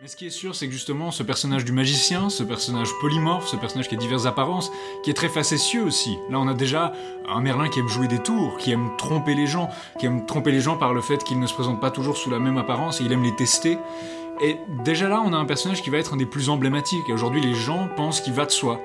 Mais ce qui est sûr, c'est que justement, ce personnage du magicien, ce personnage polymorphe, ce personnage qui a diverses apparences, qui est très facétieux aussi. Là, on a déjà un Merlin qui aime jouer des tours, qui aime tromper les gens, qui aime tromper les gens par le fait qu'il ne se présente pas toujours sous la même apparence et il aime les tester. Et déjà là, on a un personnage qui va être un des plus emblématiques. Et aujourd'hui, les gens pensent qu'il va de soi.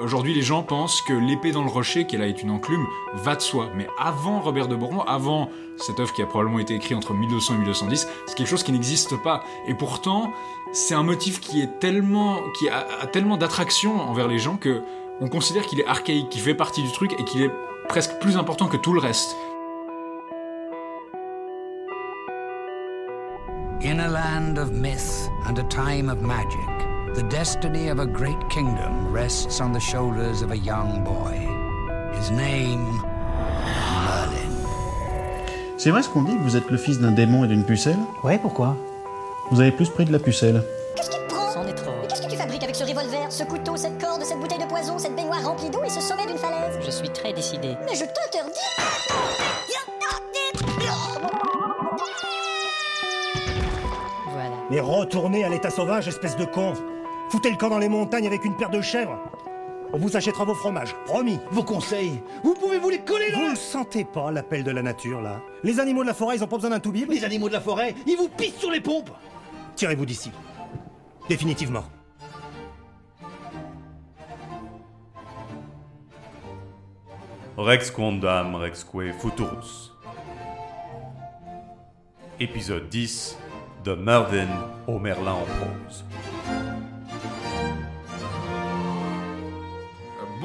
Aujourd'hui, les gens pensent que l'épée dans le rocher, qui là est une enclume, va de soi. Mais avant Robert de Boron, avant cette œuvre qui a probablement été écrite entre 1200 et 1210, c'est quelque chose qui n'existe pas. Et pourtant, c'est un motif qui est tellement, qui a, tellement d'attraction envers les gens que on considère qu'il est archaïque, qu'il fait partie du truc et qu'il est presque plus important que tout le reste. In a land of myth and a time of magic, the destiny of a great kingdom rests on the shoulders of a young boy. His name, Merlin. C'est vrai ce qu'on dit que vous êtes le fils d'un démon et d'une pucelle Ouais, pourquoi Vous avez plus pris de la pucelle. Qu'est-ce qui te prend C'en est trop. Mais qu'est-ce que tu fabriques avec ce revolver, ce couteau, cette corde, cette bouteille de poison, cette baignoire remplie d'eau et ce sommet d'une falaise Je suis très décidé. Mais je t'interdis Voilà. Mais retournez à l'état sauvage, espèce de con Foutez le camp dans les montagnes avec une paire de chèvres On vous achètera vos fromages, promis Vos conseils, vous pouvez vous les coller Vous là ne sentez pas l'appel de la nature, là Les animaux de la forêt, ils ont pas besoin d'un tout Les animaux de la forêt, ils vous pissent sur les pompes Tirez-vous d'ici. Définitivement. Rex Quondam Rexque Futurus. Épisode 10 de Merlin au Merlin en prose.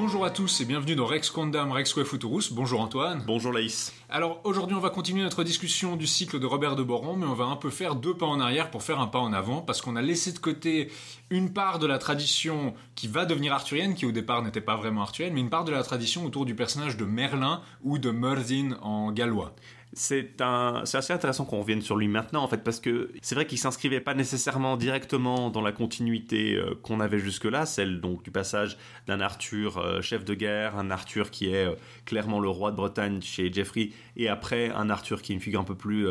Bonjour à tous et bienvenue dans Rex Quondam Rexque Futurus. Bonjour Antoine. Bonjour Laïs. Alors aujourd'hui on va continuer notre discussion du cycle de Robert de Boron, mais on va un peu faire deux pas en arrière pour faire un pas en avant, parce qu'on a laissé de côté une part de la tradition qui va devenir arthurienne, qui au départ n'était pas vraiment arthurienne, mais une part de la tradition autour du personnage de Merlin ou de Merdin en gallois. C'est assez intéressant qu'on revienne sur lui maintenant en fait parce que c'est vrai qu'il s'inscrivait pas nécessairement directement dans la continuité euh, qu'on avait jusque-là, celle donc du passage d'un Arthur euh, chef de guerre, un Arthur qui est euh, clairement le roi de Bretagne chez Geoffrey, et après un Arthur qui est une figure un peu plus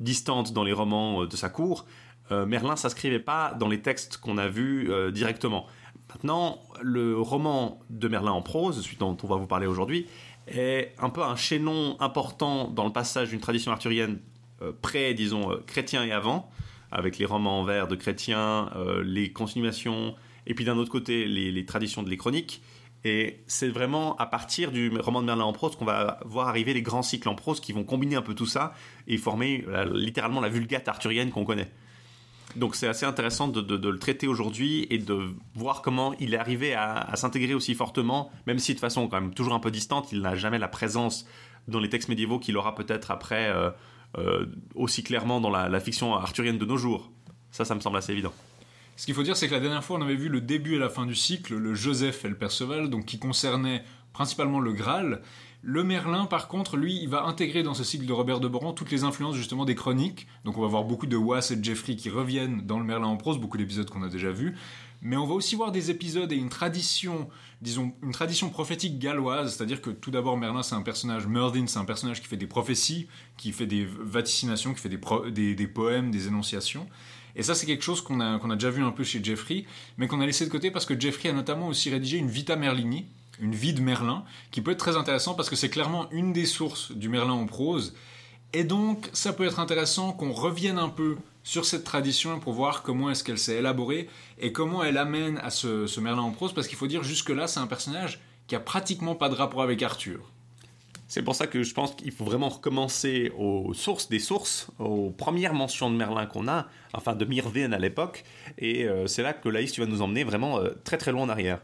distante dans les romans de sa cour. Merlin s'inscrivait pas dans les textes qu'on a vus directement. Maintenant, le roman de Merlin en prose, celui dont on va vous parler aujourd'hui, est un peu un chaînon important dans le passage d'une tradition arthurienne euh, près, disons, euh, chrétien et avant, avec les romans en vers de chrétiens, euh, les continuations, et puis d'un autre côté, les, traditions de les chroniques. Et c'est vraiment à partir du roman de Merlin en prose qu'on va voir arriver les grands cycles en prose qui vont combiner un peu tout ça et former littéralement la vulgate arthurienne qu'on connaît. Donc c'est assez intéressant de, le traiter aujourd'hui et de voir comment il est arrivé à, à s'intégrer aussi fortement, même si de façon quand même toujours un peu distante, il n'a jamais la présence dans les textes médiévaux qu'il aura peut-être après euh, euh, aussi clairement dans la, la fiction arthurienne de nos jours. Ça, ça me semble assez évident. Ce qu'il faut dire, c'est que la dernière fois, on avait vu le début et la fin du cycle, le Joseph et le Perceval, donc qui concernait principalement le Graal. Le Merlin, par contre, lui, il va intégrer dans ce cycle de Robert de Boron toutes les influences justement des chroniques. Donc on va voir beaucoup de Was et de Jeffrey qui reviennent dans le Merlin en prose, beaucoup d'épisodes qu'on a déjà vus. Mais on va aussi voir des épisodes et une tradition, disons, une tradition prophétique galloise, c'est-à-dire que tout d'abord Merlin c'est un personnage, Merdin c'est un personnage qui fait des prophéties, qui fait des vaticinations, qui fait des, des poèmes, des énonciations. Et ça, c'est quelque chose qu'on a, qu'on a déjà vu un peu chez Jeffrey, mais qu'on a laissé de côté parce que Jeffrey a notamment aussi rédigé une Vita Merlini, une vie de Merlin, qui peut être très intéressant parce que c'est clairement une des sources du Merlin en prose. Et donc, ça peut être intéressant qu'on revienne un peu sur cette tradition pour voir comment est-ce qu'elle s'est élaborée et comment elle amène à ce, Merlin en prose, parce qu'il faut dire jusque-là, c'est un personnage qui a pratiquement pas de rapport avec Arthur. C'est pour ça que je pense qu'il faut vraiment recommencer aux sources des sources, aux premières mentions de Merlin qu'on a, enfin de Myrvine à l'époque, et euh, c'est là que Laïs, tu vas nous emmener vraiment euh, très très loin en arrière.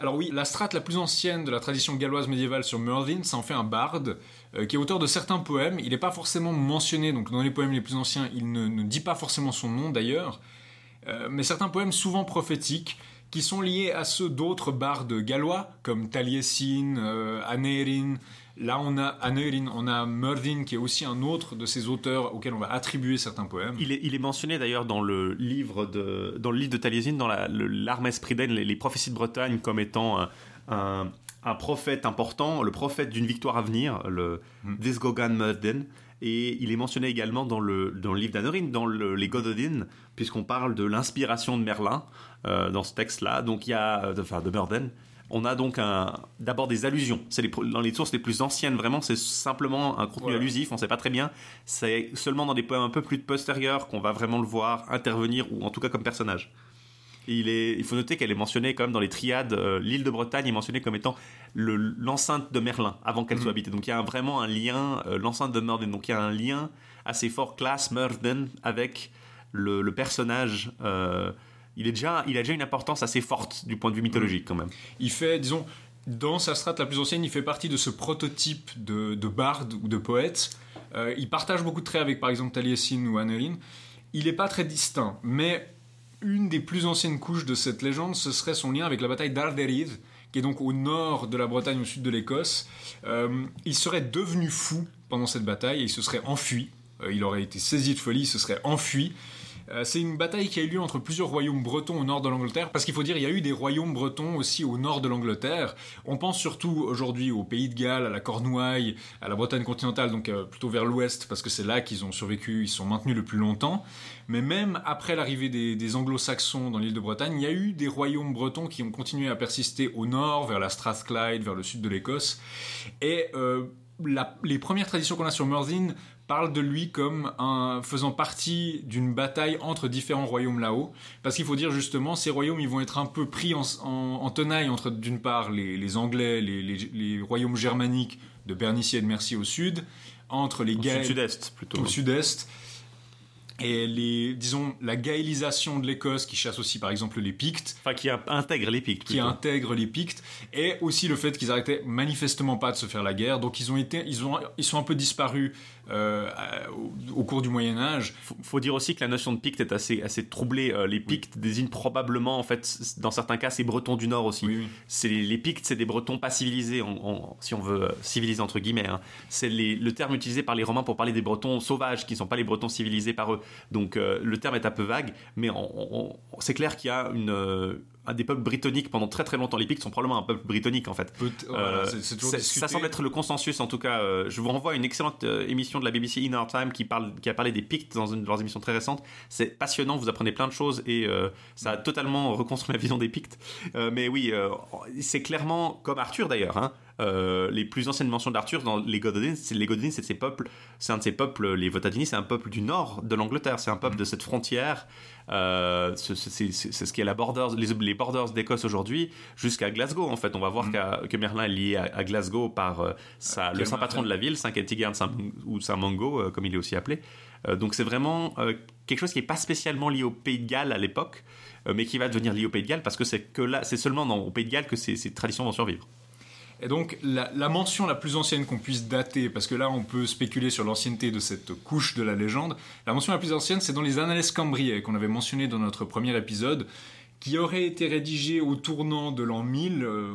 Alors oui, la strate la plus ancienne de la tradition galloise médiévale sur Merlin, ça en fait un barde euh, qui est auteur de certains poèmes. Il n'est pas forcément mentionné, donc dans les poèmes les plus anciens, il ne, dit pas forcément son nom d'ailleurs, Euh, mais certains poèmes souvent prophétiques qui sont liés à ceux d'autres bardes gallois, comme Taliesin, euh. Là, on a Aneirin, on a Merlin, qui est aussi un autre de ces auteurs auxquels on va attribuer certains poèmes. Il est, il est mentionné d'ailleurs dans le livre de, dans le livre de Taliesin, dans la- l'arme Espriden, les, les prophéties de Bretagne, comme étant un, un- un prophète important, le prophète d'une victoire à venir, le Visgogan Merden. Et il est mentionné également dans le, dans le livre d'Annerin, dans le- les Gododin, puisqu'on parle de l'inspiration de Merlin euh, dans ce texte-là. Donc il y a, euh, enfin de Murden. On a donc d'abord des allusions. C'est dans les sources les plus anciennes, vraiment, c'est simplement un contenu allusif. On ne sait pas très bien. C'est seulement dans des poèmes un peu plus postérieurs qu'on va vraiment le voir intervenir, ou en tout cas comme personnage. Il, est, il faut noter qu'elle est mentionnée quand même dans les triades. euh, L'île de Bretagne est mentionnée comme étant le- l'enceinte de Merlin avant qu'elle Mhm. soit habitée. Donc il y a un- vraiment un lien, euh, l'enceinte de Murden. Donc il y a un lien assez fort, classe Murden, avec le, le personnage. euh, il, est déjà, il a déjà une importance assez forte du point de vue mythologique quand même. Il fait, disons, dans sa strate la plus ancienne, il fait partie de ce prototype de, de barde ou de poète. Euh, il partage beaucoup de traits avec, par exemple, Taliesin ou Annerin. Il n'est pas très distinct, mais une des plus anciennes couches de cette légende, ce serait son lien avec la bataille d'Arderith, qui est donc au nord de la Bretagne, au sud de l'Écosse. Euh, il serait devenu fou pendant cette bataille et il se serait enfui. Euh, il aurait été saisi de folie, il se serait enfui. Euh, c'est une bataille qui a eu lieu entre plusieurs royaumes bretons au nord de l'Angleterre, parce qu'il faut dire il y a eu des royaumes bretons aussi au nord de l'Angleterre. On pense surtout aujourd'hui au Pays de Galles, à la Cornouaille, à la Bretagne continentale, donc euh, plutôt vers l'ouest, parce que c'est là qu'ils ont survécu, ils sont maintenus le plus longtemps. Mais même après l'arrivée des, anglo-saxons dans l'île de Bretagne, il y a eu des royaumes bretons qui ont continué à persister au nord, vers la Strathclyde, vers le sud de l'Écosse. Et euh, les premières traditions qu'on a sur Merlin parlent de lui comme un, faisant partie d'une bataille entre différents royaumes là-haut. Parce qu'il faut dire justement, ces royaumes, ils vont être un peu pris en, en- en tenaille entre d'une part les, les Anglais, les, les- les royaumes germaniques de Bernicie et de Mercie au sud, entre les Au Gaëls sud-sud-est plutôt. au sud-est. Et les, disons, la gaélisation de l'Écosse qui chasse aussi par exemple les Pictes, Enfin, qui intègre les Pictes. qui plutôt. intègre les Pictes, et aussi le fait qu'ils arrêtaient manifestement pas de se faire la guerre. Donc ils ont été, ils ont, ils sont un peu disparus euh, au, au cours du Moyen Âge. faut, faut dire aussi que la notion de Picte est assez, assez troublée. Euh, les Pictes désignent probablement, en fait, dans certains cas, ces Bretons du Nord aussi. Oui, oui. C'est les, les Pictes, c'est des Bretons pas civilisés, si on veut euh, civiliser entre guillemets. hein. C'est le terme utilisé par les Romains pour parler des Bretons sauvages, qui ne sont pas les Bretons civilisés par eux. Donc le terme est un peu vague, mais c'est clair qu'il y a une, un des peuples britanniques pendant très très longtemps. Les Pictes sont probablement un peuple britannique en fait. Voilà, Euh, ça semble être le consensus en tout cas. euh, je vous renvoie à une excellente euh, émission de la BBC In Our Time qui, parle, qui a parlé des Pictes dans une de leurs émissions très récentes. C'est passionnant, vous apprenez plein de choses et ça a totalement reconstruit la vision des Pictes. Mais oui, c'est clairement comme Arthur d'ailleurs. hein, euh, les plus anciennes mentions d'Arthur dans les Gododins, c'est les Gododins, c'est de ces peuples, c'est un de ces peuples, les Votadini, c'est un peuple du nord de l'Angleterre, c'est un peuple de cette frontière. Euh, c'est ce qui est la borders, les, les borders d'Écosse aujourd'hui, jusqu'à Glasgow en fait. On va voir qu'à- que Merlin est lié à, à Glasgow par euh, sa- le saint patron de la ville, Saint Kentigern Saint- ou Saint Mungo, euh, comme il est aussi appelé. Donc c'est vraiment quelque chose qui n'est pas spécialement lié au Pays de Galles à l'époque, mais qui va devenir lié au Pays de Galles parce que c'est que là, c'est seulement dans, au Pays de Galles que ces, ces traditions vont survivre. Et donc, la, mention la plus ancienne qu'on puisse dater, parce que là, on peut spéculer sur l'ancienneté de cette couche de la légende, la mention la plus ancienne, c'est dans les Annales Cambriae, qu'on avait mentionné dans notre premier épisode, qui aurait été rédigé au tournant de l'an 1000, euh,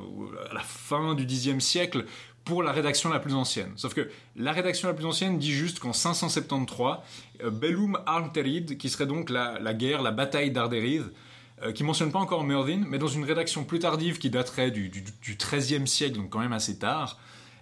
à la fin du Xe siècle, pour la rédaction la plus ancienne. Sauf que la rédaction la plus ancienne dit juste qu'en 573, euh, Bellum Armterid, qui serait donc la, guerre, la bataille d'Arderith, euh, qui mentionne pas encore Merlin, mais dans une rédaction plus tardive qui daterait du, du, XIIIe siècle, donc quand même assez tard,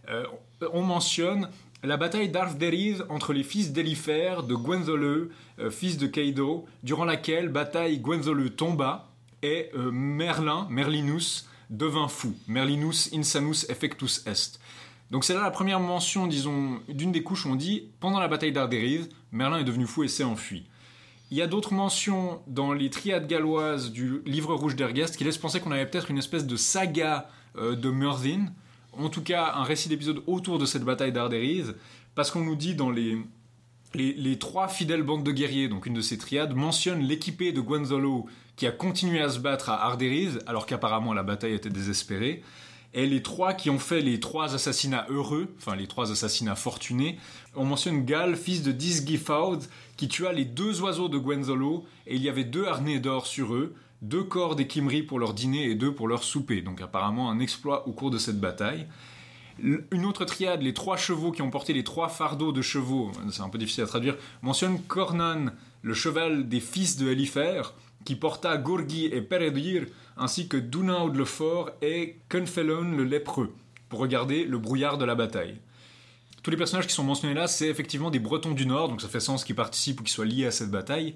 euh, on mentionne la bataille d'Arderith entre les fils d'Elifer, de Gwenzoleu, euh, fils de Keido, durant laquelle bataille Gwenzoleu tomba et Merlin, Merlinus, devint fou. Merlinus insanus effectus est. Donc c'est là la première mention, disons, d'une des couches où on dit, pendant la bataille d'Arderith, Merlin est devenu fou et s'est enfui. Il y a d'autres mentions dans les triades galloises du livre rouge d'Ergest qui laissent penser qu'on avait peut-être une espèce de saga euh, de Merlin, en tout cas un récit d'épisode autour de cette bataille d'Arderith, parce qu'on nous dit dans les, les, trois fidèles bandes de guerriers, donc une de ces triades, mentionne l'équipée de Gwenzolo qui a continué à se battre à Arderith, alors qu'apparemment la bataille était désespérée, et les trois qui ont fait les trois assassinats heureux, enfin les trois assassinats fortunés, on mentionne Gal, fils de Disgifaud, qui tua les deux oiseaux de Gwenzolo, et il y avait deux harnais d'or sur eux, deux corps des Kimri pour leur dîner et deux pour leur souper. Donc apparemment un exploit au cours de cette bataille. Une autre triade, les trois chevaux qui ont porté les trois fardeaux de chevaux, c'est un peu difficile à traduire, mentionne Cornan, le cheval des fils de Elifer, qui porta Gorgi et Peredir, ainsi que Dunaud le fort et Cunfelon le lépreux, pour regarder le brouillard de la bataille. Tous les personnages qui sont mentionnés là, c'est effectivement des Bretons du Nord, donc ça fait sens qu'ils participent ou qu'ils soient liés à cette bataille.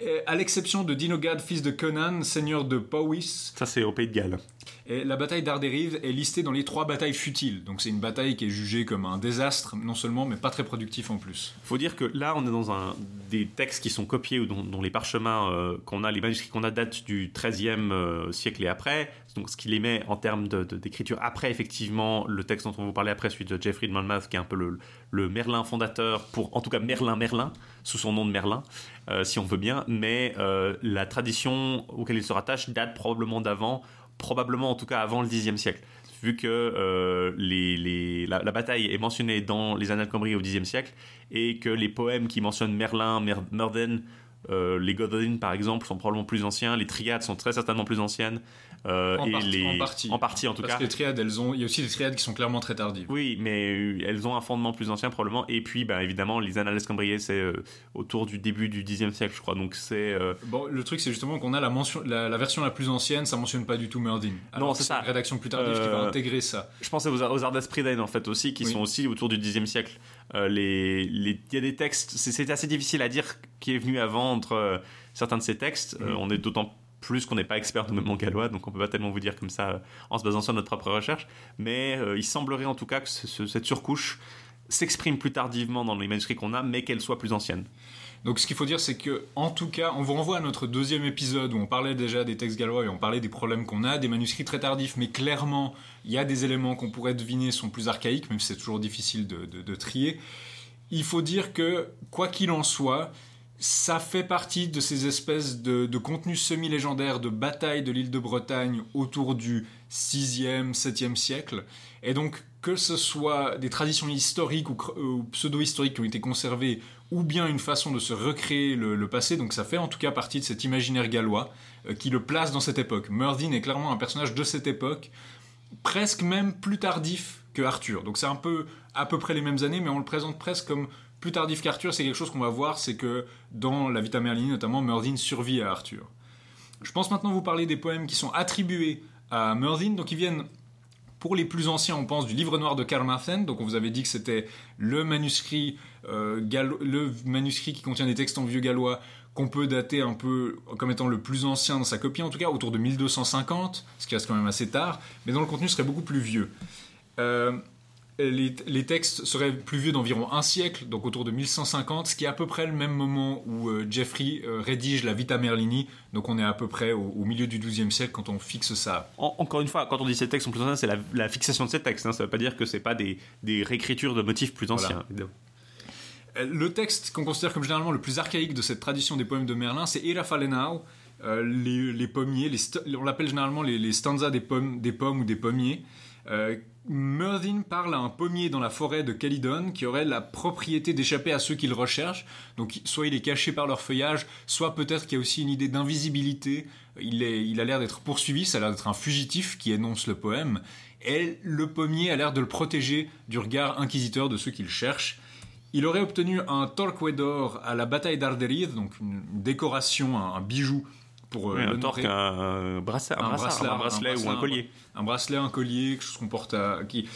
Et à l'exception de Dinogad, fils de Conan, seigneur de Powys. Ça, c'est au Pays de Galles. Et la bataille d'Arderive est listée dans les trois batailles futiles. Donc c'est une bataille qui est jugée comme un désastre, non seulement, mais pas très productif en plus. faut dire que là, on est dans un, des textes qui sont copiés ou dont, dont les parchemins euh, qu'on a, les manuscrits qu'on a datent du XIIIe euh, siècle et après. Donc ce qui les met en termes d'écriture après, effectivement, le texte dont on vous parlait après, celui de Jeffrey de Monmouth, qui est un peu le, Merlin fondateur, pour en tout cas Merlin Merlin, sous son nom de Merlin, euh, si on veut bien. Mais euh, la tradition auquel il se rattache date probablement d'avant probablement en tout cas avant le Xe siècle, vu que euh, la, bataille est mentionnée dans les Annales Cambry au Xe siècle, et que les poèmes qui mentionnent Merlin, Mer Merden, les Godwin par exemple sont probablement plus anciens, les triades sont très certainement plus anciennes, euh, en, et partie, les... en partie. En partie, en tout Parce cas. que les triades, elles ont... il y a aussi des triades qui sont clairement très tardives. Oui, mais elles ont un fondement plus ancien probablement. Et puis, bah, évidemment, les Annales Cambriées, c'est euh, autour du début du Xe siècle, je crois. Donc c'est. euh, Bon, le truc, c'est justement qu'on a la, mention, la, la, version la plus ancienne, ça mentionne pas du tout. Alors, non, c'est ça. Une rédaction plus tardive qui va intégrer ça. Je pensais aux, aux Ardas Priden, en fait, aussi, qui Oui. sont aussi autour du Xe siècle. Les, les- Il y a des textes, c'est assez difficile à dire qui est venu avant entre certains de ces textes. Mhm. on est d'autant plus qu'on n'est pas expert nous-mêmes en gallois, donc on peut pas tellement vous dire comme ça euh, en se basant sur notre propre recherche. Mais euh, il semblerait en tout cas que ce- ce- cette surcouche s'exprime plus tardivement dans les manuscrits qu'on a, mais qu'elle soit plus ancienne. Donc ce qu'il faut dire, c'est que, en tout cas, on vous renvoie à notre deuxième épisode où on parlait déjà des textes gallois et on parlait des problèmes qu'on a, des manuscrits très tardifs, mais clairement, il y a des éléments qu'on pourrait deviner sont plus archaïques, même si c'est toujours difficile de trier. Il faut dire que, quoi qu'il en soit, ça fait partie de ces espèces de, contenus semi-légendaires de batailles de l'île de Bretagne autour du 6e, 7e siècle. Et donc, que ce soit des traditions historiques ou, pseudo-historiques qui ont été conservées, ou bien une façon de se recréer le, le passé, donc ça fait en tout cas partie de cet imaginaire gallois euh, qui le place dans cette époque. Murdin est clairement un personnage de cette époque, presque même plus tardif que Arthur. Donc c'est un peu à peu près les mêmes années, mais on le présente presque comme plus tardif qu'Arthur. C'est quelque chose qu'on va voir, c'est que dans la Vita Merlini notamment, Murdin survit à Arthur. Je pense maintenant vous parler des poèmes qui sont attribués à Murdin, donc ils viennent pour les plus anciens, on pense du livre noir de Carmarthen. Donc on vous avait dit que c'était le manuscrit, euh, le manuscrit qui contient des textes en vieux gallois qu'on peut dater un peu comme étant le plus ancien dans sa copie, en tout cas autour de 1250, ce qui reste quand même assez tard, mais dont le contenu serait beaucoup plus vieux. Euh, les, les textes seraient plus vieux d'environ un siècle, donc autour de 1150, ce qui est à peu près le même moment où euh, Geoffrey euh, rédige la Vita Merlini, donc on est à peu près au, au milieu du XIIe siècle quand on fixe ça. En- encore une fois, quand on dit ces textes sont plus anciens, c'est la, la fixation de ces textes. Hein. Ça veut pas dire que c'est pas des, des réécritures de motifs plus anciens. Euh, Le texte qu'on considère comme généralement le plus archaïque de cette tradition des poèmes de Merlin, c'est Ira Falenau, euh, les, les pommiers, les on l'appelle généralement les, les stanzas des pommes, des pommes ou des pommiers. Euh, Murdin parle à un pommier dans la forêt de Calydon qui aurait la propriété d'échapper à ceux qu'il recherche. Donc soit il est caché par leur feuillage, soit peut-être qu'il y a aussi une idée d'invisibilité. Il, a l'air d'être poursuivi, ça a l'air d'être un fugitif qui énonce le poème. Et le pommier a l'air de le protéger du regard inquisiteur de ceux qu'il cherche. Il aurait obtenu un torque d'or à la bataille d'Arderiz, donc une décoration, un bijou pour euh, Oui, un torque, un, bracelet, un, brassard, un bracelet ou un collier. Un bracelet, un collier, quelque chose qu'on porte à. Qui...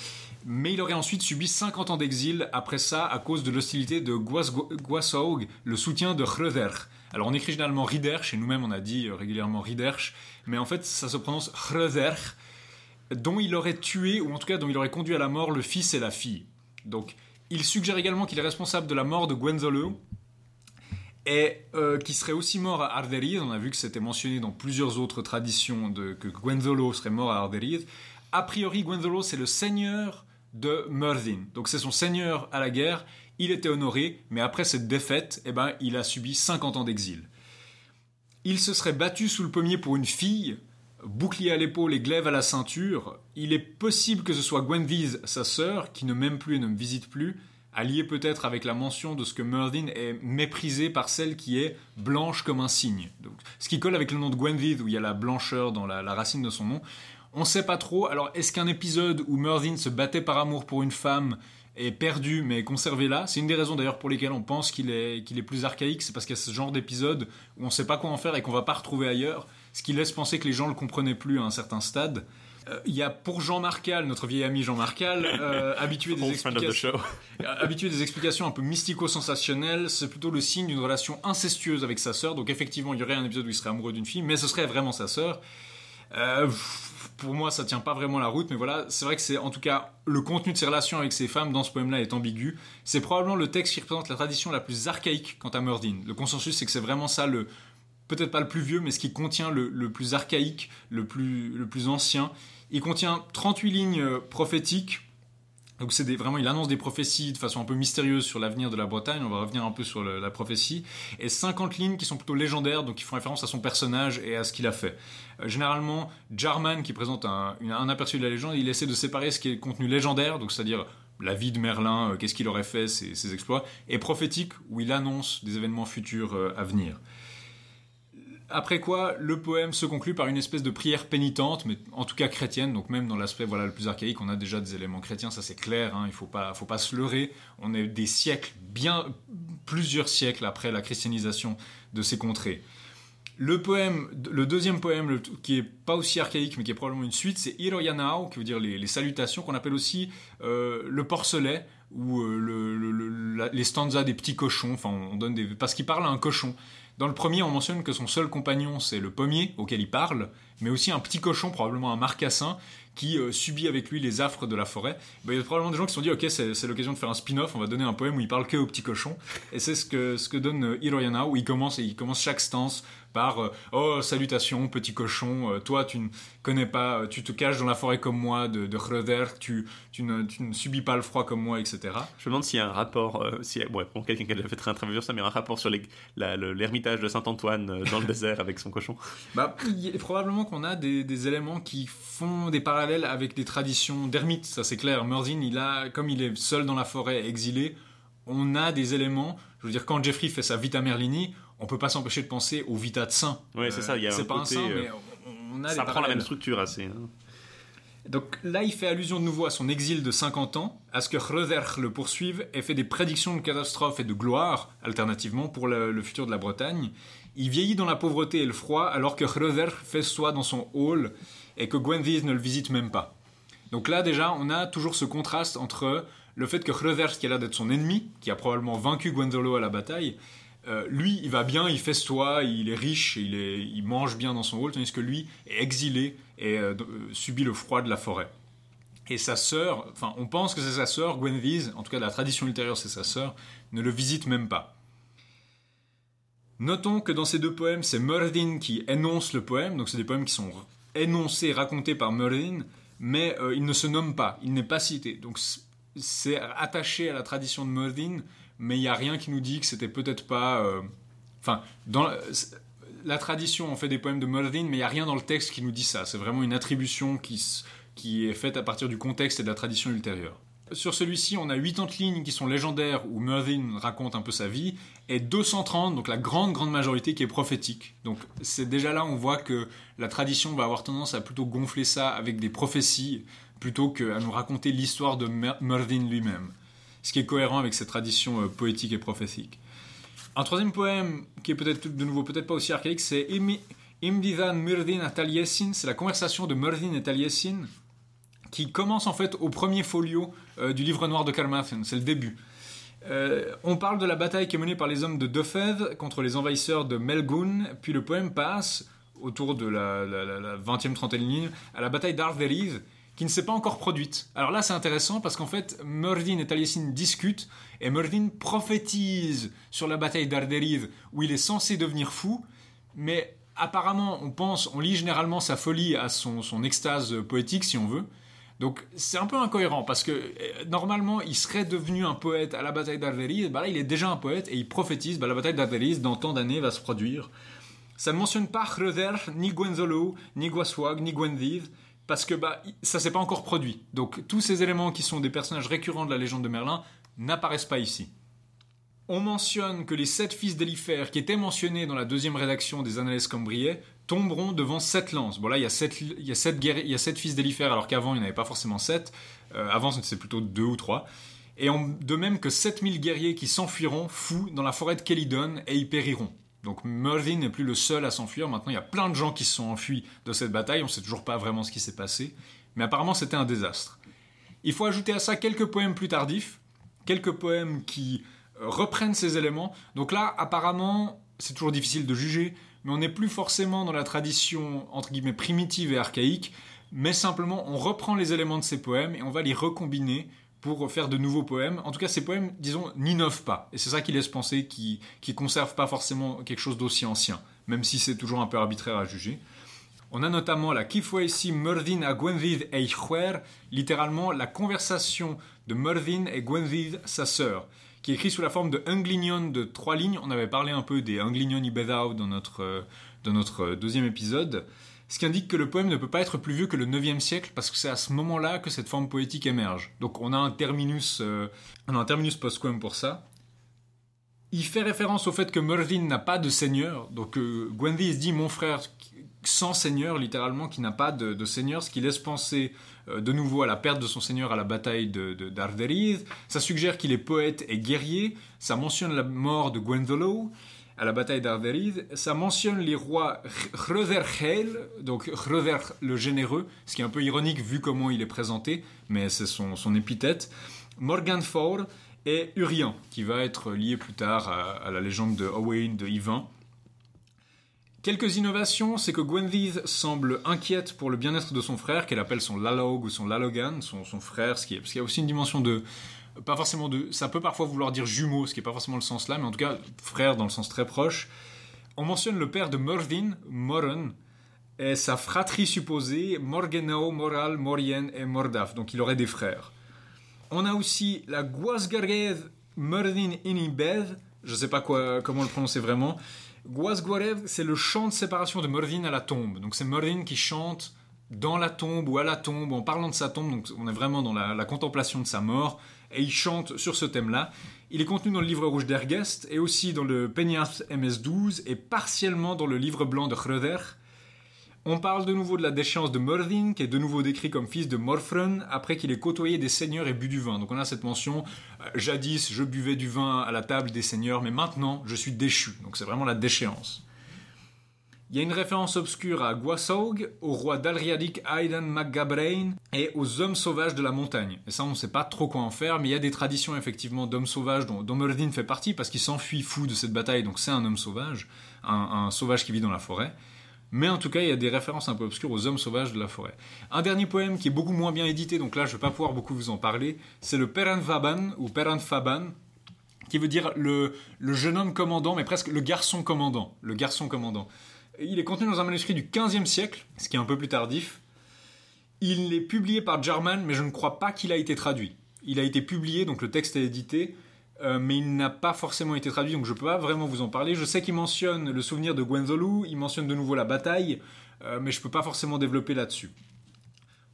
Mais il aurait ensuite subi 50 ans d'exil après ça à cause de l'hostilité de Guas- Guasaug, le soutien de Hreder. Alors on écrit généralement Riderch, et nous-mêmes on a dit euh, régulièrement Riderch, mais en fait ça se prononce Hreder, dont il aurait tué, ou en tout cas dont il aurait conduit à la mort le fils et la fille. Donc il suggère également qu'il est responsable de la mort de Gwenzolo, et euh, qui serait aussi mort à Arderiz. On a vu que c'était mentionné dans plusieurs autres traditions que Gwenzolo serait mort à Arderiz. A priori, Gwenzolo, c'est le seigneur de Murdin. Donc c'est son seigneur à la guerre. Il était honoré, mais après cette défaite, eh ben, il a subi 50 ans d'exil. Il se serait battu sous le pommier pour une fille, bouclier à l'épaule et glaive à la ceinture. Il est possible que ce soit Gwenviz, sa sœur, qui ne m'aime plus et ne me visite plus, allié peut-être avec la mention de ce que Murdin est méprisé par celle qui est blanche comme un cygne. Donc, ce qui colle avec le nom de Gwenviz, où il y a la blancheur dans la, racine de son nom. On sait pas trop. Alors, est-ce qu'un épisode où Murdin se battait par amour pour une femme est perdu mais conservé là? C'est une des raisons d'ailleurs pour lesquelles on pense qu'il est, plus archaïque. C'est parce qu'il y a ce genre d'épisode où on sait pas quoi en faire et qu'on va pas retrouver ailleurs. Ce qui laisse penser que les gens le comprenaient plus à un certain stade. Euh, Il y a pour Jean Marcal, notre vieil ami Jean Marcal, euh, habitué, des explications, euh, habitué des explications un peu mystico-sensationnelles, c'est plutôt le signe d'une relation incestueuse avec sa sœur. Donc effectivement, il y aurait un épisode où il serait amoureux d'une fille, mais ce serait vraiment sa sœur. Euh, pour moi, ça tient pas vraiment la route, mais voilà, c'est vrai que c'est en tout cas le contenu de ses relations avec ces femmes dans ce poème-là est ambigu. C'est probablement le texte qui représente la tradition la plus archaïque quant à Murdin. Le consensus, c'est que c'est vraiment ça le peut-être pas le plus vieux, mais ce qui contient le, le plus archaïque, le plus, le plus ancien. Il contient 38 lignes euh, prophétiques. Donc c'est vraiment, il annonce des prophéties de façon un peu mystérieuse sur l'avenir de la Bretagne. On va revenir un peu sur la prophétie. Et 50 lignes qui sont plutôt légendaires, donc qui font référence à son personnage et à ce qu'il a fait. Euh, généralement, Jarman, qui présente un, un aperçu de la légende, il essaie de séparer ce qui est contenu légendaire, donc c'est-à-dire la vie de Merlin, euh, qu'est-ce qu'il aurait fait, ses, exploits, et prophétique, où il annonce des événements futurs à venir. Après quoi, le poème se conclut par une espèce de prière pénitente, mais en tout cas chrétienne, donc même dans l'aspect voilà, le plus archaïque, on a déjà des éléments chrétiens, ça c'est clair, hein, il ne faut pas, faut pas se leurrer. On est des siècles, bien plusieurs siècles après la christianisation de ces contrées. Le poème, le deuxième poème, qui est pas aussi archaïque, mais qui est probablement une suite, c'est Iroyanao, qui veut dire les, salutations, qu'on appelle aussi euh, le porcelet, ou euh, les stanzas des petits cochons, enfin on donne des... parce qu'il parle à un cochon. Dans le premier, on mentionne que son seul compagnon, c'est le pommier auquel il parle, mais aussi un petit cochon, probablement un marcassin, qui euh, subit avec lui les affres de la forêt. Ben, il y a probablement des gens qui se sont dit, ok, c'est c'est l'occasion de faire un spin-off, on va donner un poème où il parle que au petit cochon. Et c'est ce que, ce que donne euh, Hiroyana, où il commence, et il commence chaque stance par euh, Oh, salutations, petit cochon, euh, toi, tu ne connais pas, euh, tu te caches dans la forêt comme moi de, de tu, tu, ne, tu ne subis pas le froid comme moi, etc. Je me demande s'il y a un rapport, euh, ouais, pour quelqu'un qui a fait un travail sur ça, mais un rapport sur le- l'ermitage de Saint-Antoine euh, dans le désert avec son cochon. Bah, y probablement qu'on a des, des éléments qui font des parallèles avec des traditions d'ermites, ça c'est clair. Murdin, il a, comme il est seul dans la forêt, exilé, on a des éléments. Je veux dire, quand Jeffrey fait sa Vita Merlini, on peut pas s'empêcher de penser au Vita de saint. Ouais, c'est ça, il y a c'est un pas un saint, euh, mais on, on a ça prend la même structure assez. hein. Donc là, il fait allusion de nouveau à son exil de 50 ans, à ce que Hröder le poursuive et fait des prédictions de catastrophes et de gloire, alternativement, pour le, le futur de la Bretagne. Il vieillit dans la pauvreté et le froid, alors que Hröder fait soi dans son hall et que Gwenville ne le visite même pas. Donc là, déjà, on a toujours ce contraste entre le fait que Hröder, qui a l'air d'être son ennemi, qui a probablement vaincu Gwendolo à la bataille, euh, lui, il va bien, il festoie, il est riche, il, mange bien dans son hall, tandis que lui est exilé et euh, euh, subit le froid de la forêt. Et sa sœur, enfin, on pense que c'est sa sœur, Gwenvise, en tout cas, la tradition ultérieure, c'est sa sœur, ne le visite même pas. Notons que dans ces deux poèmes, c'est Murdin qui énonce le poème, donc c'est des poèmes qui sont énoncés, racontés par Murdin, mais il ne se nomme pas, il n'est pas cité. Donc c'est attaché à la tradition de Murdin, mais il n'y a rien qui nous dit que c'était peut-être pas. euh, Enfin, dans la, tradition, on fait des poèmes de Murdin, mais il n'y a rien dans le texte qui nous dit ça. C'est vraiment une attribution qui, qui est faite à partir du contexte et de la tradition ultérieure. Sur celui-ci, on a 80 lignes qui sont légendaires où Murdin raconte un peu sa vie, et 230, donc la grande, grande majorité qui est prophétique. Donc c'est déjà là, on voit que la tradition va avoir tendance à plutôt gonfler ça avec des prophéties, plutôt qu'à nous raconter l'histoire de Mer- Murdin lui-même. Ce qui est cohérent avec cette tradition euh, poétique et prophétique. Un troisième poème, qui est peut-être de nouveau peut-être pas aussi archaïque, c'est Imi- Imdidan Murdin à Taliesin. C'est la conversation de Murdin et Taliesin qui commence en fait au premier folio euh, du livre noir de Carmarthen. C'est le début. Euh, on parle de la bataille qui est menée par les hommes de Defed contre les envahisseurs de Melgun, puis le poème passe autour de la 20e, 30e ligne à la bataille d'Arveriz, qui ne s'est pas encore produite. Alors là, c'est intéressant parce qu'en fait, Murdin et Taliesin discutent et Murdin prophétise sur la bataille d'Arderiz où il est censé devenir fou, mais apparemment, on pense, on lit généralement sa folie à son, extase poétique, si on veut. Donc c'est un peu incohérent parce que euh, normalement il serait devenu un poète à la bataille d'Arderiz, bah là il est déjà un poète et il prophétise bah, la bataille d'Arderiz dans tant d'années va se produire. Ça ne mentionne pas Hröder, ni Gwenzolo, ni Gwaswag, ni Gwenvive parce que bah, ça s'est pas encore produit. Donc tous ces éléments qui sont des personnages récurrents de la légende de Merlin n'apparaissent pas ici. On mentionne que les sept fils d'Eliphère qui étaient mentionnés dans la deuxième rédaction des Annales Cambriais tomberont devant sept lances. Bon là, il y a sept, il y a sept, y a sept fils d'Eliphère alors qu'avant il n'y en avait pas forcément sept. Euh, avant c'était plutôt deux ou trois. Et on- de même que 7000 guerriers qui s'enfuiront fous dans la forêt de Kélidon et y périront. Donc Merlin n'est plus le seul à s'enfuir. Maintenant, il y a plein de gens qui se sont enfuis de cette bataille. On ne sait toujours pas vraiment ce qui s'est passé. Mais apparemment, c'était un désastre. Il faut ajouter à ça quelques poèmes plus tardifs, quelques poèmes qui euh, reprennent ces éléments. Donc là, apparemment, c'est toujours difficile de juger, mais on n'est plus forcément dans la tradition, entre guillemets, primitive et archaïque, mais simplement on reprend les éléments de ces poèmes et on va les recombiner pour faire de nouveaux poèmes. En tout cas, ces poèmes, disons, n'innovent pas. Et c'est ça qui laisse penser qu'ils ne conservent pas forcément quelque chose d'aussi ancien, même si c'est toujours un peu arbitraire à juger. On a notamment la Kifoesi Murdin a Gwenvid Eichwer, littéralement la conversation de Murdin et Gwenvid, sa sœur, qui est écrit sous la forme de Unglinion de trois lignes. On avait parlé un peu des Unglinion Ibedao dans notre, euh, dans notre euh, deuxième épisode. Ce qui indique que le poème ne peut pas être plus vieux que le 9e siècle, parce que c'est à ce moment-là que cette forme poétique émerge. Donc on a un terminus, euh, on pour ça. Il fait référence au fait que Murdin n'a pas de seigneur. Donc euh, se dit mon frère sans seigneur, littéralement, qui n'a pas de, seigneur, ce qui laisse penser euh, de nouveau à la perte de son seigneur à la bataille de, de Ça suggère qu'il est poète et guerrier. Ça mentionne la mort de Gwendolo à la bataille d'Arderid. Ça mentionne les rois Hröderheil, donc Hröder le généreux, ce qui est un peu ironique vu comment il est présenté, mais c'est son, son épithète. Morganfor et Urien, qui va être lié plus tard à, la légende de Owain de Yvain. Quelques innovations, c'est que Gwenvith semble inquiète pour le bien-être de son frère, qu'elle appelle son Lalog ou son Lalogan, son, son frère, ce qui est, parce qu'il y a aussi une dimension de, pas forcément de, ça peut parfois vouloir dire jumeau, ce qui est pas forcément le sens là, mais en tout cas frère dans le sens très proche. On mentionne le père de Mordin, Moren, et sa fratrie supposée, Morgenau, Moral, Morien et Mordaf, donc il aurait des frères. On a aussi la Guasgarev Mordin Inibed, je sais pas comment le prononcer vraiment, Guasguarev, c'est le chant de séparation de Mordin à la tombe. Donc c'est Mordin qui chante dans la tombe ou à la tombe, en parlant de sa tombe. Donc on est vraiment dans la, contemplation de sa mort. Et il chante sur ce thème-là. Il est contenu dans le livre rouge d'Ergest et aussi dans le Peñas MS12 et partiellement dans le livre blanc de Hröder. On parle de nouveau de la déchéance de Mordin, qui est de nouveau décrit comme fils de Morfrun, après qu'il ait côtoyé des seigneurs et bu du vin. Donc on a cette mention, euh, jadis je buvais du vin à la table des seigneurs, mais maintenant je suis déchu. Donc c'est vraiment la déchéance. Il y a une référence obscure à Guasaug, au roi d'Alriadic Aidan MacGabrain et aux hommes sauvages de la montagne. Et ça, on ne sait pas trop quoi en faire, mais il y a des traditions effectivement d'hommes sauvages dont, dont fait partie parce qu'il s'enfuit fou de cette bataille, donc c'est un homme sauvage, un sauvage qui vit dans la forêt. Mais en tout cas, il y a des références un peu obscures aux hommes sauvages de la forêt. Un dernier poème qui est beaucoup moins bien édité, donc là je ne vais pas pouvoir beaucoup vous en parler, c'est le Peranfaban ou Peranfaban, qui veut dire le, jeune homme commandant, mais presque le garçon commandant. Le garçon commandant. Il est contenu dans un manuscrit du 15e siècle, ce qui est un peu plus tardif. Il est publié par German, mais je ne crois pas qu'il a été traduit. Il a été publié, donc le texte est édité, euh, mais il n'a pas forcément été traduit, donc je ne peux pas vraiment vous en parler. Je sais qu'il mentionne le souvenir de Gwenzolu, il mentionne de nouveau la bataille, euh, mais je ne peux pas forcément développer là-dessus.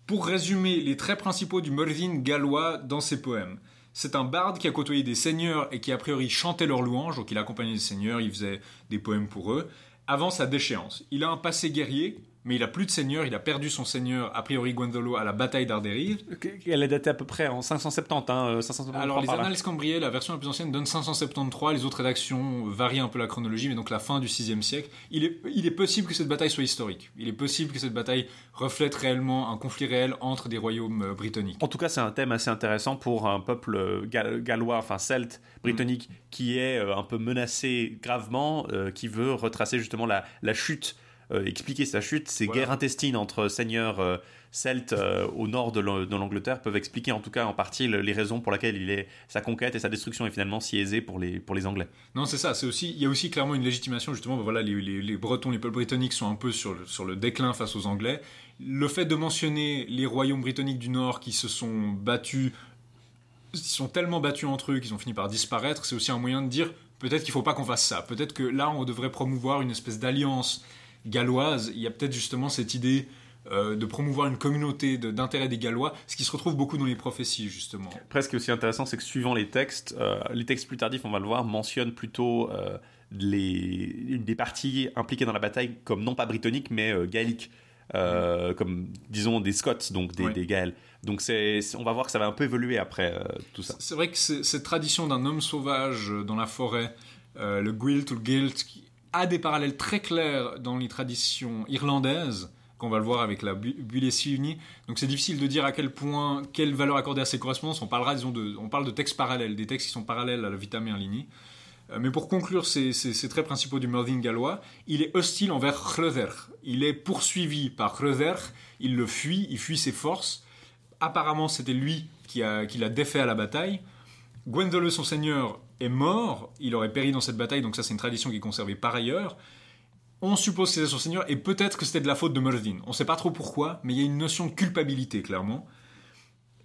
Pour résumer les traits principaux du Mervyn gallois dans ses poèmes, c'est un barde qui a côtoyé des seigneurs et qui a priori chantait leurs louanges, donc il accompagnait des seigneurs, il faisait des poèmes pour eux, avant sa déchéance. Il a un passé guerrier, mais il a plus de seigneur, il a perdu son seigneur, a priori Gwendolo, à la bataille d'Arderive. Elle est datée à peu près en 570, hein, 573 Alors les Annales Cambriées, la version la plus ancienne donne 573, les autres rédactions varient un peu la chronologie, mais donc la fin du 6 siècle. Il est, il est possible que cette bataille soit historique. Il est possible que cette bataille reflète réellement un conflit réel entre des royaumes euh, britanniques. En tout cas, c'est un thème assez intéressant pour un peuple euh, gallois, enfin celte, britannique, mm. qui est euh, un peu menacé gravement, qui veut retracer justement la, la chute euh, expliquer sa chute. Ces guerres intestines entre seigneurs euh, celtes euh, au nord de l'Angleterre peuvent expliquer en tout cas en partie les raisons pour lesquelles il est, sa conquête et sa destruction est finalement si aisée pour les, pour les Anglais. Non, c'est ça. C'est aussi, il y a aussi clairement une légitimation justement. Ben voilà, les, les, Bretons, les peuples britanniques sont un peu sur le, sur le déclin face aux Anglais. Le fait de mentionner les royaumes britanniques du Nord qui se sont battus ils sont tellement battus entre eux qu'ils ont fini par disparaître, c'est aussi un moyen de dire peut-être qu'il ne faut pas qu'on fasse ça. Peut-être que là, on devrait promouvoir une espèce d'alliance galloise, il y a peut-être justement cette idée euh, de promouvoir une communauté d'intérêt des Gallois, ce qui se retrouve beaucoup dans les prophéties, justement. Presque aussi intéressant, c'est que suivant les textes, euh, les textes plus tardifs, on va le voir, mentionnent plutôt euh, les, des parties impliquées dans la bataille comme non pas britanniques, mais gaéliques. comme disons des Scots, donc des, des Gaëls. Donc c'est, on va voir que ça va un peu évoluer après tout ça. C'est vrai que cette tradition d'un homme sauvage dans la forêt, le Gwilt ou le Gilt, a des parallèles très clairs dans les traditions irlandaises, qu'on va le voir avec la Bulessi unie. Donc c'est difficile de dire à quel point, quelle valeur accorder à ces correspondances. On parlera, disons, de, on parle de textes parallèles, des textes qui sont parallèles à la Vita Merlini. Euh, mais pour conclure ces, ces, traits principaux du Merlin gallois, il est hostile envers Hröder. Il est poursuivi par Hröder, il le fuit, il fuit ses forces. Apparemment, c'était lui qui, a, qui l'a défait à la bataille. Gwendole, son seigneur, est mort, il aurait péri dans cette bataille, donc ça c'est une tradition qui est conservée par ailleurs. On suppose que c'était son seigneur, et peut-être que c'était de la faute de Merlin. On ne sait pas trop pourquoi, mais il y a une notion de culpabilité, clairement.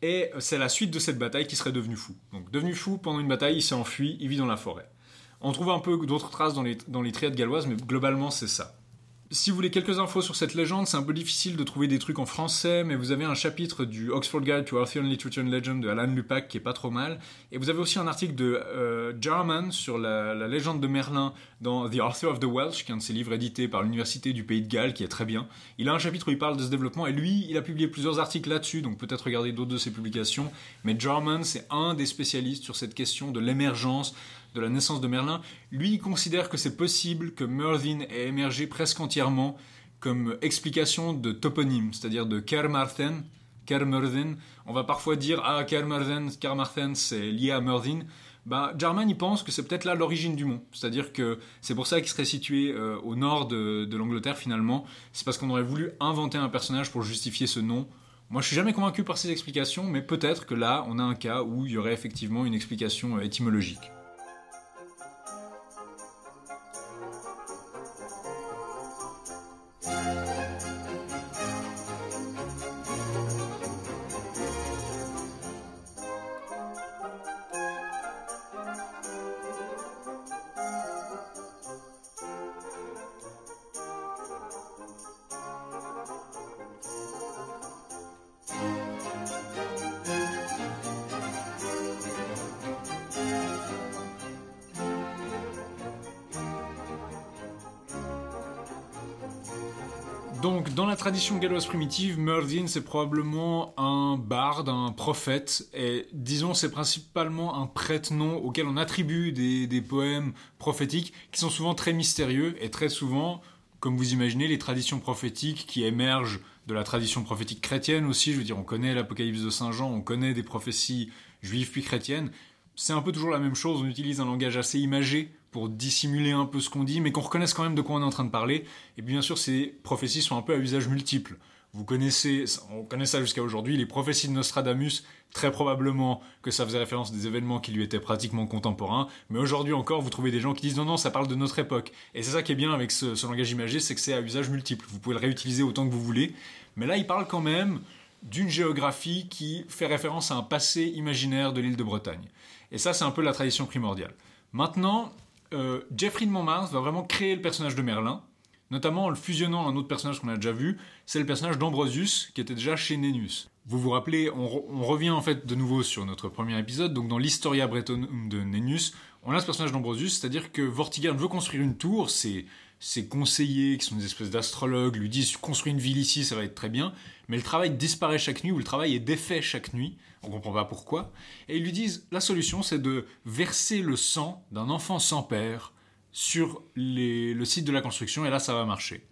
Et c'est la suite de cette bataille qui serait devenu fou. Donc devenu fou, pendant une bataille, il s'est enfui, il vit dans la forêt. On trouve un peu d'autres traces dans les, dans les triades galloises, mais globalement c'est ça. Si vous voulez quelques infos sur cette légende, c'est un peu difficile de trouver des trucs en français, mais vous avez un chapitre du Oxford Guide to Arthurian Literature and Legend de Alan Lupac qui est pas trop mal, et vous avez aussi un article de euh, Jarman sur la, légende de Merlin dans The Arthur of the Welsh, qui est un de ses livres édités par l'Université du Pays de Galles, qui est très bien. Il a un chapitre où il parle de ce développement, et lui, il a publié plusieurs articles là-dessus, donc peut-être regarder d'autres de ses publications, mais Jarman, c'est un des spécialistes sur cette question de l'émergence de la naissance de Merlin, lui il considère que c'est possible que Merlin ait émergé presque entièrement comme explication de toponyme, c'est-à-dire de Kermarthen, Kermerthen. On va parfois dire ah Kermerthen, Kermarthen c'est lié à Merlin. Bah, Jarman il pense que c'est peut-être là l'origine du mot, c'est-à-dire que c'est pour ça qu'il serait situé euh, au nord de, de l'Angleterre finalement. C'est parce qu'on aurait voulu inventer un personnage pour justifier ce nom. Moi, je suis jamais convaincu par ces explications, mais peut-être que là, on a un cas où il y aurait effectivement une explication euh, étymologique. Tradition galloise primitive, Merlin, c'est probablement un barde, un prophète, et disons, c'est principalement un prête-nom auquel on attribue des, poèmes prophétiques qui sont souvent très mystérieux, et très souvent, comme vous imaginez, les traditions prophétiques qui émergent de la tradition prophétique chrétienne aussi, je veux dire, on connaît l'Apocalypse de Saint Jean, on connaît des prophéties juives puis chrétiennes, c'est un peu toujours la même chose, on utilise un langage assez imagé pour dissimuler un peu ce qu'on dit, mais qu'on reconnaisse quand même de quoi on est en train de parler. Et bien sûr, ces prophéties sont un peu à usage multiple. Vous connaissez, on connaît ça jusqu'à aujourd'hui, les prophéties de Nostradamus, très probablement que ça faisait référence à des événements qui lui étaient pratiquement contemporains, mais aujourd'hui encore, vous trouvez des gens qui disent non, non, ça parle de notre époque. Et c'est ça qui est bien avec ce, ce langage imagé, c'est que c'est à usage multiple. Vous pouvez le réutiliser autant que vous voulez, mais là, il parle quand même d'une géographie qui fait référence à un passé imaginaire de l'île de Bretagne. Et ça, c'est un peu la tradition primordiale. Maintenant, euh, Jeffrey de Montmartre va vraiment créer le personnage de Merlin, notamment en le fusionnant à un autre personnage qu'on a déjà vu, c'est le personnage d'Ambrosius, qui était déjà chez Nennius. Vous vous rappelez, on, revient en fait de nouveau sur notre premier épisode, donc dans l'Historia Bretonum de Nennius, on a ce personnage d'Ambrosius, c'est-à-dire que Vortigern veut construire une tour, c'est ses conseillers, qui sont des espèces d'astrologues, lui disent construis une ville ici, ça va être très bien, mais le travail disparaît chaque nuit, ou le travail est défait chaque nuit, on comprend pas pourquoi, et ils lui disent la solution c'est de verser le sang d'un enfant sans père sur le site de la construction, et là ça va marcher.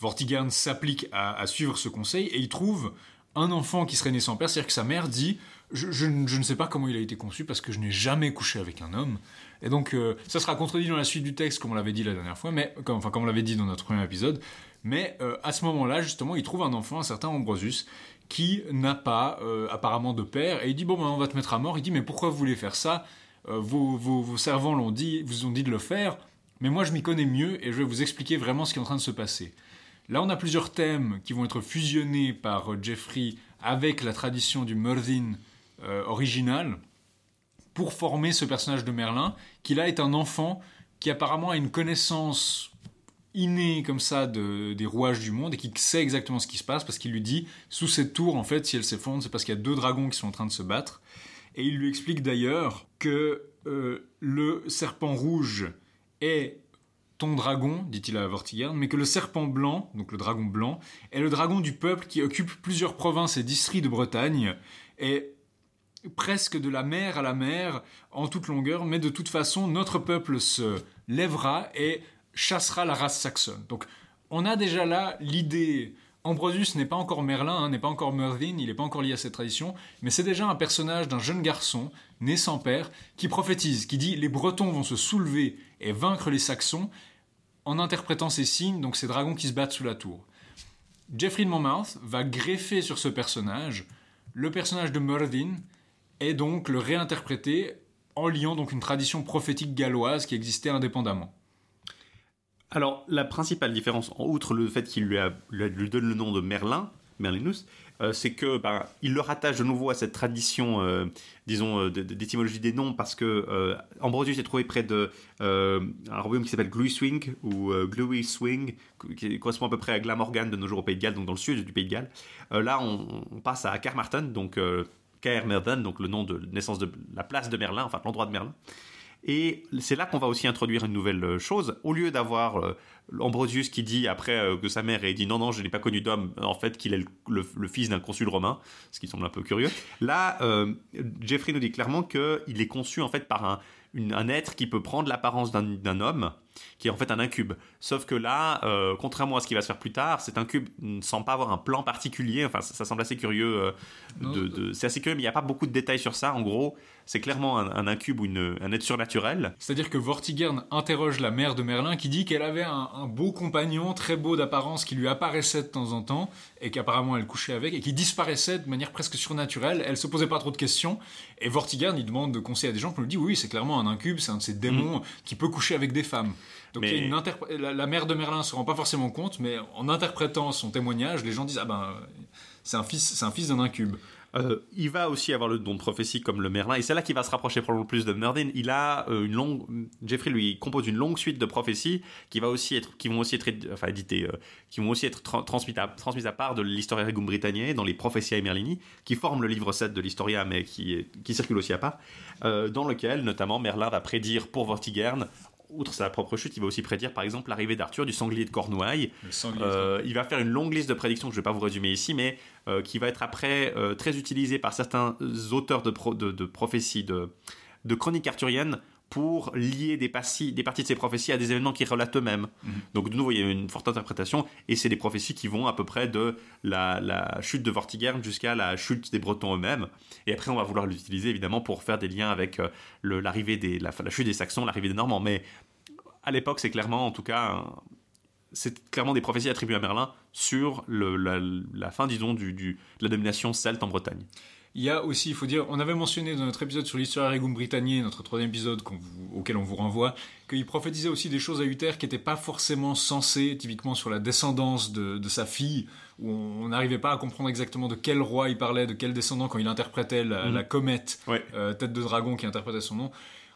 Vortigern s'applique à, suivre ce conseil, et il trouve un enfant qui serait né sans père, c'est-à-dire que sa mère dit je, ne sais pas comment il a été conçu parce que je n'ai jamais couché avec un homme. Et donc, euh, ça sera contredit dans la suite du texte, comme on l'avait dit la dernière fois, mais enfin comme on l'avait dit dans notre premier épisode. Mais euh, à ce moment-là, justement, il trouve un enfant, un certain Ambrosius, qui n'a pas euh, apparemment de père, et il dit bon ben on va te mettre à mort. Il dit mais pourquoi vous voulez faire ça? Vos, vos, servants l'ont dit, vous ont dit de le faire, mais moi je m'y connais mieux et je vais vous expliquer vraiment ce qui est en train de se passer. Là, on a plusieurs thèmes qui vont être fusionnés par Jeffrey avec la tradition du Merlin euh, original pour former ce personnage de Merlin, qui là est un enfant qui apparemment a une connaissance innée comme ça de, des rouages du monde et qui sait exactement ce qui se passe parce qu'il lui dit sous cette tour en fait si elle s'effondre c'est parce qu'il y a deux dragons qui sont en train de se battre. Et il lui explique d'ailleurs que euh, le serpent rouge est ton dragon, dit-il à Vortigern, mais que le serpent blanc, donc le dragon blanc, est le dragon du peuple qui occupe plusieurs provinces et districts de Bretagne, et presque de la mer à la mer en toute longueur, mais de toute façon, notre peuple se lèvera et chassera la race saxonne. Donc on a déjà là l'idée. Ambrosius n'est pas encore Merlin, hein, n'est pas encore Merlin, il n'est pas encore lié à cette tradition, mais c'est déjà un personnage d'un jeune garçon, né sans père, qui prophétise, qui dit les Bretons vont se soulever et vaincre les Saxons en interprétant ces signes, donc ces dragons qui se battent sous la tour. Geoffrey de Monmouth va greffer sur ce personnage le personnage de Merlin et donc le réinterpréter en liant donc une tradition prophétique galloise qui existait indépendamment. Alors, la principale différence, en outre le fait qu'il lui, donne le nom de Merlin, Merlinus, euh, c'est que ben, il le rattache de nouveau à cette tradition, euh, disons, euh, d'étymologie des noms, parce que euh, Ambrosius est trouvé près de un royaume qui s'appelle Gluiswing ou Gluiswing, qui correspond à peu près à Glamorgan de nos jours au Pays de Galles, donc dans le sud du Pays de Galles. Là, on, passe à Carmarthen, donc Caer donc le nom de naissance de la place de Merlin, enfin l'endroit de Merlin. Et c'est là qu'on va aussi introduire une nouvelle euh, chose. Au lieu d'avoir euh, Ambrosius qui dit après euh, que sa mère ait dit non, non, je n'ai pas connu d'homme, en fait, qu'il est le, fils d'un consul romain, ce qui semble un peu curieux. Là, euh, Jeffrey nous dit clairement qu'il est conçu en fait par un, être qui peut prendre l'apparence d'un homme, qui est en fait un incube. Sauf que là, euh, contrairement à ce qui va se faire plus tard, cet incube ne semble pas avoir un plan particulier. Enfin, ça, ça semble assez curieux. euh, de, de- c'est assez curieux, mais il n'y a pas beaucoup de détails sur ça. En gros, c'est clairement un, un incube ou une- un être surnaturel. C'est-à-dire que Vortigern interroge la mère de Merlin qui dit qu'elle avait un, un beau compagnon, très beau d'apparence, qui lui apparaissait de temps en temps, et qu'apparemment elle couchait avec, et qui disparaissait de manière presque surnaturelle. Elle se posait pas trop de questions, et Vortigern il demande de conseil à des gens qui lui dit oui, c'est clairement un incube, c'est un de ces démons qui peut coucher avec des femmes. Donc Mais- une la, la mère de Merlin se rend pas forcément compte, mais en interprétant son témoignage, les gens disent ah ben c'est un fils, c'est un fils d'un incube. Euh, il va aussi avoir le don de prophétie comme le Merlin, et c'est là qu'il va se rapprocher probablement le plus de Merlin. Il a euh, une longue, Jeffrey lui compose une longue suite de prophéties qui va aussi être, qui vont aussi être, enfin éditées, euh, qui vont aussi être tra- transmises à, transmises à part de l'Historia Regum Britanniae dans les Prophetia Merlini, qui forment le livre 7 de l'Historia, mais qui, qui circule aussi à part, dans lequel notamment Merlin va prédire pour Vortigern. Outre sa propre chute, il va aussi prédire par exemple l'arrivée d'Arthur, du sanglier de Cornouailles, sanglier. euh, il va faire une longue liste de prédictions que je ne vais pas vous résumer ici, mais euh, qui va être après euh, très utilisée par certains auteurs de, pro- de, de prophéties, de, de chroniques arthuriennes, pour lier des, parties, des parties de ces prophéties à des événements qu'ils relatent eux-mêmes. Donc de nouveau, il y a une forte interprétation, et c'est des prophéties qui vont à peu près de la, la chute de Vortigern jusqu'à la chute des Bretons eux-mêmes. Et après, on va vouloir l'utiliser évidemment pour faire des liens avec euh, l'arrivée des, la, la chute des Saxons, l'arrivée des Normands. Mais à l'époque, c'est clairement, en tout cas, c'est clairement des prophéties attribuées à Merlin sur le- la, la fin, disons, du, du- de la domination celte en Bretagne. Il y a aussi, il faut dire, on avait mentionné dans notre épisode sur l'histoire Regum Britanniae, notre troisième épisode vous- auquel on vous renvoie, qu'il prophétisait aussi des choses à Uther qui n'étaient pas forcément sensées, typiquement sur la descendance de, de sa fille, où on n'arrivait pas à comprendre exactement de quel roi il parlait, de quel descendant quand il interprétait la, Mhm. la comète, Ouais. euh, tête de dragon qui interprétait son nom.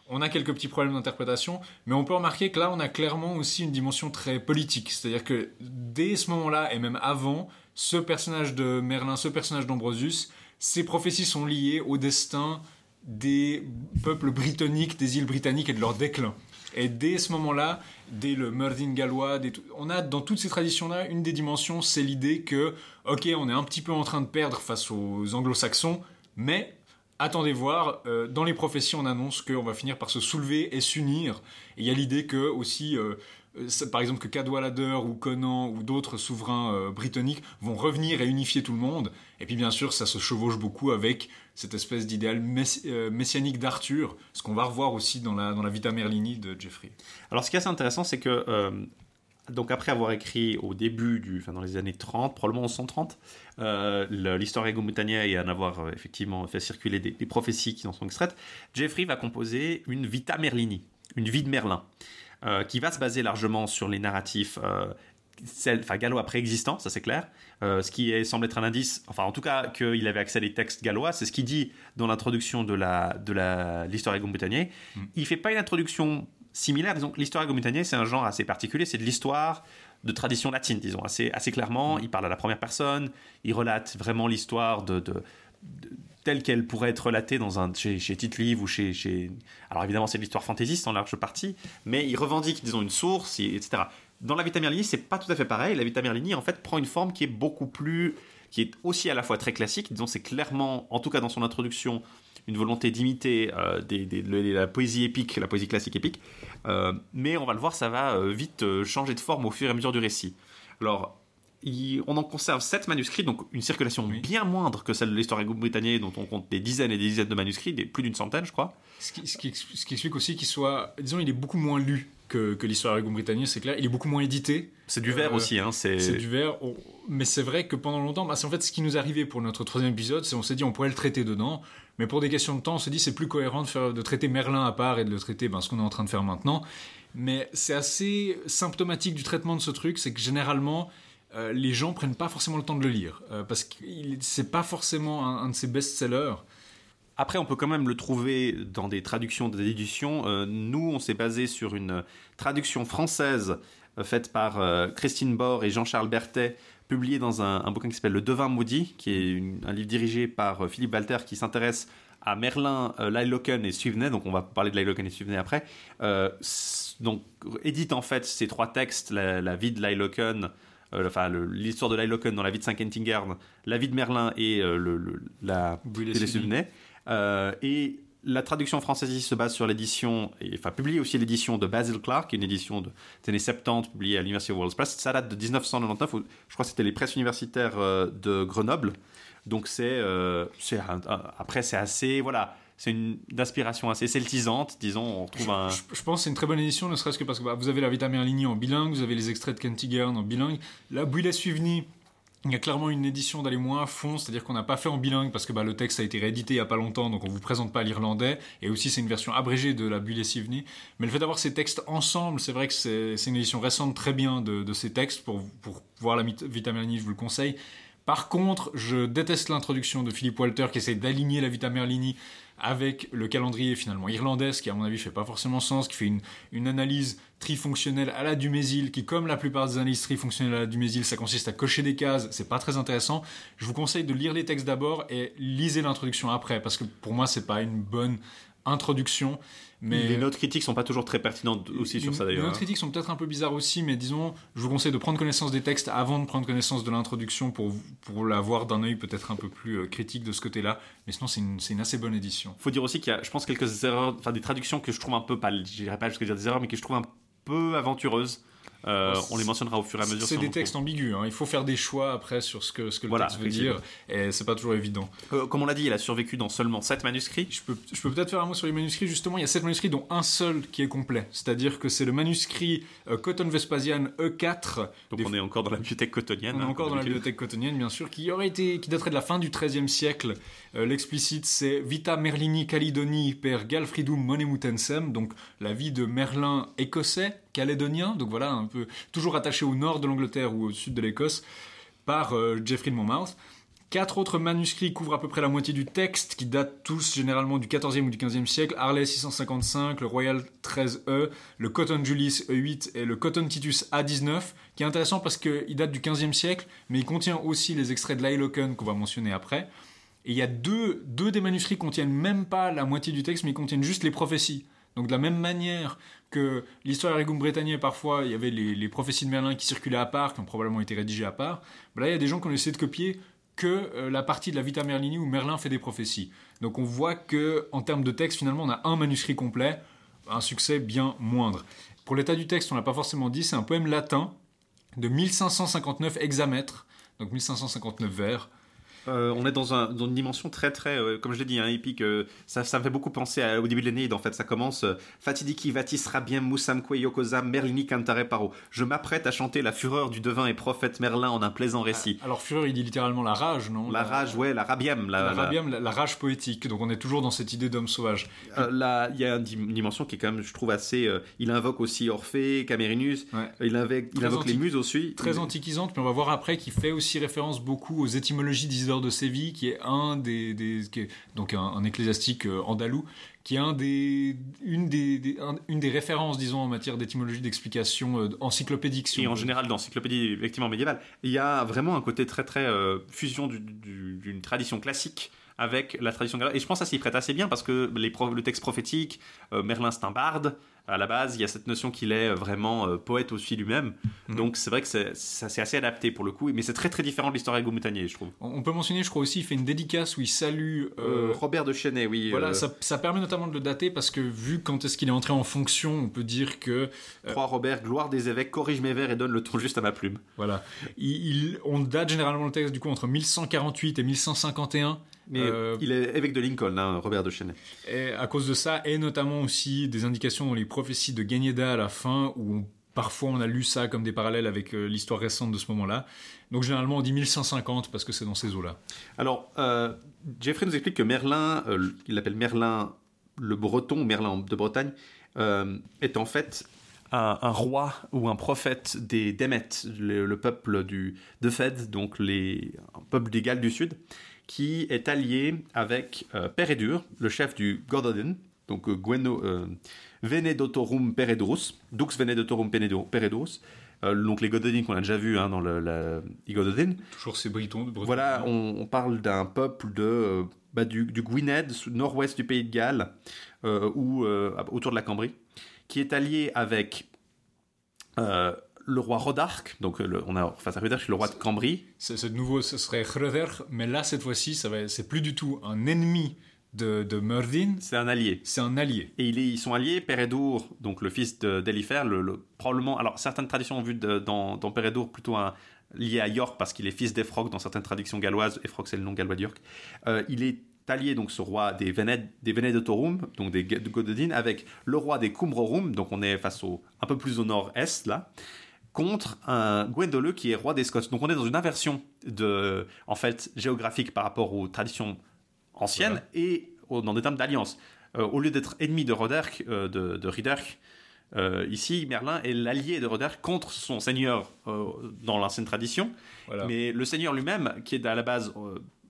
On a quelques petits problèmes d'interprétation, mais on peut remarquer que là, on a clairement aussi une dimension très politique. C'est-à-dire que dès ce moment-là, et même avant, ce personnage de Merlin, ce personnage d'Ambrosius, ces prophéties sont liées au destin des peuples britanniques, des îles britanniques et de leur déclin. Et dès ce moment-là, dès le Merdin gallois, on a dans toutes ces traditions-là, une des dimensions, c'est l'idée que, ok, on est un petit peu en train de perdre face aux anglo-saxons, mais attendez voir, euh, dans les prophéties, on annonce qu'on va finir par se soulever et s'unir. Et il y a l'idée que aussi, euh, par exemple, que Cadwallader ou Conan ou d'autres souverains euh, britanniques vont revenir et unifier tout le monde. Et puis bien sûr, ça se chevauche beaucoup avec cette espèce d'idéal euh, messianique d'Arthur, ce qu'on va revoir aussi dans la, Vita Merlini de Jeffrey. Alors, ce qui est assez intéressant, c'est que, euh, donc après avoir écrit au début, du, dans les années 30, probablement en 130, euh, le- l'histoire Britanniae et en avoir euh, effectivement fait circuler des, des prophéties qui en sont extraites, Jeffrey va composer une Vita Merlini, une vie de Merlin, euh, qui va se baser largement sur les narratifs euh, enfin gallois préexistants, ça c'est clair. Euh, ce qui est- semble être un indice, enfin en tout cas qu'il avait accès à des textes gallois, c'est ce qu'il dit dans l'introduction de la de la l'histoire Britanniae. Il fait pas une introduction similaire. Disons l'histoire Britanniae c'est un genre assez particulier, c'est de l'histoire de tradition latine, disons assez assez clairement. Il parle à la première personne, il relate vraiment l'histoire de, de- de- telle qu'elle pourrait être relatée dans un, chez, chez Tite-Live ou chez, chez... Alors évidemment, c'est de l'histoire fantaisiste en large partie, mais il revendique, disons, une source, et- etc. Dans la Vita Merlini, c'est pas tout à fait pareil. La Vita Merlini, en fait, prend une forme qui est beaucoup plus... qui est aussi à la fois très classique, disons, c'est clairement, en tout cas dans son introduction, une volonté d'imiter euh, la poésie épique, la poésie classique épique. Euh, mais on va le voir, ça va euh, vite changer de forme au fur et à mesure du récit. Alors, il- on en conserve sept manuscrits, donc une circulation bien moindre que celle de l'histoire britannique, dont on compte des dizaines et des dizaines de manuscrits, des, plus d'une centaine, je crois. Ce qui, ce qui ex- ce qui explique aussi qu'il soit, disons, il est beaucoup moins lu que, que l'histoire britannique, c'est clair. Il est beaucoup moins édité. C'est du verre Euh, aussi, hein, c'est... C'est du verre. On- Mais c'est vrai que pendant longtemps, bah, c'est en fait ce qui nous arrivait pour notre troisième épisode, c'est on s'est dit on pourrait le traiter dedans, mais pour des questions de temps, on s'est dit c'est plus cohérent de, faire, de traiter Merlin à part et de le traiter ben, ce qu'on est en train de faire maintenant. Mais c'est assez symptomatique du traitement de ce truc, c'est que généralement, euh, les gens prennent pas forcément le temps de le lire, euh, parce que c'est pas forcément un, de ces best-sellers. Après, on peut quand même le trouver dans des traductions des éditions. Euh, nous, on s'est basé sur une traduction française faite par Christine Bord et Jean-Charles Berthet, publiée dans un, bouquin qui s'appelle Le Devin Maudit, qui est un livre dirigé par Philippe Walter qui s'intéresse à Merlin, euh, et Suvenet. Donc, on va parler de Lyloken et Suvenet après. Donc, édite en fait ces trois textes la, la vie de Lyloken. Euh, enfin, l'histoire de Lyloken dans la vie de Saint-Kentigern, la vie de Merlin et euh, le, la. Euh, et la traduction française ici se base sur l'édition, enfin publie aussi l'édition de Basil Clark, une édition de, des années 70 publiée à l'University of World Press. Ça date de 1999, où- je crois que c'était les presses universitaires euh, de Grenoble. Donc c'est, après c'est assez, voilà, c'est une d'inspiration assez celtisante, disons. On retrouve un, Je, je pense que c'est une très bonne édition, ne serait-ce que parce que bah, vous avez la Vita Merlini en bilingue, vous avez les extraits de Kentigern en bilingue. La Bouillet Suivni, il y a clairement une édition d'aller moins à fond, c'est-à-dire qu'on n'a pas fait en bilingue parce que bah, le texte a été réédité il n'y a pas longtemps, donc on vous présente pas l'irlandais, et aussi c'est une version abrégée de la Bouillet Suivni. Mais le fait d'avoir ces textes ensemble, c'est vrai que c'est une édition récente très bien de, de ces textes, pour, pour voir la Mit- Vita Merlini, je vous le conseille. Par contre, je déteste l'introduction de Philippe Walter qui essaie d'aligner la Vita Merlini avec le calendrier finalement irlandais, qui à mon avis fait pas forcément sens, qui fait une, une analyse trifonctionnelle à la Dumézil, qui comme la plupart des analyses trifonctionnelles à la Dumézil, ça consiste à cocher des cases, c'est pas très intéressant. Je vous conseille de lire les textes d'abord et lisez l'introduction après, parce que pour moi c'est pas une bonne introduction. Mais les notes critiques sont pas toujours très pertinentes aussi sur les- ça Les d'ailleurs. notes hein. critiques sont peut-être un peu bizarres aussi, mais disons, je vous conseille de prendre connaissance des textes avant de prendre connaissance de l'introduction pour, pour la voir d'un œil peut-être un peu plus euh, critique de ce côté-là. Mais sinon, c'est une, une assez bonne édition. faut dire aussi qu'il y a, je pense, quelques erreurs, enfin des traductions que je trouve un peu, pas, je dirais pas jusqu'à dire des erreurs, mais que je trouve un peu aventureuses. Euh, on les mentionnera au fur et à mesure. C'est des textes ambigus, hein. il faut faire des choix après sur ce que, ce que le Voilà, texte veut dire, et c'est pas toujours évident. Euh, comme on l'a dit, il a survécu dans seulement 7 manuscrits. Je peux, je peux peut-être faire un mot sur les manuscrits. Justement, il y a sept manuscrits, dont un seul qui est complet. C'est-à-dire que c'est le manuscrit euh, Cotton Vespasian E4. Donc des- on est encore dans la bibliothèque cottonienne. On est hein, encore dans la bibliothèque cottonienne, bien sûr, qui aurait été, qui daterait de la fin du XIIIe siècle. L'explicite, c'est Vita Merlini Caledoni per Galfridum Monemutensem, donc la vie de Merlin écossais, calédonien, donc voilà, un peu toujours attaché au nord de l'Angleterre ou au sud de l'Écosse, par euh, Geoffrey de Monmouth. Quatre autres manuscrits couvrent à peu près la moitié du texte, qui datent tous généralement du XIVe ou du XVe siècle. Harley 655, le Royal 13E, le Cotton Julius E8 et le Cotton Titus A19, qui est intéressant parce qu'il date du XVe siècle, mais il contient aussi les extraits de l'Ailoken qu'on va mentionner après. Et il y a deux, deux des manuscrits qui contiennent même pas la moitié du texte, mais ils contiennent juste les prophéties. Donc de la même manière que l'histoire Regum Britanniae, parfois, il y avait les, prophéties de Merlin qui circulaient à part, qui ont probablement été rédigées à part. Là, il y a des gens qui ont essayé de copier que euh, la partie de la Vita Merlini où Merlin fait des prophéties. Donc on voit que en termes de texte, finalement, on a un manuscrit complet, un succès bien moindre. Pour l'état du texte, on l'a pas forcément dit, c'est un poème latin de 1559 hexamètres, donc 1559 vers. Euh, on est dans, un- dans une dimension très très, euh, comme je l'ai dit, hein, épique. euh, ça, ça me fait beaucoup penser à- au début de l'Énéide. En fait, ça commence Fatidiki vatis rabien musamque yokosa merlini cantare paro. Je m'apprête à chanter la fureur du devin et prophète Merlin en un plaisant récit. Alors Fureur, il dit littéralement la rage, non? La rage, ouais, la rabiam. La, rabiam, la- la rage poétique. Donc on est toujours dans cette idée d'homme sauvage. Là, il y a une dim- une dimension qui est quand même, je trouve, assez. il invoque aussi Orphée, Camérinus. Ouais. Il invoque, il invoque les muses aussi. Très antiquisante, mais on va voir après qu'il fait aussi référence beaucoup aux étymologies d'Isidore de Séville, qui est un des, des- qui est donc un, un ecclésiastique euh, andalou, qui est un des, une des, des- un- une des références, disons, en matière d'étymologie d'explication euh, encyclopédique. si Et en général, dans l'encyclopédie effectivement médiévale, il y a vraiment un côté très très euh, fusion du- du- d'une tradition classique avec la tradition galloise. Et je pense que ça s'y prête assez bien parce que les le texte prophétique, euh, Merlin c'est un barde, à la base, il y a cette notion qu'il est vraiment euh, poète aussi lui-même. Mhm. Donc c'est vrai que c'est ça, c'est assez adapté pour le coup, mais c'est très très différent de l'histoire Moutanier, je trouve. On peut mentionner, je crois aussi, il fait une dédicace où il salue. euh, Robert de Chenet, oui. Voilà, euh, ça, ça permet notamment de le dater parce que vu quand est-ce qu'il est entré en fonction, on peut dire que Trois Robert, gloire des évêques, corrige mes vers et donne le ton juste à ma plume. voilà, il, il- on date généralement le texte du coup entre 1148 et 1151. Mais Euh, il est évêque de Lincoln, hein, Robert de Chenet. Et à cause de ça, et notamment aussi des indications dans les prophéties de Gagneda à la fin, où on- parfois on a lu ça comme des parallèles avec euh, l'histoire récente de ce moment-là. Donc généralement on dit 1150 parce que c'est dans ces eaux-là. Alors, euh, Jeffrey nous explique que Merlin, euh, il l'appelle Merlin le Breton, Merlin de Bretagne, est en fait un, un roi ou un prophète des Démètes, le, le peuple du, de Fed, donc les, un peuple des Galles du Sud, qui est allié avec euh, Peredur, le chef du Gododin, donc euh, Gweno, euh, Venedotorum Peredurus, Dux Venedotorum Peredurus, euh, donc les Gododin qu'on a déjà vu hein, dans le, la, les Gododin. Toujours ces britons. Voilà, on, on parle d'un peuple de, euh, bah, du, du Gwynedd, nord-ouest du pays de Galles, ou autour de la Cambrie, qui est allié avec le roi Rodark, donc euh, le- on a face à Rodark, le roi de Cambrie. C'est de nouveau, ce serait Hröder, mais là cette fois-ci, ça va, c'est plus du tout un ennemi de, de Merdin, C'est un allié. c'est un allié. Et il est- ils sont alliés, Peredur, donc le fils de- d'Elifer, le, le- probablement. Alors, certaines traditions ont vu de- dans, dans Peredur plutôt un, lié à York parce qu'il est fils d'Efroc dans certaines traditions galloises. Efroc, c'est le nom gallois de York. Euh, il est allié, donc, ce roi des Vénèdes, des Vénédotorum, donc des de avec le roi des Cumbrorum, donc on est face au, un peu plus au nord-est, là, contre un Gwendoleu qui est roi des Scots. Donc on est dans une inversion de, en fait, géographique par rapport aux traditions anciennes Voilà. et au- dans des termes d'alliance. Euh, au lieu d'être ennemi de Roderk, euh, de, de Riderk, euh, ici Merlin est l'allié de Roderk contre son seigneur dans l'ancienne tradition. Voilà. Mais le seigneur lui-même, qui est à la base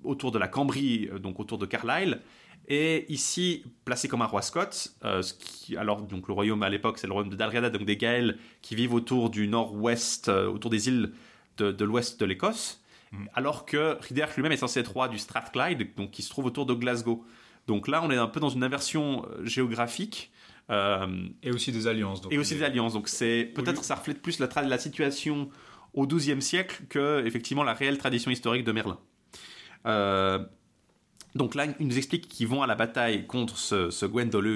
autour de la Cambrie, donc autour de Carlisle, est ici placé comme un roi scot. euh, ce qui, alors, donc, le royaume à l'époque, c'est le royaume de Dalriada, donc des Gaëls qui vivent autour du nord-ouest, euh, autour des îles de, l'ouest de l'Écosse. Alors que Riderk lui-même est censé être roi du Strathclyde, donc qui se trouve autour de Glasgow. Donc là, on est un peu dans une inversion euh, géographique. euh, Et aussi des alliances. donc. et aussi des alliances. Donc c'est peut-être ça reflète plus la, situation au XIIe siècle que effectivement la réelle tradition historique de Merlin. Euh, donc là, il nous explique qu'ils vont à la bataille contre ce, ce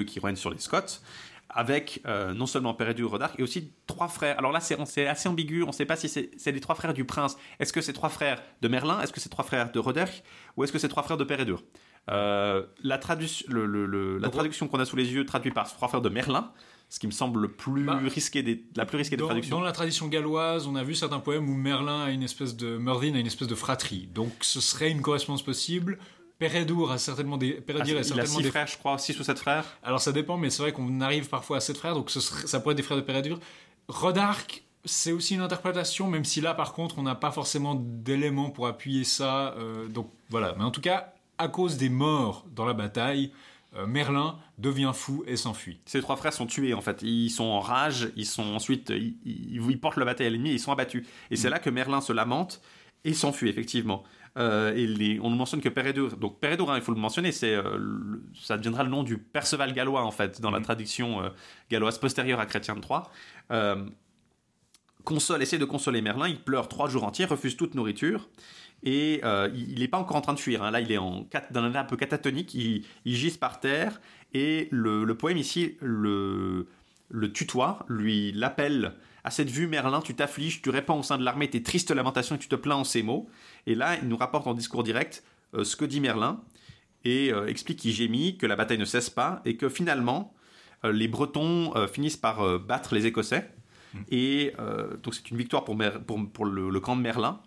qui règne sur les Scots, avec euh, non seulement Peredur Rodark, et aussi trois frères. Alors là, c'est assez ambigu, on ne sait pas si c'est les trois frères du prince. Est-ce que c'est trois frères de Merlin? Est-ce que c'est trois frères de Roderk Ou est-ce que c'est trois frères de Peredur Euh, la, tradu- le- le- le- la Donc, traduction qu'on a sous les yeux traduit par trois frères de Merlin, ce qui me semble le plus Bah, risqué des, la plus risquée des Dans, traductions. dans la tradition galloise, on a vu certains poèmes où Merlin a une espèce de Merdin a une espèce de fratrie. Donc ce serait une correspondance possible. Peredur a certainement des Ah, a il a certainement six des frères, je crois, six ou sept frères. Alors ça dépend, mais c'est vrai qu'on arrive parfois à sept frères, donc ce serait- ça pourrait être des frères de Peredur. Rodark, c'est aussi une interprétation, même si là par contre on n'a pas forcément d'éléments pour appuyer ça. euh, donc voilà, mais en tout cas, à cause des morts dans la bataille, euh, Merlin devient fou et s'enfuit. Ces trois frères sont tués en fait. Ils sont en rage, ils sont ensuite, ils, ils- ils portent la bataille à l'ennemi, et ils sont abattus. Et Mm. c'est là que Merlin se lamente et s'enfuit effectivement. Euh, et les- on ne mentionne que Peredur. Donc Peredur, hein, il faut le mentionner, c'est euh, le- ça deviendra le nom du Perceval gallois en fait dans la Mm. traduction euh, galloise postérieure à Chrétien de Troyes. Euh, console, essaie de consoler Merlin. Il pleure trois jours entiers, refuse toute nourriture. Et il n'est pas encore en train de fuir. hein. Là, il est en, dans un état un peu catatonique. Il, il gisse par terre. Et le, le poème ici le, le tutoie, lui l'appelle. À cette vue, Merlin, tu t'affliges, tu répands au sein de l'armée tes tristes lamentations et tu te plains en ces mots. Et là, il nous rapporte en discours direct euh, ce que dit Merlin et euh, explique qu'il gémit, que la bataille ne cesse pas et que finalement, euh, les Bretons finissent par battre les Écossais. Et euh, donc c'est une victoire pour, Mer- pour, pour le, le camp de Merlin.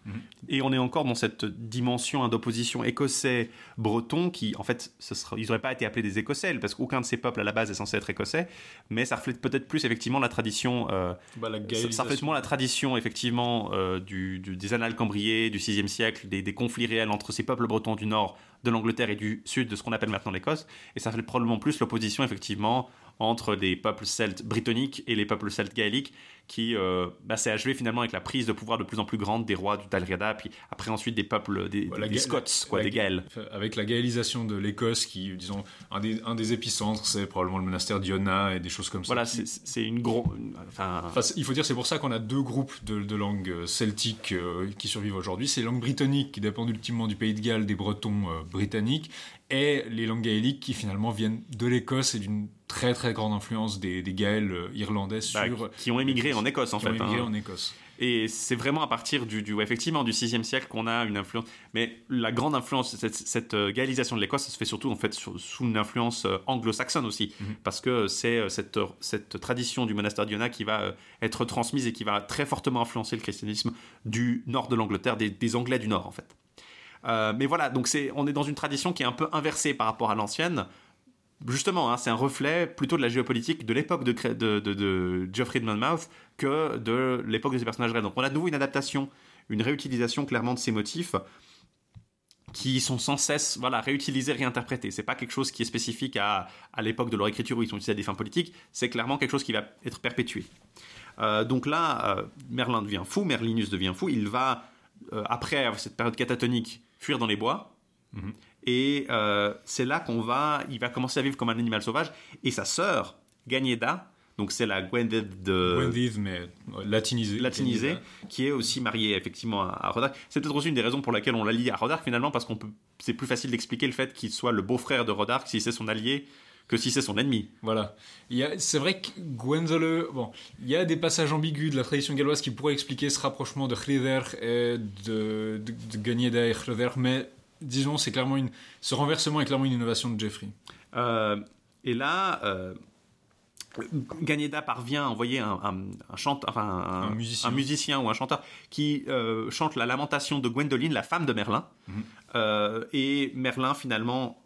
Et on est encore dans cette dimension hein, d'opposition écossais-breton qui, en fait, ce sera, ils n'auraient pas été appelés des Écossais parce qu'aucun de ces peuples à la base est censé être écossais. Mais ça reflète peut-être plus effectivement la tradition. euh, Bah, la ça, ça reflète moins la tradition effectivement euh, du, du- des annales cambriées du 6e siècle, des, des conflits réels entre ces peuples bretons du nord de l'Angleterre et du sud de ce qu'on appelle maintenant l'Écosse. Et ça reflète probablement plus l'opposition effectivement entre des peuples celtes britanniques et les peuples celtes gaéliques qui euh, bah, s'est achevé finalement avec la prise de pouvoir de plus en plus grande des rois du Dalriada, puis après ensuite des peuples, des, Scots, quoi, la- des Gaëls. Avec la gaélisation de l'Écosse, qui, disons, un des, un des épicentres, c'est probablement le monastère d'Iona et des choses comme ça. Voilà, c'est une grosse. Enfin, il faut dire, c'est pour ça qu'on a deux groupes de, de langues euh, celtiques euh, qui survivent aujourd'hui. C'est les langues britanniques qui dépendent ultimement du pays de Galles, des Bretons euh, britanniques, et les langues gaéliques qui finalement viennent de l'Écosse et d'une très très grande influence des, des Gaëls irlandais bah, sur. qui ont émigré en Écosse en qui fait. hein. en Écosse. Et c'est vraiment à partir du, du ouais, effectivement du 6e siècle qu'on a une influence. Mais la grande influence, cette, cette euh, gaélisation de l'Écosse, ça se fait surtout en fait sur- sous une influence euh, anglo-saxonne aussi, Mhm. parce que c'est euh, cette, cette tradition du monastère d'Iona qui va être transmise et qui va très fortement influencer le christianisme du nord de l'Angleterre, des, des Anglais du nord en fait. Euh, mais voilà, donc c'est, on est dans une tradition qui est un peu inversée par rapport à l'ancienne. Justement, hein, c'est un reflet plutôt de la géopolitique de l'époque de, de, Geoffrey de Monmouth que de l'époque de ces personnages réels. Donc on a de nouveau une adaptation, une réutilisation clairement de ces motifs qui sont sans cesse voilà, réutilisés, réinterprétés. C'est pas quelque chose qui est spécifique à, l'époque de leur écriture où ils sont utilisés à des fins politiques, c'est clairement quelque chose qui va être perpétué. Euh, donc là, euh, Merlin devient fou, Merlinus devient fou, il va, euh, après cette période catatonique, fuir dans les bois. Mhm. Et euh, c'est là qu'on va, il va commencer à vivre comme un animal sauvage. Et sa sœur, Ganyeda, donc c'est la Gwendid de Gwendive, mais latinisée. latinisée, qui est aussi mariée effectivement à, Rodark. C'est peut-être aussi une des raisons pour laquelle on la lie à Rodark finalement, parce qu'on peut, c'est plus facile d'expliquer le fait qu'il soit le beau-frère de Rodark si c'est son allié que si c'est son ennemi. Voilà. C'est vrai que Gwenzole, bon, il y a des passages ambigus de la tradition galloise qui pourraient expliquer ce rapprochement de Hrider et de, de, et Hrider, mais disons, c'est clairement une, ce renversement est clairement une innovation de Jeffrey. Euh, et là, euh, Ganyeda parvient à envoyer un, un, un chante- enfin, un, musicien. un musicien ou un chanteur qui euh, chante la lamentation de Gwendoline, la femme de Merlin. Mhm. Euh, et Merlin, finalement,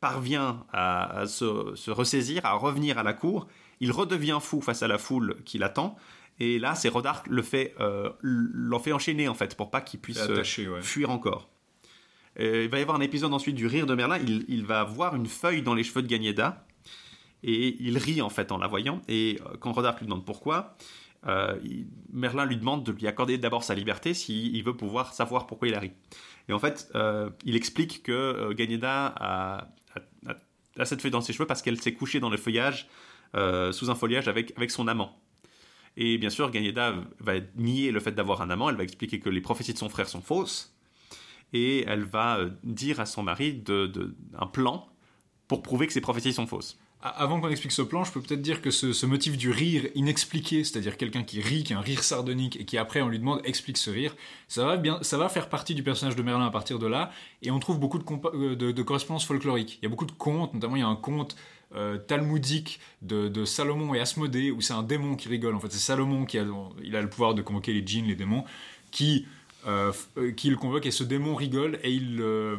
parvient à, à se, se ressaisir, à revenir à la cour. Il redevient fou face à la foule qui l'attend. Et là, c'est Rodark le fait, l'en fait enchaîner, en fait, pour pas qu'il puisse C'est attaché, ouais. fuir encore. Euh, il va y avoir un épisode ensuite du rire de Merlin. Il, va voir une feuille dans les cheveux de Ganyeda et il rit en fait en la voyant. Et euh, quand Rodark lui demande pourquoi, euh, Merlin lui demande de lui accorder d'abord sa liberté s'il il veut pouvoir savoir pourquoi il a ri. Et en fait, il explique que Ganyeda a, cette feuille dans ses cheveux parce qu'elle s'est couchée dans le feuillage, sous un foliage avec, avec son amant. Et bien sûr, Ganyeda va nier le fait d'avoir un amant, elle va expliquer que les prophéties de son frère sont fausses, et elle va euh, dire à son mari de, un plan pour prouver que ses prophéties sont fausses. Avant qu'on explique ce plan, je peux peut-être dire que ce, motif du rire inexpliqué, c'est-à-dire quelqu'un qui rit, qui a un rire sardonique, et qui après on lui demande explique ce rire, ça va, bien, ça va faire partie du personnage de Merlin à partir de là, et on trouve beaucoup de, euh, correspondances folkloriques. Il y a beaucoup de contes, notamment il y a un conte euh, talmudique de, Salomon et Asmodée, où c'est un démon qui rigole. En fait, c'est Salomon qui a le pouvoir de convoquer les djinns, les démons, qui, euh, euh, qui le convoque, et ce démon rigole, et il, euh,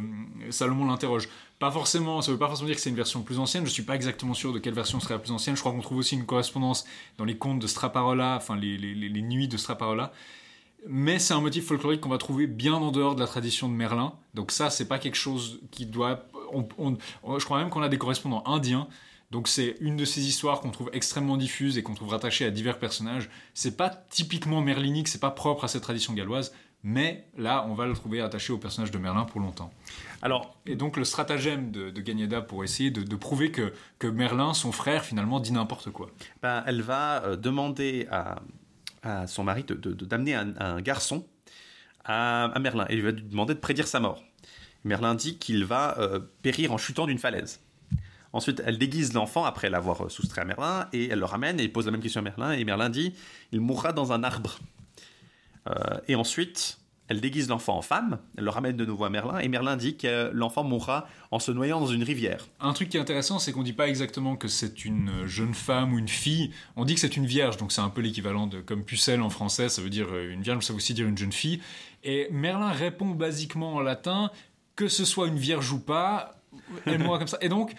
Salomon l'interroge. Pas forcément, ça veut pas forcément dire que c'est une version plus ancienne. Je suis pas exactement sûr de quelle version serait la plus ancienne. Je crois qu'on trouve aussi une correspondance dans les contes de Straparola, enfin les, nuits de Straparola. Mais c'est un motif folklorique qu'on va trouver bien en dehors de la tradition de Merlin. Donc ça, c'est pas quelque chose qui doit. je crois même qu'on a des correspondants indiens. Donc c'est une de ces histoires qu'on trouve extrêmement diffuse et qu'on trouve rattachée à divers personnages. C'est pas typiquement merlinique, c'est pas propre à cette tradition galloise. Mais là, on va le trouver attaché au personnage de Merlin pour longtemps. Alors, Et donc le stratagème de, de pour essayer de, de prouver que, que Merlin, son frère, finalement, dit n'importe quoi. ben, elle va euh, demander à, à son mari d'amener un, un garçon à, à Merlin et il va lui demander de prédire sa mort. Merlin dit qu'il va euh, périr en chutant d'une falaise. Ensuite, elle déguise l'enfant après l'avoir euh, soustrait à Merlin et elle le ramène et pose la même question à Merlin et Merlin dit il mourra dans un arbre. Euh, et ensuite, elle déguise l'enfant en femme, elle le ramène de nouveau à Merlin et Merlin dit que l'enfant mourra en se noyant dans une rivière. Un truc qui est intéressant, c'est qu'on dit pas exactement que c'est une jeune femme ou une fille. On dit que c'est une vierge, donc c'est un peu l'équivalent de comme pucelle en français, ça veut dire euh, une vierge, ça veut aussi dire une jeune fille. Et Merlin répond basiquement en latin que ce soit une vierge ou pas, et moi comme ça. Et donc,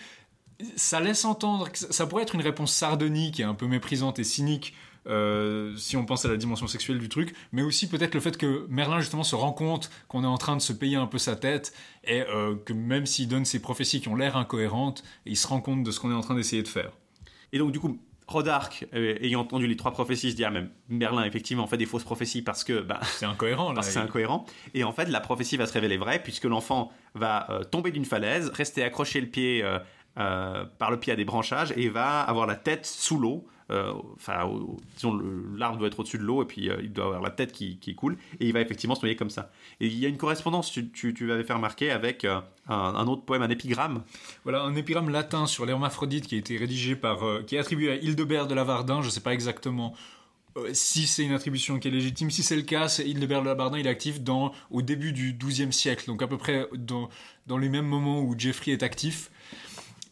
ça laisse entendre que ça pourrait être une réponse sardonique et un peu méprisante et cynique. Euh, si on pense à la dimension sexuelle du truc, mais aussi peut-être le fait que Merlin justement se rend compte qu'on est en train de se payer un peu sa tête et euh, que même s'il donne ces prophéties qui ont l'air incohérentes, il se rend compte de ce qu'on est en train d'essayer de faire. Et donc, du coup, Rodark, euh, ayant entendu les trois prophéties, se dit ah même Merlin effectivement fait des fausses prophéties parce que bah, C'est incohérent là. c'est incohérent. Et en fait, la prophétie va se révéler vraie puisque l'enfant va euh, tomber d'une falaise, rester accroché le pied euh, par le pied à des branchages et va avoir la tête sous l'eau. Euh, Enfin, disons, l'arbre doit être au-dessus de l'eau et puis euh, il doit avoir la tête qui, coule et il va effectivement se noyer comme ça. Et il y a une correspondance, tu, tu, tu l'avais fait remarquer, avec euh, un, autre poème, un épigramme. Voilà, un épigramme latin sur l'hermaphrodite qui a été rédigé par. qui est attribué à Hildebert de Lavardin, je ne sais pas exactement. Si c'est une attribution qui est légitime, si c'est le cas, Hildebert de Lavardin, il est actif dans, au début du XIIe siècle, donc à peu près dans, dans les mêmes moments où Geoffrey est actif.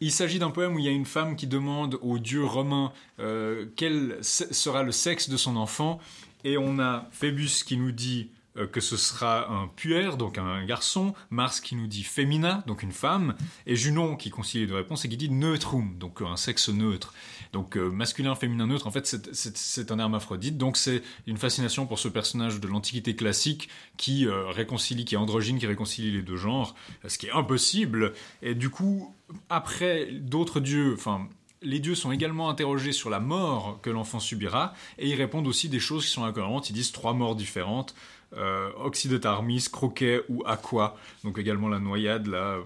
Il s'agit d'un poème où il y a une femme qui demande au dieu romain euh, quel se- sera le sexe de son enfant, et on a Phébus qui nous dit que ce sera un puer, donc un garçon, Mars qui nous dit femina, donc une femme, et Junon qui concilie les deux réponses et qui dit neutrum, donc un sexe neutre. Donc euh, masculin, féminin, neutre, en fait c'est- un hermaphrodite, donc c'est une fascination pour ce personnage de l'Antiquité classique qui euh, réconcilie, qui est androgyne, qui réconcilie les deux genres, ce qui est impossible. Et du coup, après d'autres dieux, enfin les dieux sont également interrogés sur la mort que l'enfant subira, et ils répondent aussi des choses qui sont incohérentes. Ils disent trois morts différentes euh, Occidetarmis, Croquet ou Aqua. Donc également la noyade, la,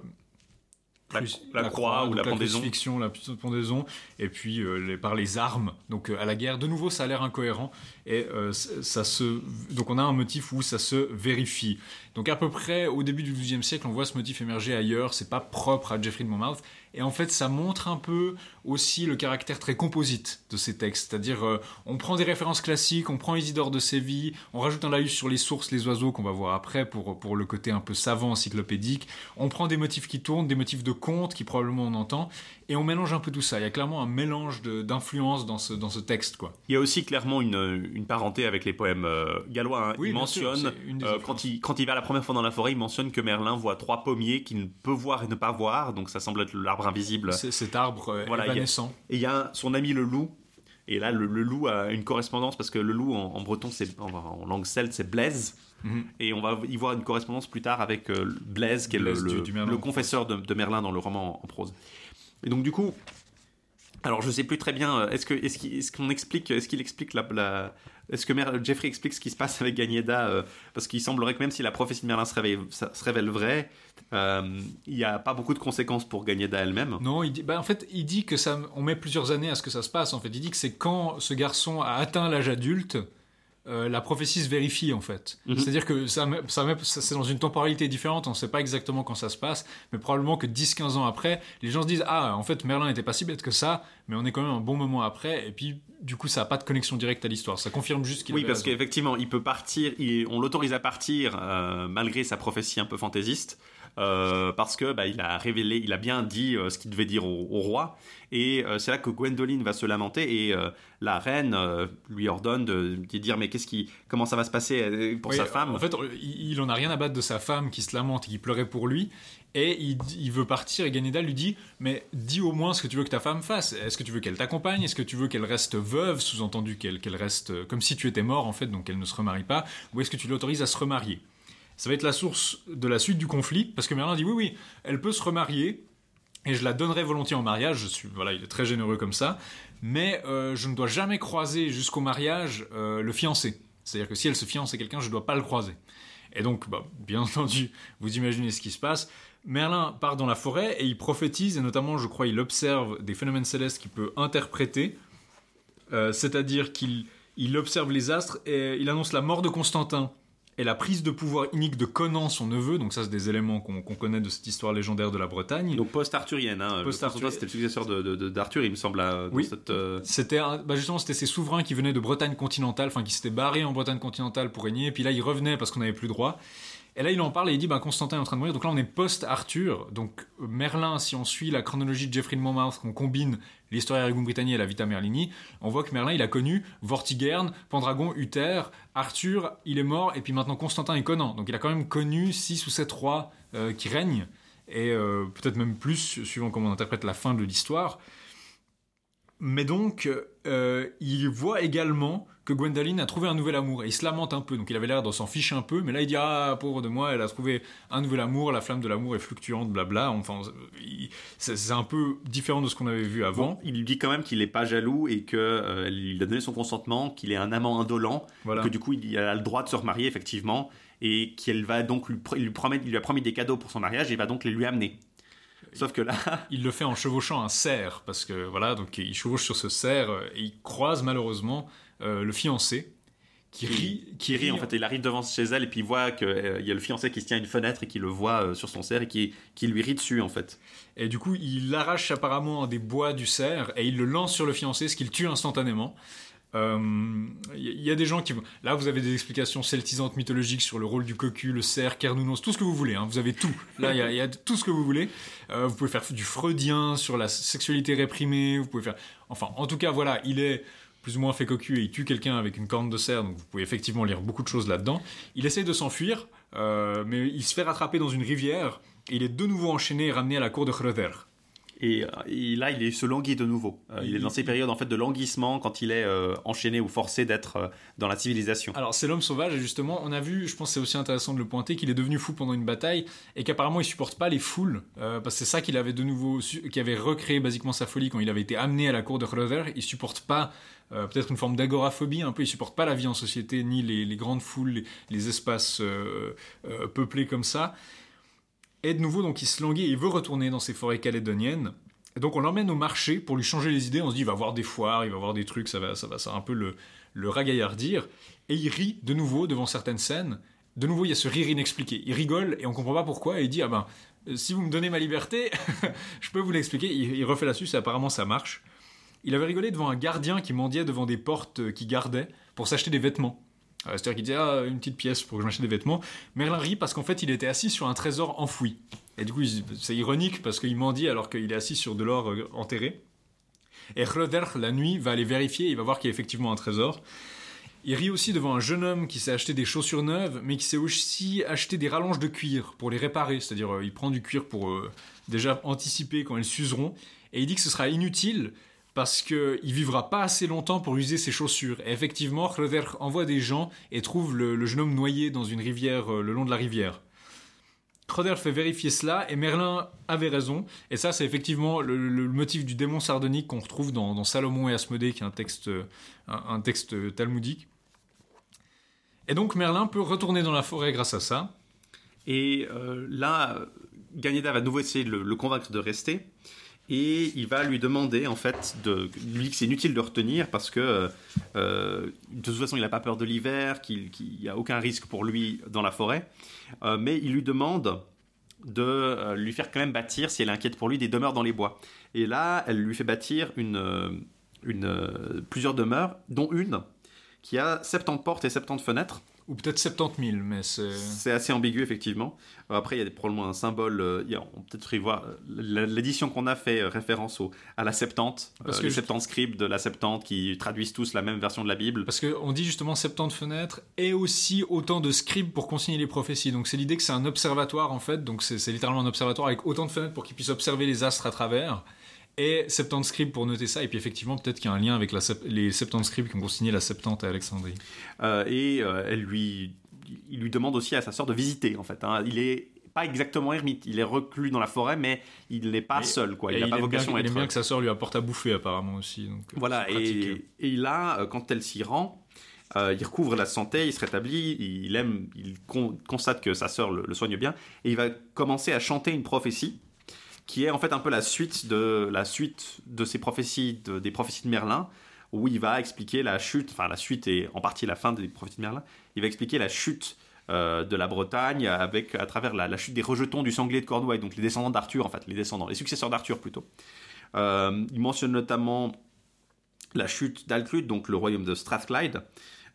La- croix ou la pendaison. crucifixion, la pendaison, et puis euh, les- par les armes. Donc euh, à la guerre, de nouveau, ça a l'air incohérent, et euh, ça se, donc on a un motif où ça se vérifie. Donc à peu près au début du XIIe siècle, on voit ce motif émerger ailleurs. C'est pas propre à Geoffrey de Monmouth. Et en fait, ça montre un peu aussi le caractère très composite de ces textes. C'est-à-dire, euh, on prend des références classiques, on prend Isidore de Séville, on rajoute un laïus sur les sources, les oiseaux, qu'on va voir après pour, pour le côté un peu savant, encyclopédique. On prend des motifs qui tournent, des motifs de contes qui probablement on entend, et on mélange un peu tout ça. Il y a clairement un mélange d'influences dans ce, dans ce texte, quoi. Il y a aussi clairement une, une parenté avec les poèmes euh, gallois. hein. Oui, il sûr, mentionne, euh, quand, il, quand il va la première fois dans la forêt, il mentionne que Merlin voit trois pommiers qu'il ne peut voir et ne pas voir, donc ça semble être l'arbre invisible. Cet arbre euh, Voilà, il y a- évanescent. Et il y a son ami le loup. Et là, le, le loup a une correspondance parce que le loup en, en breton, c'est en, en langue celte, c'est Blaise. Mhm. Et on va y voir une correspondance plus tard avec euh, Blaise, qui est le, du- le- du confesseur de, de Merlin dans le roman en, en prose. Et donc du coup, alors je sais plus très bien. euh, Est-ce que est-ce qu'on explique, est-ce qu'il explique la, est-ce que Mer- Jeffrey explique ce qui se passe avec Ganyeda euh, Parce qu'il semblerait que même si la prophétie de Merlin se révèle, se vraie, euh, il n'y a pas beaucoup de conséquences pour Ganyeda elle-même. Non, bah, en fait, il dit que ça, on met plusieurs années à ce que ça se passe. En fait, il dit que c'est quand ce garçon a atteint l'âge adulte, euh, la prophétie se vérifie en fait. Mhm. C'est-à-dire que ça, c'est dans une temporalité différente. On ne sait pas exactement quand ça se passe, mais probablement que 10-15 ans après, les gens se disent ah en fait Merlin n'était pas si bête que ça, mais on est quand même un bon moment après. Et puis du coup, ça n'a pas de connexion directe à l'histoire. Ça confirme juste qu'il Oui, parce qu'effectivement, il peut partir, il- on l'autorise à partir euh, malgré sa prophétie un peu fantaisiste, euh, parce que bah, il a révélé, il a bien dit euh, ce qu'il devait dire au, au roi, et euh, c'est là que Gwendoline va se lamenter et la reine lui ordonne de, de dire mais qu'est-ce qui, comment ça va se passer pour Oui, sa femme? En fait, il, il en a rien à battre de sa femme qui se lamente et qui pleurait pour lui. Et il, il veut partir et Ganeda lui dit Mais dis au moins ce que tu veux que ta femme fasse. Est-ce que tu veux qu'elle t'accompagne? Est-ce que tu veux qu'elle reste veuve? Sous-entendu qu'elle reste comme si tu étais mort en fait, donc qu'elle ne se remarie pas. Ou est-ce que tu l'autorises à se remarier? Ça va être la source de la suite du conflit parce que Merlin dit Oui, oui, elle peut se remarier. Et je la donnerai volontiers en mariage. Je suis, voilà, il est très généreux comme ça. Mais euh, je ne dois jamais croiser jusqu'au mariage euh, le fiancé. C'est-à-dire que si elle se fiance à quelqu'un, je ne dois pas le croiser. Et donc, bah, bien entendu, vous imaginez ce qui se passe. Merlin part dans la forêt et il prophétise, et notamment, je crois, il observe des phénomènes célestes qu'il peut interpréter. Euh, C'est-à-dire qu'il il observe les astres et il annonce la mort de Constantin et la prise de pouvoir inique de Conan, son neveu. Donc ça, c'est des éléments qu'on connaît de cette histoire légendaire de la Bretagne. Donc post-arthurienne, hein. Constantin, c'était le successeur d'Arthur, il me semble, Oui. euh, C'était bah justement c'était ces souverains qui venaient de Bretagne continentale, enfin qui s'étaient barrés en Bretagne continentale pour régner, et puis là ils revenaient parce qu'on n'avait plus droit. Et là il en parle et il dit bah Constantin est en train de mourir, donc là on est post-Arthur, donc Merlin si on suit la chronologie de Geoffrey de Monmouth, qu'on combine l'histoire Regum Britanniae et la Vita Merlini, on voit que Merlin il a connu Vortigern, Pendragon, Uther, Arthur il est mort, et puis maintenant Constantin et Conan, donc il a quand même connu 6 ou 7 rois euh, qui règnent, et euh, peut-être même plus suivant comment on interprète la fin de l'histoire. Mais donc, euh, il voit également que Gwendoline a trouvé un nouvel amour et il se lamente un peu. Donc il avait l'air de s'en ficher un peu, mais là il dit ah pauvre de moi, elle a trouvé un nouvel amour, la flamme de l'amour est fluctuante, blabla. Enfin, c'est un peu différent de ce qu'on avait vu avant. Bon, il lui dit quand même qu'il n'est pas jaloux et qu'il a donné son consentement, qu'il est un amant indolent, Voilà. que du coup il a le droit de se remarier effectivement et qu'elle va donc lui, pr- il lui, promet, il lui a promis des cadeaux pour son mariage et il va donc les lui amener. Sauf que là, Il le fait en chevauchant un cerf parce que voilà, donc il chevauche sur ce cerf euh, et il croise malheureusement euh, le fiancé qui rit, qui rit en fait, il arrive devant chez elle et puis il voit qu'il y a le fiancé qui se tient à une fenêtre et qui le voit euh, sur son cerf et qui, qui lui rit dessus en fait. Et du coup, il arrache apparemment des bois du cerf et il le lance sur le fiancé, ce qui le tue instantanément. Euh, Il y, a des gens qui. Là, vous avez des explications celtisantes mythologiques sur le rôle du cocu, le cerf, Cernunnos, tout ce que vous voulez. hein. Vous avez tout. Là, il y a- il y, a tout ce que vous voulez. Euh, vous pouvez faire du freudien sur la sexualité réprimée. Vous pouvez faire. Enfin, en tout cas, voilà, il est plus ou moins fait cocu et il tue quelqu'un avec une corne de cerf. Donc, vous pouvez effectivement lire beaucoup de choses là-dedans. Il essaie de s'enfuir, euh, mais il se fait rattraper dans une rivière. Et il est de nouveau enchaîné et ramené à la cour de Hröder. Et, et là, il se languit de nouveau. Euh, il est dans ces périodes en fait de languissement quand il est euh, enchaîné ou forcé d'être euh, dans la civilisation. Alors c'est l'homme sauvage et justement on a vu, je pense que c'est aussi intéressant de le pointer, qu'il est devenu fou pendant une bataille et qu'apparemment il supporte pas les foules parce que c'est ça qu'il avait de nouveau, qui avait recréé basiquement sa folie quand il avait été amené à la cour de Hröder. Il supporte pas euh, peut-être une forme d'agoraphobie un peu, il supporte pas la vie en société ni les, grandes foules, les, espaces euh, euh, peuplés comme ça. Et de nouveau donc il se languit et il veut retourner dans ces forêts calédoniennes. Et donc on l'emmène au marché pour lui changer les idées. On se dit il va voir des foires, il va voir des trucs, ça va, ça va, ça va un peu le, le ragaillardir. Et il rit de nouveau devant certaines scènes. De nouveau il y a ce rire inexpliqué. Il rigole et on comprend pas pourquoi. Et il dit ah ben si vous me donnez ma liberté, je peux vous l'expliquer. Il, il refait la suce et apparemment ça marche. Il avait rigolé devant un gardien qui mendiait devant des portes euh, qui gardait pour s'acheter des vêtements. Euh, C'est-à-dire qu'il disait ah, une petite pièce pour que je m'achète des vêtements. Merlin rit parce qu'en fait il était assis sur un trésor enfoui. Et du coup c'est ironique parce qu'il mendie alors qu'il est assis sur de l'or euh, enterré. Et Hröder, la nuit, va aller vérifier, il va voir qu'il y a effectivement un trésor. Il rit aussi devant un jeune homme qui s'est acheté des chaussures neuves, mais qui s'est aussi acheté des rallonges de cuir pour les réparer. C'est-à-dire, euh, il prend du cuir pour déjà anticiper quand elles s'useront. Et il dit que ce sera inutile parce qu'il vivra pas assez longtemps pour user ses chaussures. Et effectivement, Hröder envoie des gens et trouve le, jeune homme noyé dans une rivière, euh, le long de la rivière. Hröder fait vérifier cela et Merlin avait raison. Et ça, c'est effectivement le, motif du démon sardonique qu'on retrouve dans, Salomon et Asmodée, qui est un texte, un, texte talmudique. Et donc Merlin peut retourner dans la forêt grâce à ça. Et euh, là, Ganeda va de nouveau essayer de le convaincre de rester. Et il va lui demander, en fait, de, lui que c'est inutile de retenir parce que euh, de toute façon, il n'a pas peur de l'hiver, qu'il n'y a aucun risque pour lui dans la forêt. Euh, mais il lui demande de euh, lui faire quand même bâtir, si elle est inquiète pour lui, des demeures dans les bois. Et là, elle lui fait bâtir une, plusieurs demeures, dont une qui a 70 portes et 70 fenêtres. Ou peut-être 70 000, mais c'est... C'est assez ambigu, effectivement. Euh, Après, il y a probablement un symbole. euh, il y a- on peut peut-être y voir. euh, L'édition qu'on a fait euh, référence au, à la Septante, Parce euh, que les je- 70 scribes de la Septante qui traduisent tous la même version de la Bible. Parce qu'on dit justement 70 fenêtres et aussi autant de scribes pour consigner les prophéties. Donc c'est l'idée que c'est un observatoire en fait. Donc c'est littéralement un observatoire avec autant de fenêtres pour qu'ils puissent observer les astres à travers. Et 70 scribes pour noter ça. Et puis effectivement, peut-être qu'il y a un lien avec la les 70 scribes qui ont consigné la Septante à Alexandrie. Euh, et euh, elle lui, il lui demande aussi à sa sœur de visiter, en fait. hein. Il est pas exactement ermite, il est reclus dans la forêt, mais il n'est pas Et- seul, quoi. Il n'a pas bien, vocation à il être. aime bien que sa sœur lui apporte à bouffer apparemment aussi. Donc, euh, Voilà, et, et là, quand elle s'y rend, euh, il recouvre la santé, il se rétablit, il aime, il con- constate que sa sœur le, le soigne bien, et il va commencer à chanter une prophétie qui est en fait un peu la suite de la suite de ces prophéties, de- des prophéties de Merlin, où il va expliquer la chute, enfin la suite et en partie la fin des prophéties de Merlin. Il va expliquer la chute euh, de la Bretagne avec à travers la, chute des rejetons du sanglier de Cornouailles, donc les descendants d'Arthur en fait, les descendants, les successeurs d'Arthur plutôt. Euh, il mentionne notamment la chute d'Alclud, donc le royaume de Strathclyde,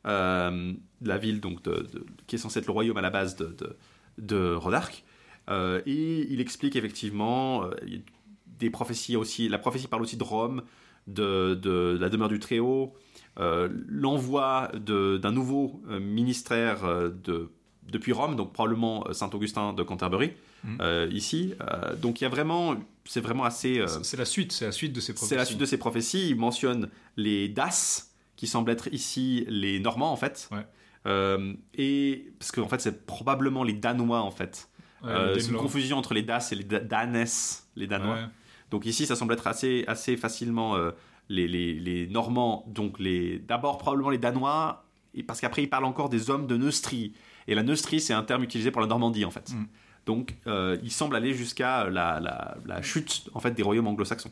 euh, la ville donc qui est censée être le royaume à la base de, de. Euh, et il explique effectivement euh, des prophéties aussi. La prophétie parle aussi de Rome, de, de la demeure du Très-Haut, euh, l'envoi d'un nouveau ministère de, depuis Rome, donc probablement euh, Saint-Augustin de Canterbury, euh, ici. Donc il y a vraiment, c'est vraiment assez. C'est- la suite, c'est la suite de ces prophéties. c'est la suite de ces prophéties. Il mentionne les Das, qui semblent être ici les Normands en fait. Ouais. Et parce qu'en fait, c'est probablement les Danois en fait. Euh, c'est une confusion entre les Das et les Da- Danes, les Danois. Ouais. Donc ici, ça semble être assez, assez facilement euh, les, les, les Normands, donc les d'abord probablement les Danois, et parce qu'après ils parlent encore des hommes de Neustrie. Et la Neustrie, c'est un terme utilisé pour la Normandie en fait. Mm. Donc euh, il semble aller jusqu'à la, la, la chute en fait des royaumes anglo-saxons,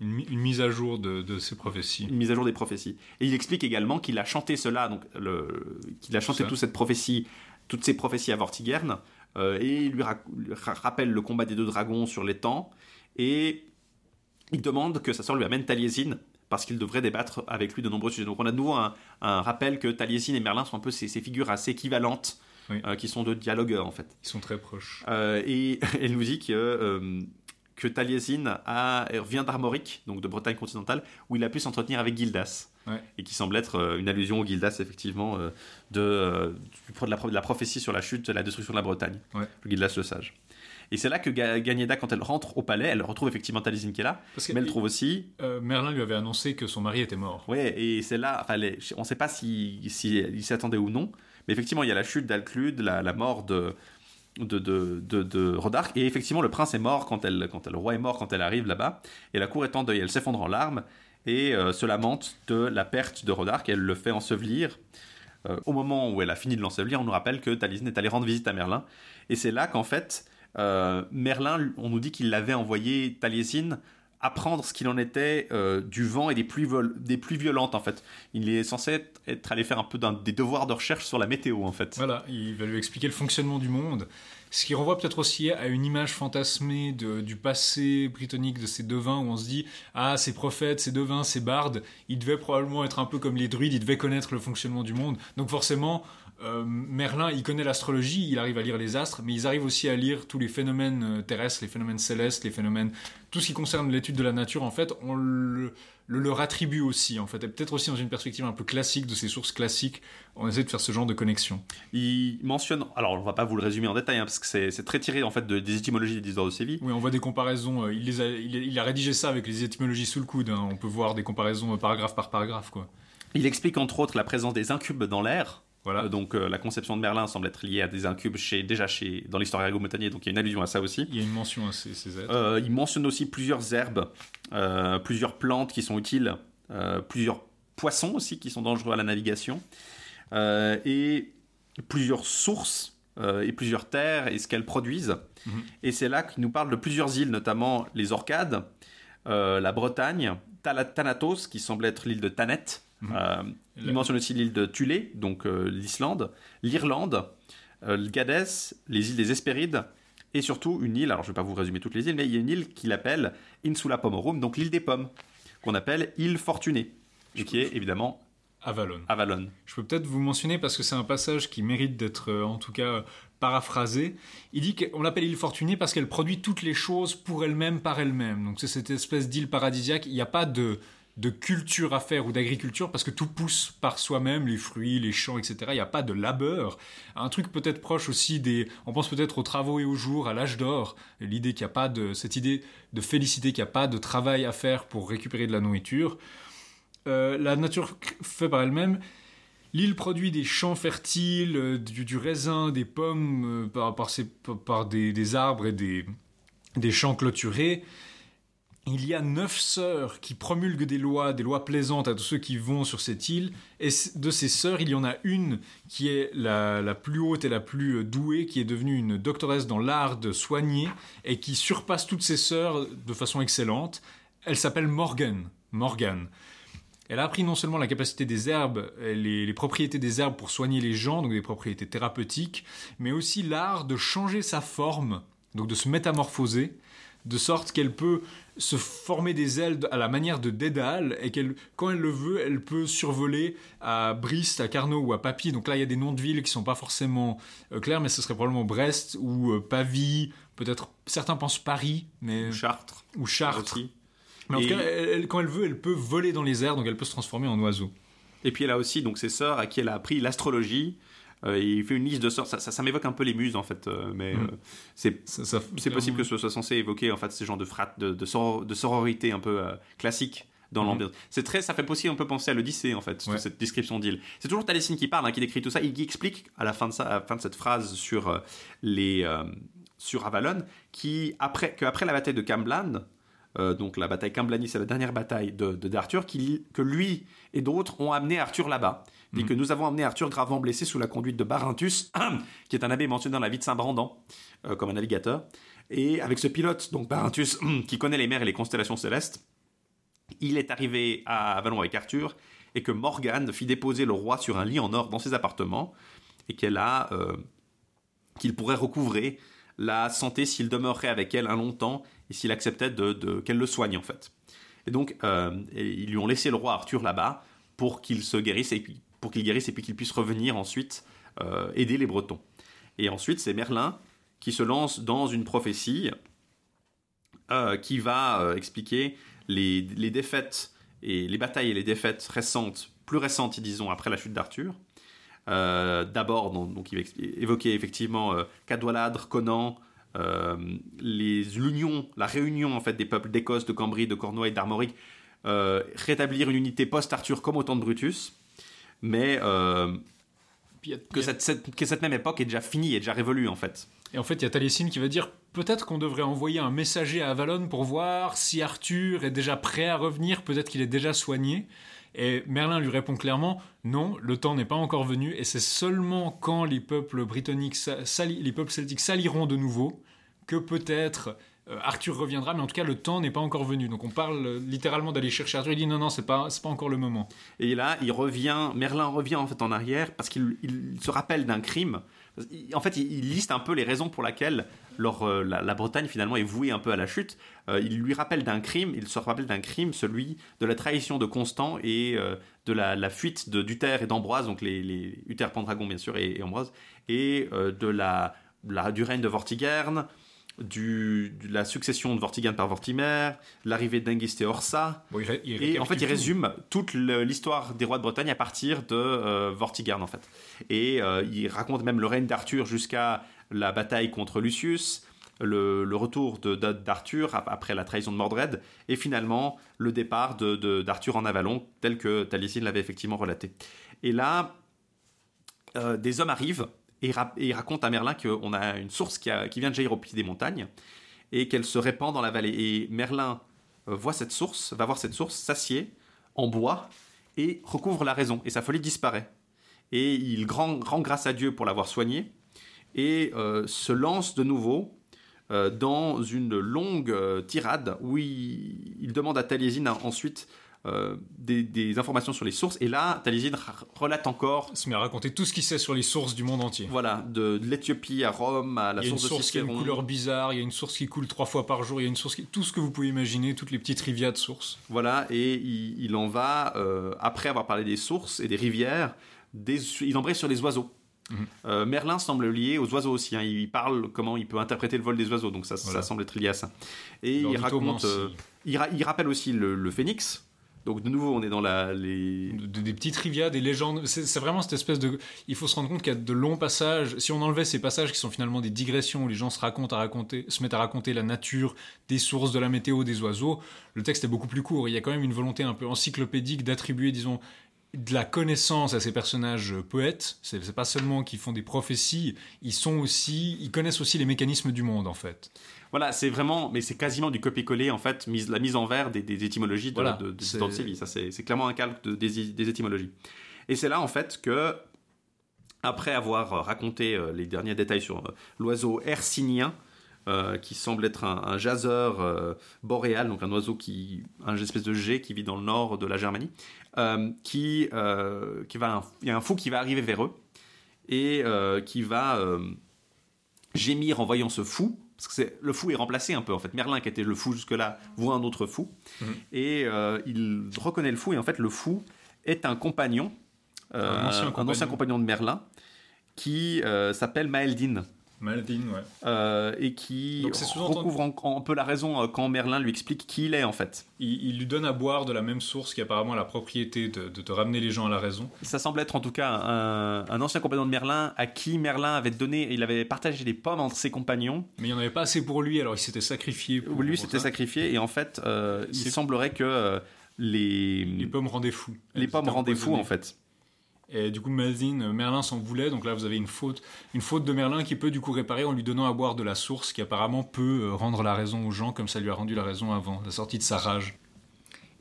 Une, mi- une mise à jour de, de ces prophéties. une mise à jour des prophéties. Et il explique également qu'il a chanté cela, donc qu'il a chanté toute cette prophétie, toutes ces prophéties à Vortigern, euh, et il lui, rac- lui ra- rappelle le combat des deux dragons sur les temps, et il demande que sa sœur lui amène Taliesin parce qu'il devrait débattre avec lui de nombreux sujets. Donc on a de nouveau un, un rappel que Taliesin et Merlin sont un peu ces, ces figures assez équivalentes Oui. euh, qui sont de dialogueurs en fait. Ils sont très proches. Euh, et elle nous dit que, que Taliesin a, vient d'Armorique, donc de Bretagne continentale, où il a pu s'entretenir avec Gildas. Ouais. Et qui semble être euh, une allusion au Gildas, effectivement, euh, de, euh, de, la, pro- de la prophétie sur la chute, la destruction de la Bretagne. Ouais. Le Gildas le sage. Et c'est là que Ga- Gagneda, quand elle rentre au palais, elle retrouve effectivement Taliesin qui est là, Parce mais elle trouve aussi euh, Merlin lui avait annoncé que son mari était mort. Ouais, et c'est là, enfin, les- on ne sait pas si, si il s'y attendait ou non, mais effectivement, il y a la chute d'Alclude, la, la mort de, de, de, de, de Rodark, et effectivement, le prince est mort quand elle, quand elle- le roi est mort quand elle arrive là-bas, et la cour est en deuil, elle s'effondre en larmes, et euh, se lamente de la perte de Rodark, elle le fait ensevelir. Euh, au moment où elle a fini de l'ensevelir, on nous rappelle que Taliesin est allé rendre visite à Merlin, et c'est là qu'en fait, euh, Merlin, on nous dit qu'il l'avait envoyé Taliesin apprendre ce qu'il en était euh, du vent et des pluies, des pluies violentes en fait. Il est censé être, allé faire un peu des devoirs de recherche sur la météo en fait. Voilà, il va lui expliquer le fonctionnement du monde. Ce qui renvoie peut-être aussi à une image fantasmée du passé britannique de ces devins où on se dit Ah, ces prophètes, ces devins, ces bardes, ils devaient probablement être un peu comme les druides, ils devaient connaître le fonctionnement du monde. Donc forcément, euh, Merlin, il connaît l'astrologie, il arrive à lire les astres, mais ils arrivent aussi à lire tous les phénomènes euh, terrestres, les phénomènes célestes, les phénomènes. Tout ce qui concerne l'étude de la nature, en fait, on le, le leur attribue aussi, en fait. Et peut-être aussi dans une perspective un peu classique de ces sources classiques, on essaie de faire ce genre de connexion. Il mentionne, alors on va pas vous le résumer en détail hein, parce que c'est c'est très tiré en fait de- des étymologies des histoires de Séville. Oui, on voit des comparaisons. euh, Il, les a, il, il a rédigé ça avec les étymologies sous le coude. hein. On peut voir des comparaisons euh, paragraphe par paragraphe. Quoi. Il explique entre autres la présence des incubes dans l'air. Voilà. Euh, donc euh, la conception de Merlin semble être liée à des incubes chez, déjà chez, dans l'histoire ergo-montagnée, donc il y a une allusion à ça aussi. Il y a une mention à ces, ces êtres. Euh, il mentionne aussi plusieurs herbes, euh, plusieurs plantes qui sont utiles, plusieurs poissons aussi qui sont dangereux à la navigation, et plusieurs sources et plusieurs terres et ce qu'elles produisent. Mhm. Et c'est là qu'il nous parle de plusieurs îles, notamment les Orcades, la Bretagne, Thanatos, qui semble être l'île de Thanet. Mhm. Il mentionne aussi l'île de Thulé, donc euh, l'Islande, l'Irlande, euh, le Gadès, les îles des Hespérides, et surtout une île, alors je ne vais pas vous résumer toutes les îles, mais il y a une île qu'il appelle Insula Pomorum, donc l'île des pommes, qu'on appelle île Fortunée, et qui est évidemment Avalon. Avalon. Je peux peut-être vous mentionner parce que c'est un passage qui mérite d'être, euh, en tout cas, euh, paraphrasé. Il dit qu'on l'appelle île fortunée parce qu'elle produit toutes les choses pour elle-même, par elle-même. Donc c'est cette espèce d'île paradisiaque. Il n'y a pas de, de culture à faire ou d'agriculture parce que tout pousse par soi-même, les fruits, les champs, etc. Il n'y a pas de labeur. Un truc peut-être proche aussi des... On pense peut-être aux travaux et aux jours, à l'âge d'or. L'idée qu'il n'y a pas de... Cette idée de félicité qu'il n'y a pas de travail à faire pour récupérer de la nourriture. Euh, la nature fait par elle-même. L'île produit des champs fertiles, euh, du, raisin, des pommes euh, par, par- par des, des arbres et des, des champs clôturés. Il y a neuf sœurs qui promulguent des lois, des lois plaisantes à tous ceux qui vont sur cette île. Et de ces sœurs, il y en a une qui est la, la plus haute et la plus euh, douée, qui est devenue une doctoresse dans l'art de soigner et qui surpasse toutes ses sœurs de façon excellente. Elle s'appelle Morgan. Morgan. Elle a appris non seulement la capacité des herbes, euh, les, les propriétés des herbes pour soigner les gens, donc des propriétés thérapeutiques, mais aussi l'art de changer sa forme, donc de se métamorphoser, de sorte qu'elle peut se former des ailes à la manière de Dédale, et qu'elle, quand elle le veut, elle peut survoler à Brist, à Carnot ou à Papy. Donc là, il y a des noms de villes qui sont pas forcément euh, clairs, mais ce serait probablement Brest ou euh, Pavie, peut-être certains pensent Paris, mais Chartres ou Chartres. aussi. Mais en Et- tout cas, elle- elle- quand elle veut, elle peut voler dans les airs, donc elle peut se transformer en oiseau. Et puis elle a aussi donc ses sœurs à qui elle a appris l'astrologie. Euh, il fait une liste de sœurs. Ça, ça- ça m'évoque un peu les muses en fait, euh, mais Mm. euh, c'est possible que ce soit censé évoquer en fait ces genres de frat, de, de, soror- de sororité un peu classique dans l'ambiance. C'est très, ça fait aussi un peu penser à l'Odyssée en fait, Ouais. cette description d'île. C'est toujours Taliesin qui parle, hein, qui décrit tout ça. Il explique à la fin de ça, à la fin de cette phrase sur les sur Avalon, qui après que après la bataille de Camblan, euh, donc la bataille Camblani, c'est la dernière bataille de d'Arthur, que lui et d'autres ont amené Arthur là-bas. Et Mhm. que nous avons amené Arthur gravement blessé sous la conduite de Barintus, qui est un abbé mentionné dans la vie de Saint Brandan, euh, comme un navigateur. Et avec ce pilote, donc Barintus, qui connaît les mers et les constellations célestes, il est arrivé à Avalon avec Arthur, et que Morgane fit déposer le roi sur un lit en or dans ses appartements, et qu'elle a, euh, qu'il pourrait recouvrer la santé s'il demeurerait avec elle un long temps, et s'il acceptait de, de- qu'elle le soigne en fait. Et donc, euh, et ils lui ont laissé le roi Arthur là-bas pour qu'il se guérisse et puis pour qu'il guérisse et puis qu'il puisse revenir ensuite euh, aider les Bretons. Et ensuite, c'est Merlin qui se lance dans une prophétie euh, qui va euh, expliquer les, les défaites et les batailles et les défaites récentes, plus récentes, disons, après la chute d'Arthur. D'abord, donc, il va évoquer effectivement Cadwaladre, Conan, l'union, la réunion en fait des peuples d'Écosse, de Cambrie, de Cornouailles, d'Armorique, rétablir une unité post-Arthur comme au temps de Brutus, mais euh, a- que, cette, cette- que cette même époque est déjà finie, est déjà révolue en fait. Et en fait, il y a Taliesin qui va dire peut-être qu'on devrait envoyer un messager à Avalon pour voir si Arthur est déjà prêt à revenir, peut-être qu'il est déjà soigné. Et Merlin lui répond clairement non, le temps n'est pas encore venu, et c'est seulement quand les peuples britanniques, les peuples celtiques s'allieront de nouveau que peut-être euh, Arthur reviendra, mais en tout cas le temps n'est pas encore venu. Donc on parle euh, littéralement d'aller chercher Arthur. Il dit non, non, c'est pas, pas encore le moment. Et là, il revient, Merlin revient en fait en arrière parce qu'il il se rappelle d'un crime. En fait, il, liste un peu les raisons pour lesquelles euh, la, Bretagne finalement est vouée un peu à la chute. Il lui rappelle d'un crime, il se rappelle d'un crime, celui de la trahison de Constant et de la, fuite de d'Uther et d'Ambroise, donc les, les Uther Pendragon bien sûr et, Ambroise, et de la, la- du règne de Vortigern, du, de la succession de Vortigern par Vortimer, l'arrivée d'Engist et Orsa. Bon, il ré- il Et en fait, il tout. résume toute l'histoire des rois de Bretagne à partir de euh, Vortigern, en fait. Et euh, il raconte même le règne d'Arthur jusqu'à la bataille contre Lucius, le, le retour d'Arthur ap- après la trahison de Mordred, et finalement le départ de- de- d'Arthur en Avalon, tel que Taliesin l'avait effectivement relaté. Et là, euh, des hommes arrivent et, ra- et racontent à Merlin qu'on a une source qui, vient de jaillir au pied des montagnes et qu'elle se répand dans la vallée. Et Merlin euh, voit cette source, va voir cette source, s'assied en bois et recouvre la raison. Et sa folie disparaît. Et il rend, grâce à Dieu pour l'avoir soigné et euh, se lance de nouveau euh, dans une longue tirade où il, il demande à Taliesin ensuite euh, des, des informations sur les sources. Et là, Taliesin ra- relate encore Il se met à raconter tout ce qu'il sait sur les sources du monde entier. voilà, de, de l'Éthiopie à Rome, à la il y a une source de qui a une couleur bizarre, il y a une source qui coule trois fois par jour, il y a une source qui... Tout ce que vous pouvez imaginer, toutes les petites rivières de sources. Voilà, et il, il en va, euh, après avoir parlé des sources et des rivières, des- il embraye sur les oiseaux. Mhm. Euh, Merlin semble lié aux oiseaux aussi. hein. Il parle comment il peut interpréter le vol des oiseaux, donc ça, Voilà. ça semble être lié à ça. Et il raconte, euh, il, ra- il rappelle aussi le, le phénix. Donc de nouveau, on est dans la, les, De- des petites rivières, des légendes. C'est vraiment cette espèce de. Il faut se rendre compte qu'il y a de longs passages. Si on enlevait ces passages qui sont finalement des digressions où les gens se racontent à raconter, se mettent à raconter la nature, des sources de la météo, des oiseaux, le texte est beaucoup plus court. Il y a quand même une volonté un peu encyclopédique d'attribuer, disons, de la connaissance à ces personnages poètes. C'est pas seulement qu'ils font des prophéties, ils sont aussi, ils connaissent aussi les mécanismes du monde en fait. Voilà, c'est vraiment, mais c'est quasiment du copier-coller en fait, mise, la mise en vers des, des étymologies de, Voilà, de. Ça, c'est clairement un calque de- des, des étymologies. Et c'est là en fait que, après avoir raconté euh, les derniers détails sur euh, l'oiseau hercynien, euh, qui semble être un, un jaseur euh, boréal, donc un oiseau qui, un espèce de jet qui vit dans le nord de la Germanie, euh, qui, qui va, il y a un fou qui va arriver vers eux et qui va gémir en voyant ce fou. Parce que c'est- le fou est remplacé un peu en fait. Merlin qui était le fou jusque-là voit un autre fou Mhm. et euh, il reconnaît le fou et en fait le fou est un compagnon, euh, Un ancien un compagnon. ancien compagnon de Merlin qui euh, s'appelle Maeldin. Maladin, ouais. euh, et qui recouvre en- en- un peu la raison euh, quand Merlin lui explique qui il est en fait. Il, il lui donne à boire de la même source qui apparemment a la propriété de, ramener les gens à la raison. Ça semble être en tout cas un, un ancien compagnon de Merlin à qui Merlin avait donné, il avait partagé des pommes entre ses compagnons. Mais il n'y en avait pas assez pour lui, alors il s'était sacrifié. Pour, Lui s'était sacrifié et en fait, euh, il semblerait que euh, les, Les pommes rendaient fou. les pommes rendaient fou en fait. Et du coup, Melvin, euh, Merlin s'en voulait. Donc là, vous avez une faute, une faute de Merlin qui peut du coup réparer en lui donnant à boire de la source, qui apparemment peut euh, rendre la raison aux gens, comme ça lui a rendu la raison avant la sortie de sa rage.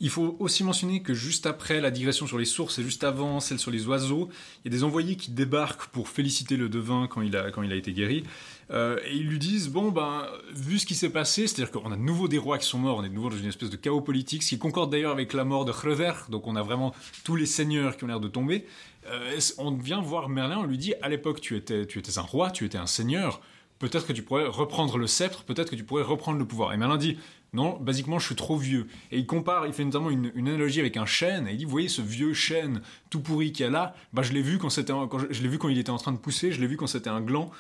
Il faut aussi mentionner que juste après la digression sur les sources et juste avant celle sur les oiseaux, il y a des envoyés qui débarquent pour féliciter le devin quand il a, quand il a été guéri. Euh, et ils lui disent Bon, ben, vu ce qui s'est passé, c'est-à-dire qu'on a de nouveau des rois qui sont morts, on est de nouveau dans une espèce de chaos politique, ce qui concorde d'ailleurs avec la mort de Hroeder, donc on a vraiment tous les seigneurs qui ont l'air de tomber. Euh, on vient voir Merlin, on lui dit À l'époque, tu étais, tu étais un roi, tu étais un seigneur, peut-être que tu pourrais reprendre le sceptre, peut-être que tu pourrais reprendre le pouvoir. Et Merlin dit non, basiquement, je suis trop vieux. Et il compare, il fait notamment une, analogie avec un chêne, et il dit, vous voyez ce vieux chêne tout pourri qu'il y a là, bah, je l'ai vu quand c'était, quand je l'ai vu quand il était en train de pousser, je l'ai vu quand c'était un gland.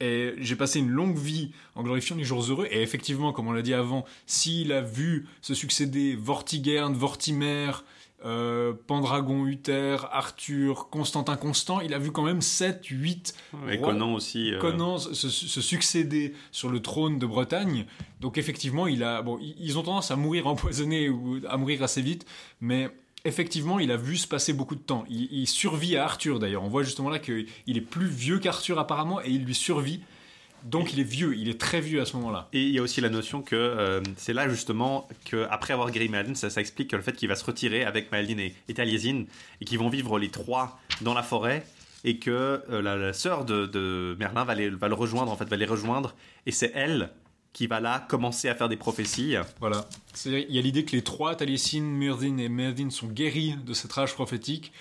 Et j'ai passé une longue vie en glorifiant les jours heureux. Et effectivement, comme on l'a dit avant, s'il a vu se succéder Vortigern, Vortimer, euh, Pendragon, Uther, Arthur, Constantin Constant, il a vu quand même 7, 8 Et rois- Conan aussi. euh, Conan se, se succéder sur le trône de Bretagne. Donc effectivement, il a, bon, i- ils ont tendance à mourir empoisonnés ou à mourir assez vite, mais effectivement, il a vu se passer beaucoup de temps. Il, survit à Arthur d'ailleurs. On voit justement là qu'il est plus vieux qu'Arthur apparemment et il lui survit. Donc il est vieux, il est très vieux à ce moment-là. Et il y a aussi la notion que euh, c'est là justement qu'après avoir guéri ça, explique que le fait qu'il va se retirer avec Maladin et, et et qu'ils vont vivre les trois dans la forêt et que euh, la, la sœur de, Merlin va, va le rejoindre, en fait, va les rejoindre et c'est elle qui va là commencer à faire des prophéties. Voilà. Il y a l'idée que les trois, Taliesin, Myrddin et Merdin, sont guéris de cette rage prophétique,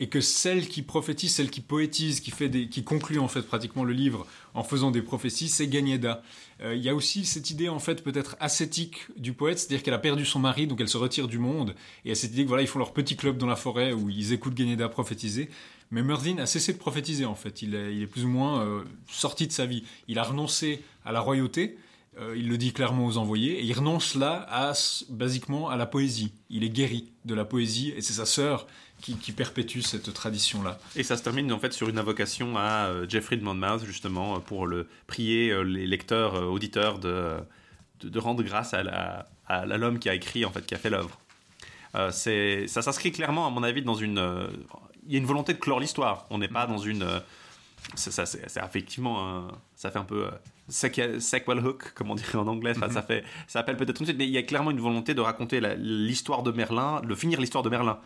et que celle qui prophétise, celle qui poétise, qui, fait des, qui conclut en fait pratiquement le livre en faisant des prophéties, c'est Ganyeda. Euh, il y a aussi cette idée en fait peut-être ascétique du poète, c'est-à-dire qu'elle a perdu son mari, donc elle se retire du monde, et a cette idée que voilà, ils font leur petit club dans la forêt où ils écoutent Ganyeda prophétiser. Mais Merdin a cessé de prophétiser en fait, il est, il est plus ou moins euh, sorti de sa vie. Il a renoncé à la royauté, euh, il le dit clairement aux envoyés, et il renonce là à, basiquement à la poésie. Il est guéri de la poésie, et c'est sa sœur qui, perpétue cette tradition-là. Et ça se termine en fait sur une invocation à euh, Geoffrey de Monmouth justement euh, pour le prier euh, les lecteurs, auditeurs de, de, rendre grâce à l'homme qui a écrit en fait, qui a fait l'œuvre. C'est- ça s'inscrit clairement à mon avis dans une, il y a une volonté de clore l'histoire. On n'est pas dans une, ça, c'est effectivement, ça fait un peu sequel, hook, comme on dirait en anglais. Enfin, ça fait, ça appelle peut-être une suite, mais il y a clairement une volonté de raconter l'histoire de Merlin, de finir l'histoire de Merlin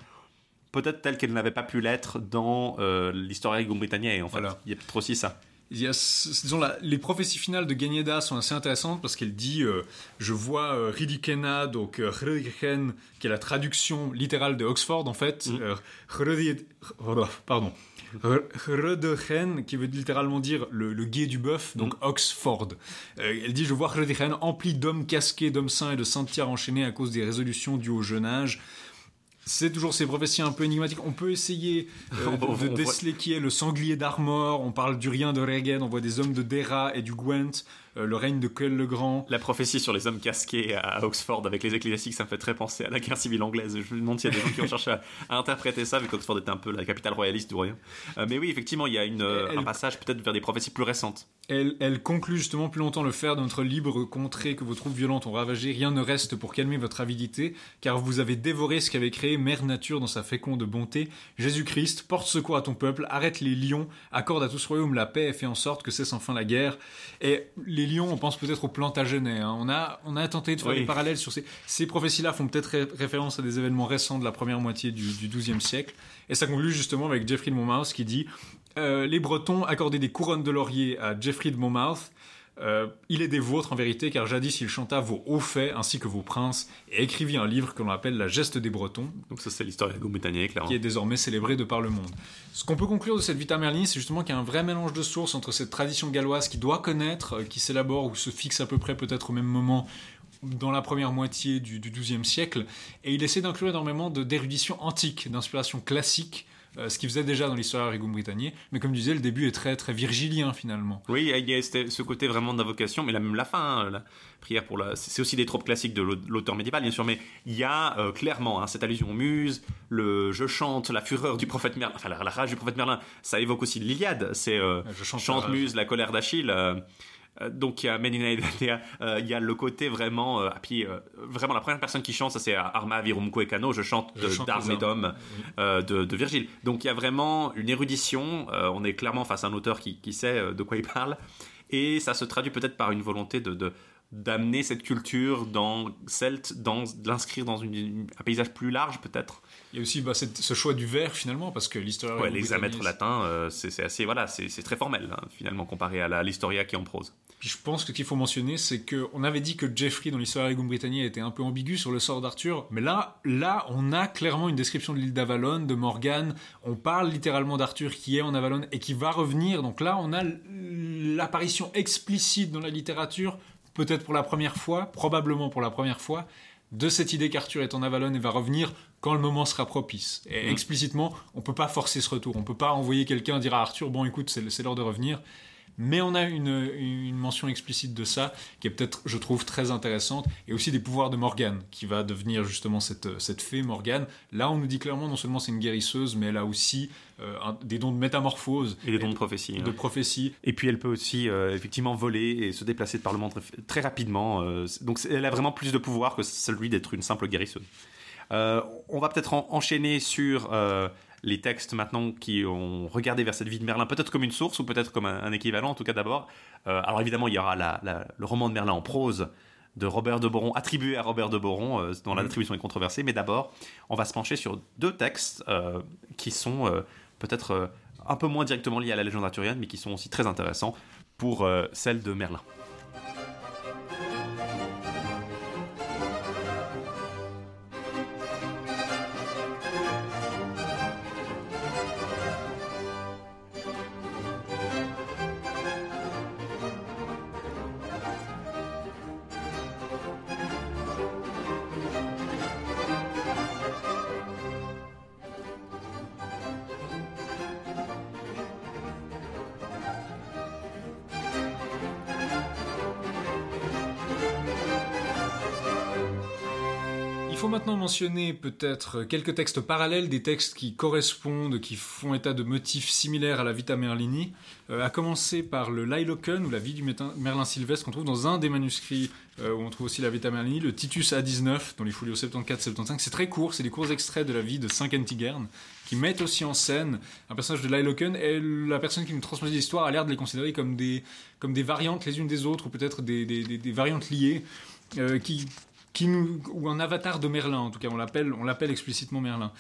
peut-être telle qu'elle n'avait pas pu l'être dans euh, l'histoire britannienne en fait. Voilà. Il y a peut-être aussi ça. Il y a, c- disons, la- les prophéties finales de Ganyeda sont assez intéressantes parce qu'elle dit euh, Je vois euh, Ridikena, donc euh, qui est la traduction littérale de Oxford en fait. Mhm. Hredi- Hr- pardon. Hr- Hredigen, qui veut littéralement dire le, le guet du bœuf, donc Oxford. Euh, elle dit Je vois Hredigen empli d'hommes casqués, d'hommes saints et de tiers enchaînés à cause des résolutions dues au jeune âge. C'est toujours ces prophéties un peu énigmatiques. On peut essayer euh, de, de déceler qui est le sanglier d'Armor. On parle du rien de Regen. On voit des hommes de Dera et du Gwent. Euh, le règne de Quel le Grand. La prophétie sur les hommes casqués à Oxford avec les ecclésiastiques, ça me fait très penser à la guerre civile anglaise. Je me demande s'il y a des gens qui ont cherché à, à interpréter ça, vu qu'Oxford était un peu la capitale royaliste du royaume. Euh, mais oui, effectivement, il y a une, euh, Elle- un passage peut-être vers des prophéties plus récentes. Elle, elle conclut justement plus longtemps le fer de notre libre contrée que vos troupes violentes ont ravagé. Rien ne reste pour calmer votre avidité, car vous avez dévoré ce qu'avait créé Mère Nature dans sa féconde bonté. Jésus-Christ, porte secours à ton peuple, arrête les lions, accorde à tout ce royaume la paix et fait en sorte que cesse enfin la guerre. Et les lions, on pense peut-être aux Plantagenets. hein. On, a, on a tenté de faire Oui. des parallèles sur ces, ces prophéties-là, font peut-être ré- référence à des événements récents de la première moitié du, du XIIe siècle. Et ça conclut justement avec Geoffrey de Monmouth qui dit euh, Les Bretons accordaient des couronnes de laurier à Geoffrey de Monmouth. Euh, il est des vôtres en vérité, car jadis il chanta vos hauts faits ainsi que vos princes et écrivit un livre que l'on appelle La geste des Bretons, Donc ça, c'est l'histoire britannique, clairement. qui est désormais célébré de par le monde. Ce qu'on peut conclure de cette Vita Merlin, c'est justement qu'il y a un vrai mélange de sources entre cette tradition galloise qui doit connaître, euh, qui s'élabore ou se fixe à peu près peut-être au même moment dans la première moitié du, du XIIe siècle, et il essaie d'inclure énormément d'érudition antique, d'inspiration classique, euh, ce qu'il faisait déjà dans l'histoire Rigum Britannier, mais comme je disais, le début est très, très virgilien finalement. Oui, il y a ce côté vraiment d'invocation, mais la- même la fin, hein, la prière pour la. C'est aussi des tropes classiques de l'au- l'auteur médiéval, bien sûr, mais il y a euh, clairement hein, cette allusion aux muses, le je chante, la fureur du prophète Merlin, enfin la, la rage du prophète Merlin, ça évoque aussi l'Iliade, c'est euh, Je chante rage. muse, la colère d'Achille. Euh, donc il y a Medina Edania, euh, il y a le côté vraiment, euh, puis vraiment la première personne qui chante, ça c'est Arma Virumco et Cano, je chante d'Armes et d'Hommes de, de Virgile. Donc il y a vraiment une érudition, on est clairement face à un auteur qui, qui sait de quoi il parle, et ça se traduit peut-être par une volonté de... de- d'amener cette culture dans celte, dans de l'inscrire dans une- un paysage plus large peut-être. Il y a aussi bah, ce choix du vers finalement, parce que l'histoire. Ouais, l'hexamètre latin, euh, c'est assez voilà, c'est très formel hein, finalement comparé à l'historia qui est en prose. Puis je pense que ce qu'il faut mentionner, c'est que on avait dit que Jeffrey dans l'histoire Regum Britannia était un peu ambigu sur le sort d'Arthur, mais là, là, on a clairement une description de l'île d'Avalon, de Morgane. On parle littéralement d'Arthur qui est en Avalon et qui va revenir. Donc là, on a l'apparition explicite dans la littérature, peut-être pour la première fois, probablement pour la première fois, de cette idée qu'Arthur est en Avalon et va revenir quand le moment sera propice. Et Mhm. explicitement, on peut pas forcer ce retour. On peut pas envoyer quelqu'un dire à Arthur, bon écoute, c'est l'heure de revenir. Mais on a une, une mention explicite de ça, qui est peut-être, je trouve, très intéressante, et aussi des pouvoirs de Morgane, qui va devenir justement cette, cette fée Morgane. Là, on nous dit clairement, non seulement c'est une guérisseuse, mais elle a aussi euh, un- des dons de métamorphose. Et des dons de prophétie. De prophétie. Et puis elle peut aussi euh, effectivement voler et se déplacer de par le monde très, très rapidement. euh, donc elle a vraiment plus de pouvoir que celui d'être une simple guérisseuse. On va peut-être en- enchaîner sur les textes maintenant qui ont regardé vers cette vie de Merlin, peut-être comme une source ou peut-être comme un, un équivalent, en tout cas d'abord. Euh, alors évidemment, il y aura la- la- le roman de Merlin en prose de Robert de Boron, attribué à Robert de Boron, euh, dont l'attribution est controversée. Mais d'abord, on va se pencher sur deux textes euh, qui sont peut-être un peu moins directement liés à la légende arthurienne, mais qui sont aussi très intéressants pour celle de Merlin. Mentionner peut-être quelques textes parallèles, des textes qui correspondent, qui font état de motifs similaires à la Vita Merlini, euh, à commencer par le Lailoken, ou la vie du Merlin Sylvestre, qu'on trouve dans un des manuscrits euh, où on trouve aussi la Vita Merlini, le Titus A19, dans les folios 74-75. C'est très court, c'est des courts extraits de la vie de Saint Kentigern, qui mettent aussi en scène un personnage de Lailoken, et la personne qui nous transmet l'histoire a l'air de les considérer comme des, comme des variantes les unes des autres, ou peut-être des- des variantes liées, euh, qui, ou un avatar de Merlin, en tout cas, on l'appelle, l'appelle explicitement Merlin.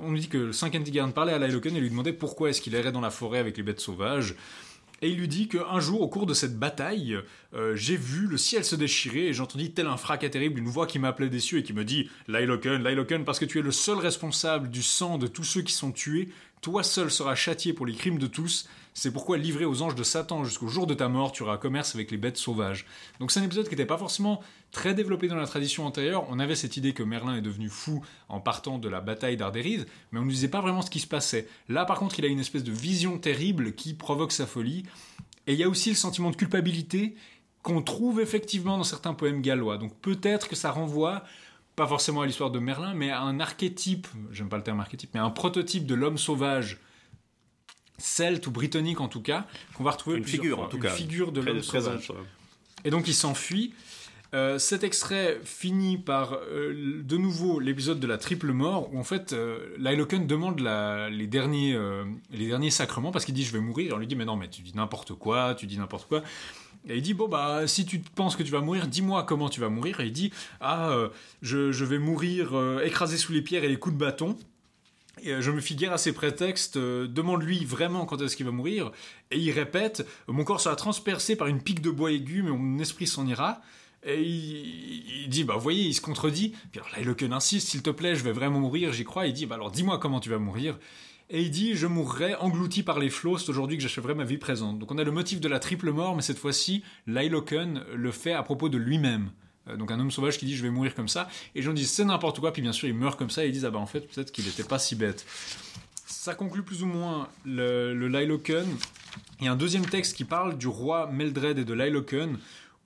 On nous dit que Saint Kentigern parlait à Lailoken et lui demandait pourquoi est-ce qu'il errait dans la forêt avec les bêtes sauvages. Et il lui dit qu'un jour, au cours de cette bataille, euh, j'ai vu le ciel se déchirer et j'entendis tel un fracas terrible, une voix qui m'appelait des cieux et qui me dit Lailoken, Lailoken, parce que tu es le seul responsable du sang de tous ceux qui sont tués, toi seul seras châtié pour les crimes de tous. C'est pourquoi, livré aux anges de Satan jusqu'au jour de ta mort, tu auras commerce avec les bêtes sauvages. Donc c'est un épisode qui n'était pas forcément très développé dans la tradition antérieure. On avait cette idée que Merlin est devenu fou en partant de la bataille d'Ardéride, mais on ne disait pas vraiment ce qui se passait. Là, par contre, il a une espèce de vision terrible qui provoque sa folie. Et il y a aussi le sentiment de culpabilité qu'on trouve effectivement dans certains poèmes gallois. Donc peut-être que ça renvoie pas forcément à l'histoire de Merlin, mais à un archétype, j'aime pas le terme archétype, mais un prototype de l'homme sauvage celte ou britannique en tout cas, qu'on va retrouver Une figure, fois. en tout Une cas, figure de l'homme sauvage. Et donc il s'enfuit. Euh, cet extrait finit par euh, de nouveau l'épisode de la triple mort où en fait euh, demande la- les, derniers, euh, les derniers sacrements parce qu'il dit je vais mourir. Et on lui dit mais non mais tu dis n'importe quoi, tu dis n'importe quoi. Et il dit bon bah si tu penses que tu vas mourir, dis-moi comment tu vas mourir. Et il dit ah je, je vais mourir écrasé sous les pierres et les coups de bâton. Euh, je me fie guère à ses prétextes, euh, demande-lui vraiment quand est-ce qu'il va mourir, et il répète Mon corps sera transpercé par une pique de bois aigu, mais mon esprit s'en ira. Et il, dit Bah, vous voyez, il se contredit. Puis alors là, Loken insiste S'il te plaît, je vais vraiment mourir, j'y crois. Il dit Bah, alors dis-moi comment tu vas mourir. Et il dit Je mourrai englouti par les flots, c'est aujourd'hui que j'achèverai ma vie présente. Donc on a le motif de la triple mort, mais cette fois-ci, Lailoken le fait à propos de lui-même. Euh, Donc un homme sauvage qui dit je vais mourir comme ça, et les gens disent c'est n'importe quoi, puis bien sûr il meurt comme ça, et ils disent ah bah en fait peut-être qu'il n'était pas si bête. Ça conclut plus ou moins le, le. Il y a un deuxième texte qui parle du roi Meldred et de Lailoken,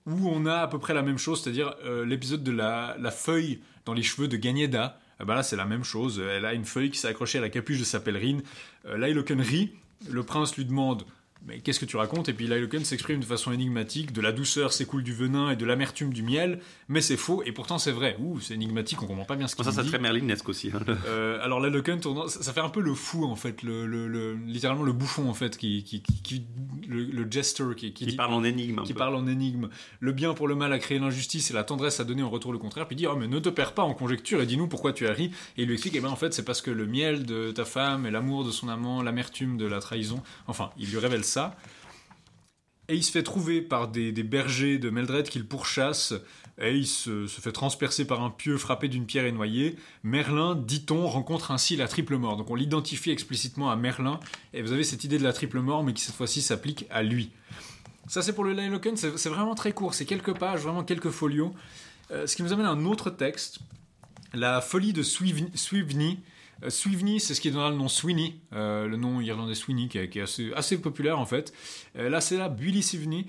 où on a à peu près la même chose, c'est-à-dire euh, l'épisode de la, la feuille dans les cheveux de Gagneda. Ah bah là c'est la même chose, elle a une feuille qui s'est accrochée à la capuche de sa pèlerine. Euh, rit, le prince lui demande mais qu'est-ce que tu racontes? Et puis Lyloken s'exprime de façon énigmatique, de la douceur s'écoule du venin et de l'amertume du miel, mais c'est faux, et pourtant c'est vrai. Ouh, c'est énigmatique, on comprend pas bien ce qu'il Ça, dit. c'est très merlinesque aussi. hein, le- Euh, alors Lyloken tournant, ça, ça fait un peu le fou en fait, le, le- le- littéralement le bouffon en fait, qui, qui, qui- qui- le, jester qui, qui dit- parle en énigme qui peu. parle en énigme. Le bien pour le mal a créé l'injustice et la tendresse a donné en retour le contraire. Puis il dit Oh, mais ne te perds pas en conjecture et dis-nous pourquoi tu as ri. Et il lui explique Eh ben, en fait, c'est parce que le miel de ta femme et l'amour de son amant, l'amertume de la trahison. Enfin, il lui révèle ça. Et il se fait trouver par des, bergers de Meldred qu'il pourchasse. Et il se, fait transpercer par un pieu frappé d'une pierre et noyé. Merlin, dit-on, rencontre ainsi la triple mort. Donc on l'identifie explicitement à Merlin. Et vous avez cette idée de la triple mort, mais qui cette fois-ci s'applique à lui. Ça, c'est pour le Lyloken, c'est vraiment très court, c'est quelques pages, vraiment quelques folios. Euh, ce qui nous amène à un autre texte, La folie de Swivny. Euh, Swivny, c'est ce qui donnera le nom Sweeney, euh, le nom irlandais Sweeney, qui est, assez, populaire en fait. Euh, là, c'est là Bully Swivny.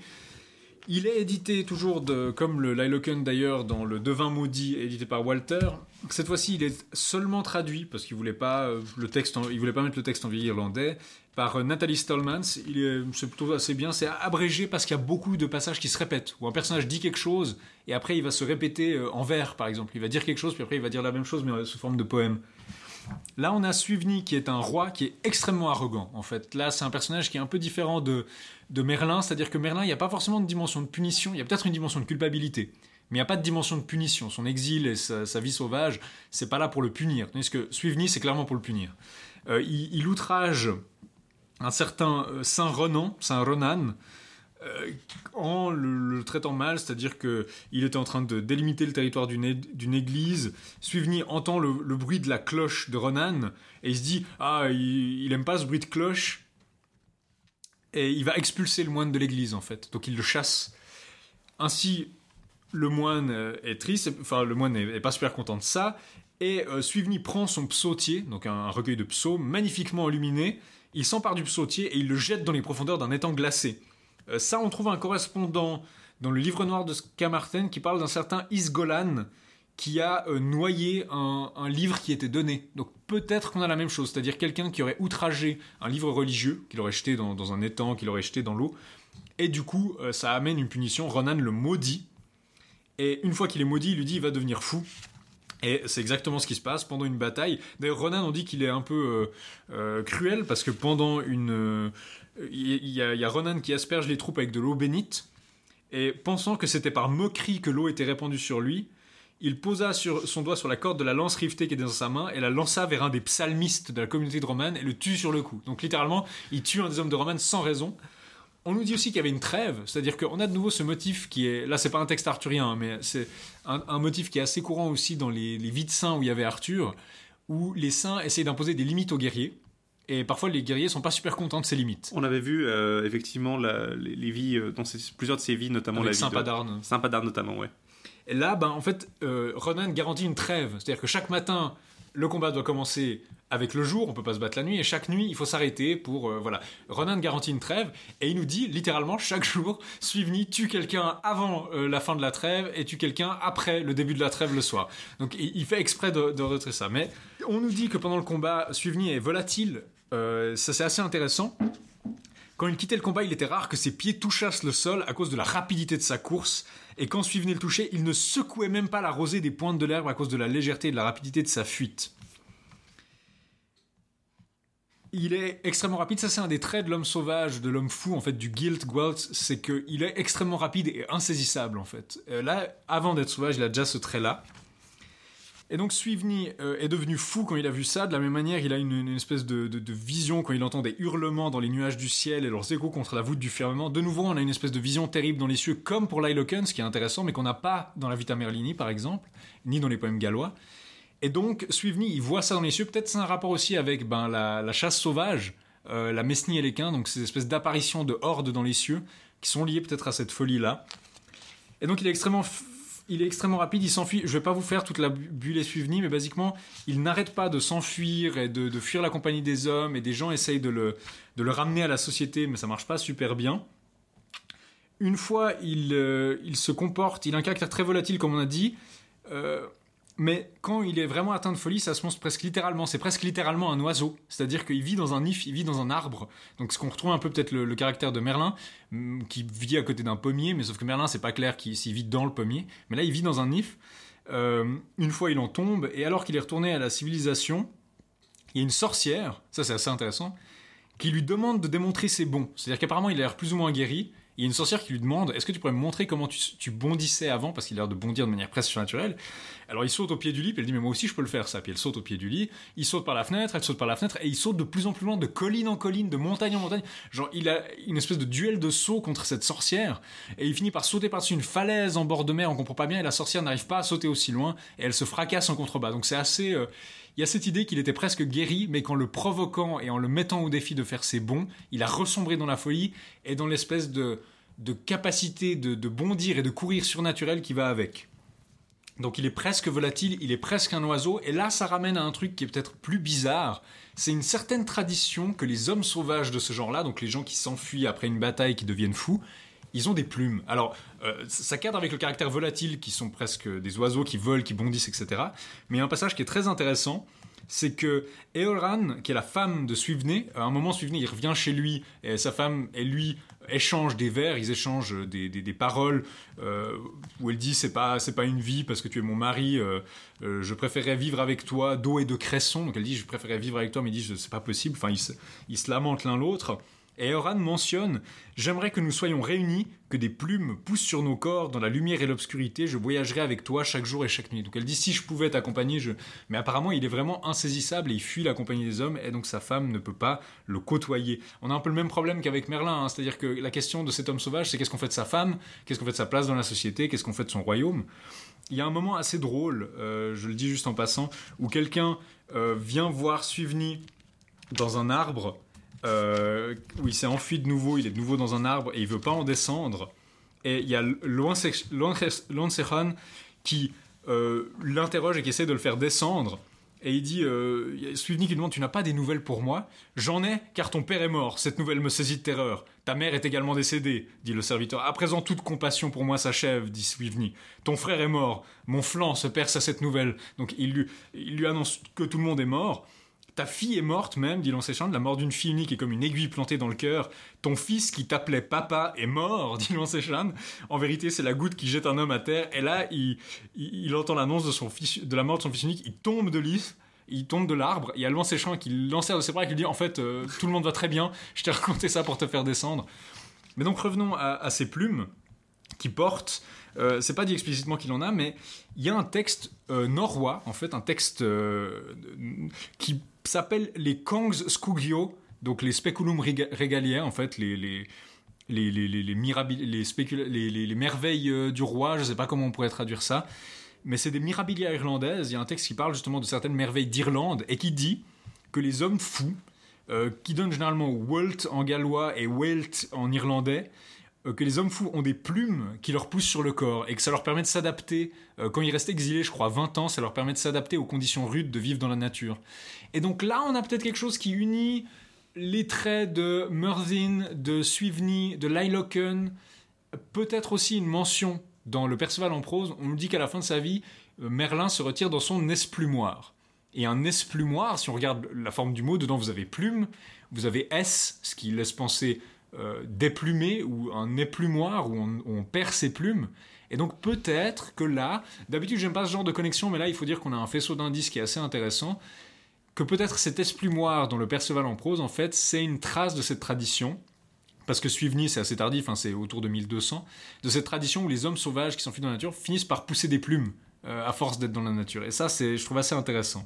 Il est édité toujours, comme le Lyloken d'ailleurs, dans le Devin maudit, édité par Walter. Cette fois-ci, il est seulement traduit, parce qu'il voulait pas, le texte il voulait pas mettre le texte en vieil irlandais, par Nathalie Stallmans. Il est, c'est plutôt assez bien. C'est abrégé parce qu'il y a beaucoup de passages qui se répètent, où un personnage dit quelque chose, et après il va se répéter en vers, par exemple. Il va dire quelque chose, puis après il va dire la même chose, mais sous forme de poème. Là, on a Suivny qui est un roi qui est extrêmement arrogant. En fait, là, c'est un personnage qui est un peu différent de, Merlin, c'est-à-dire que Merlin, il n'y a pas forcément de dimension de punition, il y a peut-être une dimension de culpabilité, mais il n'y a pas de dimension de punition. Son exil et sa, vie sauvage, c'est pas là pour le punir. Tandis que Suivny, c'est clairement pour le punir. Euh, il, il outrage un certain euh, Saint Ronan, Saint Ronan, euh, en le, traitant mal, c'est-à-dire que il était en train de délimiter le territoire d'une église. Suivny entend le, bruit de la cloche de Ronan et il se dit ah il, il aime pas ce bruit de cloche et il va expulser le moine de l'église en fait. Donc il le chasse. Ainsi le moine euh, est triste, enfin le moine est, est pas super content de ça. Et euh, Suivny prend son psautier, donc un, un recueil de psaumes magnifiquement illuminé. Il s'empare du psautier et il le jette dans les profondeurs d'un étang glacé. Euh, ça, on trouve un correspondant dans le livre noir de Scamartin qui parle d'un certain Isgolan qui a euh, noyé un, livre qui était donné. Donc peut-être qu'on a la même chose, c'est-à-dire quelqu'un qui aurait outragé un livre religieux, qu'il aurait jeté dans, un étang, qu'il aurait jeté dans l'eau, et du coup, euh, ça amène une punition. Ronan le maudit, et une fois qu'il est maudit, il lui dit il va devenir fou. Et c'est exactement ce qui se passe pendant une bataille. D'ailleurs, Ronan, on dit qu'il est un peu cruel parce que pendant une. Il y, a- Ronan qui asperge les troupes avec de l'eau bénite. Et pensant que c'était par moquerie que l'eau était répandue sur lui, il posa sur son doigt sur la corde de la lance rivetée qui était dans sa main et la lança vers un des psalmistes de la communauté de Roman et le tue sur le coup. Donc littéralement, il tue un des hommes de Roman sans raison. On nous dit aussi qu'il y avait une trêve, c'est-à-dire qu'on a de nouveau ce motif qui est, là c'est pas un texte arthurien, hein, mais c'est un, motif qui est assez courant aussi dans les, les vies de saints où il y avait Arthur, où les saints essayent d'imposer des limites aux guerriers, et parfois les guerriers sont pas super contents de ces limites. On avait vu euh, effectivement la- les, les vies, euh, dans ces- plusieurs de ces vies, notamment Avec la vie Saint de- Padarne. Saint Padarne notamment, ouais. Et là, ben, en fait, euh, Ronan garantit une trêve. C'est-à-dire que chaque matin, le combat doit commencer avec le jour, on peut pas se battre la nuit, et chaque nuit, il faut s'arrêter pour... euh, voilà. Ronan garantit une trêve, et il nous dit, littéralement, chaque jour, Suivni tue quelqu'un avant euh, la fin de la trêve, et tue quelqu'un après le début de la trêve le soir. Donc il, fait exprès de, de retrer ça. Mais on nous dit que pendant le combat, Suivni est volatile. Euh, ça, c'est assez intéressant. Quand il quittait le combat, il était rare que ses pieds touchassent le sol à cause de la rapidité de sa course. Et quand Suivni le touchait, il ne secouait même pas la rosée des pointes de l'herbe à cause de la légèreté et de la rapidité de sa fuite. Il est extrêmement rapide, ça c'est un des traits de l'homme sauvage, de l'homme fou en fait, du guilt Gwalt, c'est qu'il est extrêmement rapide et insaisissable en fait. Euh, là, avant d'être sauvage, il a déjà ce trait-là. Et donc Suivni euh, est devenu fou quand il a vu ça. De la même manière, il a une, espèce de, vision quand il entend des hurlements dans les nuages du ciel et leurs échos contre la voûte du firmament. De nouveau, on a une espèce de vision terrible dans les cieux, comme pour Lyloken, ce qui est intéressant, mais qu'on n'a pas dans la Vita Merlini, par exemple, ni dans les poèmes gallois. Et donc, Suivni, il voit ça dans les cieux. Peut-être c'est un rapport aussi avec ben, la, chasse sauvage, euh, la Mesnie et les Quins, donc ces espèces d'apparitions de hordes dans les cieux, qui sont liées peut-être à cette folie-là. Et donc, il est extrêmement il est extrêmement rapide, il s'enfuit. Je vais pas vous faire toute la bu- bulle et Suivni, mais basiquement, il n'arrête pas de s'enfuir et de, fuir la compagnie des hommes, et des gens essayent de le, ramener à la société, mais ça marche pas super bien. Une fois, il, euh, se comporte, il a un caractère très volatile, comme on a dit. Euh, Mais quand il est vraiment atteint de folie, ça se montre presque littéralement. C'est presque littéralement un oiseau. C'est-à-dire qu'il vit dans un nif, il vit dans un arbre. Donc ce qu'on retrouve un peu peut-être le, caractère de Merlin, hum, qui vit à côté d'un pommier, mais sauf que Merlin, c'est pas clair s'il vit dans le pommier. Mais là, il vit dans un nif. Euh, une fois, il en tombe, et alors qu'il est retourné à la civilisation, il y a une sorcière, ça c'est assez intéressant, qui lui demande de démontrer ses bons. C'est-à-dire qu'apparemment, il a l'air plus ou moins guéri. Il y a une sorcière qui lui demande Est-ce que tu pourrais me montrer comment tu, bondissais avant? Parce qu'il a l'air de bondir de manière presque surnaturelle. Alors il saute au pied du lit, puis elle dit Mais moi aussi je peux le faire ça. Puis elle saute au pied du lit, il saute par la fenêtre, elle saute par la fenêtre, et il saute de plus en plus loin, de colline en colline, de montagne en montagne. Genre il a une espèce de duel de saut contre cette sorcière, et il finit par sauter par-dessus une falaise en bord de mer, on comprend pas bien, et la sorcière n'arrive pas à sauter aussi loin, et elle se fracasse en contrebas. Donc c'est assez. euh, il y a cette idée qu'il était presque guéri, mais qu'en le provoquant et en le mettant au défi de faire ses bons, il a ressombré dans la folie et dans l'espèce de, de capacité de, de bondir et de courir surnaturel qui va avec. Donc il est presque volatile, il est presque un oiseau, et là ça ramène à un truc qui est peut-être plus bizarre. C'est une certaine tradition que les hommes sauvages de ce genre-là, donc les gens qui s'enfuient après une bataille, qui deviennent fous, ils ont des plumes. Alors, euh, ça cadre avec le caractère volatile, qui sont presque des oiseaux qui volent, qui bondissent, etc. Mais il y a un passage qui est très intéressant, c'est que Eoran, qui est la femme de Suivney, à un moment Suivney, il revient chez lui, et sa femme et lui échangent des vers, ils échangent des, des- paroles euh, où elle dit c'est pas c'est pas une vie parce que tu es mon mari, euh, je préférerais vivre avec toi d'eau et de cresson. Donc elle dit je préférerais vivre avec toi, mais il dit c'est pas possible. Enfin ils ils se lamentent l'un l'autre. Et Eoran mentionne J'aimerais que nous soyons réunis, que des plumes poussent sur nos corps, dans la lumière et l'obscurité, je voyagerai avec toi chaque jour et chaque nuit. Donc elle dit Si je pouvais t'accompagner, je. Mais apparemment, il est vraiment insaisissable et il fuit la compagnie des hommes, et donc sa femme ne peut pas le côtoyer. On a un peu le même problème qu'avec Merlin, hein, c'est-à-dire que la question de cet homme sauvage, c'est qu'est-ce qu'on fait de sa femme, qu'est-ce qu'on fait de sa place dans la société, qu'est-ce qu'on fait de son royaume. Il y a un moment assez drôle, euh, je le dis juste en passant, où quelqu'un euh, vient voir Suivni dans un arbre euh, où il s'est enfui de nouveau, il est de nouveau dans un arbre et il veut pas en descendre. Et il y a Lonsehan qui euh, l'interroge et qui essaie de le faire descendre. Et il dit, euh, Suivni qui demande, tu n'as pas des nouvelles pour moi? J'en ai, car ton père est mort. Cette nouvelle me saisit de terreur. Ta mère est également décédée, dit le serviteur. À présent, toute compassion pour moi s'achève, dit Suivni. Ton frère est mort. Mon flanc se perce à cette nouvelle. Donc il lui annonce que tout le monde est mort. Ta fille est morte même, dit Lancéchant, la mort d'une fille unique est comme une aiguille plantée dans le cœur. Ton fils qui t'appelait papa est mort, dit Lancéchant. En vérité, c'est la goutte qui jette un homme à terre. Et là, il, entend l'annonce de, la mort de son fils unique, il tombe de lit. Il tombe de l'arbre, il y a Lancéchant qui l'enserre de ses bras et qui lui dit En fait, euh, tout le monde va très bien, je t'ai raconté ça pour te faire descendre. Mais donc revenons à, ces plumes qui portent. Euh, c'est pas dit explicitement qu'il en a, mais il y a un texte euh, norrois, en fait, un texte euh, qui s'appelle les Kongs Skugio, donc les Speculum rega- Regalia, en fait, les, les, les, les, les, les, les, merveilles euh, du roi, je sais pas comment on pourrait traduire ça, mais c'est des mirabilia irlandaises. Il y a un texte qui parle justement de certaines merveilles d'Irlande et qui dit que les hommes fous, euh, qui donnent généralement Walt en gallois et Welt en irlandais, que les hommes fous ont des plumes qui leur poussent sur le corps et que ça leur permet de s'adapter. Euh, quand ils restent exilés, je crois, 20 ans, ça leur permet de s'adapter aux conditions rudes de vivre dans la nature. Et donc là, on a peut-être quelque chose qui unit les traits de Murthin, de Suivni, de Lyloken, peut-être aussi une mention dans le Perceval en prose. On nous dit qu'à la fin de sa vie, euh, Merlin se retire dans son esplumoir. Et un esplumoir, si on regarde la forme du mot, dedans vous avez plume, vous avez S, ce qui laisse penser euh, déplumer, ou un éplumoir, où on, on perd ses plumes. Et donc peut-être que là, d'habitude j'aime pas ce genre de connexion, mais là il faut dire qu'on a un faisceau d'indices qui est assez intéressant, que peut-être cet esplumoir dans le Perceval en prose, en fait, c'est une trace de cette tradition, parce que Suivni, c'est assez tardif, hein, c'est autour de 1200, de cette tradition où les hommes sauvages qui s'enfuient dans la nature finissent par pousser des plumes euh, à force d'être dans la nature. Et ça, c'est, je trouve assez intéressant.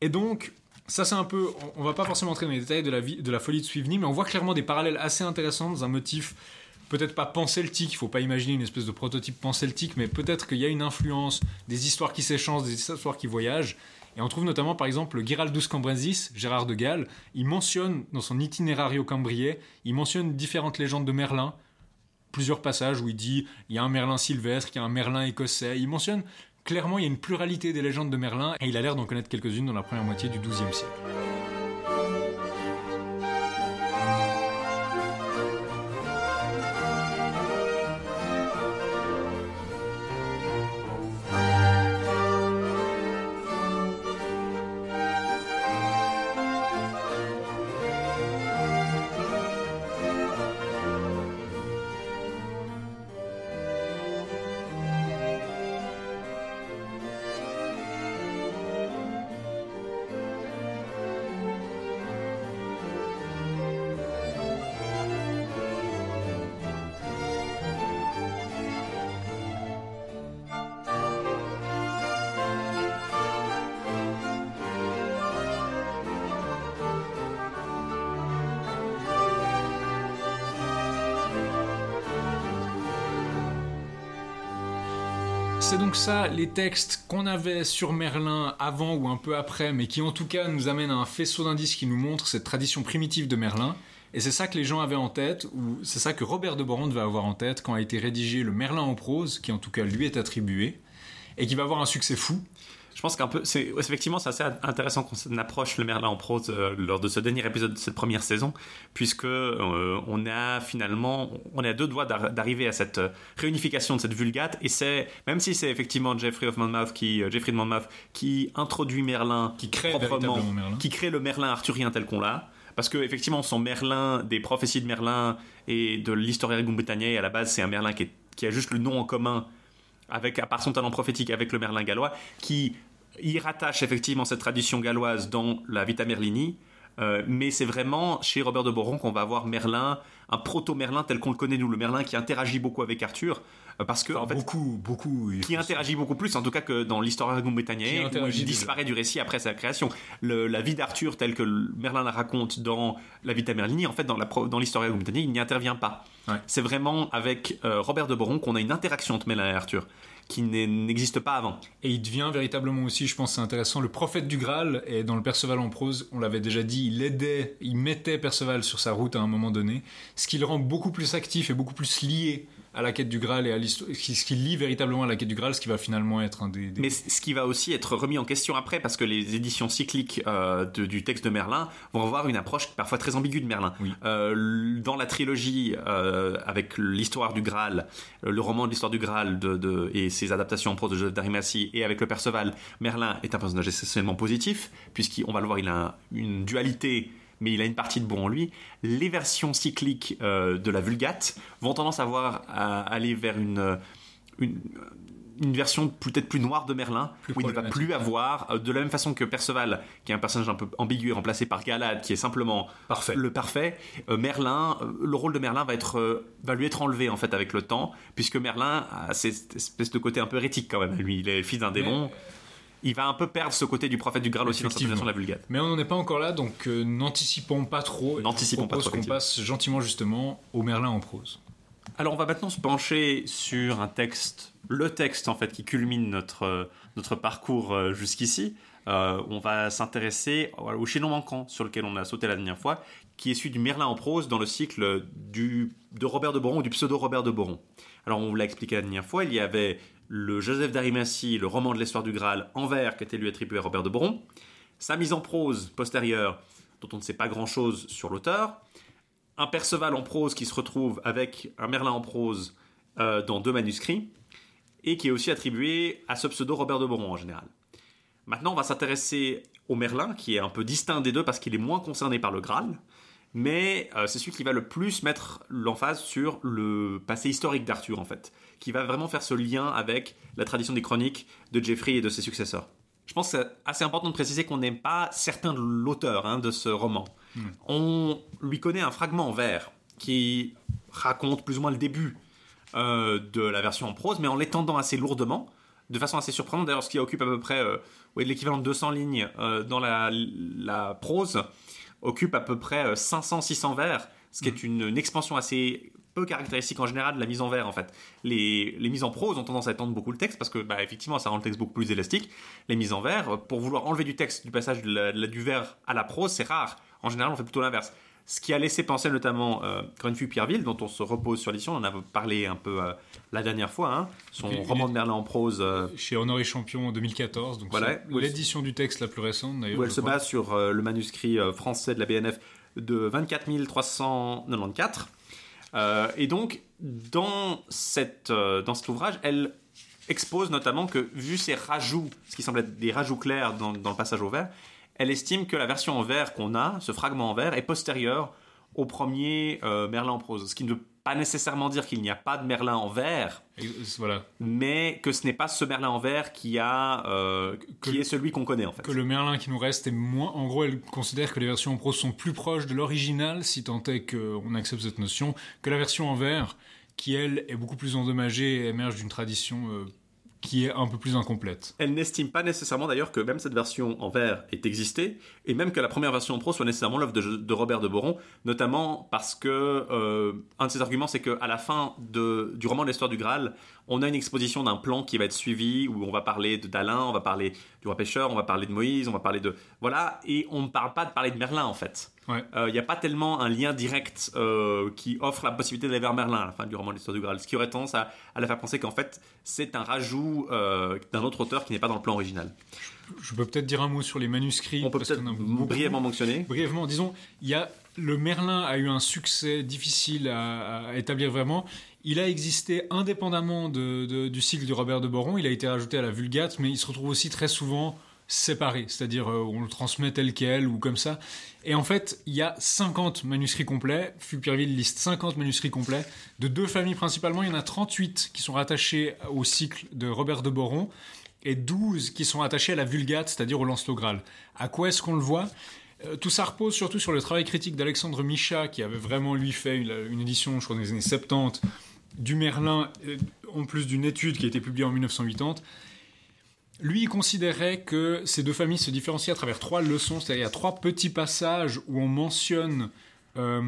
Et donc, ça c'est un peu, on, va pas forcément entrer dans les détails de la, vie, de la folie de Suivni, mais on voit clairement des parallèles assez intéressants dans un motif peut-être pas panceltique, il faut pas imaginer une espèce de prototype panceltique, mais peut-être qu'il y a une influence des histoires qui s'échangent, des histoires qui voyagent. Et on trouve notamment par exemple Giraldus Cambrensis, Gérard de Galles, il mentionne dans son Itinerario Cambrier, il mentionne différentes légendes de Merlin, plusieurs passages où il dit il y a un Merlin sylvestre, il y a un Merlin écossais, il mentionne clairement il y a une pluralité des légendes de Merlin et il a l'air d'en connaître quelques-unes dans la première moitié du XIIe siècle. Donc ça, les textes qu'on avait sur Merlin avant ou un peu après, mais qui en tout cas nous amènent à un faisceau d'indices qui nous montre cette tradition primitive de Merlin. Et c'est ça que les gens avaient en tête, ou c'est ça que Robert de Boron devait avoir en tête quand a été rédigé le Merlin en prose, qui en tout cas lui est attribué, et qui va avoir un succès fou. Je pense qu'un peu, c'est effectivement c'est assez intéressant qu'on approche le Merlin en prose euh, lors de ce dernier épisode de cette première saison, puisque euh, on a finalement, on est à deux doigts d'ar- d'arriver à cette euh, réunification de cette vulgate, et c'est même si c'est effectivement Jeffrey of Monmouth qui, euh, Jeffrey de Monmouth qui introduit Merlin, Qui crée proprement, Merlin. qui crée le Merlin arthurien tel qu'on l'a. Parce que effectivement, son Merlin des prophéties de Merlin et de l'Historiarum Britanniae, à la base, c'est un Merlin qui, est- qui a juste le nom en commun avec, à part son talent prophétique avec le Merlin gallois, qui y rattache effectivement cette tradition galloise dans la Vita Merlini. Euh, mais c'est vraiment chez Robert de Boron qu'on va avoir Merlin, un proto-Merlin tel qu'on le connaît nous, le Merlin qui interagit beaucoup avec Arthur, parce que en fait, beaucoup, beaucoup. qui interagit beaucoup plus, en tout cas que dans Qui Britanniae, où il disparaît du récit après sa création. Le- la vie d'Arthur, telle que Merlin la raconte dans la Vita Merlini, en fait, dans la pro- dans l'Historiarum Britanniae, il n'y intervient pas. Ouais. C'est vraiment avec euh, Robert de Boron qu'on a une interaction entre Merlin et Arthur, qui n'existe pas avant. Et il devient véritablement aussi, je pense c'est intéressant, le prophète du Graal. Et dans le Perceval en prose, on l'avait déjà dit, il aidait, il mettait Perceval sur sa route à un moment donné, ce qui le rend beaucoup plus actif et beaucoup plus lié à la quête du Graal et à l'histoire, ce qui lie véritablement à la quête du Graal, ce qui va finalement être un des. des- Mais ce qui va aussi être remis en question après, parce que les éditions cycliques euh, de- du texte de Merlin vont avoir une approche parfois très ambiguë de Merlin. Oui. Euh, dans la trilogie euh, avec l'histoire du Graal, le roman de l'histoire du Graal de, de- et ses adaptations en prose de Joseph d'Arimathie, et avec le Perceval, Merlin est un personnage essentiellement positif, puisqu'on va le voir, il a une dualité mais il a une partie de bon en lui. Les versions cycliques euh, de la Vulgate vont tendance à, avoir, à aller vers une, une, une version peut-être plus noire de Merlin, Plus où il ne va plus avoir, euh, de la même façon que Perceval, qui est un personnage un peu ambigu et remplacé par Galad, qui est simplement Parfait. le parfait, euh, Merlin, euh, le rôle de Merlin va, être, euh, va lui être enlevé en fait avec le temps, puisque Merlin a cette espèce de côté un peu hérétique quand même. Lui, il est le fils d'un démon. Il va un peu perdre ce côté du prophète du Graal aussi dans sa version de la Vulgate. Mais on n'en est pas encore là, donc euh, n'anticipons pas trop. N'anticipons pas trop, qu'on passe gentiment justement au Merlin en prose. Alors on va maintenant se pencher sur un texte, le texte en fait qui culmine notre, euh, notre parcours euh, jusqu'ici. Euh, on va s'intéresser au au chaînon manquant sur lequel on a sauté la dernière fois, qui est celui du Merlin en prose dans le cycle du, de Robert de Boron ou du pseudo Robert de Boron. Alors on vous l'a expliqué la dernière fois, il y avait le Joseph d'Arimathie, le roman de l'histoire du Graal en vers qui était lui attribué à Robert de Boron, sa mise en prose postérieure dont on ne sait pas grand-chose sur l'auteur, un Perceval en prose qui se retrouve avec un Merlin en prose euh, dans deux manuscrits, et qui est aussi attribué à ce pseudo Robert de Boron en général. Maintenant, on va s'intéresser au Merlin, qui est un peu distinct des deux parce qu'il est moins concerné par le Graal, mais euh, c'est celui qui va le plus mettre l'emphase sur le passé historique d'Arthur, en fait, qui va vraiment faire ce lien avec la tradition des chroniques de Geoffrey et de ses successeurs. Je pense que c'est assez important de préciser qu'on n'est pas certain de l'auteur hein, de ce roman. On lui connaît un fragment en vers qui raconte plus ou moins le début euh, de la version en prose, mais en l'étendant assez lourdement, de façon assez surprenante. D'ailleurs, ce qui occupe à peu près euh, l'équivalent de 200 lignes euh, dans la, la prose, occupe à peu près 500-600 vers, ce qui est une, une expansion assez peu caractéristique en général de la mise en vers en fait. Les, les mises en prose ont tendance à étendre beaucoup le texte parce que bah, effectivement ça rend le texte beaucoup plus élastique. Les mises en vers, pour vouloir enlever du texte du passage de la- de la- du vers à la prose, c'est rare. En général on fait plutôt l'inverse. Ce qui a laissé penser notamment euh, Grenfell Pierreville, dont on se repose sur l'édition, on en a parlé un peu euh, la dernière fois, hein, son roman de Merlin en prose, euh, Chez Honoré Champion en 2014, donc Voilà. l'édition du texte la plus récente d'ailleurs. où elle se crois. base sur euh, le manuscrit français de la BNF de 24 394. Euh, et donc, dans, cette, euh, dans cet ouvrage, elle expose notamment que, vu ces rajouts, ce qui semble être des rajouts clairs dans, le passage au vert, elle estime que la version en vert qu'on a, ce fragment en vert, est postérieure au premier euh, Merlin en prose. Ce qui ne pas nécessairement dire qu'il n'y a pas de Merlin en euh, voilà. mais que ce n'est pas ce Merlin en vert qui, a, euh, qui est celui qu'on connaît en fait. Que le Merlin qui nous reste est moins. En gros, elle considère que les versions en prose sont plus proches de l'original, si tant est qu'on accepte cette notion, que la version en vers, qui elle est beaucoup plus endommagée et émerge d'une tradition euh, qui est un peu plus incomplète. Elle n'estime pas nécessairement d'ailleurs que même cette version en vers ait existé, et même que la première version en prose soit nécessairement l'œuvre de, Robert de Boron, notamment parce que euh, un de ses arguments c'est qu'à la fin du roman l'histoire du Graal, on a une exposition d'un plan qui va être suivi où on va parler de d'Alain, on va parler du roi pêcheur, on va parler de Moïse, on va parler de voilà, et on ne parle pas de parler de Merlin en fait. Ouais. Il n'y a pas tellement un lien direct euh, qui offre la possibilité d'aller vers Merlin à la fin du roman de l'histoire du Graal, ce qui aurait tendance à, à la faire penser qu'en fait c'est un rajout euh, d'un autre auteur qui n'est pas dans le plan original. Je peux peut-être dire un mot sur les manuscrits. On peut peut-être brièvement mentionner. Brièvement, disons, il y a le Merlin a eu un succès difficile à, à établir vraiment. Il a existé indépendamment du cycle de Robert de Boron. Il a été rajouté à la Vulgate, mais il se retrouve aussi très souvent séparé, c'est-à-dire euh, on le transmet tel quel ou comme ça. Et en fait, il y a 50 manuscrits complets. Fulpierville liste 50 manuscrits complets de deux familles principalement. Il y en a 38 qui sont rattachés au cycle de Robert de Boron et 12 qui sont attachés à la Vulgate, c'est-à-dire au Lancelot Graal. À quoi est-ce qu'on le voit? Euh, Tout ça repose surtout sur le travail critique d'Alexandre Micha, qui avait vraiment, lui, fait une, une édition, je crois, dans les années 70, du Merlin, euh, en plus d'une étude qui a été publiée en 1980. Lui, il considérait que ces deux familles se différenciaient à travers trois leçons, c'est-à-dire trois petits passages où on mentionne euh,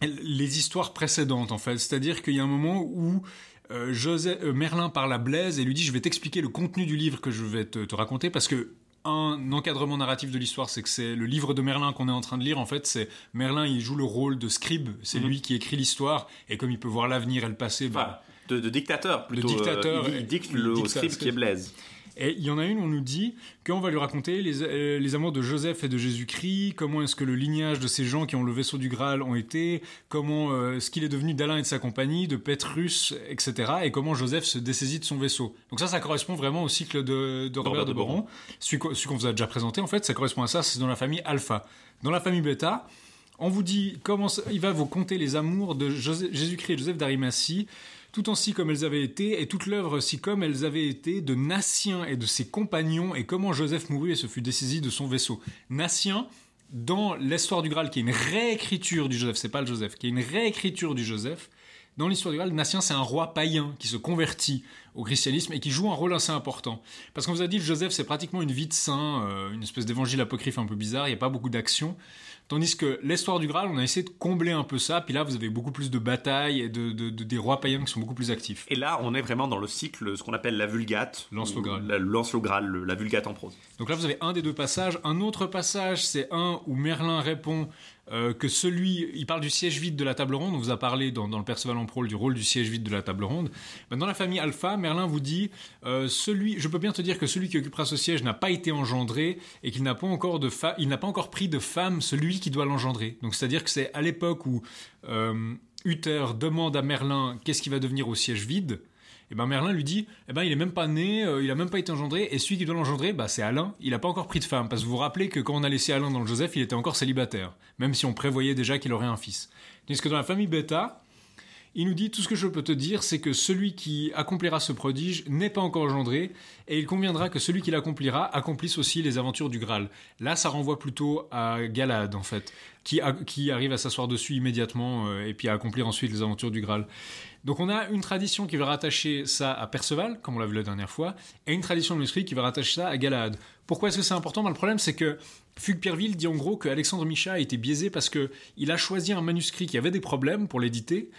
les histoires précédentes, en fait. C'est-à-dire qu'il y a un moment où euh, Merlin parle à Blaise et lui dit Je vais t'expliquer le contenu du livre que je vais te raconter parce que. Un encadrement narratif de l'histoire, c'est que c'est le livre de Merlin qu'on est en train de lire. En fait, c'est Merlin, il joue le rôle de scribe. C'est Mhm. lui qui écrit l'histoire et comme il peut voir l'avenir et le passé, bah, Enfin, de, de dictateur plutôt. De dictateur, euh, il, il dicte le script qui est Blaise. Et il y en a une, on nous dit qu'on va lui raconter les, euh, les amours de Joseph et de Jésus-Christ, comment est-ce que le lignage de ces gens qui ont le vaisseau du Graal ont été, comment euh, ce qu'il est devenu d'Alain et de sa compagnie, de Pétrus, etc., et comment Joseph se dessaisit de son vaisseau. Donc ça, ça correspond vraiment au cycle de, de Robert de Boron, celui qu'on vous a déjà présenté, en fait, ça correspond à ça, c'est dans la famille Alpha. Dans la famille Beta, on vous dit comment ça- il va vous conter les amours de Jésus-Christ et Joseph d'Arimathie, tout ainsi comme elles avaient été, et toute l'œuvre si comme elles avaient été de Natien et de ses compagnons, et comment Joseph mourut et se fut dessaisi de son vaisseau. Natien, dans l'histoire du Graal, qui est une réécriture du Joseph, c'est pas le Joseph, qui est une réécriture du Joseph, dans l'histoire du Graal, Natien, c'est un roi païen qui se convertit au christianisme et qui joue un rôle assez important. Parce qu'on vous a dit, Joseph, c'est pratiquement une vie de saint, euh, une espèce d'évangile apocryphe un peu bizarre, il n'y a pas beaucoup d'action. Tandis que l'histoire du Graal, on a essayé de combler un peu ça, puis là, vous avez beaucoup plus de batailles et de, de- de- des rois païens qui sont beaucoup plus actifs. Et là, on est vraiment dans le cycle, ce qu'on appelle la Vulgate. Lancelot ou Graal. La, Lancelot Graal, le- la Vulgate en prose. Donc là, vous avez un des deux passages. Un autre passage, c'est un où Merlin répond euh, que celui, il parle du siège vide de la table ronde. On vous a parlé dans, le Perceval en prole du rôle du siège vide de la table ronde. Ben, dans la famille Alpha, Merlin vous dit euh, celui, je peux bien te dire que celui qui occupera ce siège n'a pas été engendré et qu'il n'a pas encore de il n'a pas encore pris de femme celui qui doit l'engendrer. Donc c'est-à-dire que c'est à l'époque où euh, Uther demande à Merlin qu'est-ce qui va devenir au siège vide. Et ben Merlin lui dit, eh ben il est même pas né, euh, il a même pas été engendré, et celui qui doit l'engendrer, bah c'est Alain. Il a pas encore pris de femme, parce que vous vous rappelez que quand on a laissé Alain dans le Joseph, il était encore célibataire, même si on prévoyait déjà qu'il aurait un fils. Tandis que dans la famille Beta, il nous dit tout ce que je peux te dire, c'est que celui qui accomplira ce prodige n'est pas encore engendré, et il conviendra que celui qui l'accomplira accomplisse aussi les aventures du Graal. Là, ça renvoie plutôt à Galad en fait, qui, qui arrive à s'asseoir dessus immédiatement euh, et puis à accomplir ensuite les aventures du Graal. Donc on a une tradition qui va rattacher ça à Perceval, comme on l'a vu la dernière fois, et une tradition manuscrite qui va rattacher ça à Galahad. Pourquoi est-ce que c'est important? Ben, Le problème c'est que Fugue Pierreville dit en gros que Alexandre Micha a été biaisé parce que il a choisi un manuscrit qui avait des problèmes pour l'éditer,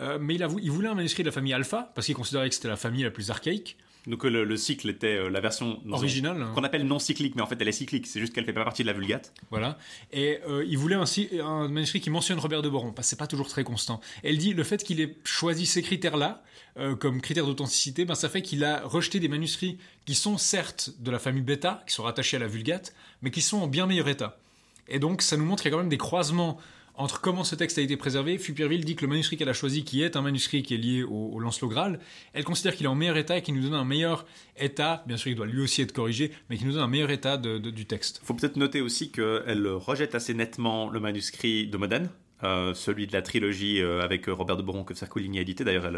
euh, mais il voulait un manuscrit de la famille Alpha parce qu'il considérait que c'était la famille la plus archaïque. Donc euh, le, le cycle était euh, la version Originale, hein. qu'on appelle non cyclique, mais en fait elle est cyclique. C'est juste qu'elle fait pas partie de la Vulgate. Voilà. Et euh, il voulait ainsi un manuscrit qui mentionne Robert de Boron, parce que c'est pas toujours très constant. Elle dit le fait qu'il ait choisi ces critères-là euh, comme critères d'authenticité, ben, ça fait qu'il a rejeté des manuscrits qui sont certes de la famille Beta, qui sont rattachés à la Vulgate, mais qui sont en bien meilleur état. Et donc ça nous montre qu'il y a quand même des croisements entre comment ce texte a été préservé. Fupierville dit que le manuscrit qu'elle a choisi, qui est un manuscrit qui est lié au, Lancelot Graal, elle considère qu'il est en meilleur état et qu'il nous donne un meilleur état, bien sûr il doit lui aussi être corrigé, mais qu'il nous donne un meilleur état du texte. Faut peut-être noter aussi qu'elle rejette assez nettement le manuscrit de Modène. euh, celui de la trilogie euh, avec Robert de Boron que Sarcoligny a édité. D'ailleurs,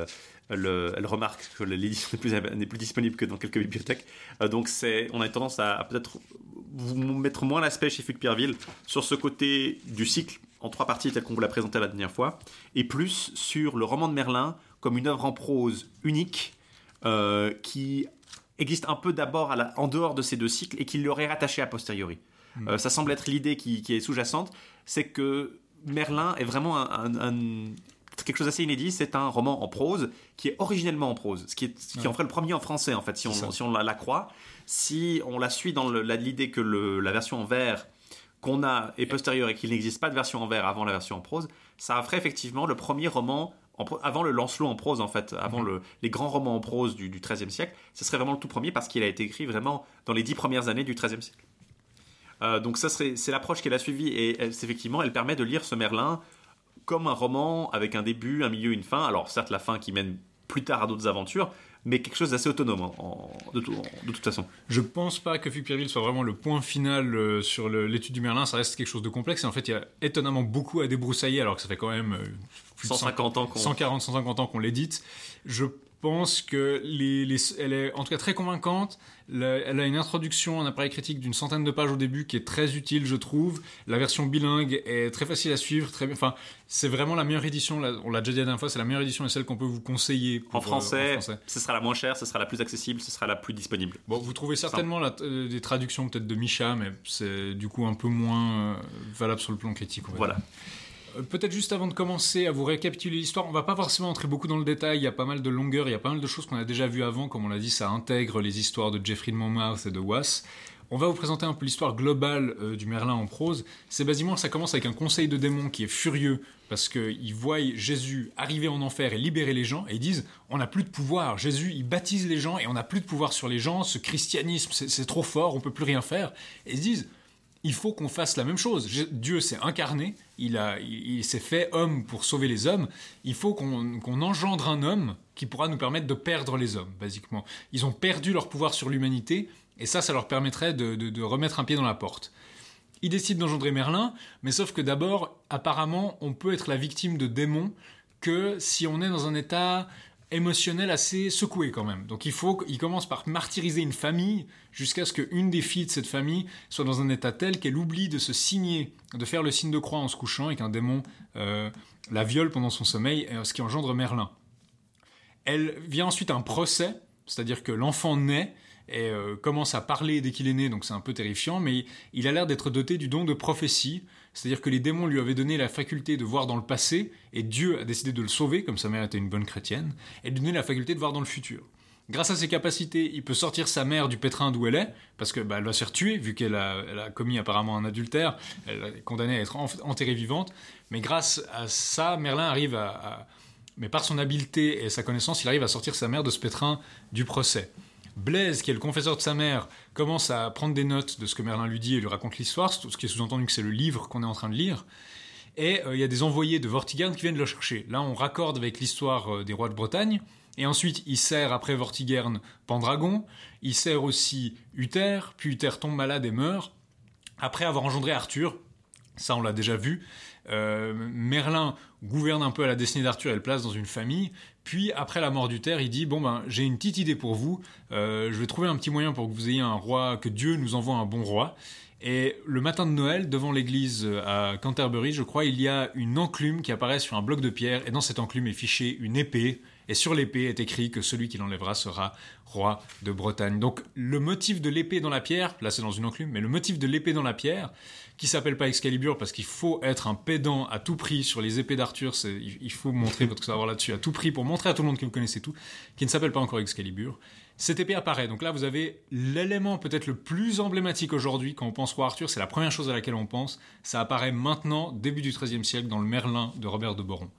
elle, remarque que l'édition n'est plus, disponible que dans quelques bibliothèques. Euh, donc, on a tendance à, à peut-être vous mettre moins l'aspect chez Fuc Pierreville sur ce côté du cycle en trois parties tel qu'on vous l'a présenté la dernière fois, et plus sur le roman de Merlin comme une œuvre en prose unique euh, qui existe un peu d'abord en dehors de ces deux cycles et qui l'aurait rattaché a posteriori. Euh, ça semble être l'idée qui, qui est sous-jacente, c'est que Merlin est vraiment un, un- un- quelque chose d'assez inédit, c'est un roman en prose qui est originellement en prose, ce qui, est, ce qui en ferait le premier en français en fait, si on, si on la, la, croit. Si on la suit dans l'idée que le, la version en vers qu'on a est postérieure et qu'il n'existe pas de version en vers avant la version en prose, ça ferait effectivement le premier roman en, avant le Lancelot en prose en fait, avant le, les grands romans en prose du, du XIIIe siècle, ce serait vraiment le tout premier parce qu'il a été écrit vraiment dans les dix premières années du XIIIe siècle. Euh, donc ça serait, c'est l'approche qu'elle a suivie et elle, effectivement, elle permet de lire ce Merlin comme un roman avec un début, un milieu, une fin. Alors certes, la fin qui mène plus tard à d'autres aventures, mais quelque chose d'assez autonome en, de, tout, de, toute façon. Je pense pas que Fugue Pierreville soit vraiment le point final euh, sur l'étude du Merlin, ça reste quelque chose de complexe et en fait il y a étonnamment beaucoup à débroussailler alors que ça fait quand même euh, plus 150 100, ans qu'on... 140 150 ans qu'on l'édite. Je pense que les, les, elle est en tout cas très convaincante. Elle a une introduction, un appareil critique d'une centaine de pages au début qui est très utile, je trouve. La version bilingue est très facile à suivre, très bien. Enfin, c'est vraiment la meilleure édition. On l'a déjà dit la dernière fois, c'est la meilleure édition et celle qu'on peut vous conseiller. Pour, en, français, euh, en, français, ce sera la moins chère, ce sera la plus accessible, ce sera la plus disponible. Bon, vous trouvez certainement la, euh, des traductions peut-être de Micha, mais c'est du coup un peu moins euh, valable sur le plan critique. Voilà. Dire. Peut-être juste avant de commencer à vous récapituler l'histoire, on va pas forcément entrer beaucoup dans le détail, il y a pas mal de longueur, il y a pas mal de choses qu'on a déjà vues avant, comme on l'a dit, ça intègre les histoires de Geoffrey de Monmouth et de Was. On va vous présenter un peu l'histoire globale euh, du Merlin en prose. C'est basiquement, ça commence avec un conseil de démons qui est furieux parce qu'ils voient Jésus arriver en enfer et libérer les gens et ils disent on n'a plus de pouvoir. Jésus, il baptise les gens et on n'a plus de pouvoir sur les gens. Ce christianisme, c'est trop fort, on peut plus rien faire. Et ils disent il faut qu'on fasse la même chose. Dieu s'est incarné, il, il, s'est fait homme pour sauver les hommes. Il faut qu'on, qu'on engendre un homme qui pourra nous permettre de perdre les hommes, basiquement. Ils ont perdu leur pouvoir sur l'humanité, et ça, ça leur permettrait de, de, de remettre un pied dans la porte. Ils décident d'engendrer Merlin, mais sauf que d'abord, apparemment, on peut être la victime de démons que si on est dans un état émotionnel assez secoué quand même. Donc il faut qu'il commence par martyriser une famille jusqu'à ce qu'une des filles de cette famille soit dans un état tel qu'elle oublie de se signer, de faire le signe de croix en se couchant et qu'un démon euh, la viole pendant son sommeil, ce qui engendre Merlin. Elle vient ensuite un procès, c'est-à-dire que l'enfant naît et euh, commence à parler dès qu'il est né, donc c'est un peu terrifiant, mais il a l'air d'être doté du don de prophétie, c'est-à-dire que les démons lui avaient donné la faculté de voir dans le passé, et Dieu a décidé de le sauver, comme sa mère était une bonne chrétienne, et lui donner la faculté de voir dans le futur. Grâce à ses capacités, il peut sortir sa mère du pétrin d'où elle est, parce que bah, va se faire tuer, vu qu'elle a, commis apparemment un adultère, elle est condamnée à être enterrée vivante, mais grâce à ça, Merlin arrive à mais par son habileté et sa connaissance, il arrive à sortir sa mère de ce pétrin du procès. Blaise, qui est le confesseur de sa mère, commence à prendre des notes de ce que Merlin lui dit et lui raconte l'histoire, ce qui est sous-entendu que c'est le livre qu'on est en train de lire. Et euh, il y a des envoyés de Vortigern qui viennent le chercher. Là, on raccorde avec l'histoire euh, des rois de Bretagne. Et ensuite, il sert après Vortigern Pendragon. Il sert aussi Uther. Puis Uther tombe malade et meurt. Après avoir engendré Arthur, ça on l'a déjà vu, euh, Merlin gouverne un peu à la destinée d'Arthur et le place dans une famille. Puis, après la mort d'Uther, il dit Bon, ben, j'ai une petite idée pour vous. Euh, je vais trouver un petit moyen pour que vous ayez un roi, que Dieu nous envoie un bon roi. Et le matin de Noël, devant l'église à Canterbury, je crois, il y a une enclume qui apparaît sur un bloc de pierre. Et dans cette enclume est fichée une épée. Et sur l'épée est écrit que celui qui l'enlèvera sera roi de Bretagne. Donc, le motif de l'épée dans la pierre, là c'est dans une enclume, mais le motif de l'épée dans la pierre, qui s'appelle pas Excalibur parce qu'il faut être un pédant à tout prix sur les épées d'Arthur, il faut montrer votre savoir là-dessus à tout prix pour montrer à tout le monde que vous connaissez tout, qui ne s'appelle pas encore Excalibur. Cette épée apparaît, donc là vous avez l'élément peut-être le plus emblématique aujourd'hui quand on pense roi Arthur, c'est la première chose à laquelle on pense, ça apparaît maintenant, début du XIIIe siècle, dans le Merlin de Robert de Boron.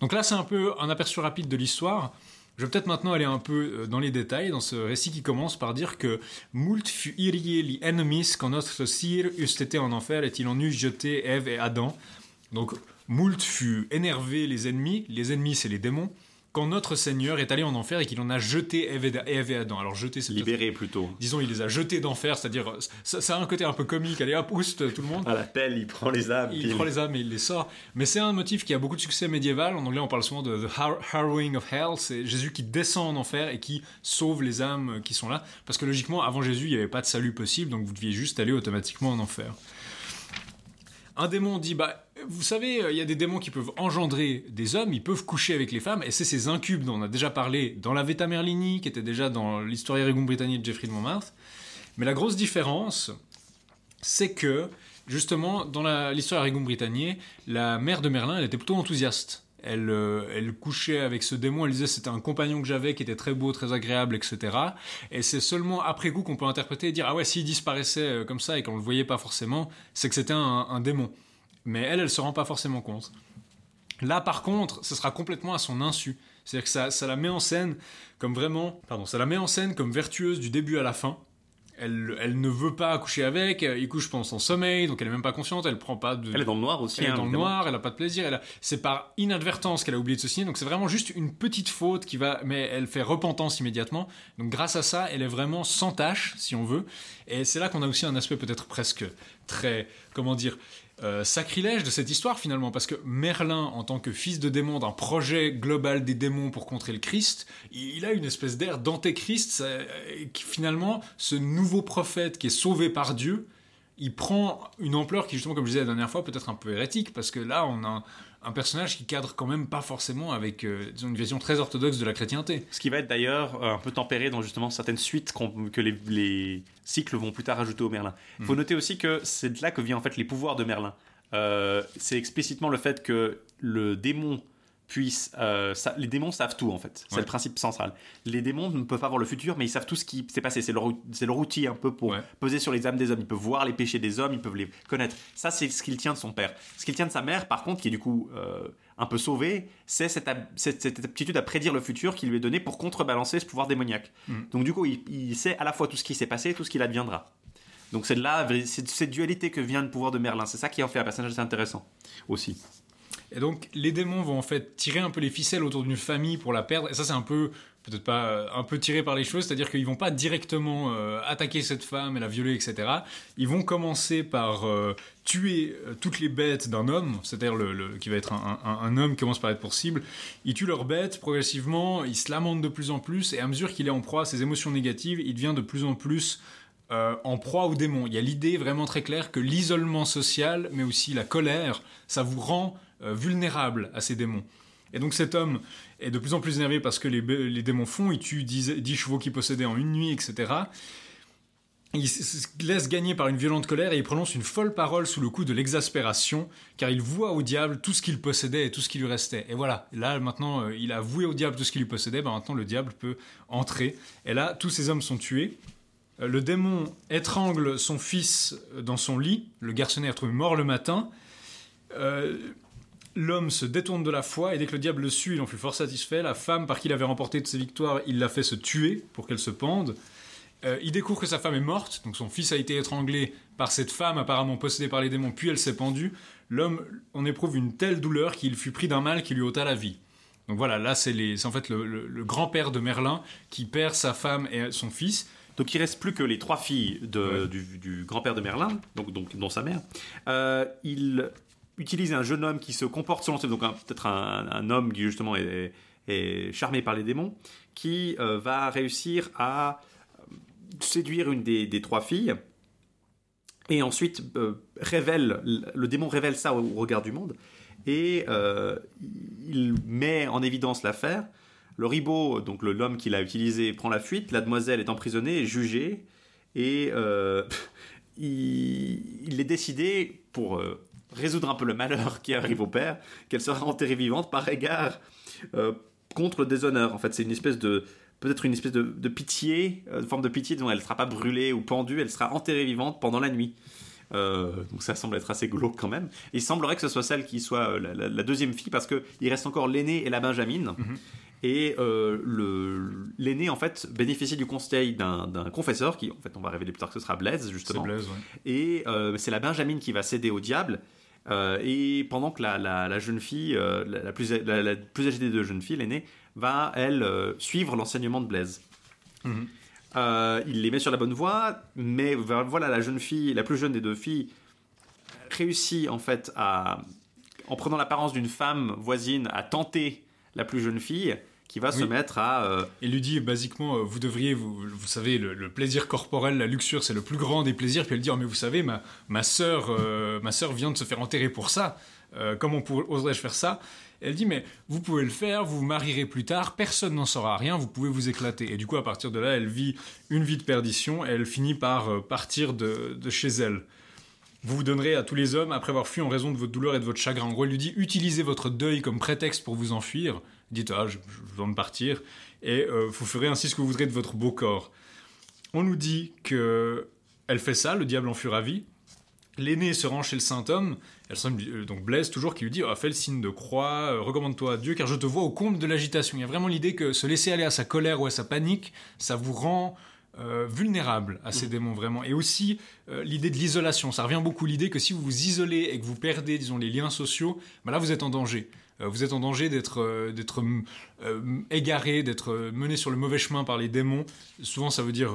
Donc là c'est un peu un aperçu rapide de l'histoire. Je vais peut-être maintenant aller un peu dans les détails dans ce récit qui commence par dire que Moult fut irié li enemis quand notre sire eussent été en enfer et il en eut jeté Ève et Adam. Donc Moult fut énervé les ennemis, les ennemis c'est les démons, quand notre Seigneur est allé en enfer et qu'il en a jeté Ève et Adam. Alors jeter, c'est libéré plutôt. Disons, il les a jetés d'enfer, c'est-à-dire ça, ça, a un côté un peu comique. Allez hop, oust, tout le monde. À la pelle, il prend les âmes. Il prend les âmes et il les sort. Mais c'est un motif qui a beaucoup de succès médiéval. En anglais, on parle souvent de the har harrowing of hell. C'est Jésus qui descend en enfer et qui sauve les âmes qui sont là. Parce que logiquement, avant Jésus, il n'y avait pas de salut possible, donc vous deviez juste aller automatiquement en enfer. Un démon dit bah vous savez, il y a des démons qui peuvent engendrer des hommes, ils peuvent coucher avec les femmes, et c'est ces incubes dont on a déjà parlé dans la Veta Merlini, qui était déjà dans l'histoire Erigum Britannique de Geoffrey de Montmartre. Mais la grosse différence, c'est que, justement, dans l'histoire Erigum Britannique, la mère de Merlin, elle était plutôt enthousiaste. elle, euh, elle couchait avec ce démon, elle disait c'était un compagnon que j'avais qui était très beau, très agréable, etc. Et c'est seulement après coup qu'on peut interpréter et dire ah ouais, s'il disparaissait euh, comme ça et qu'on le voyait pas forcément, c'est que c'était un démon. Mais elle, elle se rend pas forcément compte. Là, par contre, ce sera complètement à son insu. C'est-à-dire que ça, ça la met en scène comme vraiment, pardon, ça la met en scène comme vertueuse du début à la fin. Elle, elle ne veut pas coucher avec, euh, il couche pendant son sommeil, donc elle est même pas consciente, elle prend pas de. Elle est dans le noir aussi. Elle est hein, dans le noir, elle a pas de plaisir. Elle a... C'est par inadvertance qu'elle a oublié de se signer, donc c'est vraiment juste une petite faute qui va, mais elle fait repentance immédiatement. Donc grâce à ça, elle est vraiment sans tâche, si on veut. Et c'est là qu'on a aussi un aspect peut-être presque très, comment dire, euh, sacrilège de cette histoire finalement, parce que Merlin, en tant que fils de démon d'un projet global des démons pour contrer le Christ, il a une espèce d'air d'antéchrist, euh, finalement, ce nouveau prophète qui est sauvé par Dieu, il prend une ampleur qui, justement, comme je disais la dernière fois, peut être un peu hérétique, parce que là, on a un, personnage qui cadre quand même pas forcément avec euh, disons, une vision très orthodoxe de la chrétienté. Ce qui va être d'ailleurs euh, un peu tempéré dans justement certaines suites que les, les cycles vont plus tard ajouter au Merlin. Il faut Mhm. noter aussi que c'est de là que vient en fait les pouvoirs de Merlin. Euh, c'est explicitement le fait que le démon puisse... euh, ça- les démons savent tout en fait. C'est Ouais. le principe central. Les démons ne peuvent pas voir le futur, mais ils savent tout ce qui s'est passé. C'est leur, outil un peu pour Ouais. peser sur les âmes des hommes. Ils peuvent voir les péchés des hommes, ils peuvent les connaître. Ça, c'est ce qu'il tient de son père. Ce qu'il tient de sa mère, par contre, qui est du coup euh, un peu sauvée, c'est cette, cette- cette aptitude à prédire le futur qui lui est donnée pour contrebalancer ce pouvoir démoniaque. Mm. Donc du coup, il, il sait à la fois tout ce qui s'est passé et tout ce qu'il adviendra. Donc c'est de là, c'est de cette dualité que vient le pouvoir de Merlin. C'est ça qui en fait un personnage assez intéressant aussi. Et donc, les démons vont en fait tirer un peu les ficelles autour d'une famille pour la perdre. Et ça, c'est un peu, peut-être pas euh, un peu tiré par les choses, c'est-à-dire qu'ils vont pas directement euh, attaquer cette femme et la violer, etc. Ils vont commencer par euh, tuer toutes les bêtes d'un homme, c'est-à-dire le, qui va être un, homme qui commence par être pour cible. Ils tuent leurs bêtes progressivement, ils se lamentent de plus en plus, et à mesure qu'il est en proie à ses émotions négatives, il devient de plus en plus en proie aux démons. Il y a l'idée vraiment très claire que l'isolement social, mais aussi la colère, ça vous rend vulnérable à ces démons. Et donc cet homme est de plus en plus énervé parce que les, les démons font, il tue 10, 10 chevaux qu'il possédait en une nuit, etc. Il s- s- laisse gagner par une violente colère et il prononce une folle parole sous le coup de l'exaspération, car il voit au diable tout ce qu'il possédait et tout ce qui lui restait. Et voilà, là maintenant, euh, il a voué au diable tout ce qui lui possédait, ben maintenant le diable peut entrer. Et là, tous ces hommes sont tués. Euh, Le démon étrangle son fils dans son lit, le garçonnet est retrouvé mort le matin. Euh, L'homme se détourne de la foi et dès que le diable le suit, il en fut fort satisfait. La femme par qui il avait remporté toutes ses victoires, il l'a fait se tuer pour qu'elle se pende. Euh, il découvre que sa femme est morte, donc son fils a été étranglé par cette femme apparemment possédée par les démons, puis elle s'est pendue. L'homme en éprouve une telle douleur qu'il fut pris d'un mal qui lui ôta la vie. Donc voilà, là c'est en fait le, le- le grand-père de Merlin qui perd sa femme et son fils. Donc il reste plus que les trois filles de- Ouais. du, du grand-père de Merlin, donc, donc dont sa mère. Euh, il utilise un jeune homme qui se comporte selon donc peut-être un, homme qui justement est, charmé par les démons, qui euh, va réussir à séduire une des, trois filles. Et ensuite euh, révèle le démon révèle ça au, regard du monde et euh, il met en évidence l'affaire. Le ribot, donc l'homme qui l'a utilisé, prend la fuite. La demoiselle est emprisonnée jugée. Et euh, il, est décidé, pour euh, résoudre un peu le malheur qui arrive au père, qu'elle sera enterrée vivante par égard euh, contre le déshonneur. En fait, c'est une espèce de peut-être une espèce de, de pitié, euh, de forme de pitié dont elle ne sera pas brûlée ou pendue, elle sera enterrée vivante pendant la nuit. Euh, donc ça semble être assez glauque quand même. Il semblerait que ce soit celle qui soit la, la- la deuxième fille parce que il reste encore l'aînée et la benjamine. Et euh, l'aîné en fait bénéficie du conseil d'un confesseur qui en fait on va révéler plus tard que ce sera Blaise justement. Blaise, ouais. Et euh, c'est la benjamine qui va céder au diable. Euh, et pendant que la, la- la jeune fille, euh, la, la plus, la, la plus âgée des deux jeunes filles, l'aînée, va, elle, euh, suivre l'enseignement de Blaise. Mhm. Il les met sur la bonne voie, mais voilà, la jeune fille, la plus jeune des deux filles, réussit en fait à, en prenant l'apparence d'une femme voisine, à tenter la plus jeune fille, qui va se mettre à... euh, Et lui dit, basiquement, euh, vous devriez, vous, vous savez, le, le plaisir corporel, la luxure, c'est le plus grand des plaisirs. Puis elle dit, oh, mais vous savez, ma, ma sœur, euh, ma sœur vient de se faire enterrer pour ça. Euh, comment oserais-je faire ça? Elle dit, mais vous pouvez le faire, vous vous marierez plus tard, personne n'en saura rien, vous pouvez vous éclater. Et du coup, à partir de là, elle vit une vie de perdition et elle finit par partir de, de chez elle. vous vous donnerez à tous les hommes après avoir fui en raison de votre douleur et de votre chagrin. En gros, il lui dit utilisez votre deuil comme prétexte pour vous enfuir. Dites ah, je, je dois me partir et euh, vous ferez ainsi ce que vous voudrez de votre beau corps. On nous dit que elle fait ça, le diable en fut ravi. L'aîné se rend chez le saint homme, elle semble, euh, donc Blaise toujours qui lui dit ah, fais le signe de croix, euh, recommande-toi à Dieu car je te vois au comble de l'agitation. Il y a vraiment l'idée que se laisser aller à sa colère ou à sa panique, ça vous rend euh, vulnérable à ces démons vraiment. Et aussi euh, l'idée de l'isolation. Ça revient beaucoup l'idée que si vous vous isolez et que vous perdez, disons, les liens sociaux, bah là vous êtes en danger. Euh, vous êtes en danger d'être euh, d'être euh, égaré, d'être mené sur le mauvais chemin par les démons. Souvent ça veut dire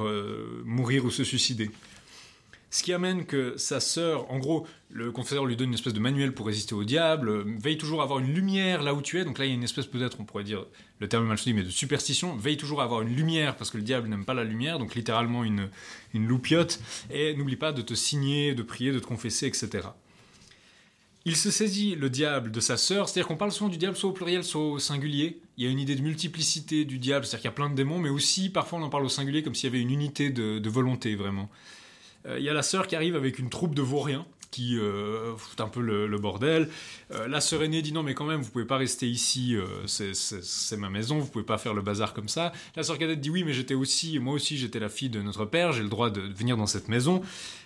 mourir ou se suicider. Ce qui amène que sa sœur, en gros, le confesseur lui donne une espèce de manuel pour résister au diable, veille toujours à avoir une lumière là où tu es, donc là il y a une espèce peut-être, on pourrait dire, le terme est mal choisi, mais de superstition, veille toujours à avoir une lumière, parce que le diable n'aime pas la lumière, donc littéralement une, une loupiote, et n'oublie pas de te signer, de prier, de te confesser, etc. Il se saisit, le diable, de sa sœur, c'est-à-dire qu'on parle souvent du diable soit au pluriel, soit au singulier. Il y a une idée de multiplicité du diable, c'est-à-dire qu'il y a plein de démons, mais aussi parfois on en parle au singulier comme s'il y avait une unité de, volonté, vraiment. Euh, Il y a la sœur qui arrive avec une troupe de vauriens qui euh, fout un peu le, bordel. Euh, la sœur aînée dit non mais quand même vous pouvez pas rester ici, euh, c'est- ma maison, vous pouvez pas faire le bazar comme ça. La sœur cadette dit oui mais j'étais aussi, moi aussi j'étais la fille de notre père, j'ai le droit de venir dans cette maison.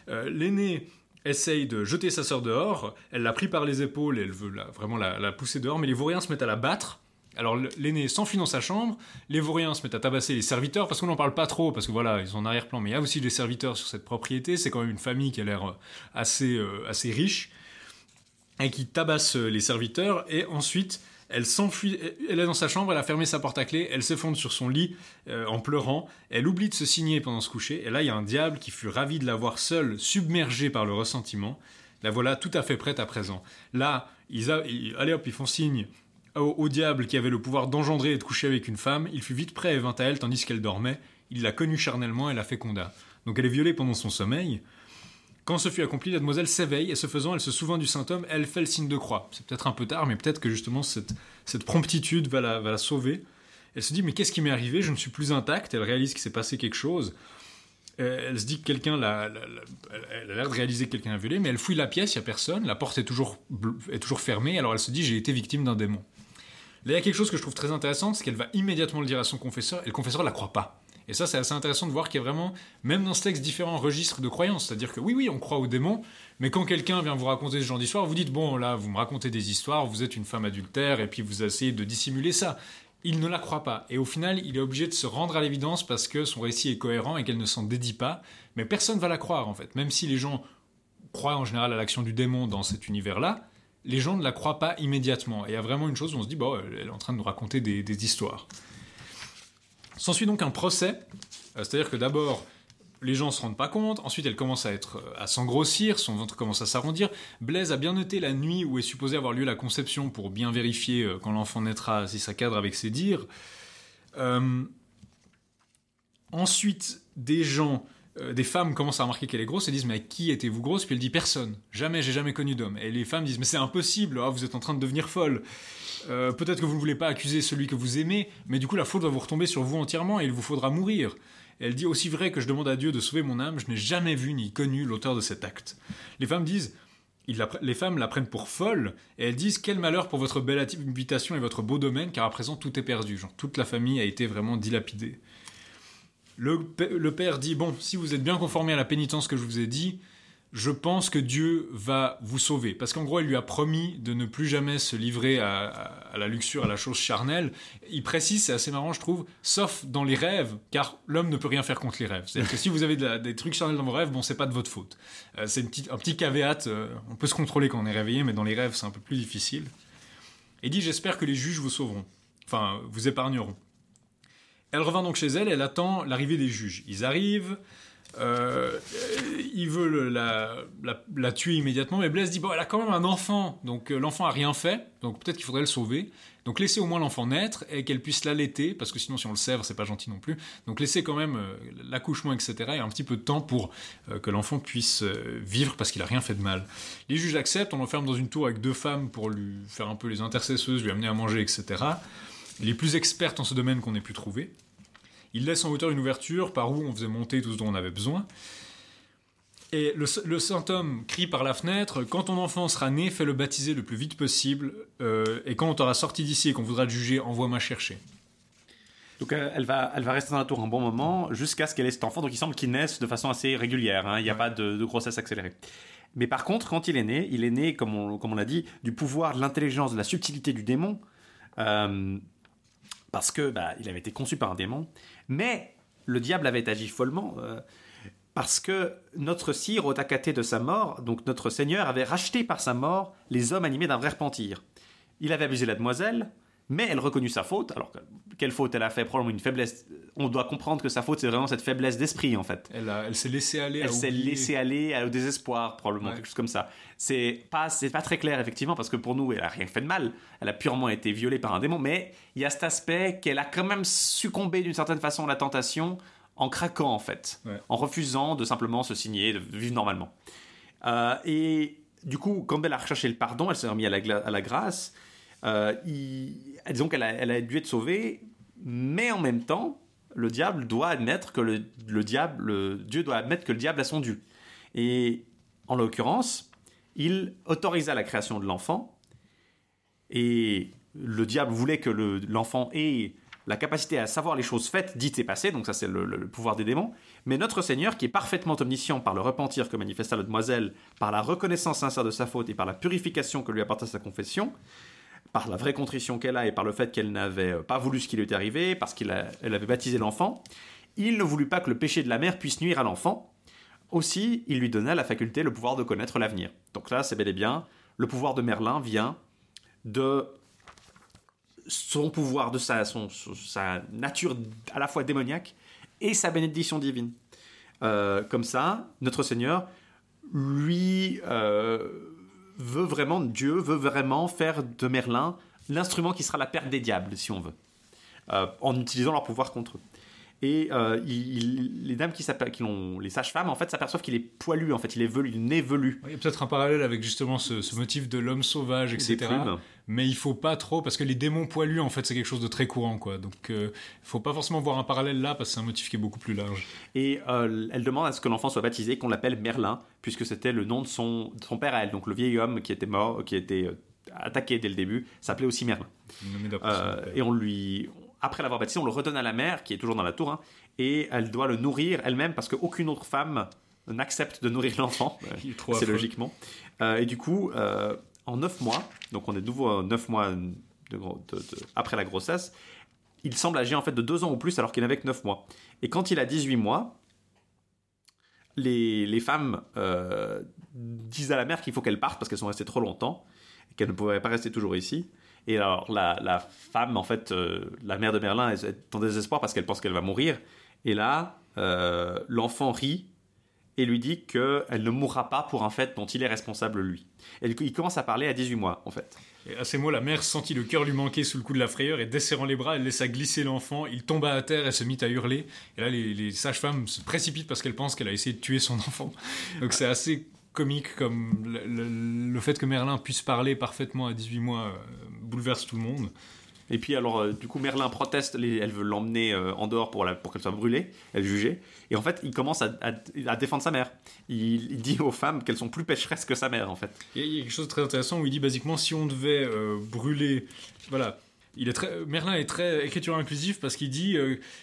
L'aînée essaye de jeter sa sœur dehors, elle l'a pris par les épaules et elle veut la- vraiment la, pousser dehors, mais les vauriens se mettent à la battre. Alors l'aîné s'enfuit dans sa chambre, les vauriens se mettent à tabasser les serviteurs, parce qu'on n'en parle pas trop, parce que voilà, ils sont arrière-plan, mais il y a aussi des serviteurs sur cette propriété, c'est quand même une famille qui a l'air euh, assez, euh, assez riche, et qui tabasse euh, les serviteurs, et ensuite elle s'enfuit, elle est dans sa chambre, elle a fermé sa porte à clé, elle s'effondre sur son lit euh, en pleurant, elle oublie de se signer pendant ce coucher, et là il y a un diable qui fut ravi de la voir seule, submergée par le ressentiment, la voilà tout à fait prête à présent. Là, ils a- allez hop, ils font signe au, au diable qui avait le pouvoir d'engendrer et de coucher avec une femme, il fut vite prêt et vint à elle tandis qu'elle dormait, il la connut charnellement et la féconda. Donc elle est violée pendant son sommeil. Quand ce fut accompli, la demoiselle s'éveille et ce faisant, elle se souvint du saint homme, elle fait le signe de croix. C'est peut-être un peu tard, mais peut-être que justement cette, promptitude va la, sauver. Elle se dit, mais qu'est-ce qui m'est arrivé? Je ne suis plus intacte. Elle réalise qu'il s'est passé quelque chose. Euh, Elle se dit que quelqu'un l'a, elle- a l'air de réaliser que quelqu'un l'a violée, mais elle fouille la pièce, il n'y a personne, la porte est toujours, est toujours fermée, alors elle se dit j'ai été victime d'un démon. Là, il y a quelque chose que je trouve très intéressant, c'est qu'elle va immédiatement le dire à son confesseur, et le confesseur la croit pas. Et ça, c'est assez intéressant de voir qu'il y a vraiment, même dans ce texte, différents registres de croyances. C'est-à-dire que oui, oui, on croit aux démons, mais quand quelqu'un vient vous raconter ce genre d'histoire, vous dites, bon, là, vous me racontez des histoires, vous êtes une femme adultère, et puis vous essayez de dissimuler ça. Il ne la croit pas. Et au final, il est obligé de se rendre à l'évidence parce que son récit est cohérent et qu'elle ne s'en dédie pas. Mais personne ne va la croire, en fait. Même si les gens croient en général à l'action du démon dans cet univers-là, les gens ne la croient pas immédiatement. Et il y a vraiment une chose où on se dit, bon, elle est en train de nous raconter des histoires. S'ensuit donc un procès, euh, c'est-à-dire que d'abord, les gens se rendent pas compte, ensuite elle commence à être euh, à s'engrossir, son ventre commence à s'arrondir. Blaise a bien noté la nuit où est supposée avoir lieu la conception pour bien vérifier euh, quand l'enfant naîtra si ça cadre avec ses dires. Ensuite, des gens, euh, des femmes commencent à remarquer qu'elle est grosse et disent mais qui étiez-vous grosse? Puis elle dit personne, jamais, j'ai jamais connu d'homme. Et les femmes disent mais c'est impossible, ah, vous êtes en train de devenir folle. Euh, Peut-être que vous ne voulez pas accuser celui que vous aimez, mais du coup la faute va vous retomber sur vous entièrement et il vous faudra mourir. Et elle dit aussi vrai que je demande à Dieu de sauver mon âme, je n'ai jamais vu ni connu l'auteur de cet acte. Les femmes disent les femmes la prennent pour folle et elles disent quel malheur pour votre belle habitation et votre beau domaine car à présent tout est perdu. Genre toute la famille a été vraiment dilapidée. Le, père dit Bon, si vous êtes bien conformé à la pénitence que je vous ai dit, je pense que Dieu va vous sauver. Parce qu'en gros, il lui a promis de ne plus jamais se livrer à, la luxure, à la chose charnelle. Il précise, c'est assez marrant, je trouve, sauf dans les rêves, car l'homme ne peut rien faire contre les rêves. C'est-à-dire que si vous avez des trucs charnels dans vos rêves, bon, c'est pas de votre faute. Euh, c'est un petit caveat, euh, on peut se contrôler quand on est réveillé, mais dans les rêves, c'est un peu plus difficile. Et dit J'espère que les juges vous sauveront. Enfin, vous épargneront. Elle revint donc chez elle, elle attend l'arrivée des juges. Ils arrivent, euh, ils veulent la, tuer immédiatement, mais Blaise dit bon, elle a quand même un enfant, donc euh, l'enfant a rien fait, donc peut-être qu'il faudrait le sauver. Donc laissez au moins l'enfant naître et qu'elle puisse l'allaiter, parce que sinon si on le sèvre, c'est pas gentil non plus. Donc laissez quand même euh, l'accouchement, etc. et un petit peu de temps pour euh, que l'enfant puisse vivre parce qu'il a rien fait de mal. Les juges acceptent, on l'enferme dans une tour avec deux femmes pour lui faire un peu les intercesseuses, lui amener à manger, etc. Les plus expertes en ce domaine qu'on ait pu trouver. Il laisse en hauteur une ouverture par où on faisait monter tout ce dont on avait besoin. Et le, le saint homme crie par la fenêtre Quand ton enfant sera né, fais-le baptiser le plus vite possible. euh, et quand on t'aura sorti d'ici et qu'on voudra le juger, envoie-moi chercher. Donc euh, elle va, elle va rester dans la tour un bon moment jusqu'à ce qu'elle ait cet enfant. Donc il semble qu'il naisse de façon assez régulière. hein. Il n'y a pas de, de grossesse accélérée. Mais par contre, quand il est né, il est né, comme on, comme on l'a dit, du pouvoir, de l'intelligence, de la subtilité du démon. euh, parce que bah, il avait été conçu par un démon. Mais le diable avait agi follement. euh, parce que notre sire, au takaté de sa mort, donc notre seigneur, avait racheté par sa mort les hommes animés d'un vrai repentir. Il avait abusé la demoiselle, mais elle reconnut sa faute. Alors, que- quelle faute elle a fait? Probablement une faiblesse. On doit comprendre que sa faute, c'est vraiment cette faiblesse d'esprit, en fait. Elle, a- elle s'est laissée aller. Elle s'est laissée aller au désespoir, probablement, Ouais. quelque chose comme ça. C'est pas, c'est pas très clair, effectivement, parce que pour nous, elle a rien fait de mal. Elle a purement été violée par un démon, mais il y a cet aspect qu'elle a quand même succombé d'une certaine façon à la tentation en craquant, en fait, Ouais. en refusant de simplement se signer, de vivre normalement. Euh, et du coup, quand elle a recherché le pardon, elle s'est remise à la, gla- à la grâce. Euh, il- disons qu'elle a, elle a dû être sauvée, mais en même temps, le diable doit admettre que le, le diable, le- Dieu doit admettre que le diable a son dû. Et en l'occurrence, il autorisa la création de l'enfant, et le diable voulait que le- l'enfant ait la capacité à savoir les choses faites, dites et passées, donc ça c'est le- le pouvoir des démons, mais notre Seigneur, qui est parfaitement omniscient par le repentir que manifesta la demoiselle, par la reconnaissance sincère de sa faute et par la purification que lui apporta sa confession, par la vraie contrition qu'elle a et par le fait qu'elle n'avait euh, pas voulu ce qui lui était arrivé, parce qu'elle avait baptisé l'enfant, il ne voulut pas que le péché de la mère puisse nuire à l'enfant. Aussi, il lui donna la faculté, le pouvoir de connaître l'avenir. Donc là, c'est bel et bien, le pouvoir de Merlin vient de son pouvoir, de sa, nature à la fois démoniaque et sa bénédiction divine. Euh, comme ça, notre Seigneur, lui, euh, veut vraiment, Dieu veut vraiment faire de Merlin l'instrument qui sera la perte des diables, si on veut, euh, en utilisant leur pouvoir contre eux. Et euh, il- il- les dames qui qui l'ont, les sages-femmes, en fait, s'aperçoivent qu'il est poilu, en fait, il est velu, il est velu. Il y a peut-être un parallèle avec justement ce, ce motif de l'homme sauvage, etc. Mais il faut pas trop, parce que les démons poilus, en fait, c'est quelque chose de très courant, quoi. Donc, euh, il faut pas forcément voir un parallèle là, parce que c'est un motif qui est beaucoup plus large. Et euh, elle demande à ce que l'enfant soit baptisé, qu'on l'appelle Merlin, puisque c'était le nom de son, de son père à elle. Donc le vieil homme qui était mort, qui était euh, attaqué dès le début, s'appelait aussi Merlin. Euh, et on lui, après l'avoir baptisé, on le redonne à la mère, qui est toujours dans la tour, hein, et elle doit le nourrir elle-même, parce qu'aucune autre femme n'accepte de nourrir l'enfant. C'est logiquement. Euh, et du coup, euh, en 9 mois, donc on est de nouveau à 9 mois de gros- de- de- après la grossesse, il semble âgé en fait de 2 ans ou plus alors qu'il n'avait que 9 mois. Et quand il a 18 mois, les, les femmes euh, disent à la mère qu'il faut qu'elle parte parce qu'elles sont restées trop longtemps et qu'elles ne pourraient pas rester toujours ici. Et alors la, femme, en fait, euh, la mère de Merlin est en désespoir parce qu'elle pense qu'elle va mourir. Et là, euh, l'enfant rit et lui dit qu'elle ne mourra pas pour un fait dont il est responsable lui. Et il commence à parler à 18 mois, en fait. Et à ces mots, la mère sentit le cœur lui manquer sous le coup de la frayeur et desserrant les bras, elle laissa glisser l'enfant. Il tomba à terre et se mit à hurler. Et là, les, les sages-femmes se précipitent parce qu'elles pensent qu'elle a essayé de tuer son enfant. Donc c'est assez comique comme le, le- le fait que Merlin puisse parler parfaitement à 18 mois euh, bouleverse tout le monde. Et puis alors, euh, du coup, Merlin proteste, les- elle veut l'emmener euh, en dehors pour, la- pour qu'elle soit brûlée, elle jugée. Et en fait, il commence à, à- à défendre sa mère. Il, il dit aux femmes qu'elles sont plus pécheresses que sa mère, en fait. Et il y a quelque chose de très intéressant où il dit basiquement si on devait euh, brûler, voilà. Il est très, Merlin est très écriture inclusive parce qu'il dit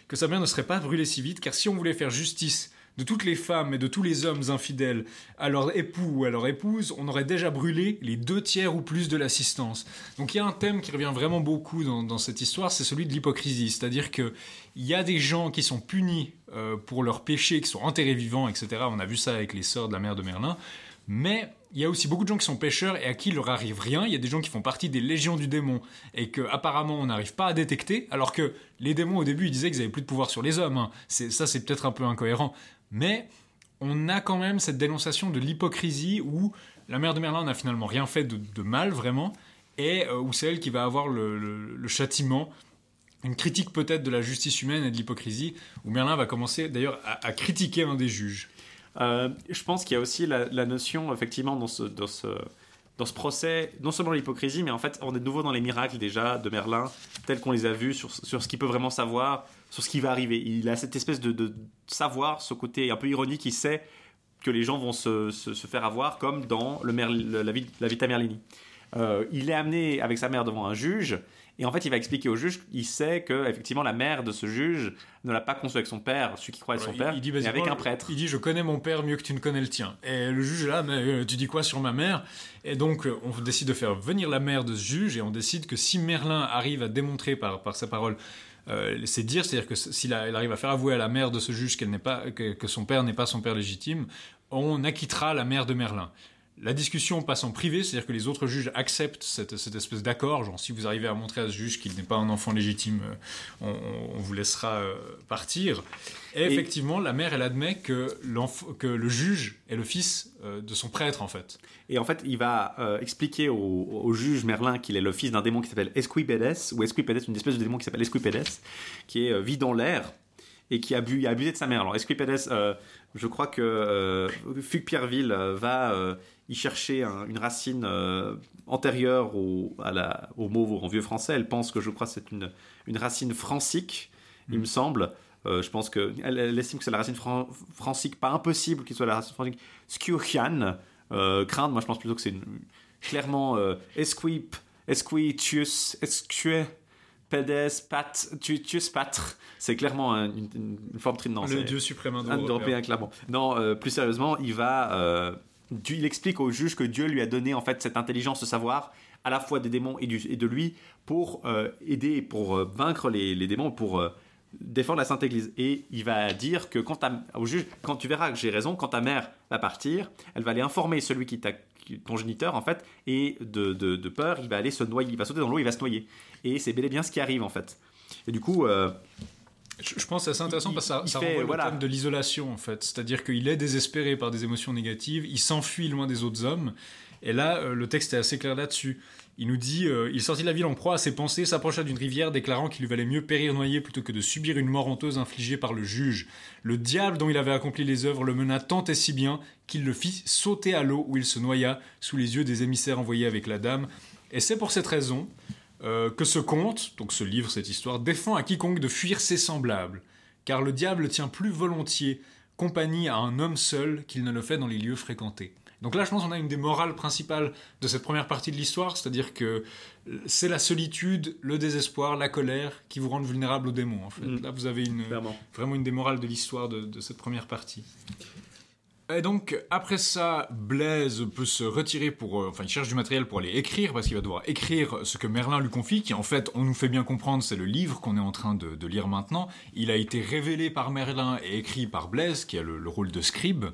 que sa mère ne serait pas brûlée si vite, car si on voulait faire justice de toutes les femmes et de tous les hommes infidèles à leur époux ou à leur épouse, on aurait déjà brûlé les deux tiers ou plus de l'assistance. Donc il y a un thème qui revient vraiment beaucoup dans, cette histoire, c'est celui de l'hypocrisie. C'est-à-dire que il y a des gens qui sont punis euh, pour leurs péchés, qui sont enterrés vivants, etc. On a vu ça avec les sœurs de la mère de Merlin. Mais il y a aussi beaucoup de gens qui sont pêcheurs et à qui il leur arrive rien. Il y a des gens qui font partie des légions du démon et que apparemment on n'arrive pas à détecter, alors que les démons au début ils disaient qu'ils avaient plus de pouvoir sur les hommes. hein. Ça, c'est peut-être un peu incohérent, mais on a quand même cette dénonciation de l'hypocrisie où la mère de Merlin n'a finalement rien fait de, mal vraiment et euh, où c'est elle qui va avoir le, châtiment. Une critique peut-être de la justice humaine et de l'hypocrisie, où Merlin va commencer d'ailleurs à, critiquer un des juges. Euh, je pense qu'il y a aussi la, la notion, effectivement, dans ce, dans, ce, dans ce procès, non seulement l'hypocrisie, mais en fait, on est de nouveau dans les miracles déjà de Merlin, tels qu'on les a vus, sur, sur ce qu'il peut vraiment savoir, sur ce qui va arriver. Il a cette espèce de, de savoir, ce côté un peu ironique, il sait que les gens vont se, se- se faire avoir, comme dans le le- la, vie, la Vita Merlini. Euh, il est amené avec sa mère devant un juge, et en fait, il va expliquer au juge qu'il sait que effectivement la mère de ce juge ne l'a pas conçu avec son père, celui qui croit être son Il- père, il dit mais avec un prêtre. Il dit Je connais mon père mieux que tu ne connais le tien. Et le juge là, mais euh, tu dis quoi sur ma mère? Et donc, euh, on décide de faire venir la mère de ce juge et on décide que si Merlin arrive à démontrer par, par sa parole. Euh, c'est dire, c'est-à-dire que s'il arrive à faire avouer à la mère de ce juge qu'elle n'est pas, que, que son père n'est pas son père légitime, on acquittera la mère de Merlin. La discussion passe en privé, c'est-à-dire que les autres juges acceptent cette, cette espèce d'accord, genre si vous arrivez à montrer à ce juge qu'il n'est pas un enfant légitime, euh, on, vous laissera euh, partir. Et, Et- effectivement, la mère, elle admet que, le juge est le fils euh, de son prêtre, en fait. Et en fait, il va euh, expliquer au, au juge Merlin qu'il est le fils d'un démon qui s'appelle Esquipedes, ou Esquipedes, une espèce de démon qui s'appelle Esquipedes, qui est vit dans l'air et qui a, bu, a abusé de sa mère. Alors Esquipedes, euh, je crois que euh, Fugue Pierreville euh, va euh, y chercher un- une racine euh, antérieure au, à la- au mot en vieux français. Elle pense que je crois que c'est une, une racine francique, il me semble. Euh, je pense qu'elle elle estime que c'est la racine fran- francique, pas impossible qu'il soit la racine francique. Sciuchian, euh, craindre, moi je pense plutôt que c'est clairement esquip, esquitius, esque, pedes, pat, tu- tuus, patre. C'est clairement un- une, une- forme trinante. le dieu suprême indo-européen. Clairement. Non, euh, plus sérieusement, il va. euh, Dieu- il explique au juge que Dieu lui a donné en fait cette intelligence, ce savoir, à la fois des démons et, du- et de lui, pour euh, aider, pour vaincre les, les démons, pour défendre la Sainte Église. Et il va dire que quand ta- au juge, quand tu verras que j'ai raison, quand ta mère va partir, elle va aller informer celui qui t'a qui- ton géniteur en fait, et de, de- de peur, il va aller se noyer, il va sauter dans l'eau, il va se noyer. Et c'est bel et bien ce qui arrive en fait. Et du coup, euh, Je, pense que c'est assez intéressant Il- parce que ça, ça fait, renvoie voilà. le thème de l'isolation, en fait. C'est-à-dire qu'il est désespéré par des émotions négatives, il s'enfuit loin des autres hommes. Et là, euh, le texte est assez clair là-dessus. Il nous dit euh, Il sortit de la ville en proie à ses pensées, s'approcha d'une rivière, déclarant qu'il lui valait mieux périr noyé plutôt que de subir une mort honteuse infligée par le juge. Le diable dont il avait accompli les œuvres le mena tant et si bien qu'il le fit sauter à l'eau où il se noya sous les yeux des émissaires envoyés avec la dame. Et c'est pour cette raison euh, que ce conte, donc ce livre, cette histoire, défend à quiconque de fuir ses semblables, car le diable tient plus volontiers compagnie à un homme seul qu'il ne le fait dans les lieux fréquentés. Donc là, je pense qu'on a une des morales principales de cette première partie de l'histoire, c'est-à-dire que c'est la solitude, le désespoir, la colère qui vous rendent vulnérable aux démons. En fait. Mm. Là, vous avez une, clairement. vraiment une des morales de l'histoire de, de cette première partie. Et donc, après ça, Blaise peut se retirer pour... euh, enfin, il cherche du matériel pour aller écrire, parce qu'il va devoir écrire ce que Merlin lui confie, qui en fait, on nous fait bien comprendre, c'est le livre qu'on est en train de, de lire maintenant. Il a été révélé par Merlin et écrit par Blaise, qui a le, le rôle de scribe.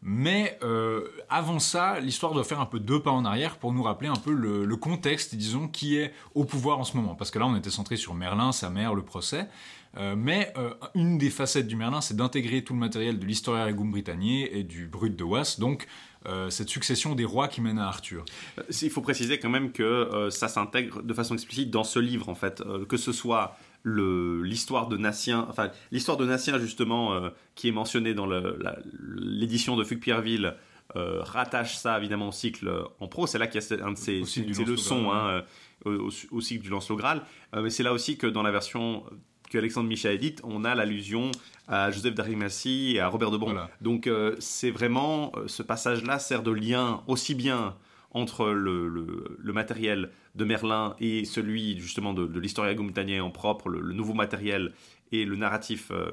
Mais euh, avant ça, l'histoire doit faire un peu deux pas en arrière pour nous rappeler un peu le, contexte, disons, qui est au pouvoir en ce moment. Parce que là, on était centré sur Merlin, sa mère, le procès. Euh, mais euh, une des facettes du Merlin, c'est d'intégrer tout le matériel de l'Historia Regum Britanniae et du Brut de Was, donc cette succession des rois qui mène à Arthur. Il faut préciser quand même que ça s'intègre de façon explicite dans ce livre, en fait, que ce soit l'histoire de Natien, enfin l'histoire de Natien justement euh, qui est mentionnée dans l'édition de Fugue Pierreville. euh, rattache ça évidemment au cycle en pro, c'est là qu'il y a un de ces, Au cycle du ces Lancelot leçons Graal, hein, euh, au, au cycle du Lancelot Graal, Euh, mais c'est là aussi que dans la version que Alexandre Micha édite, on a l'allusion à Joseph d'Arimathie et à Robert de Bon. Voilà. Donc euh, c'est vraiment euh, ce passage-là sert de lien aussi bien entre le, le- le matériel de Merlin et celui justement de, de l'Historia Gumtaniae en propre, le, le nouveau matériel et le narratif euh,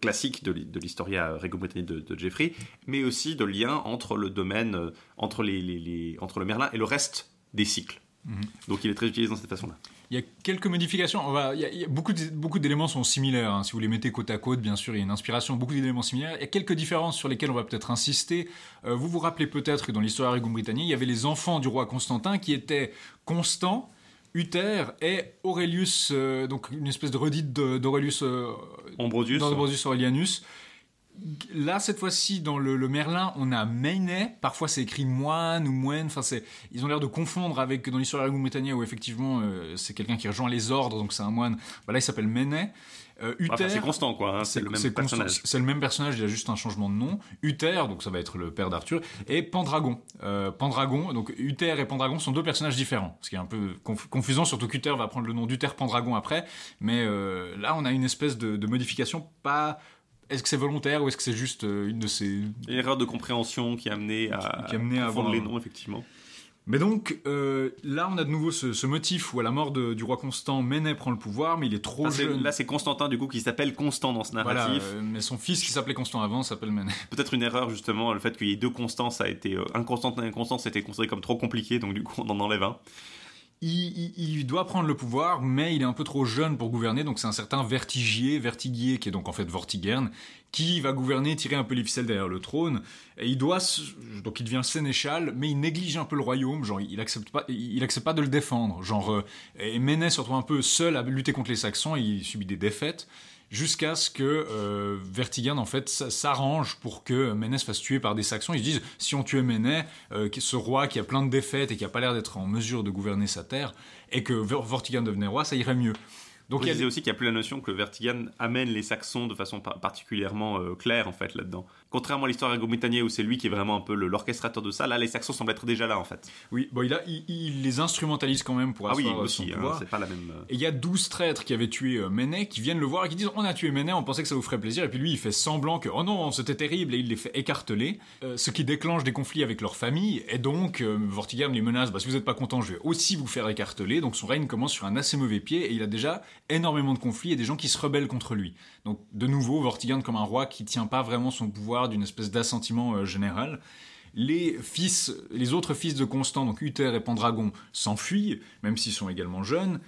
classique de, l'hi- de l'Historia Regum Britanniae de, de Jeffrey, mais aussi de lien entre le domaine, euh, entre, les, les- les- entre le Merlin et le reste des cycles. Mhm. Donc il est très utilisé dans cette façon-là. Il y a quelques modifications. On va, il y a, il y a beaucoup, beaucoup d'éléments sont similaires. hein. Si vous les mettez côte à côte, bien sûr, il y a une inspiration. Beaucoup d'éléments similaires. Il y a quelques différences sur lesquelles on va peut-être insister. Euh, vous vous rappelez peut-être que dans l'histoire Regum Britanniae, il y avait les enfants du roi Constantin qui étaient Constant, Uther et Aurelius, euh, donc une espèce de redite d'Aurelius euh, Ambrosius, Aurelianus. Là, cette fois-ci, dans le, le Merlin, on a Mainet. Parfois, c'est écrit moine ou moine. Enfin, c'est, ils ont l'air de confondre avec dans l'histoire de la Britannique où effectivement, euh, c'est quelqu'un qui rejoint les ordres, donc c'est un moine. Bah, là, il s'appelle Mainet. Euh, Enfin, c'est constant quoi, hein, c'est le même personnage. C'est le même personnage, il a juste un changement de nom. Uther, donc ça va être le père d'Arthur, et Pendragon. Euh, Pendragon, donc Uther et Pendragon sont deux personnages différents, ce qui est un peu conf- confusant, surtout qu'Uther va prendre le nom d'Uther Pendragon après. Mais euh, là, on a une espèce de, de modification pas est-ce que c'est volontaire ou est-ce que c'est juste euh, une de ces Une erreur de compréhension qui a amené à, Qui a amené à avoir- les noms, effectivement. Mais donc, euh, là, on a de nouveau ce, ce motif où, à la mort de- du roi Constant, Ménet prend le pouvoir, mais il est trop jeune. là, c'est Constantin, du coup, qui s'appelle Constant dans ce Voilà, narratif. euh, mais son fils, qui s'appelait Constant avant, s'appelle Ménet. Peut-être une erreur, justement, le fait qu'il y ait deux Constants, ça a été. euh, un Constantin et un Constant, c'était considéré comme trop compliqué, donc du coup, on en enlève un. Il, doit prendre le pouvoir, mais il est un peu trop jeune pour gouverner, donc c'est un certain Vertigier, Vertiguier, qui est donc en fait Vortigern, qui va gouverner, tirer un peu les ficelles derrière le trône, et il doit, donc il devient sénéchal, mais il néglige un peu le royaume, genre il accepte pas, il accepte pas de le défendre, genre, euh, et Ménet se retrouve un peu seul à lutter contre les Saxons, et il subit des défaites, jusqu'à ce que euh, Vertigern en fait s'arrange pour que Ménet se fasse tuer par des Saxons. Ils se disent si on tuait Ménet, euh, ce roi qui a plein de défaites et qui a pas l'air d'être en mesure de gouverner sa terre, et que Ver- Vortigern devenait roi, ça irait mieux. Donc il y a aussi qu'il n'y a plus la notion que Vertigan amène les Saxons de façon par- particulièrement euh, claire, en fait, là-dedans. Contrairement à l'histoire Grande-Bretagne où c'est lui qui est vraiment un peu l'orchestrateur de ça, là, les Saxons semblent être déjà là, en fait. oui, bon, il, a, il, il les instrumentalise quand même pour Ah oui, euh, aussi, hein, c'est pas la même. euh, Et il y a 12 traîtres qui avaient tué euh, Ménet qui viennent le voir et qui disent On a tué Ménet, on pensait que ça vous ferait plaisir. Et puis lui, il fait semblant que Oh non, c'était terrible et il les fait écarteler. euh, ce qui déclenche des conflits avec leur famille. Et donc, euh, Vortigern les menace bah, Si vous n'êtes pas content, je vais aussi vous faire écarteler. Donc son règne commence sur un assez mauvais pied et il a déjà énormément de conflits et des gens qui se rebellent contre lui. Donc de nouveau, Vortigern comme un roi qui tient pas vraiment son pouvoir d'une espèce d'assentiment euh, général. Les fils, les autres fils de Constant, donc Uther et Pendragon, s'enfuient, même s'ils sont également jeunes.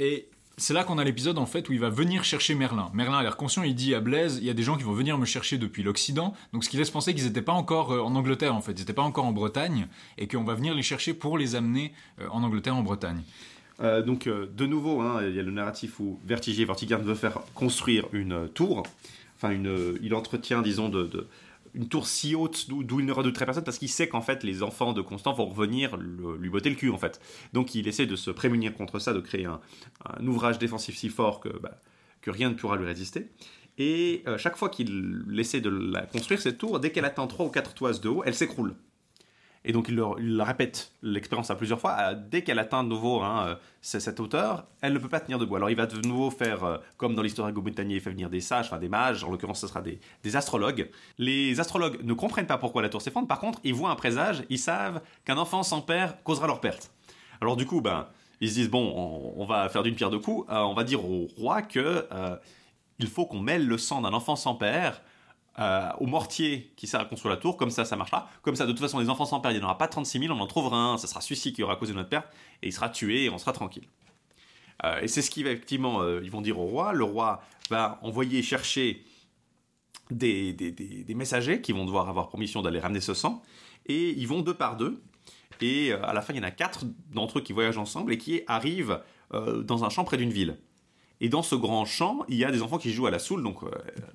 Et c'est là qu'on a l'épisode en fait où il va venir chercher Merlin. Merlin a l'air conscient, il dit à Blaise, il y a des gens qui vont venir me chercher depuis l'Occident, donc ce qui laisse penser qu'ils n'étaient pas encore euh, en Angleterre en fait, ils n'étaient pas encore en Bretagne, et qu'on va venir les chercher pour les amener euh, en Angleterre, en Bretagne. Donc, de nouveau, hein, il y a le narratif où Vertigier, Vortigern veut faire construire une tour. Enfin, il entretient, disons, de, une tour si haute d'où il ne redouterait personne parce qu'il sait qu'en fait, les enfants de Constant vont revenir lui botter le cul, en fait. Donc, il essaie de se prémunir contre ça, de créer un, ouvrage défensif si fort que, bah, que rien ne pourra lui résister. Et euh, chaque fois qu'il essaie de la construire, cette tour, dès qu'elle atteint 3 ou 4 toises de haut, elle s'écroule. Et donc il, le- répète l'expérience à plusieurs fois. Dès qu'elle atteint de nouveau hein, euh, cette hauteur, elle ne peut pas tenir debout. Alors il va de nouveau faire, euh, comme dans l'histoire Grande-Bretagne, il fait venir des sages, enfin des mages, en l'occurrence ce sera des, astrologues. Les astrologues ne comprennent pas pourquoi la tour s'effondre, par contre ils voient un présage, ils savent qu'un enfant sans père causera leur perte. Alors du coup, ben, ils se disent, bon, on, va faire d'une pierre deux coups, Euh, on va dire au roi que il faut qu'on mêle le sang d'un enfant sans père euh, au mortier qui sert à construire la tour, comme ça, ça marchera. Comme ça, de toute façon, les enfants sans père, il n'y en aura pas 36 000, on en trouvera un, ça sera celui-ci qui aura causé notre perte, et il sera tué, et on sera tranquille. Euh, et c'est ce qui va effectivement, euh, ils vont dire au roi. Le roi va envoyer chercher des, des, des- des messagers qui vont devoir avoir permission d'aller ramener ce sang, et ils vont deux par deux. Et à la fin, il y en a quatre d'entre eux qui voyagent ensemble et qui arrivent dans un champ près d'une ville. Et dans ce grand champ, il y a des enfants qui jouent à la soule, donc euh,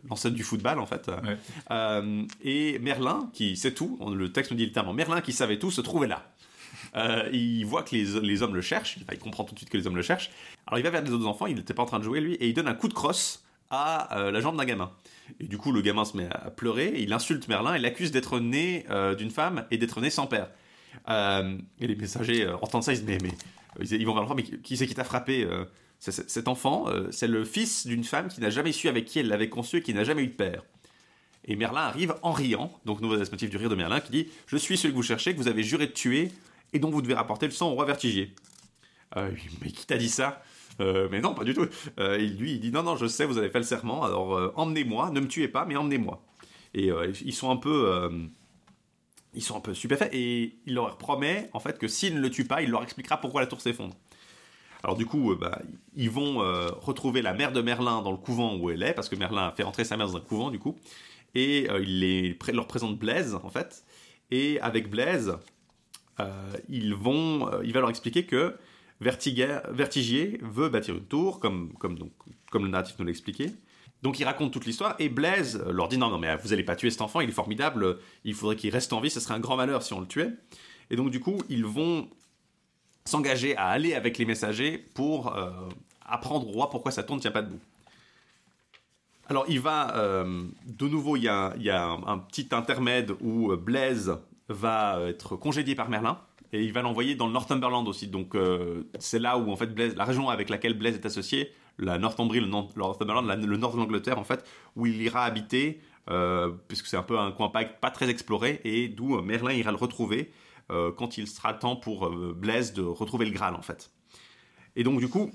l'ancêtre du football en fait. Ouais. Euh, et Merlin, qui sait tout, le texte nous dit littéralement, Merlin qui savait tout se trouvait là. Euh, il voit que les, les hommes le cherchent, enfin, il comprend tout de suite que les hommes le cherchent. Alors il va vers les autres enfants, il n'était pas en train de jouer lui, et il donne un coup de crosse à euh, la jambe d'un gamin. Et du coup, le gamin se met à pleurer, il insulte Merlin et l'accuse d'être né euh, d'une femme et d'être né sans père. Euh, et les messagers entendent ça, ils se disent, mais, mais ils, vont vers l'enfant, mais qui, c'est qui t'a frappé Cet enfant, euh, c'est le fils d'une femme qui n'a jamais su avec qui elle l'avait conçu et qui n'a jamais eu de père. Et Merlin arrive en riant, donc nouveau motif du rire de Merlin, qui dit Je suis celui que vous cherchez, que vous avez juré de tuer, et dont vous devez rapporter le sang au roi Vertigier. Euh, mais qui t'a dit ça? Euh, Mais non, pas du tout. Et lui, il dit Non, non, je sais, vous avez fait le serment, alors emmenez-moi, ne me tuez pas, mais emmenez-moi. Et ils sont un peu. ils sont un peu stupéfaits, et il leur promet, en fait, que s'ils ne le tuent pas, il leur expliquera pourquoi la tour s'effondre. Alors du coup, euh, bah, ils vont euh, retrouver la mère de Merlin dans le couvent où elle est, parce que Merlin a fait entrer sa mère dans un couvent, du coup. Et euh, il leur présente Blaise, en fait. Et avec Blaise, ils vont, il va leur expliquer que Vertigier veut bâtir une tour, comme, le narratif nous l'expliquait. Donc il raconte toute l'histoire, et Blaise leur dit non, non, mais vous n'allez pas tuer cet enfant, il est formidable, il faudrait qu'il reste en vie, ce serait un grand malheur si on le tuait. Et donc du coup, ils vont s'engager à aller avec les messagers pour euh, apprendre au roi pourquoi sa tour ne tient pas debout. Alors il va, euh, de nouveau, il y a, y a un, petit intermède où euh, Blaise va être congédié par Merlin et il va l'envoyer dans le Northumberland aussi. Donc c'est là où en fait Blaise, la région avec laquelle Blaise est associé, la Northumbrie, le, Northumberland, la- le nord de l'Angleterre en fait, où il ira habiter, puisque c'est un peu un coin pas, très exploré, et d'où Merlin ira le retrouver euh, quand il sera temps pour euh, Blaise de retrouver le Graal en fait. Et donc du coup,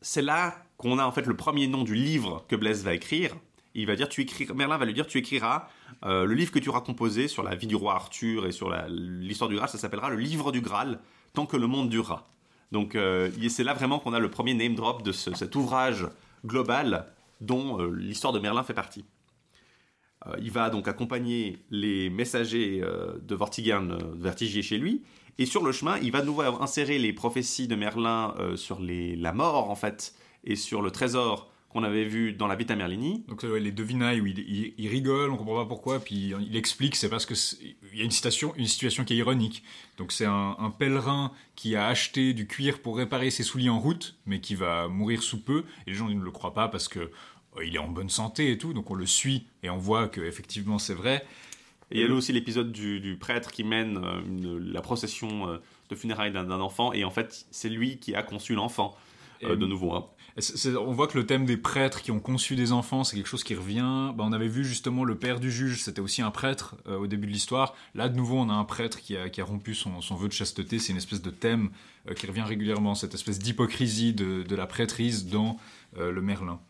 c'est là qu'on a en fait le premier nom du livre que Blaise va écrire. Il va dire, tu écris, Merlin va lui dire, tu écriras euh, le livre que tu auras composé sur la vie du roi Arthur et sur l'histoire du Graal, ça s'appellera le livre du Graal, tant que le monde durera. Donc c'est là vraiment qu'on a le premier name drop de ce- cet ouvrage global dont l'histoire de Merlin fait partie. Euh, il va donc accompagner les messagers euh, de Vortigern, euh, Vertigier chez lui, et sur le chemin, il va de nouveau insérer les prophéties de Merlin sur la mort en fait, et sur le trésor qu'on avait vu dans la Vita Merlini. Donc ouais, les devinailles où il, il- il rigole, on comprend pas pourquoi, puis il explique, c'est parce que il y a une citation, une situation qui est ironique. Donc c'est un, un pèlerin qui a acheté du cuir pour réparer ses souliers en route, mais qui va mourir sous peu. Et les gens ne le croient pas parce que il est en bonne santé et tout, donc on le suit et on voit que effectivement c'est vrai. Et il y a aussi l'épisode du, du prêtre qui mène euh, une- la procession euh, de funérailles d'un enfant, et en fait, c'est lui qui a conçu l'enfant, euh, de nouveau. hein. Et c'est- c'est- on voit que le thème des prêtres qui ont conçu des enfants, c'est quelque chose qui revient. Bah, on avait vu justement le père du juge, c'était aussi un prêtre au début de l'histoire. Là, de nouveau, on a un prêtre qui a, qui a rompu son, son vœu de chasteté. C'est une espèce de thème qui revient régulièrement, cette espèce d'hypocrisie de, de la prêtrise dans le Merlin.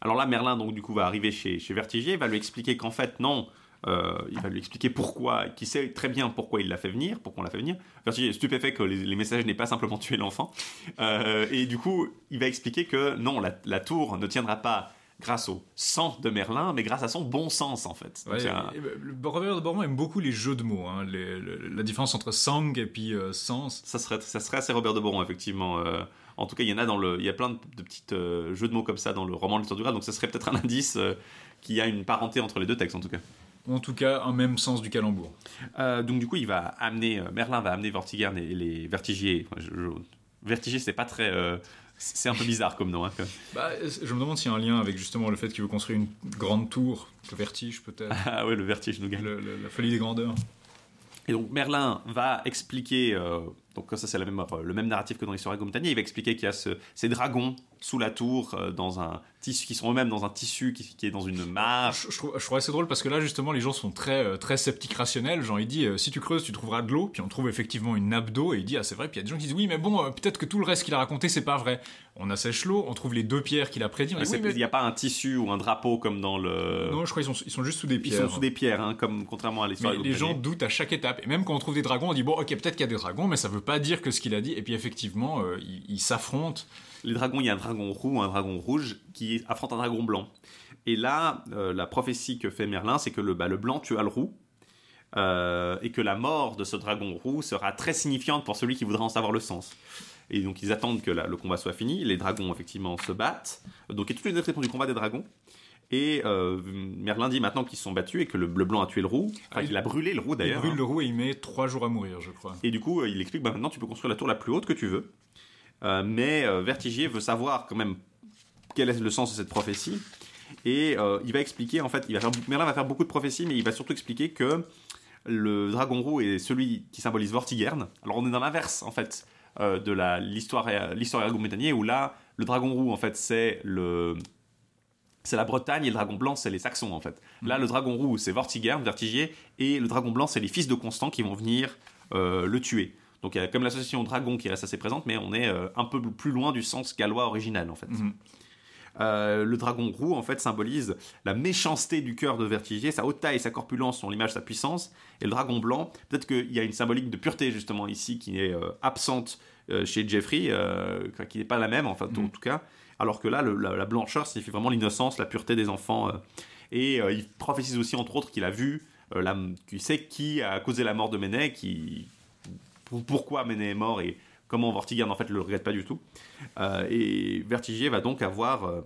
Alors là, Merlin, donc, du coup, va arriver chez, chez Vertigier, va lui expliquer qu'en fait, non, euh, il va lui expliquer pourquoi, qu'il sait très bien pourquoi il l'a fait venir, pourquoi on l'a fait venir. Vertigier est stupéfait que les, les messages n'aient pas simplement tué l'enfant. Euh, et du coup, il va expliquer que non, la, la tour ne tiendra pas grâce au sang de Merlin, mais grâce à son bon sens, en fait. Donc, Ouais, c'est un- et, le Robert de Boron aime beaucoup les jeux de mots, hein, les- le- la différence entre sang et puis euh, sens. ça, serait, ça serait assez Robert de Boron, effectivement. En tout cas, il y en a dans le, il y a plein de, de petits euh, jeux de mots comme ça dans le roman de l'histoire du Graal, donc ça serait peut-être un indice euh, qu'il y a une parenté entre les deux textes, en tout cas. En tout cas, un même sens du calembour. Euh, donc du coup, il va amener euh, Merlin va amener Vortigern et les Vertigiers. Enfin, je- je- Vertigier, c'est pas très, c'est un peu bizarre comme nom. hein, quand même. Bah, je me demande s'il y a un lien avec justement le fait qu'il veut construire une grande tour, le vertige peut-être, Ah ouais, le vertige nous gagne. Le- le- la folie des grandeurs. Et donc Merlin va expliquer, euh, donc ça c'est le même narratif que dans l'histoire de Gontagnier, il va expliquer qu'il y a ce- ces dragons sous la tour, euh, dans un tissu, qui sont eux-mêmes dans un tissu qui, qui est dans une mare. Je, je trouve, je trouve assez drôle parce que là justement les gens sont très euh, très sceptiques rationnels. Genre il dit euh, si tu creuses tu trouveras de l'eau, puis on trouve effectivement une nappe d'eau et il dit ah c'est vrai. Puis il y a des gens qui disent oui mais bon euh, peut-être que tout le reste qu'il a raconté c'est pas vrai. On assèche l'eau, on trouve les deux pierres qu'il a prédit. oui, Il mais- n'y a pas un tissu ou un drapeau comme dans le... Non je crois qu'ils sont, ils sont juste sous des Ils pierres. sont sous des pierres, hein, comme contrairement à l'histoire les gens doutent à chaque étape. Et même quand on trouve des dragons, on dit bon, ok, peut-être qu'il y a des dragons, mais ça veut pas dire que ce qu'il a dit. Et puis effectivement, euh, ils ils s'affrontent. Les dragons, il y a un dragon roux, un dragon rouge qui affronte un dragon blanc. Et là, euh, la prophétie que fait Merlin, c'est que le, bah, le blanc tua le roux, euh, et que la mort de ce dragon roux sera très signifiante pour celui qui voudra en savoir le sens. Et donc ils attendent que la- le combat soit fini, les dragons effectivement se battent, donc il y a toute une description du combat des dragons. Et euh, Merlin dit maintenant qu'ils sont battus et que le, le blanc a tué le roux, enfin Ah, il- qu'il a brûlé le roux Il d'ailleurs. brûle hein. le roux et il met trois jours à mourir, je crois. Et du coup, il explique bah, maintenant tu peux construire la tour la plus haute que tu veux. Euh, mais euh, Vertigier veut savoir quand même quel est le sens de cette prophétie. Et euh, il va expliquer, en fait, il va faire, Merlin va faire beaucoup de prophéties, mais il va surtout expliquer que le dragon roux est celui qui symbolise Vortigern. Alors on est dans l'inverse, en fait, de la- l'histoire l'histoire ergo-métanier, où là, le dragon roux, en fait, c'est le... C'est la Bretagne et le dragon blanc, c'est les Saxons en fait. Là, le dragon roux, c'est Vortigern, Vertigier, et le dragon blanc, c'est les fils de Constant qui vont venir euh, le tuer. Donc il y a comme l'association dragon qui reste assez présente, mais on est euh, un peu plus loin du sens gallois original en fait. Mhm. Euh, le dragon roux en fait symbolise la méchanceté du cœur de Vertigier, sa haute taille, sa corpulence sont l'image de sa puissance, et le dragon blanc, peut-être qu'il y a une symbolique de pureté justement ici qui est euh, absente euh, chez Jeffrey, qui n'est pas la même en fait, en Mhm. tout cas, alors que là le- la, la blancheur signifie vraiment l'innocence, la pureté des enfants, et il prophétise aussi entre autres qu'il a vu, la, qu'il sait qui a causé la mort de Ménet, qui pourquoi Méné est mort et comment Vortigern en fait le regrette pas du tout. Euh, et Vertigier va donc avoir euh,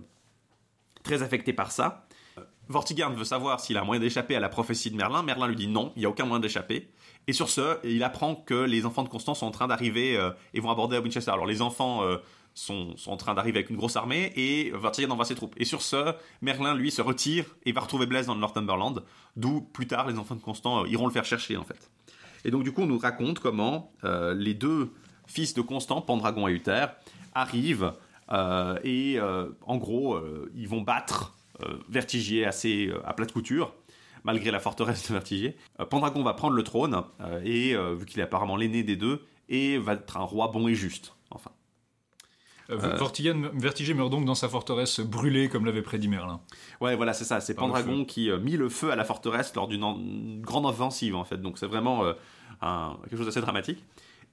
très affecté par ça. Euh, Vortigern veut savoir s'il a un moyen d'échapper à la prophétie de Merlin. Merlin lui dit non, il n'y a aucun moyen d'échapper. Et sur ce, il apprend que les enfants de Constance sont en train d'arriver et vont aborder à Winchester. Alors les enfants sont, sont en train d'arriver avec une grosse armée et Vortigern envoie ses troupes. Et sur ce, Merlin lui se retire et va retrouver Blaise dans le Northumberland, d'où plus tard les enfants de Constant iront le faire chercher en fait. Et donc du coup, on nous raconte comment euh, les deux fils de Constant, Pendragon et Uther, arrivent Euh, et euh, en gros, ils vont battre Vertigier assez à plate couture, malgré la forteresse de Vertigier. Pendragon va prendre le trône, et vu qu'il est apparemment l'aîné des deux, et va être un roi bon et juste. Euh, Vertigé meurt donc dans sa forteresse brûlée comme l'avait prédit Merlin. Ouais, voilà, c'est ça. C'est Pendragon qui euh, mit le feu à la forteresse lors d'une grande offensive, en fait. Donc c'est vraiment euh, un- quelque chose d'assez dramatique.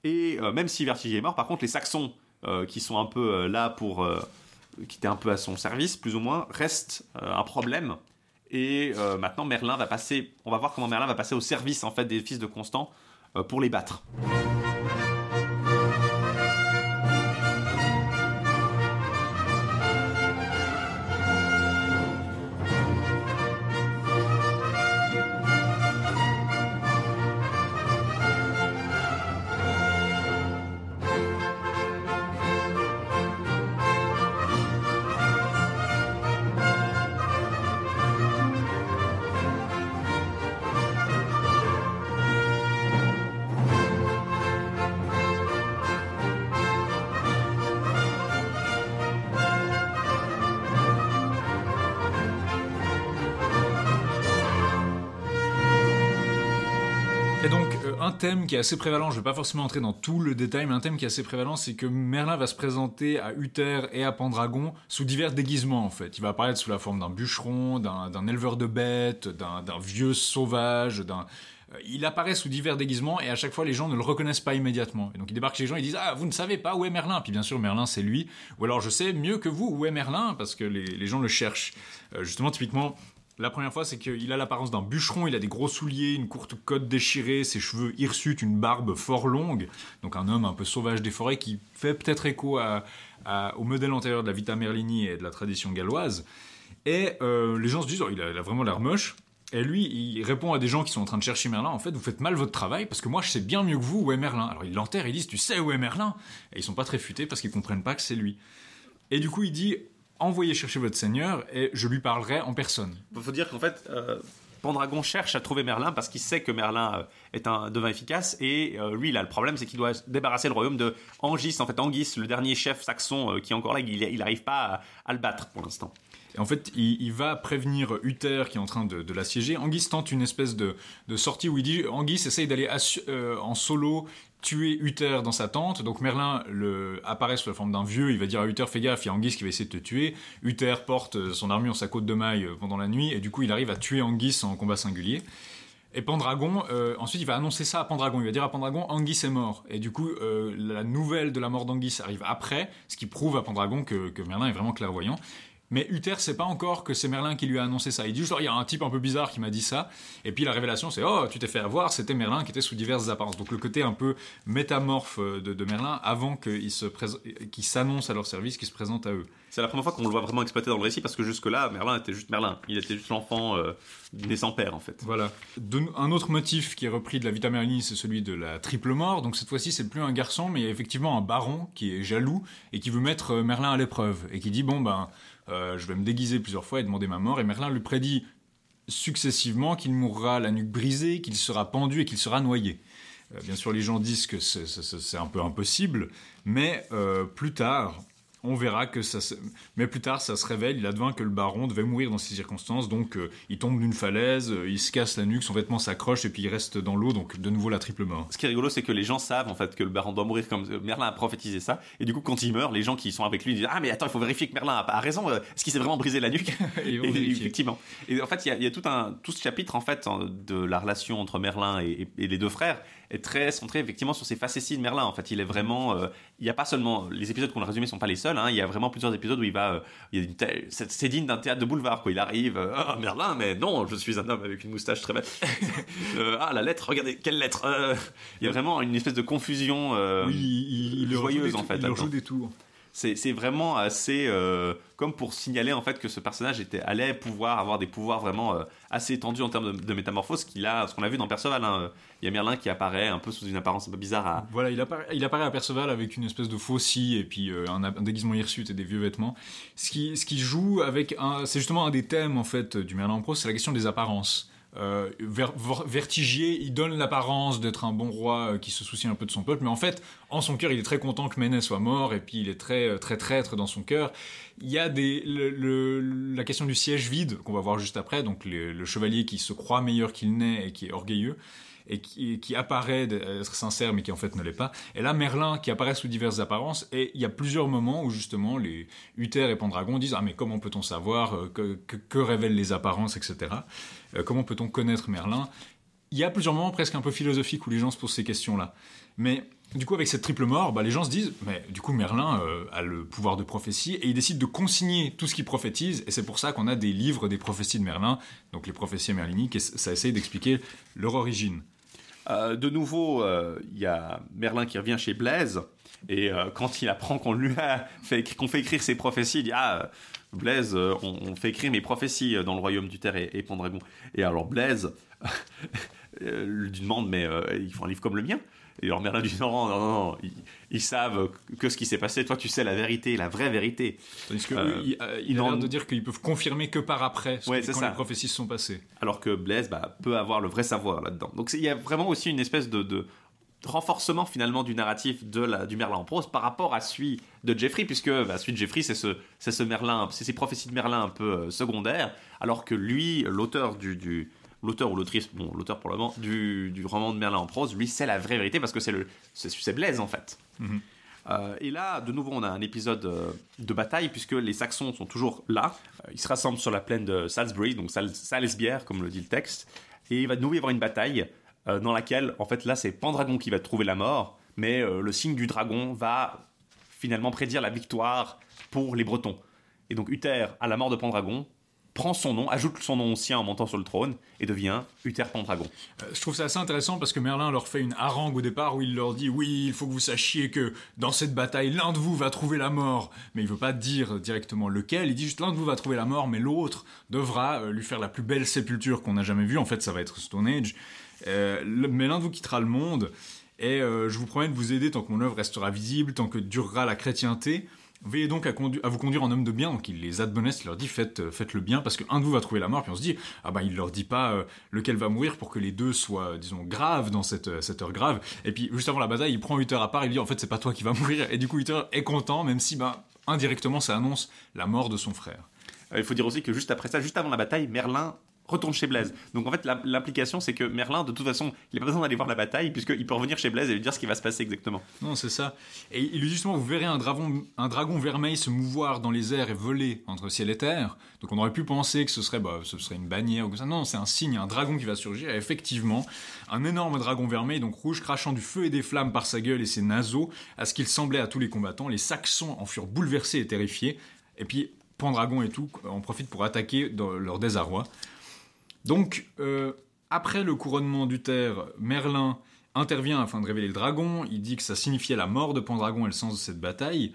Et euh, même si Vertigier est mort, par contre, les Saxons, qui sont un peu là pour. qui étaient un peu à son service, plus ou moins, restent un problème. Et maintenant, Merlin va passer. On va voir comment Merlin va passer au service, en fait, des fils de Constant pour les battre. Qui est assez prévalent, je vais pas forcément entrer dans tout le détail, mais un thème qui est assez prévalent, c'est que Merlin va se présenter à Uther et à Pendragon sous divers déguisements, en fait. Il va apparaître sous la forme d'un bûcheron, d'un éleveur de bêtes, d'un vieux sauvage, euh, Il apparaît sous divers déguisements et à chaque fois les gens ne le reconnaissent pas immédiatement. Et donc il débarque chez les gens, ils disent Ah, vous ne savez pas où est Merlin Puis bien sûr, Merlin c'est lui. Ou alors je sais mieux que vous où est Merlin parce que les, les gens le cherchent. Euh, justement, typiquement, la première fois, c'est qu'il a l'apparence d'un bûcheron, il a des gros souliers, une courte cotte déchirée, ses cheveux hirsutes, une barbe fort longue. Donc un homme un peu sauvage des forêts qui fait peut-être écho au modèle antérieur de la Vita Merlini et de la tradition galloise. Et euh, les gens se disent, oh, il, a, il a vraiment l'air moche. Et lui, il répond à des gens qui sont en train de chercher Merlin, en fait, vous faites mal votre travail, parce que moi, je sais bien mieux que vous où est Merlin. Alors ils l'enterrent, ils disent, tu sais où est Merlin? Et ils sont pas très futés parce qu'ils comprennent pas que c'est lui. Et du coup, il dit, envoyez chercher votre seigneur, et je lui parlerai en personne. Il faut dire qu'en fait, euh, Pendragon cherche à trouver Merlin parce qu'il sait que Merlin euh, est un devin efficace et euh, lui, il a le problème, c'est qu'il doit se débarrasser le royaume de Angis. En fait, Anguis, le dernier chef saxon euh, qui est encore là, il n'arrive pas à, à le battre pour l'instant. Et en fait, il, il va prévenir Uther qui est en train de, de l'assiéger. Anguis tente une espèce de, de sortie où il dit Anguis essaye d'aller euh, en solo tuer Uther dans sa tente. Donc Merlin le, apparaît sous la forme d'un vieux. Il va dire à Uther Fais gaffe, il y a Anguis qui va essayer de te tuer. Uther porte euh, son armure, sa côte de maille euh, pendant la nuit. Et du coup, il arrive à tuer Anguis en combat singulier. Et Pendragon, euh, ensuite il va annoncer ça à Pendragon. Il va dire à Pendragon, Anguis est mort. Et du coup, la nouvelle de la mort d'Anguis arrive après, ce qui prouve à Pendragon que Merlin est vraiment clairvoyant. Mais Uther sait pas encore que c'est Merlin qui lui a annoncé ça. Il dit juste, il y a un type un peu bizarre qui m'a dit ça. Et puis la révélation, c'est, oh, tu t'es fait avoir, c'était Merlin qui était sous diverses apparences. Donc le côté un peu métamorphe euh, de, de Merlin avant qu'il s'annonce à leur service, qu'il se présente à eux. C'est la première fois qu'on le voit vraiment exploité dans le récit parce que jusque-là, Merlin était juste Merlin. Il était juste l'enfant euh, né sans père en fait. Voilà. De- un autre motif qui est repris de la Vita Merlini, c'est celui de la triple mort. Donc cette fois-ci, c'est plus un garçon, mais il y a effectivement un baron qui est jaloux et qui veut mettre euh, Merlin à l'épreuve et qui dit bon ben, euh, je vais me déguiser plusieurs fois et demander ma mort. Et Merlin lui prédit successivement qu'il mourra la nuque brisée, qu'il sera pendu et qu'il sera noyé. Euh, bien sûr, les gens disent que c'est- un peu impossible, mais euh, plus tard, on verra que ça se... Mais plus tard, ça se révèle, il advint que le baron devait mourir dans ces circonstances, donc euh, il tombe d'une falaise, euh, il se casse la nuque, son vêtement s'accroche et puis il reste dans l'eau, donc de nouveau la triple mort. Ce qui est rigolo, c'est que les gens savent en fait que le baron doit mourir comme Merlin a prophétisé ça. Et du coup, quand il meurt, les gens qui sont avec lui disent Ah, mais attends, il faut vérifier que Merlin a, a raison. euh, Est-ce qu'il s'est vraiment brisé la nuque? Et vérifier. Effectivement. Et en fait, il y a, il y a tout, un, tout ce chapitre en fait de la relation entre Merlin et, et- et les deux frères est très centré effectivement sur ces facéties de Merlin. En fait, il est vraiment. euh, il n'y a pas seulement les épisodes qu'on a résumés sont pas les seuls. hein, il y a vraiment plusieurs épisodes où il va. euh, il y a une c'est digne d'un théâtre de boulevard. Quoi. Il arrive. euh, ah Merlin, mais non, je suis un homme avec une moustache très belle. Ah la lettre, regardez quelle lettre. Il y a vraiment une espèce de confusion. oui, il, il joyeuse en fait. il leur joue des tours. C'est vraiment assez euh, comme pour signaler en fait que ce personnage était allait pouvoir avoir des pouvoirs vraiment euh, assez étendus en termes de, de métamorphose qu'il a ce qu'on a vu dans Perceval. hein. Il y a Merlin qui apparaît un peu sous une apparence un peu bizarre Voilà, il apparaît, à Perceval avec une espèce de faux scie et puis euh, un, déguisement hirsute et des vieux vêtements. Ce qui, ce qui joue avec un, c'est justement un des thèmes en fait du Merlin en prose, c'est la question des apparences. Euh, ver- ver- vertigier, il donne l'apparence d'être un bon roi euh, qui se soucie un peu de son peuple, mais en fait, en son cœur, il est très content que Ménès soit mort, et puis il est très, euh, très traître dans son cœur. Il y a des, la question du siège vide, qu'on va voir juste après, donc le chevalier qui se croit meilleur qu'il n'est et qui est orgueilleux, et qui, apparaît d'être sincère, mais qui en fait ne l'est pas. Et là, Merlin, qui apparaît sous diverses apparences, et il y a plusieurs moments où justement les Uther et Pendragon disent Ah, mais comment peut-on savoir euh, que, que- révèlent les apparences, etc. Euh, Comment peut-on connaître Merlin? Il y a plusieurs moments presque un peu philosophiques où les gens se posent ces questions-là. Mais du coup, avec cette triple mort, bah, les gens se disent Mais du coup, Merlin euh, a le pouvoir de prophétie, et il décide de consigner tout ce qu'il prophétise, et c'est pour ça qu'on a des livres des prophéties de Merlin, donc les prophéties merliniques, et ça essaye d'expliquer leur origine. Euh, de nouveau, euh, il y a Merlin qui revient chez Blaise, et euh, quand il apprend qu'on lui a fait, qu'on fait écrire ses prophéties, il dit Ah, euh, Blaise, euh, on, fait écrire mes prophéties euh, dans le royaume du Terre et, et Pendragon. Et alors Blaise euh, lui demande Mais euh, il faut un livre comme le mien Et alors Merlin dit Non, non, non, non, ils, ils savent que ce qui s'est passé, toi tu sais la vérité, la vraie vérité. Tandis que Euh, il, il a de dire qu'ils peuvent confirmer que par après, ce Ouais, que- quand ça. les prophéties se sont passées. alors que Blaise bah, peut avoir le vrai savoir là-dedans. Donc il y a vraiment aussi une espèce de, de renforcement finalement du narratif de la, du Merlin en prose par rapport à celui de Jeffrey, puisque bah, celui de Jeffrey c'est ce, c'est ce Merlin, c'est ces prophéties de Merlin un peu euh, secondaires, alors que lui, l'auteur du, du- l'auteur ou l'autrice, bon l'auteur pour le moment, du, du roman de Merlin en prose, lui c'est la vraie vérité parce que c'est le c'est, Blaise en fait. Mhm. Euh, et là, de nouveau, on a un épisode euh, de bataille puisque les Saxons sont toujours là. Euh, ils se rassemblent sur la plaine de Salisbury, donc Sal- Salisbury, comme le dit le texte. Et il va de nouveau y avoir une bataille euh, dans laquelle, en fait, là, c'est Pendragon qui va trouver la mort, mais euh, le signe du dragon va finalement prédire la victoire pour les Bretons. Et donc Uther, à la mort de Pendragon, prend son nom, ajoute son nom au sien en montant sur le trône et devient Uther Pendragon. Euh, je trouve ça assez intéressant parce que Merlin leur fait une harangue au départ où il leur dit oui, il faut que vous sachiez que dans cette bataille, l'un de vous va trouver la mort. Mais il veut pas dire directement lequel, il dit juste l'un de vous va trouver la mort, mais l'autre devra euh, lui faire la plus belle sépulture qu'on a jamais vue. En fait, ça va être Stone Age. Euh, mais l'un de vous quittera le monde et je vous promets de vous aider tant que mon œuvre restera visible, tant que durera la chrétienté. Veillez donc à, vous conduire en homme de bien. Donc il les admoneste, il leur dit faites, euh, faites le bien parce qu'un de vous va trouver la mort. Puis on se dit ah ben il leur dit pas euh, lequel va mourir pour que les deux soient disons graves dans cette, euh, heure grave. Et puis juste avant la bataille, il prend Uther à part, il dit en fait c'est pas toi qui va mourir. Et du coup Uther est content même si ben indirectement ça annonce la mort de son frère. Il faut dire aussi que juste après ça, juste avant la bataille, Merlin retourne chez Blaise. Donc en fait, l'implication, c'est que Merlin, de toute façon, il n'a pas besoin d'aller voir la bataille, puisqu'il peut revenir chez Blaise et lui dire ce qui va se passer exactement. Non, c'est ça. Et justement, vous verrez un dragon, un dragon vermeil se mouvoir dans les airs et voler entre ciel et terre. Donc on aurait pu penser que ce serait, bah, ce serait une bannière ou comme ça. Non, c'est un signe, un dragon qui va surgir. Et effectivement, un énorme dragon vermeil, donc rouge, crachant du feu et des flammes par sa gueule et ses naseaux, à ce qu'il semblait à tous les combattants. Les Saxons en furent bouleversés et terrifiés. Et puis, Pendragon et tout en profitent pour attaquer dans leur désarroi. Donc, euh, après le couronnement d'Uther, Merlin intervient afin de révéler le dragon. Il dit que ça signifiait la mort de Pendragon et le sens de cette bataille.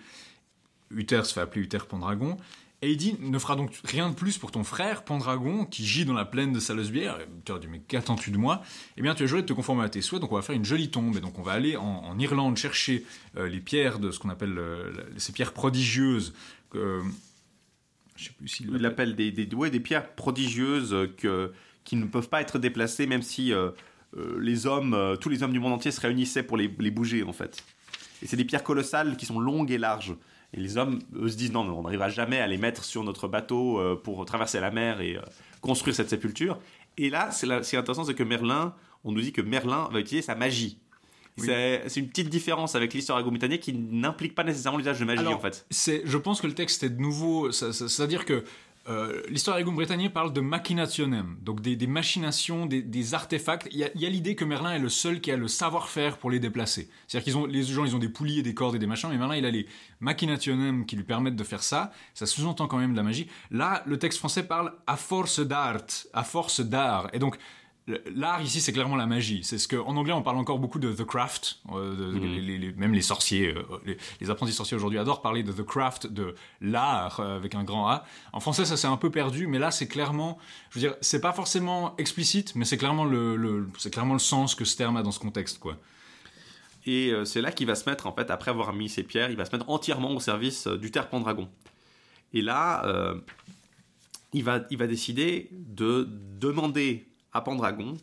Uther se fait appeler Uther Pendragon. Et il dit ne fera donc rien de plus pour ton frère Pendragon qui gît dans la plaine de. Tu as dit mais qu'attends-tu de moi? Eh bien tu as juré de te conformer à tes souhaits, donc on va faire une jolie tombe. Et donc on va aller en, Irlande chercher euh, les pierres de ce qu'on appelle euh, ces pierres prodigieuses. Je sais plus s'il Il appelle des, des, ouais, des pierres prodigieuses euh, que, qui ne peuvent pas être déplacées, même si euh, euh, les hommes, euh, tous les hommes du monde entier se réunissaient pour les, les bouger, en fait. Et c'est des pierres colossales qui sont longues et larges. Et les hommes, eux, se disent non, non, on n'arrivera jamais à les mettre sur notre bateau euh, pour traverser la mer et construire cette sépulture. Et là, c'est intéressant, c'est que Merlin, on nous dit que Merlin va utiliser sa magie. Oui. C'est une petite différence avec l'histoire agro-britannique qui n'implique pas nécessairement l'usage de magie, Alors, en fait. Je pense que le texte est de nouveau, c'est-à-dire que euh, l'histoire Régum britannique parle de machinationem, donc des, des machinations, des, des artefacts. Il y a, il y a l'idée que Merlin est le seul qui a le savoir-faire pour les déplacer. C'est-à-dire qu'ils ont, les gens, ils ont des poulies et des cordes et des machins, mais Merlin, il a les machinationem qui lui permettent de faire ça. Ça sous-entend quand même de la magie. Là, le texte français parle à force d'art, à force d'art, et donc. L'art ici, c'est clairement la magie. C'est ce que, en anglais, on parle encore beaucoup de the craft. euh, de- les- les- les- même les sorciers, euh, les, les apprentis sorciers aujourd'hui adorent parler de the craft, de l'art euh, avec un grand A. En français, ça s'est un peu perdu, mais là, c'est clairement, je veux dire, c'est pas forcément explicite, mais c'est clairement le, le- c'est clairement le sens que ce terme a dans ce contexte, quoi. Et c'est là qu'il va se mettre, en fait, après avoir mis ses pierres, il va se mettre entièrement au service du Terre Pendragon. Et là, il, va, il va décider de demander à Pendragon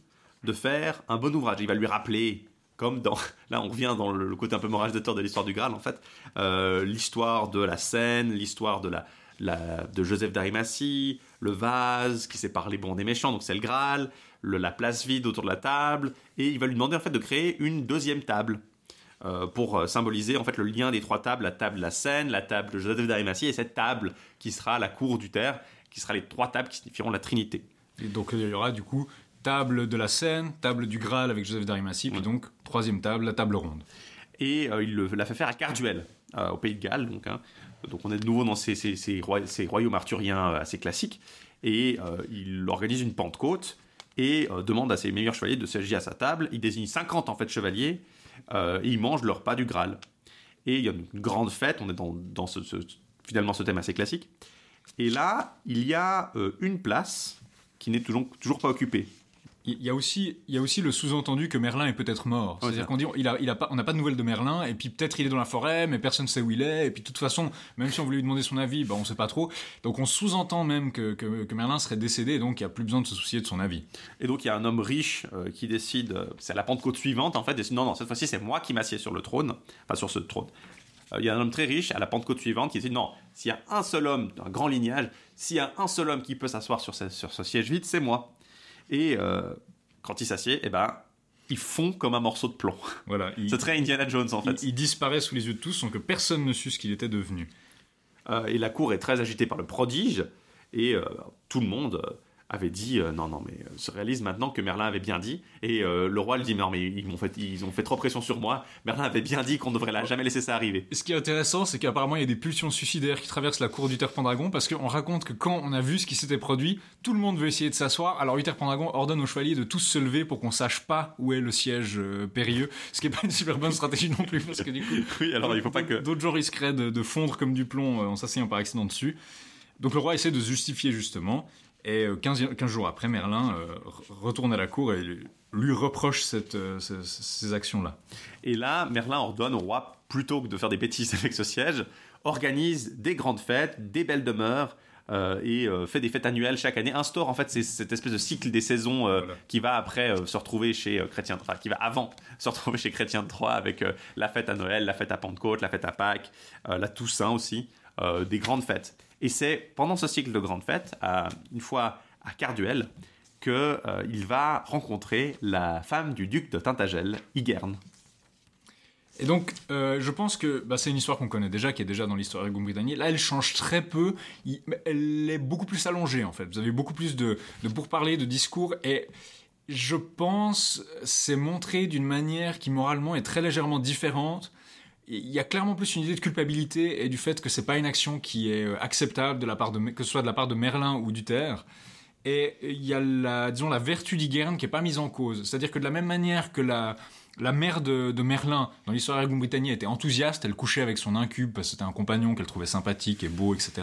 de faire un bon ouvrage. Il va lui rappeler, comme dans. Là, on revient dans le, côté un peu morage de tort de l'histoire du Graal, en fait. euh, l'histoire de la scène, l'histoire de, la, de Joseph d'Arimathie, le vase qui sépare les bons des méchants, donc c'est le Graal, la place vide autour de la table. Et il va lui demander, en fait, de créer une deuxième table. euh, pour euh, symboliser en fait le lien des trois tables, la table de la scène, la table de Joseph d'Arimathie et cette table qui sera la cour du terre, qui sera les trois tables qui signifieront la Trinité. Et donc il y aura du coup table de la Seine, table du Graal avec Joseph d'Arimathie, puis donc troisième table, la table ronde. et euh, il le- l'a fait faire à Carduel, euh, au Pays de Galles. Donc, hein. donc on est de nouveau dans ces, ces- ces roi- ces royaumes arthuriens euh, assez classiques. Et euh, il organise une Pentecôte et demande à ses meilleurs chevaliers de s'agir à sa table. Il désigne 50 en fait chevaliers et ils mangent leur pas du Graal. Et il y a une grande fête, on est dans, dans ce, ce- finalement ce thème assez classique. Et là, il y a une place qui n'est toujours, toujours pas occupée. Il y a aussi, il y a aussi le sous-entendu que Merlin est peut-être mort. C'est-à-dire qu'on dit, il a, il a pas, on n'a pas de nouvelles de Merlin, et puis peut-être il est dans la forêt, mais personne ne sait où il est, et puis de toute façon, même si on voulait lui demander son avis, bah, on sait pas trop. Donc on sous-entend même que, que, que Merlin serait décédé, et donc il n'y a plus besoin de se soucier de son avis. Et donc il y a un homme riche euh, qui décide, euh, c'est à la Pentecôte suivante en fait, décide non, non, cette fois-ci c'est moi qui m'assieds sur le trône, enfin sur ce trône. Euh, il y a un homme très riche à la Pentecôte suivante qui décide non, s'il y a un seul homme d'un grand lignage, s'il y a un seul homme qui peut s'asseoir sur, ce- sur ce siège vide, c'est moi. Et euh, quand il s'assied, eh ben, il fond comme un morceau de plomb. Voilà. Il, C'est très Indiana Jones en fait. il- il disparaît sous les yeux de tous sans que personne ne sût ce qu'il était devenu. Euh, et la cour est très agitée par le prodige, et euh, tout le monde avait dit euh, non, non, mais euh, se réalise maintenant que Merlin avait bien dit. Et euh, le roi lui dit non, mais ils, m'ont fait, ils ont fait trop pression sur moi. Merlin avait bien dit qu'on ne devrait jamais laisser ça arriver. Ce qui est intéressant, c'est qu'apparemment il y a des pulsions suicidaires qui traversent la cour d'Uther Pendragon parce qu'on raconte que quand on a vu ce qui s'était produit, tout le monde veut essayer de s'asseoir. Alors Uther Pendragon ordonne aux chevaliers de tous se lever pour qu'on sache pas où est le siège périlleux, ce qui est pas une super bonne stratégie non plus parce que du coup, Oui, alors il faut pas que. d'autres gens risqueraient de, de fondre comme du plomb en s'asseyant par accident dessus. Donc le roi essaie de se justifier justement. Et euh, 15, 15 jours après, Merlin euh, re- retourne à la cour et lui, lui reproche cette, euh, ces, ces actions-là. Et là, Merlin ordonne au roi, plutôt que de faire des bêtises avec ce siège, organise des grandes fêtes, des belles demeures. euh, et euh, fait des fêtes annuelles chaque année, instaure en fait cette espèce de cycle des saisons euh, Voilà. qui va après euh, se retrouver chez euh, Chrétien, enfin qui va avant se retrouver chez Chrétien de Troyes avec euh, la fête à Noël, la fête à Pentecôte, la fête à Pâques, euh, la Toussaint aussi, euh, des grandes fêtes. Et c'est pendant ce cycle de grandes fêtes, une fois à Carduel, qu'il va rencontrer la femme du duc de Tintagel, Igerne. Et donc, euh, je pense que bah, c'est une histoire qu'on connaît déjà, qui est déjà dans l'histoire de Grande-Bretagne. Là, elle change très peu. Il- elle est beaucoup plus allongée, en fait. Vous avez beaucoup plus de, de pourparlers, de discours. Et je pense c'est montré d'une manière qui, moralement, est très légèrement différente. Il y a clairement plus une idée de culpabilité et du fait que c'est pas une action qui est euh, acceptable de la part de, que ce soit de la part de Merlin ou d'Uther. Et il y a la, disons, la vertu d'Igerne qui est pas mise en cause. C'est-à-dire que de la même manière que la, la mère de, Merlin, dans l'histoire la Grande-Bretagne, était enthousiaste, elle couchait avec son incube parce que c'était un compagnon qu'elle trouvait sympathique et beau, etc.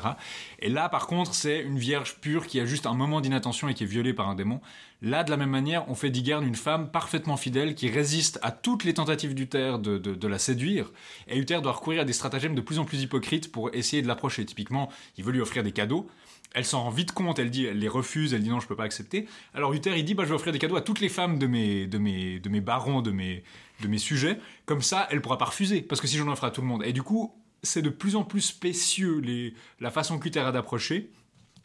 Et là, par contre, c'est une vierge pure qui a juste un moment d'inattention et qui est violée par un démon. Là, de la même manière, on fait d'Igerne une femme parfaitement fidèle qui résiste à toutes les tentatives d'Uther de, de, de la séduire. Et Uther doit recourir à des stratagèmes de plus en plus hypocrites pour essayer de l'approcher. Typiquement, il veut lui offrir des cadeaux. Elle s'en rend vite compte, elle dit, elle les refuse, elle dit non, je peux pas accepter. Alors Uther, il dit, bah, je vais offrir des cadeaux à toutes les femmes de mes, de mes, de mes barons, de mes, de mes sujets. Comme ça, elle pourra pas refuser, parce que si j'en offre à tout le monde. Et du coup, c'est de plus en plus spécieux la façon qu'Uther a d'approcher.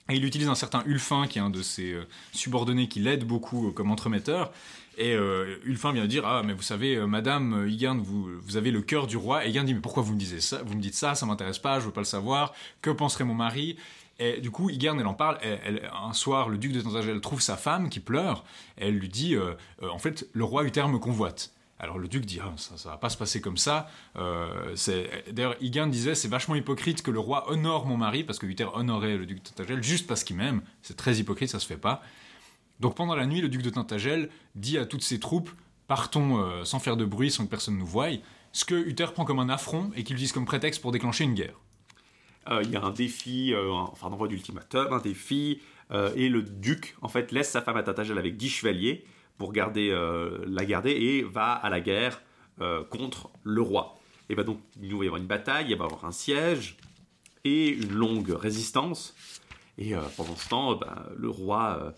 Et il utilise un certain Ulfin, qui est un de ses euh, subordonnés qui l'aide beaucoup euh, comme entremetteur. Et euh, Ulfin vient dire Ah, mais vous savez, madame Igerne, vous, vous avez le cœur du roi. Et Igerne dit Mais pourquoi vous me, disiez ça, vous me dites ça Ça m'intéresse pas, je veux pas le savoir. Que penserait mon mari? Et du coup, Igerne, elle en parle. Un soir, le duc de Tintagel trouve sa femme qui pleure. Elle lui dit euh, euh, En fait, le roi Uther me convoite. Alors le duc dit ah, ça, ça va pas se passer comme ça. Euh, D'ailleurs, Igerne disait c'est vachement hypocrite que le roi honore mon mari parce que Uther honorait le duc de Tintagel juste parce qu'il m'aime. C'est très hypocrite, ça se fait pas. Donc pendant la nuit, le duc de Tintagel dit à toutes ses troupes partons sans faire de bruit, sans que personne nous voie. Ce que Uther prend comme un affront et qu'il utilise comme prétexte pour déclencher une guerre. Euh, il y a un défi, euh, enfin un envoi d'ultimatum, un défi, euh, et le duc en fait laisse sa femme à Tintagel avec 10 chevaliers pour garder, la garder et va à la guerre contre le roi. Et va donc il va y avoir une bataille, il va y avoir un siège et une longue résistance. Et pendant ce temps, ben, le roi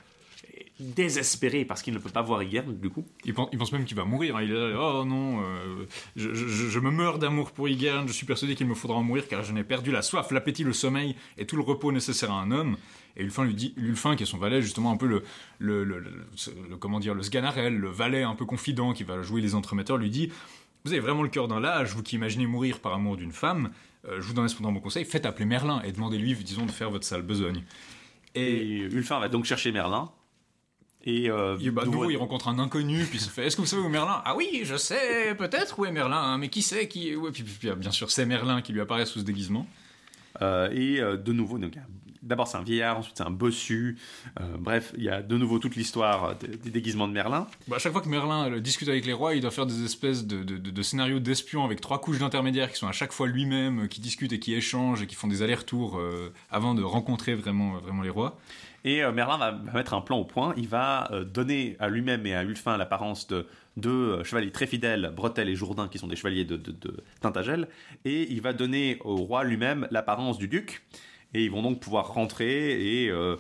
désespéré parce qu'il ne peut pas voir Ygerne du coup. Il pense, il pense même qu'il va mourir. hein. Il est là, oh non, euh, je, je- je me meurs d'amour pour Ygerne. Je suis persuadé qu'il me faudra en mourir car je n'ai perdu la soif, l'appétit, le sommeil et tout le repos nécessaire à un homme. Et Ulfin lui dit, Ulfin qui est son valet, justement un peu le, le, le, le- le- comment dire, le Sganarelle, le valet un peu confident qui va jouer les entremetteurs, lui dit, vous avez vraiment le cœur d'un lâche, vous qui imaginez mourir par amour d'une femme. euh, je vous donne cependant mon conseil, faites appeler Merlin et demandez-lui, disons, de faire votre sale besogne. Et Ulfin va donc chercher Merlin. Et euh, Et bah, de nouveau- il rencontre un inconnu, puis il se fait Est-ce que vous savez où Merlin? Ah oui, je sais, peut-être où est Merlin, hein, mais qui sait qui puis, puis, puis, bien sûr, c'est Merlin qui lui apparaît sous ce déguisement. Euh, et euh, de nouveau, d'abord c'est un vieillard, ensuite c'est un bossu. Euh, bref, il y a de nouveau toute l'histoire des, des déguisements de Merlin. Bah, à chaque fois que Merlin discute avec les rois, il doit faire des espèces de, de- de- de scénarios d'espions avec trois couches d'intermédiaires qui sont à chaque fois lui-même, qui discutent et qui échangent et qui font des allers-retours avant de rencontrer vraiment, vraiment les rois. Et euh, Merlin va mettre un plan au point. Il va euh, donner à lui-même et à Ulfin l'apparence de deux euh, chevaliers très fidèles, Bretel et Jourdain, qui sont des chevaliers de, de, de Tintagel. Et il va donner au roi lui-même l'apparence du duc. Et ils vont donc pouvoir rentrer et euh,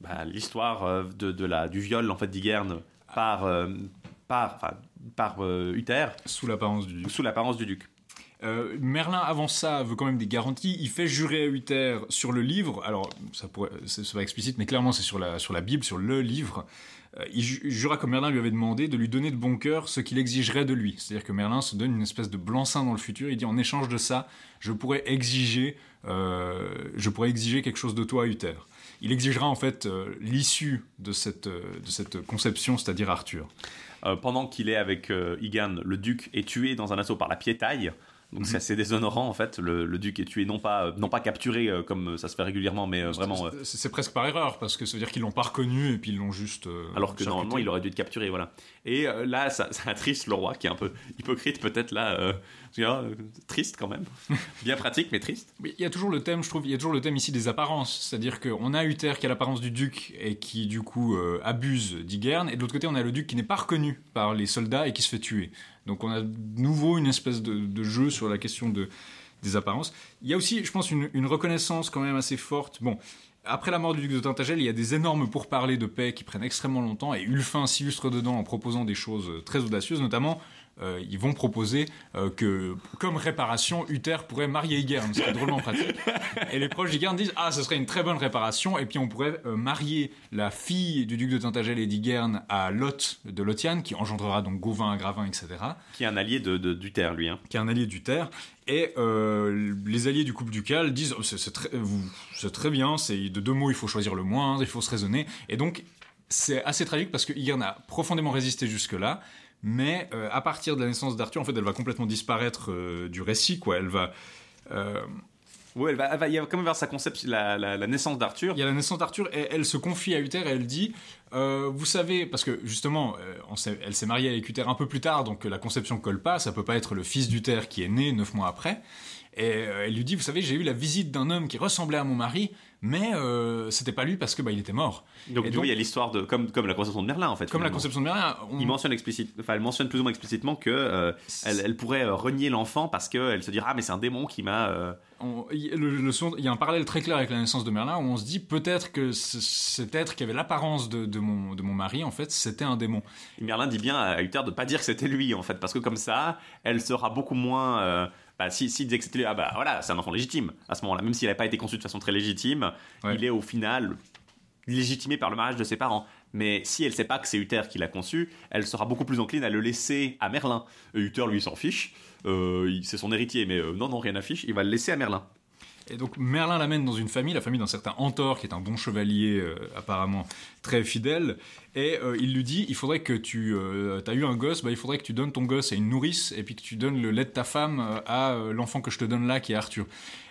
bah, l'histoire de, de la, du viol en fait par, euh, par, euh, Uther. Sous l'apparence du duc. Sous l'apparence du duc. Euh, Merlin, avant ça, veut quand même des garanties. Il fait jurer à Uther sur le livre. Alors, ça pourrait, c'est pas explicite, mais clairement, c'est sur la, sur la Bible, sur le livre. Euh, il, ju- il jura que Merlin lui avait demandé de lui donner de bon cœur ce qu'il exigerait de lui. C'est-à-dire que Merlin se donne une espèce de blanc-seing dans le futur. Il dit en échange de ça, je pourrais exiger, euh, je pourrais exiger quelque chose de toi, Uther. Il exigera en fait l'issue de cette, de cette conception, c'est-à-dire Arthur. Pendant qu'il est avec Ygane, le duc est tué dans un assaut par la piétaille. Donc c'est assez déshonorant en fait. Le, le duc est tué non pas euh, non pas capturé euh, comme ça se fait régulièrement, mais euh, vraiment. euh, C'est presque par erreur, parce que ça veut dire qu'ils l'ont pas reconnu et puis ils l'ont juste. euh, alors que charcuté. normalement il aurait dû être capturé, voilà. Et euh, là, ça, ça attriste le roi qui est un peu hypocrite peut-être là. euh, euh, triste quand même. Bien pratique mais triste. Mais il y a toujours le thème, je trouve, il y a toujours le thème ici des apparences. C'est-à-dire qu'on a Uther qui a l'apparence du duc et qui, du coup, euh, abuse d'Ygerne, et de l'autre côté, on a le duc qui n'est pas reconnu par les soldats et qui se fait tuer. Donc on a de nouveau une espèce de, de jeu sur la question de, des apparences. Il y a aussi, je pense, une, une reconnaissance quand même assez forte. Bon. Après la mort du duc de Tintagel, il y a des énormes pourparlers de paix qui prennent extrêmement longtemps et Ulfin s'illustre dedans en proposant des choses très audacieuses, notamment euh, ils vont proposer euh, que, comme réparation, Uther pourrait marier Ygerne, ce qui est drôlement pratique. Et les proches d'Ygerne disent Ah, ce serait une très bonne réparation, et puis on pourrait euh, marier la fille du duc de Tintagel et d'Ygerne à Lot de Lotian, qui engendrera donc Gauvin, Gravin, etc., Qui est un allié de, de d'Uther lui. Hein. qui est un allié d'Uther. Et euh, les alliés du couple ducal disent Oh, c'est, très, très bien, c'est de deux mots, il faut choisir le moins, il faut se raisonner. Et donc, c'est assez tragique parce que Ygerne a profondément résisté jusque-là. Mais euh, à partir de la naissance d'Arthur, en fait, elle va complètement disparaître euh, du récit, quoi. Elle va. Va- il y a quand même vers sa conception, la, naissance d'Arthur. il y a la naissance d'Arthur et elle se confie à Uther et elle dit euh, Vous savez, parce que justement, euh, elle s'est mariée avec Uther un peu plus tard, donc euh, la conception colle pas, ça peut pas être le fils d'Uther qui est né neuf mois après. Et elle lui dit Vous savez, j'ai eu la visite d'un homme qui ressemblait à mon mari, mais euh, c'était pas lui parce que bah, il était mort. Donc Et du coup, il y a l'histoire de comme comme la conception de Merlin en fait. Comme la conception de Merlin, on- Il mentionne explicite, enfin, elle mentionne plus ou moins explicitement que euh, elle, elle pourrait euh, renier l'enfant parce qu'elle se dira ah mais c'est un démon qui m'a. on- il le- le son- il y a un parallèle très clair avec la naissance de Merlin où on se dit peut-être que ce- cet être qui avait l'apparence de, de mon, de mon mari, en fait, c'était un démon. Et Merlin dit bien à Uther de pas dire que c'était lui en fait parce que comme ça, elle sera beaucoup moins. Bah, si, s'il disait que c'était lui, ah bah voilà, c'est un enfant légitime à ce moment-là, même s'il n'a pas été conçu de façon très légitime, Ouais. il est au final légitimé par le mariage de ses parents. Mais si elle sait pas que c'est Uther qui l'a conçu, elle sera beaucoup plus encline à le laisser à Merlin. Et Uther lui s'en fiche, euh, il- c'est son héritier, mais euh, non non rien à fiche, il va le laisser à Merlin. Et donc Merlin l'amène dans une famille, la famille d'un certain Antor, qui est un bon chevalier euh, apparemment très fidèle, et euh, il lui dit, il faudrait que tu... as eu un gosse, bah, il faudrait que tu donnes ton gosse à une nourrice, et puis que tu donnes le lait de ta femme euh, à euh, l'enfant que je te donne là, qui est Arthur.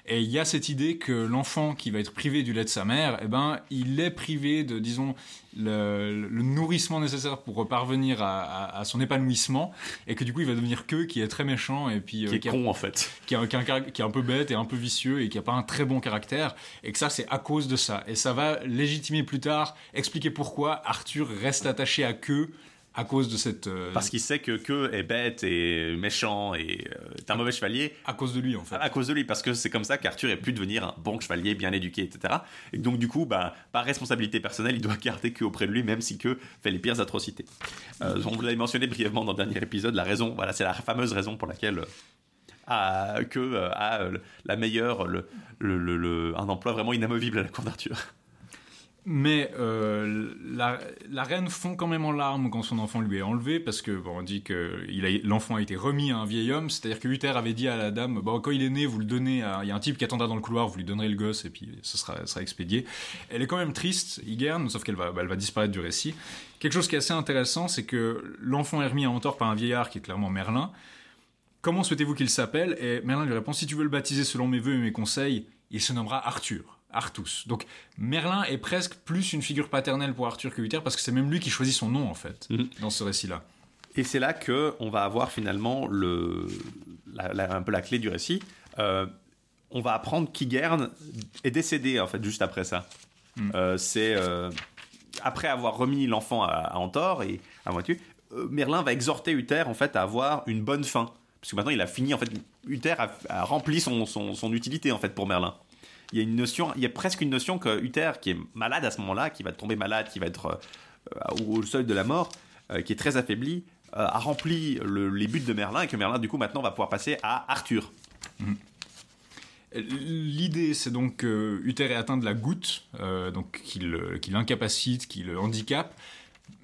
Et il y a cette idée que l'enfant qui va être privé du lait de sa mère, eh ben, il est privé de, disons, le, le nourrissement nécessaire pour parvenir à, à- à son épanouissement, et que du coup il va devenir que qui est très méchant, et puis... euh, Qui est a- con en fait. qui est, un, qui est un peu bête et un peu vicieux et qui a pas un très bon caractère et que ça c'est à cause de ça et ça va légitimer plus tard expliquer pourquoi Arthur reste attaché à que à cause de cette. euh, Parce qu'il sait que que est bête et méchant et euh, est un mauvais chevalier. À cause de lui, en fait. À cause de lui, parce que c'est comme ça qu'Arthur ait pu devenir un bon chevalier, bien éduqué, etc. Et donc, du coup, bah, par responsabilité personnelle, il doit garder que auprès de lui, même si que fait les pires atrocités. Euh, on vous l'avait mentionné brièvement dans le dernier épisode, la raison, voilà, c'est la fameuse raison pour laquelle. a, que a euh, la meilleure, le, le- le- le- un emploi vraiment inamovible à la cour d'Arthur. Mais euh, la, reine fond quand même en larmes quand son enfant lui est enlevé, parce que bon, on dit que l'enfant a été remis à un vieil homme, c'est-à-dire que Uther avait dit à la dame, bon, quand il est né, vous le donnez à... Il y a un type qui attendra dans le couloir, vous lui donnerez le gosse, et puis ce sera, expédié. Elle est quand même triste, Hygern, sauf qu'elle va, va disparaître du récit. Quelque chose qui est assez intéressant, c'est que l'enfant est remis à Mentor par un vieillard qui est clairement Merlin. Comment souhaitez-vous qu'il s'appelle? Et Merlin lui répond, si tu veux le baptiser selon mes voeux et mes conseils, il se nommera Arthur. Artus. Donc Merlin est presque plus une figure paternelle pour Arthur que Uther parce que c'est même lui qui choisit son nom en fait Mhm. dans ce récit-là. Et c'est là que on va avoir finalement le, la- la- un peu la clé du récit. Euh, on va apprendre qu'Igern est décédé en fait juste après ça. Mm. Euh, c'est euh, après avoir remis l'enfant à, à Antor et à Moitié, euh, Merlin va exhorter Uther en fait à avoir une bonne fin parce que maintenant il a fini en fait Uther a, a rempli son, son, son utilité en fait pour Merlin. Il y a une notion, il y a presque une notion que Uther qui est malade à ce moment-là, qui va tomber malade, qui va être euh, au seuil de la mort, euh, qui est très affaibli, euh, a rempli le- les buts de Merlin et que Merlin du coup maintenant va pouvoir passer à Arthur. L'idée, c'est donc que Uther est atteint de la goutte, donc qu'il qu'il l'incapacite, qu'il handicape.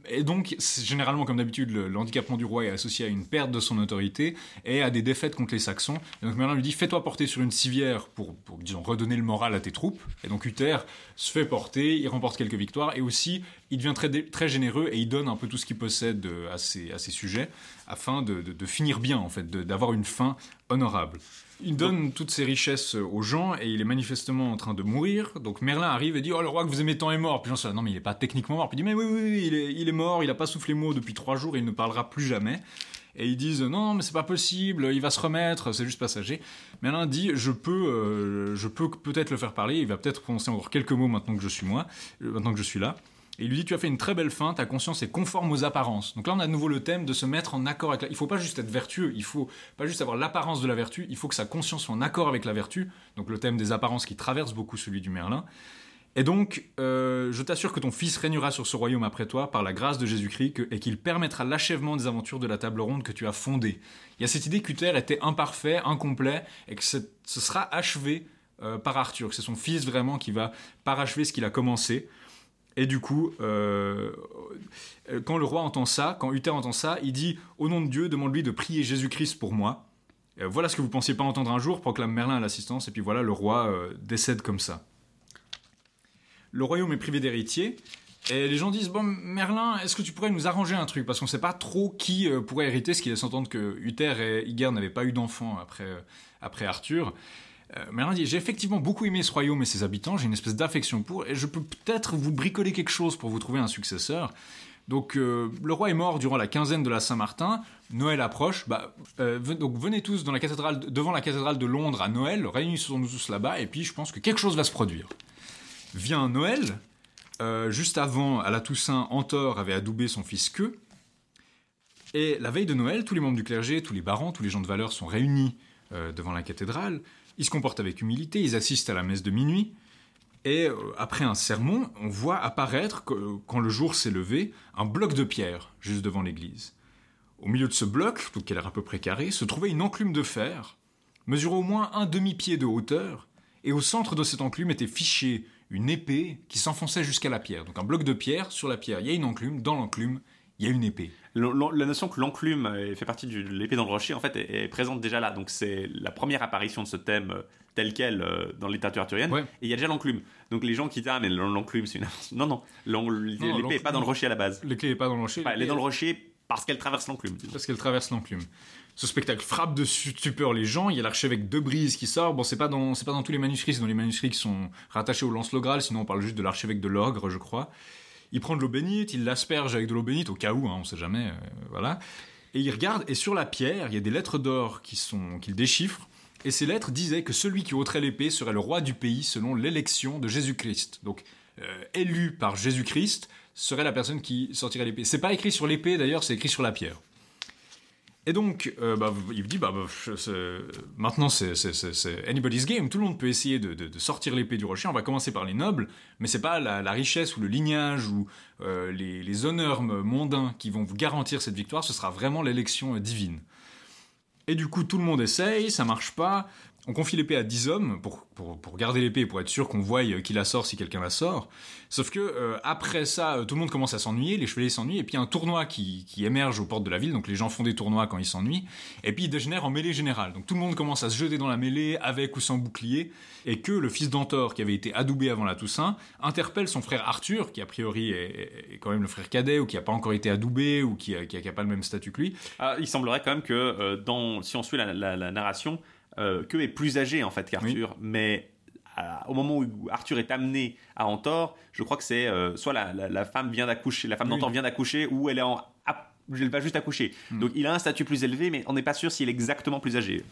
Et donc, généralement, comme d'habitude, le, handicapement du roi est associé à une perte de son autorité et à des défaites contre les Saxons. Et donc Merlin lui dit Fais-toi porter sur une civière pour, disons, redonner le moral à tes troupes. Et donc Uther se fait porter, il remporte quelques victoires et aussi il devient très, généreux et il donne un peu tout ce qu'il possède euh, à ses, sujets afin de, finir bien, en fait, d'avoir une fin honorable. Il donne toutes ses richesses aux gens et il est manifestement en train de mourir. Donc Merlin arrive et dit Oh, le roi que vous aimez tant est mort. Puis là, Non, mais il n'est pas techniquement mort. Puis il dit Mais oui, oui, oui, il est, il est mort, il n'a pas soufflé mot depuis trois jours et il ne parlera plus jamais. Et ils disent Non, mais c'est pas possible, il va se remettre, c'est juste passager. Merlin dit Je peux, euh, je peux peut-être le faire parler, il va peut-être prononcer encore quelques mots maintenant que je suis moi, euh, maintenant que je suis là. Et il lui dit Tu as fait une très belle fin, ta conscience est conforme aux apparences. Donc là, on a de nouveau le thème de se mettre en accord avec la. Il faut pas juste être vertueux, il faut pas juste avoir l'apparence de la vertu, il faut que sa conscience soit en accord avec la vertu. Donc le thème des apparences qui traverse beaucoup celui du Merlin. Et donc, euh, je t'assure que ton fils régnera sur ce royaume après toi par la grâce de Jésus-Christ et qu'il permettra l'achèvement des aventures de la table ronde que tu as fondée. Il y a cette idée qu'Uther était imparfait, incomplet, et que ce ce sera achevé euh, par Arthur, que c'est son fils vraiment qui va parachever ce qu'il a commencé. Et du coup, euh, euh, quand le roi entend ça, quand Uther entend ça, il dit Au nom de Dieu, demande-lui de prier Jésus-Christ pour moi. Voilà ce que vous pensiez pas entendre un jour, proclame Merlin à l'assistance, et puis voilà, le roi euh, décède comme ça. Le royaume est privé d'héritiers, et les gens disent Bon, Merlin, est-ce que tu pourrais nous arranger un truc? Parce qu'on sait pas trop qui pourrait hériter, ce qui laisse entendre que Uther et Hygern n'avaient pas eu d'enfants après Arthur. Euh, Merlin dit J'ai effectivement beaucoup aimé ce royaume et ses habitants, j'ai une espèce d'affection pour, et je peux peut-être vous bricoler quelque chose pour vous trouver un successeur. Donc euh, le roi est mort durant la quinzaine de la Saint-Martin, Noël approche, bah, euh, donc venez tous dans la cathédrale, devant la cathédrale de Londres à Noël, réunissons-nous tous là-bas, et puis je pense que quelque chose va se produire. Vient Noël, juste avant, à la Toussaint, Antor avait adoubé son fils Que, et la veille de Noël, tous les membres du clergé, tous les barons, tous les gens de valeur sont réunis devant la cathédrale. Ils se comportent avec humilité, ils assistent à la messe de minuit. Et euh, après un sermon, on voit apparaître, quand le jour s'est levé, un bloc de pierre juste devant l'église. Au milieu de ce bloc, donc qui a l'air à peu près carré, se trouvait une enclume de fer, mesurant au moins un demi-pied de hauteur, et au centre de cette enclume était fichée une épée qui s'enfonçait jusqu'à la pierre. Donc un bloc de pierre, sur la pierre, il y a une enclume, dans l'enclume, il y a une épée. La notion que l'enclume euh, fait partie de l'épée dans le rocher, en fait, est, est présente déjà là. Donc c'est la première apparition de ce thème euh, tel quel euh, dans les littérature arthurienne. Ouais. Et il y a déjà l'enclume. Donc les gens qui disent ah mais l'enclume c'est une. Non non, l'épée l'enclume- est pas dans le rocher à la base. L'épée n'est pas dans le rocher. Enfin, elle est dans le rocher parce qu'elle traverse l'enclume. parce qu'elle traverse l'enclume. Ce spectacle frappe de stupeur les gens. Il y a l'archevêque de Brise qui sort. Bon, c'est pas dans, c'est pas dans tous les manuscrits, c'est dans les manuscrits qui sont rattachés au lance-logral. Sinon, on parle juste de l'archevêque de l'Ogre, je crois. Il prend de l'eau bénite, il l'asperge avec de l'eau bénite au cas où, hein, on sait jamais, euh, voilà. Et il regarde et sur la pierre, il y a des lettres d'or qui sont qu'il déchiffre. Et ces lettres disaient que celui qui ôterait l'épée serait le roi du pays selon l'élection de Jésus-Christ. Donc, euh, élu par Jésus-Christ, serait la personne qui sortirait l'épée. C'est pas écrit sur l'épée d'ailleurs, c'est écrit sur la pierre. Et donc, euh, bah, dit, bah, bah, maintenant c'est anybody's game, tout le monde peut essayer de sortir l'épée du rocher, on va commencer par les nobles, mais c'est pas la, la richesse ou le lignage ou euh, les, les honneurs mondains qui vont vous garantir cette victoire, ce sera vraiment l'élection euh, divine. Et du coup, tout le monde essaye, ça marche pas. On confie l'épée à 10 hommes pour, garder l'épée, pour être sûr qu'on voie euh, qui la sort si quelqu'un la sort. Sauf que euh, après ça, euh, tout le monde commence à s'ennuyer, les chevaliers s'ennuient, et puis un tournoi qui, qui émerge aux portes de la ville, donc les gens font des tournois quand ils s'ennuient, et puis il dégénère en mêlée générale. Donc tout le monde commence à se jeter dans la mêlée, avec ou sans bouclier, et que le fils d'Antor, qui avait été adoubé avant la Toussaint, interpelle son frère Arthur, qui a priori est, quand même le frère cadet, ou qui n'a pas encore été adoubé, ou qui n'a pas le même statut que lui. Ah, il semblerait quand même que dans, si on suit la narration, euh, que est plus âgé en fait qu'Arthur, mais au moment où Arthur est amené à Antor, je crois que c'est euh, soit la, la- la femme vient d'accoucher, la femme Oui. d'Antor vient d'accoucher, ou elle est en elle va juste accoucher. Donc il a un statut plus élevé, mais on n'est pas sûr s'il est exactement plus âgé.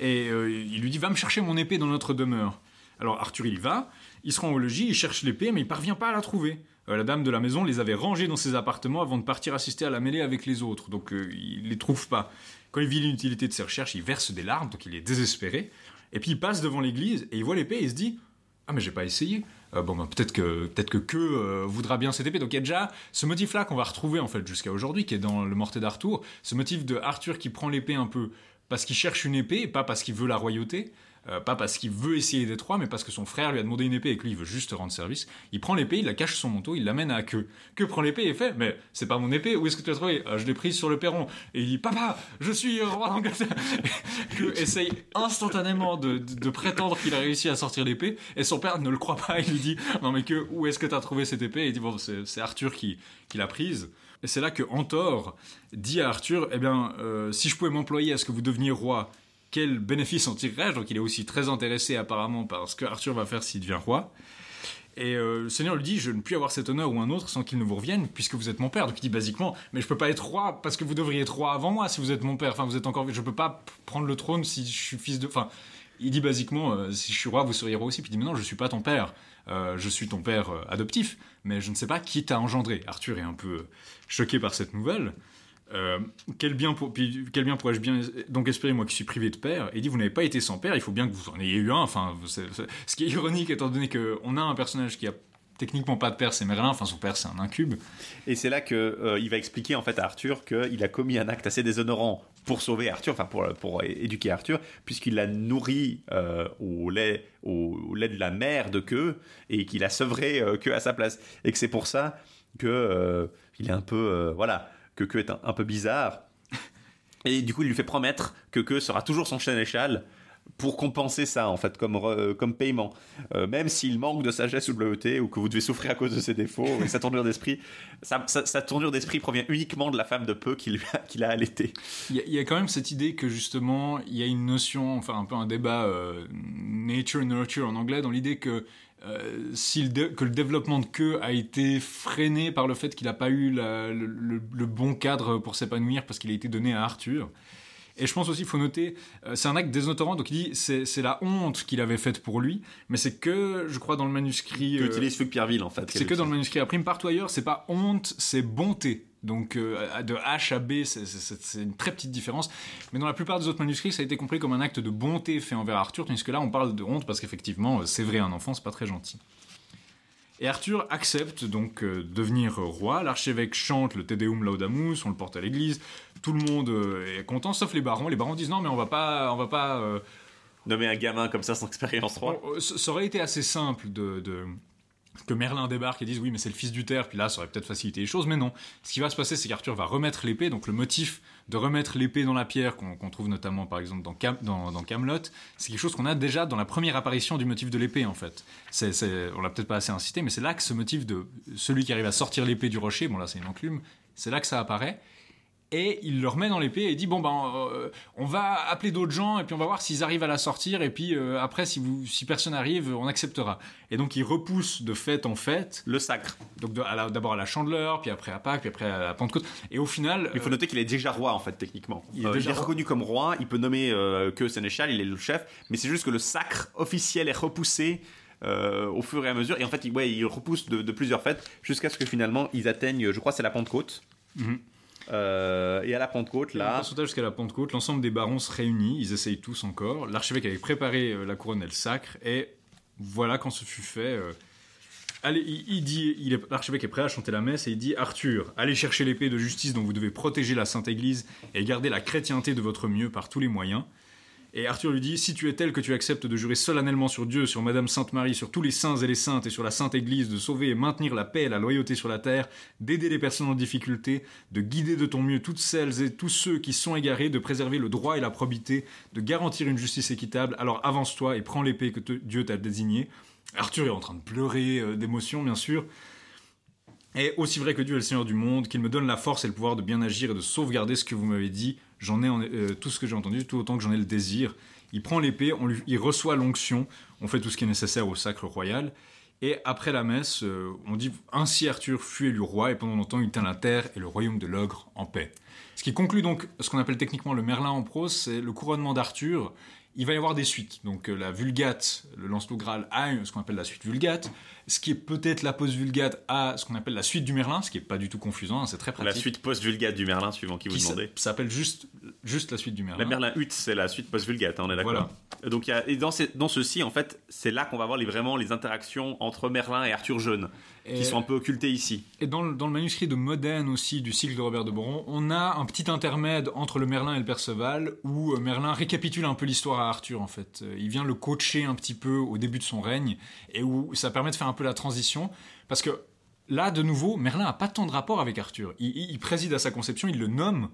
Et euh, il lui dit Va me chercher mon épée dans notre demeure. Alors Arthur il va, il se rend au logis, il cherche l'épée, mais il parvient pas à la trouver. Euh, la dame de la maison les avait rangées dans ses appartements avant de partir assister à la mêlée avec les autres, donc il les trouve pas. Quand il vit l'inutilité de ses recherches, il verse des larmes, donc il est désespéré. Et puis il passe devant l'église et il voit l'épée et il se dit Ah, mais j'ai pas essayé. Euh, bon, bah, peut-être que peut-être que que euh, voudra bien cette épée. Donc il y a déjà ce motif-là qu'on va retrouver en fait jusqu'à aujourd'hui, qui est dans le Mortet d'Arthur. Ce motif de Arthur qui prend l'épée un peu parce qu'il cherche une épée, et pas parce qu'il veut la royauté, euh, pas parce qu'il veut essayer d'être roi, mais parce que son frère lui a demandé une épée et que lui il veut juste rendre service. Il prend l'épée, il la cache sous son manteau, il l'amène à queue. Que prend l'épée et fait Mais c'est pas mon épée, où est-ce que tu l'as trouvée Ah, Je l'ai prise sur le perron. Et il dit Papa, je suis roi d'Angleterre Que essaye instantanément de, prétendre qu'il a réussi à sortir l'épée, et son père ne le croit pas, il lui dit Non, mais que où est-ce que tu as trouvé cette épée? Et il dit Bon, c'est c'est Arthur qui, qui l'a prise. Et c'est là que Antor dit à Arthur Eh bien, euh, si je pouvais m'employer à ce que vous deveniez roi, quel bénéfice en tirerais-je Donc il est aussi très intéressé apparemment par ce que Arthur va faire s'il devient roi. Et euh, le Seigneur lui dit, je ne puis avoir cet honneur ou un autre sans qu'il ne vous revienne, puisque vous êtes mon père. Donc il dit basiquement, mais je peux pas être roi parce que vous devriez être roi avant moi si vous êtes mon père. Enfin, vous êtes encore, je peux pas prendre le trône si je suis fils de. Enfin, il dit basiquement, euh, si je suis roi, vous seriez roi aussi. Puis il dit, mais non, je suis pas ton père. Euh, je suis ton père adoptif, mais je ne sais pas qui t'a engendré. Arthur est un peu choqué par cette nouvelle. Euh, quel bien, pour- bien pourrais-je bien donc espérer moi qui suis privé de père? Et dit vous n'avez pas été sans père, il faut bien que vous en ayez eu un. Enfin, ce qui est ironique étant donné qu'on a un personnage qui a techniquement pas de père, c'est Merlin. Enfin, son père c'est un incube. Et c'est là que euh, il va expliquer en fait à Arthur qu'il a commis un acte assez déshonorant pour sauver Arthur, enfin pour, pour éduquer Arthur, puisqu'il l'a nourri euh, au, lait, au, lait de la mère de queue et qu'il a sevré queue à sa place. Et que c'est pour ça que il est un peu voilà que queue est un, un peu bizarre. Et du coup, il lui fait promettre que queue sera toujours son sénéchal pour compenser ça en fait comme re- comme paiement Euh, même s'il manque de sagesse ou de loyauté ou que vous devez souffrir à cause de ses défauts et sa tournure d'esprit sa, sa- tournure d'esprit provient uniquement de la femme de peu qu'il a, qu'il a allaité Il y, a, quand même cette idée que justement il y a une notion, enfin un peu un débat euh, nature nurture en anglais, dans l'idée que euh, si le dé- que le développement de queue a été freiné par le fait qu'il n'a pas eu la- le, le- le bon cadre pour s'épanouir parce qu'il a été donné à Arthur. Et je pense aussi, il faut noter, euh, c'est un acte déshonorant, donc il dit c'est la honte qu'il avait faite pour lui, mais c'est que, je crois, dans le manuscrit. que euh, utilise Fugue Pierreville en fait c'est que dans le manuscrit à prime partout ailleurs, c'est pas honte, c'est bonté. Donc euh, de H à B, c'est- une très petite différence. Mais dans la plupart des autres manuscrits, ça a été compris comme un acte de bonté fait envers Arthur, tandis que là, on parle de honte parce qu'effectivement, euh, c'est vrai, un enfant, c'est pas très gentil. Et Arthur accepte donc euh, de devenir roi. L'archevêque chante le Te Deum Laudamus, on le porte à l'église. Tout le monde euh, est content, sauf les barons. Les barons disent non, mais on va pas, on va pas nommer un gamin comme ça sans expérience roi euh, ça ça aurait été assez simple de, de- que Merlin débarque et dise oui mais c'est le fils du terre puis là ça aurait peut-être facilité les choses mais non. Ce qui va se passer c'est qu'Arthur va remettre l'épée donc le motif de remettre l'épée dans la pierre qu'on trouve notamment par exemple dans, dans, Camelot c'est quelque chose qu'on a déjà dans la première apparition du motif de l'épée en fait. C'est, c'est- on l'a peut-être pas assez incité mais c'est là que ce motif de celui qui arrive à sortir l'épée du rocher bon là c'est une enclume c'est là que ça apparaît et il le remet dans l'épée et dit bon ben euh, on va appeler d'autres gens et puis on va voir s'ils arrivent à la sortir et puis euh, après si vous si personne arrive on acceptera et donc il repousse de fête en fête le sacre donc d'abord à la chandeleur puis après à Pâques puis après à la Pentecôte et au final il faut noter qu'il est déjà roi en fait techniquement Il est Euh, déjà il est roi. reconnu comme roi il peut nommer euh, que sénéchal il est le chef mais c'est juste que le sacre officiel est repoussé euh, au fur et à mesure. Et en fait, il, ouais, il repousse de, de plusieurs fêtes jusqu'à ce que finalement ils atteignent, je crois, c'est la Pentecôte. Mhm. Euh, et à la Pentecôte, Là, jusqu'à la Pentecôte, l'ensemble des barons se réunit, ils essayent tous encore. L'archevêque avait préparé euh, la couronne et le sacre, et voilà quand ce fut fait. euh, allez, il, il dit, l'archevêque est prêt à chanter la messe et il dit Arthur, allez chercher l'épée de justice dont vous devez protéger la Sainte Église et garder la chrétienté de votre mieux par tous les moyens. Et Arthur lui dit Si tu es tel que tu acceptes de jurer solennellement sur Dieu, sur Madame Sainte Marie, sur tous les saints et les saintes et sur la Sainte Église, de sauver et maintenir la paix et la loyauté sur la terre, d'aider les personnes en difficulté, de guider de ton mieux toutes celles et tous ceux qui sont égarés, de préserver le droit et la probité, de garantir une justice équitable, alors avance-toi et prends l'épée que Dieu t'a désignée. Arthur est en train de pleurer euh, d'émotion, bien sûr. Et aussi vrai que Dieu est le Seigneur du monde, qu'il me donne la force et le pouvoir de bien agir et de sauvegarder ce que vous m'avez dit, j'en ai euh, tout ce que j'ai entendu, tout autant que j'en ai le désir. Il prend l'épée, on lui- il reçoit l'onction, on fait tout ce qui est nécessaire au sacre royal. Et après la messe, euh, on dit Ainsi Arthur fut élu roi, et pendant longtemps il tint la terre et le royaume de l'ogre en paix. Ce qui conclut donc ce qu'on appelle techniquement le Merlin en prose, c'est le couronnement d'Arthur. Il va y avoir des suites. Donc euh, la Vulgate, le Lancelot Graal a ce qu'on appelle la suite Vulgate. Ce qui est peut-être la post-Vulgate a ce qu'on appelle la suite du Merlin, ce qui est pas du tout confusant, hein, c'est très pratique. la suite post-vulgate du Merlin, suivant qui vous qui demandez. s'appelle juste, juste la suite du Merlin. La Merlin Hutte, c'est la suite post-vulgate, hein, on est d'accord. Donc, il y a, et dans, ces- dans ceci, en fait, c'est là qu'on va voir les, vraiment les interactions entre Merlin et Arthur Jeune, Et- qui sont un peu occultées ici. Et dans le, dans le manuscrit de Modène aussi, du cycle de Robert de Boron, on a un petit intermède entre le Merlin et le Perceval, où euh, Merlin récapitule un peu l'histoire à Arthur, en fait. Euh, Il vient le coacher un petit peu au début de son règne, et où ça permet de faire un peu la transition, parce que là, de nouveau, Merlin n'a pas tant de rapport avec Arthur. Il, préside à sa conception, il le nomme.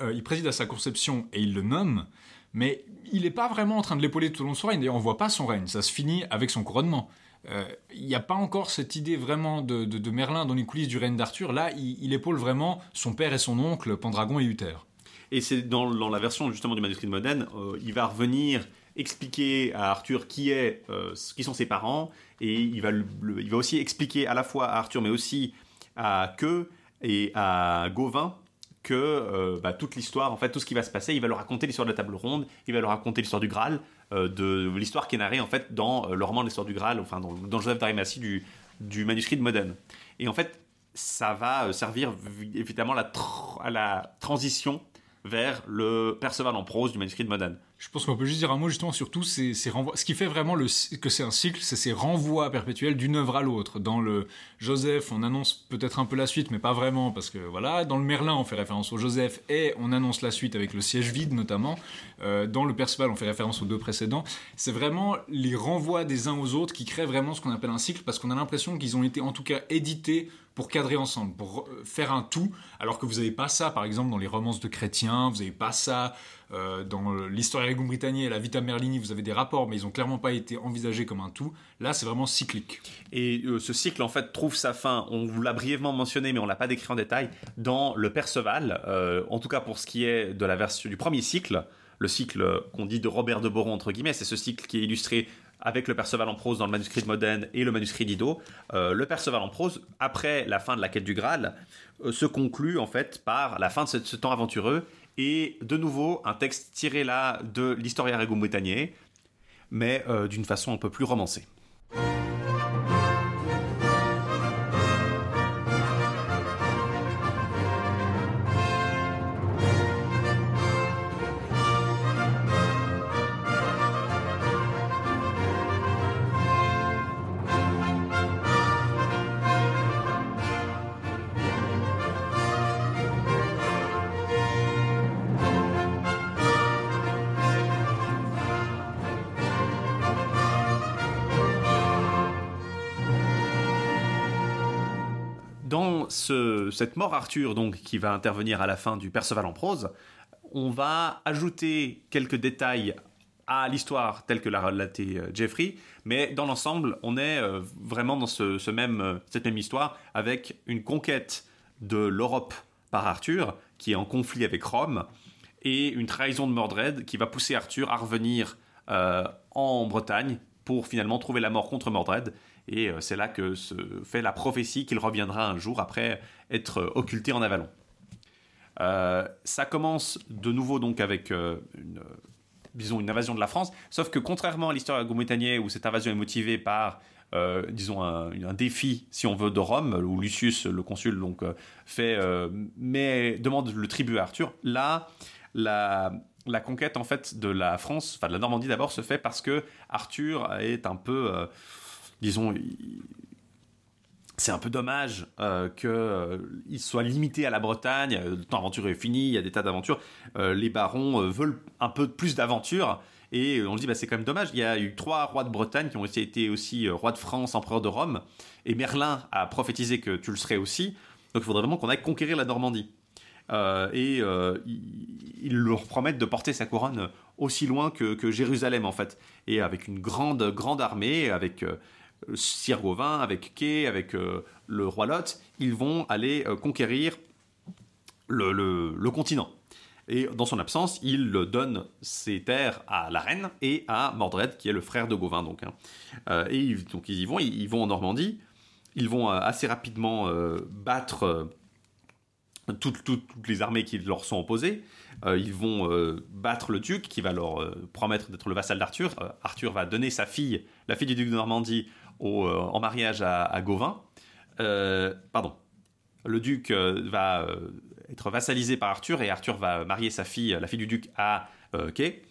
Euh, il préside à sa conception et il le nomme, mais il n'est pas vraiment en train de l'épauler tout au long de son règne, et on voit pas son règne, ça se finit avec son couronnement. Euh, Il n'y a pas encore cette idée vraiment de, Merlin dans les coulisses du règne d'Arthur. Là, il, il épaule vraiment son père et son oncle, Pendragon et Uther. Et c'est dans, dans la version justement du manuscrit de Modène, euh, il va revenir expliquer à Arthur qui est, euh, qui sont ses parents, et il va, il va aussi expliquer à la fois à Arthur, mais aussi à Queux et à Gauvin que euh, bah, toute l'histoire, en fait, tout ce qui va se passer, il va leur raconter l'histoire de la table ronde, il va leur raconter l'histoire du Graal, euh, de l'histoire qui est narrée en fait dans le roman de l'histoire du Graal, enfin dans, Joseph d'Arimathie du, du manuscrit de Modène. Et en fait, ça va servir évidemment la à la transition vers le Perceval en prose du manuscrit de Modène. Je pense qu'on peut juste dire un mot justement sur tous ces, renvois. Ce qui fait vraiment que c'est un cycle, c'est ces renvois perpétuels d'une œuvre à l'autre. Dans le Joseph, on annonce peut-être un peu la suite, mais pas vraiment, parce que voilà. Dans le Merlin, on fait référence au Joseph et on annonce la suite avec le siège vide notamment. Euh, dans le Perceval, on fait référence aux deux précédents. C'est vraiment les renvois des uns aux autres qui créent vraiment ce qu'on appelle un cycle, parce qu'on a l'impression qu'ils ont été en tout cas édités pour cadrer ensemble, pour euh, faire un tout, alors que vous n'avez pas ça, par exemple, dans les romances de chrétiens, vous n'avez pas ça euh, dans l'histoire Erigum Britanniae et la Vita Merlini, vous avez des rapports, mais ils n'ont clairement pas été envisagés comme un tout. Là, c'est vraiment cyclique. Et euh, ce cycle, en fait, trouve sa fin, on vous l'a brièvement mentionné, mais on l'a pas décrit en détail, dans le Perceval, euh, en tout cas pour ce qui est de la version du premier cycle, le cycle qu'on dit de Robert de Boron, entre guillemets, c'est ce cycle qui est illustré avec le Perceval en prose dans le manuscrit de Modène et le manuscrit d'Ido. Le Perceval en prose, après la fin de la quête du Graal, se conclut en fait par la fin de ce temps aventureux et de nouveau un texte tiré là de l'Historia Regum Britanniae, mais euh, d'une façon un peu plus romancée. Cette mort Arthur, donc, qui va intervenir à la fin du Perceval en prose, on va ajouter quelques détails à l'histoire telle que l'a relaté euh, Jeffrey, mais dans l'ensemble, on est euh, vraiment dans ce, même, euh, cette même histoire avec une conquête de l'Europe par Arthur, qui est en conflit avec Rome, et une trahison de Mordred qui va pousser Arthur à revenir en Bretagne pour finalement trouver la mort contre Mordred. Et euh, c'est là que se fait la prophétie qu'il reviendra un jour après être euh, occulté en Avalon. Euh, ça commence de nouveau donc avec une, disons, une invasion de la France. Sauf que contrairement à l'histoire Gométanier, où cette invasion est motivée par, disons, un, défi, si on veut, de Rome, où Lucius, le consul, donc, fait, mais demande le tribut à Arthur, là, la, la conquête, en fait, de la France, enfin, de la Normandie d'abord, se fait parce que Arthur est un peu, disons, c'est un peu dommage euh, qu'il soit limité à la Bretagne. Euh, Le temps aventure est fini, il y a des tas d'aventures. Euh, les barons euh, veulent un peu plus d'aventures. Et euh, on se dit, bah, c'est quand même dommage. Il y a eu trois rois de Bretagne qui ont été aussi euh, rois de France, empereur de Rome. Et Merlin a prophétisé que tu le serais aussi. Donc il faudrait vraiment qu'on aille conquérir la Normandie. Euh, et euh, ils, ils leur promettent de porter sa couronne aussi loin que, que Jérusalem, en fait. Et avec une grande, grande armée, avec Sir Gauvin, avec Kay, avec euh, le roi Lot, ils vont aller euh, conquérir le, le- le continent. Et dans son absence, il donne ses terres à la reine et à Mordred, qui est le frère de Gauvin. Donc, hein. Euh, et donc ils y vont, ils, vont en Normandie. Ils vont assez rapidement battre toutes, toutes- les armées qui leur sont opposées. Ils vont battre le duc, qui va leur promettre d'être le vassal d'Arthur. Arthur va donner sa fille, la fille du duc de Normandie, euh, en mariage à, Gauvin. Euh, pardon. Le duc euh, va être vassalisé par Arthur et Arthur va marier sa fille, la fille du duc, à Kay,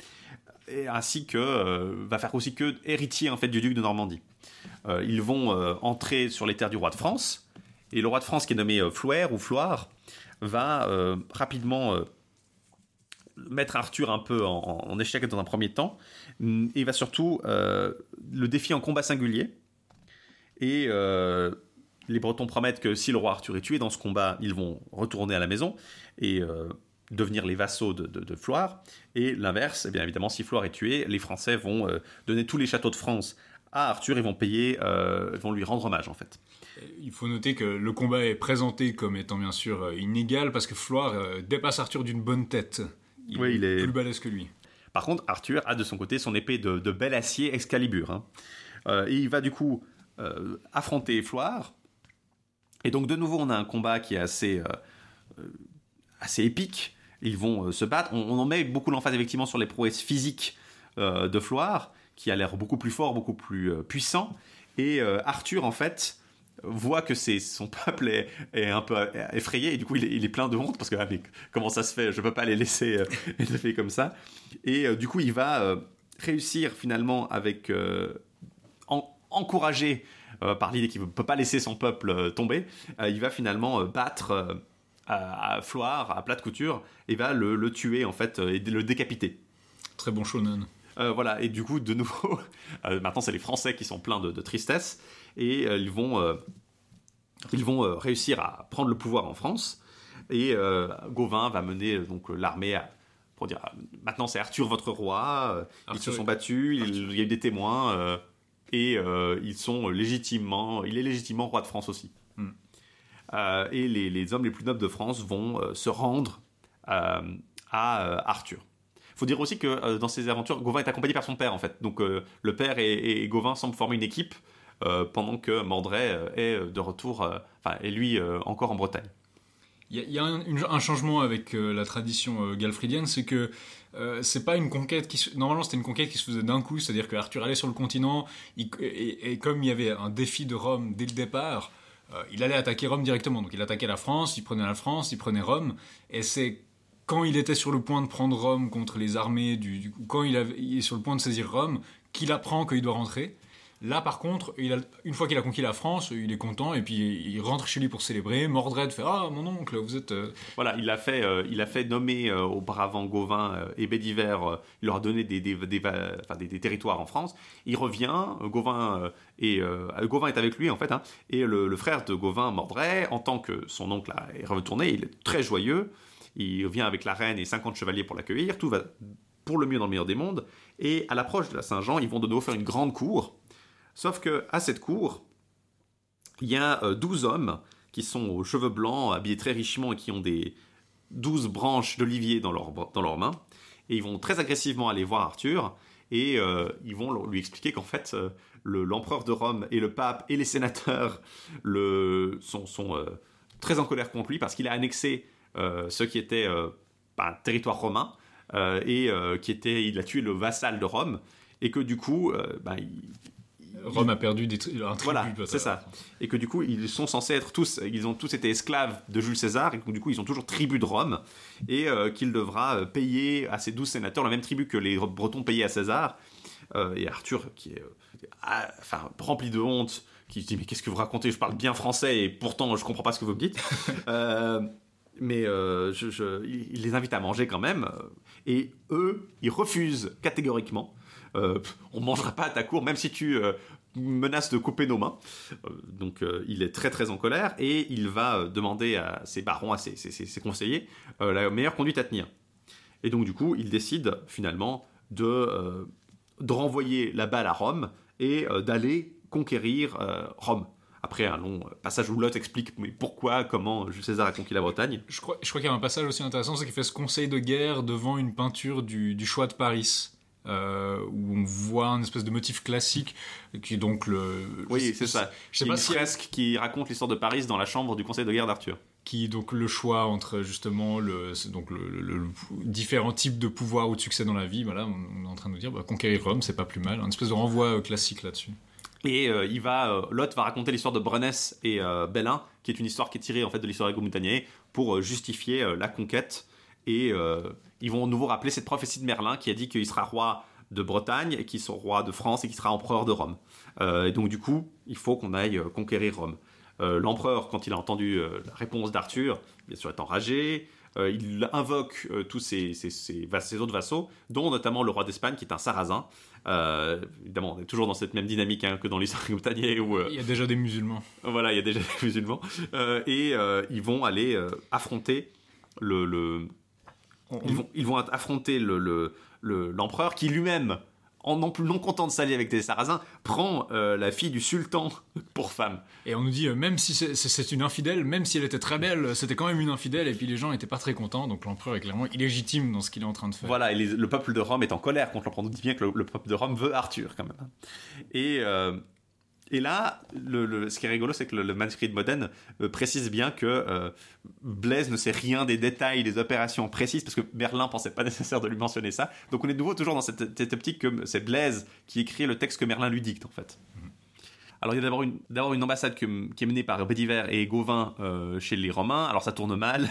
et ainsi que va faire aussi que héritier en fait du duc de Normandie. Ils vont entrer sur les terres du roi de France et le roi de France qui est nommé Flouer ou Floire va rapidement mettre Arthur un peu en, en échec dans un premier temps et va surtout le défier en combat singulier et euh, les Bretons promettent que si le roi Arthur est tué dans ce combat, ils vont retourner à la maison et euh, devenir les vassaux de, de, de Floire. Et l'inverse, eh bien évidemment, si Floire est tué, les Français vont euh, donner tous les châteaux de France à Arthur et vont payer, euh, vont lui rendre hommage en fait. Il faut noter que le combat est présenté comme étant bien sûr inégal parce que Floire dépasse Arthur d'une bonne tête. Il, Oui, il est- plus balèze que lui. Par contre, Arthur a de son côté son épée de, de bel acier Excalibur. hein. Et il va du coup affronter Floire. Et donc de nouveau, on a un combat qui est assez, euh, euh, assez épique. Ils vont euh, se battre. On, en met beaucoup l'emphase effectivement sur les prouesses physiques euh, de Floire, qui a l'air beaucoup plus fort, beaucoup plus euh, puissant. Et euh, Arthur, en fait, voit que c'est son peuple est, un peu effrayé et du coup il est, plein de honte parce que ah, mais comment ça se fait? Je peux pas les laisser euh, élever comme ça et euh, du coup il va euh, réussir finalement avec euh, encouragé euh, par l'idée qu'il ne peut pas laisser son peuple euh, tomber euh, il va finalement battre à, à Floire à plate couture et va le, le tuer en fait et le décapiter Très bon shonen. euh, voilà, et du coup, de nouveau, euh, maintenant c'est les Français qui sont pleins de, de tristesse, et euh, ils vont, ils vont réussir à prendre le pouvoir en France, et Gauvin va mener donc l'armée à- pour dire maintenant c'est Arthur votre roi, ils se sont battus, il, il y a eu des témoins, et euh, ils sont légitimement, il est légitimement roi de France aussi. Hmm. Euh, et les, les hommes les plus nobles de France vont euh, se rendre à Arthur. faut dire aussi que euh, dans ces aventures, Gauvin est accompagné par son père en fait. Donc euh, le père et, et Gauvin semblent former une équipe euh, pendant que Mordray euh, est de retour, enfin, et lui encore en Bretagne. Il y a, un, changement avec euh, la tradition euh, galfridienne, c'est que euh, c'est pas une conquête qui se- normalement c'était une conquête qui se faisait d'un coup, c'est-à-dire que Arthur allait sur le continent et, comme il y avait un défi de Rome dès le départ, euh, il allait attaquer Rome directement. Donc il attaquait la France, il prenait la France, il prenait Rome, et c'est quand il était sur le point de prendre Rome contre les armées du, quand il est sur le point de saisir Rome, qu'il apprend qu'il doit rentrer. Là, par contre, une fois qu'il a conquis la France, il est content et puis il rentre chez lui pour célébrer. Mordred fait Ah, mon oncle, vous êtes. euh, Voilà, il a fait, euh, il a fait nommer euh, auparavant Gauvin et Bédiver, euh, il leur a donné des, territoires en France. Il revient, Gauvin, et, Gauvin est avec lui en fait, hein, et le, frère de Gauvin, Mordray, en tant que son oncle est retourné, il est très joyeux. Il vient avec la reine et 50 chevaliers pour l'accueillir, tout va pour le mieux dans le meilleur des mondes. Et à l'approche de la Saint-Jean, ils vont de nouveau faire une grande cour. Sauf que à cette cour, il y a euh, 12 hommes qui sont aux cheveux blancs, habillés très richement et qui ont des 12 branches d'olivier dans, leurs bras- dans leurs mains. Et ils vont très agressivement aller voir Arthur et euh, ils vont leur- lui expliquer qu'en fait, euh, le- l'empereur de Rome et le pape et les sénateurs sont, euh, très en colère contre lui parce qu'il a annexé euh, ce qui était euh, un territoire romain. euh, et euh, qui était, il a tué le vassal de Rome, et que du coup, euh, bah, il- Rome a perdu des tri- un tribut. voilà, c'est ça. Et que du coup, ils sont censés être tous, ils ont tous été esclaves de Jules César, et que du coup, ils ont toujours tribut de Rome, et euh, qu'il devra euh, payer à ses douze sénateurs le même tribut que les Bretons payaient à César. Euh, et Arthur, qui est euh, ah, enfin, rempli de honte, qui se dit Mais qu'est-ce que vous racontez Je parle bien français, et pourtant, je comprends pas ce que vous me dites. Mais je- je- il les invite à manger quand même, et eux, ils refusent catégoriquement. Euh, on mangera pas à ta cour, même si tu euh, menaces de couper nos mains. Euh, donc euh, il est très très en colère et il va euh, demander à ses barons, à ses, conseillers, la meilleure conduite à tenir. Et donc du coup, il décide finalement de, de renvoyer la balle à Rome et d'aller conquérir Rome. Après un long passage où Lot explique pourquoi, comment Jules César a conquis la Bretagne. Je crois, qu'il y a un passage aussi intéressant, c'est qu'il fait ce conseil de guerre devant une peinture du choix de Paris. Euh, où on voit un espèce de motif classique qui est donc le Oui, c'est ça. je sais pas une si fresque qui raconte l'histoire de Paris dans la chambre du conseil de guerre d'Arthur. qui est donc le choix entre justement le, donc le, le- le- différents types de pouvoirs ou de succès dans la vie. Voilà, on, on est en train de nous dire bah, conquérir Rome, c'est pas plus mal. Un espèce de renvoi euh, classique là-dessus. Et euh, il va, euh, Lot va raconter l'histoire de Brennès et euh, Bellin, qui est une histoire qui est tirée en fait de l'histoire égo-montagnier pour justifier la conquête. Et ils vont à nouveau rappeler cette prophétie de Merlin qui a dit qu'il sera roi de Bretagne et qu'il sera roi de France et qu'il sera empereur de Rome. Euh, et donc du coup, il faut qu'on aille euh, conquérir Rome. Euh, L'empereur, quand il a entendu euh, la réponse d'Arthur, bien sûr est enragé. Il invoque tous ses, ses- ses vas- ses autres vassaux, dont notamment le roi d'Espagne qui est un sarrasin. Évidemment, on est toujours dans cette même dynamique hein, que dans l'histoire montagnier où Il y a déjà des musulmans. voilà, il y a déjà des musulmans. Et ils vont aller affronter le. le- ils, vont, ils vont affronter le- le- le- l'empereur qui lui-même, en non content de s'allier avec des sarrasins, prend euh, la fille du sultan pour femme. Et on nous dit, euh, même si c'est- une infidèle, même si elle était très belle, c'était quand même une infidèle, et puis les gens n'étaient pas très contents, donc l'empereur est clairement illégitime dans ce qu'il est en train de faire. Voilà, et les- le peuple de Rome est en colère contre l'empereur. On dit bien que le, le peuple de Rome veut Arthur quand même. Et, euh, et là, le, le- ce qui est rigolo, c'est que le, le manuscrit de Modène euh, précise bien que euh, Blaise ne sait rien des détails des opérations précises, parce que Merlin pensait pas nécessaire de lui mentionner ça. Donc on est de nouveau toujours dans cette, cette optique que c'est Blaise qui écrit le texte que Merlin lui dicte en fait. Alors il y a d'abord une, d'abord une ambassade qui est menée par Bédiver et Gauvin euh, chez les Romains. Alors ça tourne mal,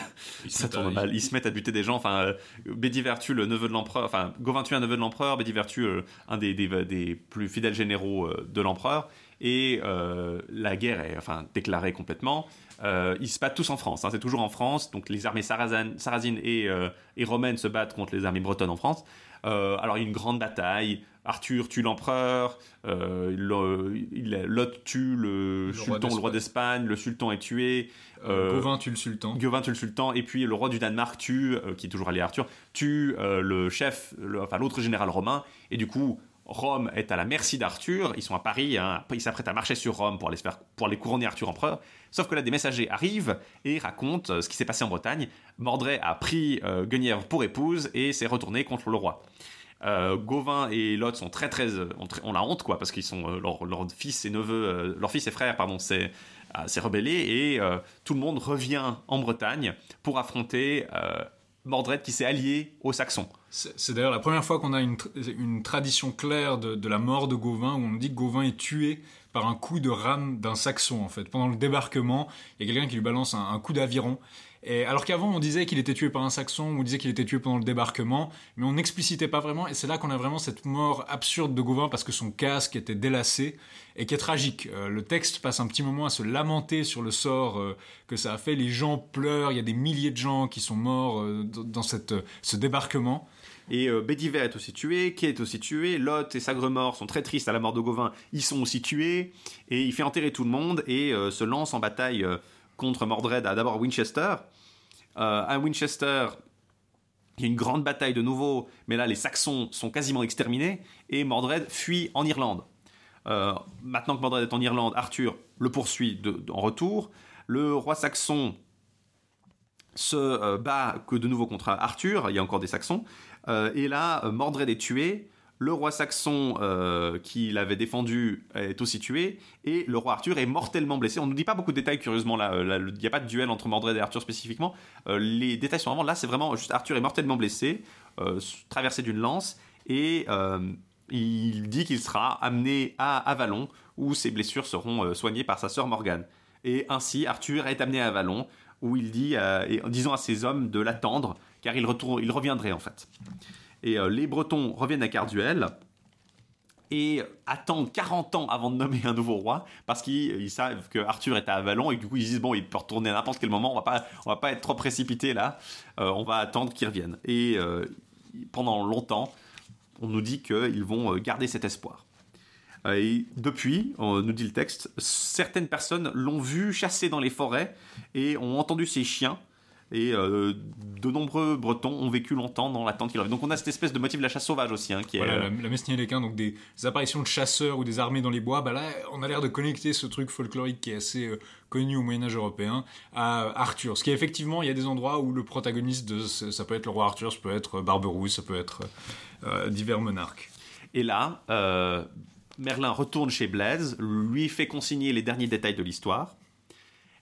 ça à- tourne mal. Ils se mettent à buter des gens. Enfin, euh, Bédiver tue le neveu de l'empereur. Enfin, Gauvin tue un neveu de l'empereur. Bédiver tue euh, un des, des, des plus fidèles généraux de l'empereur. Et euh, la guerre est enfin déclarée complètement. Euh, ils se battent tous en France. hein. c'est toujours en France. Donc les armées sarrasines et, euh, et romaines se battent contre les armées bretonnes en France. Alors il y a une grande bataille. Arthur tue l'empereur. Lot tue le, Le roi sultan, le roi d'Espagne. Le sultan est tué. Gauvin tue le sultan. Gauvin tue le sultan et puis le roi du Danemark tue, qui est toujours allié à Arthur, tue le chef, le- enfin l'autre général romain et du coup Rome est à la merci d'Arthur. Ils sont à Paris, hein, ils s'apprêtent à marcher sur Rome pour aller, pour couronner Arthur empereur. Sauf que là des messagers arrivent et racontent euh, ce qui s'est passé en Bretagne. Mordred a pris euh, Guenièvre pour épouse et s'est retourné contre le roi. Euh, Gauvin et Lot sont très très euh, ont, ont la honte quoi parce qu'ils sont euh, leur, leur fils et neveux euh, leur fils et frère pardon c'est s'est rebellé et tout le monde revient en Bretagne pour affronter Mordred qui s'est allié aux Saxons. C'est d'ailleurs la première fois qu'on a une, une tradition claire de, la mort de Gauvin, où on dit que Gauvin est tué par un coup de rame d'un saxon, en fait. Pendant le débarquement, il y a quelqu'un qui lui balance un coup d'aviron. Alors qu'avant, on disait qu'il était tué par un saxon, on disait qu'il était tué pendant le débarquement, mais on n'explicitait pas vraiment, et c'est là qu'on a vraiment cette mort absurde de Gauvin, parce que son casque était délacé, et qui est tragique. Euh, le texte passe un petit moment à se lamenter sur le sort euh, que ça a fait, les gens pleurent, il y a des milliers de gens qui sont morts euh, dans cette, ce débarquement. Et euh, Bédiver est aussi tué, Kay est aussi tué, Lot et Sagremort sont très tristes à la mort de Gauvin, ils sont aussi tués, et il fait enterrer tout le monde et se lance en bataille contre Mordred à d'abord Winchester. Euh, à Winchester, il y a une grande bataille de nouveau, mais là les Saxons sont quasiment exterminés, et Mordred fuit en Irlande. Euh, maintenant que Mordred est en Irlande, Arthur le poursuit en retour. Le roi saxon se euh, bat que de nouveau contre Arthur, il y a encore des Saxons, et là, Mordred est tué, le roi saxon euh, qui l'avait défendu est aussi tué, et le roi Arthur est mortellement blessé. On ne nous dit pas beaucoup de détails, curieusement, là, euh, il n'y a pas de duel entre Mordred et Arthur spécifiquement. Euh, les détails sont vraiment là, c'est vraiment juste Arthur est mortellement blessé, traversé d'une lance et il dit qu'il sera amené à Avalon où ses blessures seront soignées par sa sœur Morgane. Et ainsi, Arthur est amené à Avalon où il dit, et disant à ses hommes de l'attendre car il, retourne, il reviendrait en fait. Et euh, les Bretons reviennent à Carduel et attendent 40 ans avant de nommer un nouveau roi parce qu'ils ils savent que Arthur est à Avalon et du coup ils disent bon il peut retourner à n'importe quel moment on va pas on va pas être trop précipité là Euh, on va attendre qu'il revienne et euh, pendant longtemps on nous dit qu'ils vont euh, garder cet espoir Euh, et depuis, on nous dit le texte, certaines personnes l'ont vu chasser dans les forêts et ont entendu ses chiens. Et euh, de nombreux Bretons ont vécu longtemps dans l'attente qu'il revienne. Donc on a cette espèce de motif de la chasse sauvage aussi, hein, qui est, Voilà, euh, la, la messe Niéléquin, donc des, des apparitions de chasseurs ou des armées dans les bois, bah là, on a l'air de connecter ce truc folklorique qui est assez euh, connu au Moyen-Âge européen à Arthur. Ce qui est effectivement, il y a des endroits où le protagoniste, de, ça peut être le roi Arthur, ça peut être Barberousse, ça peut être euh, divers monarques. Et là, Merlin retourne chez Blaise, lui fait consigner les derniers détails de l'histoire,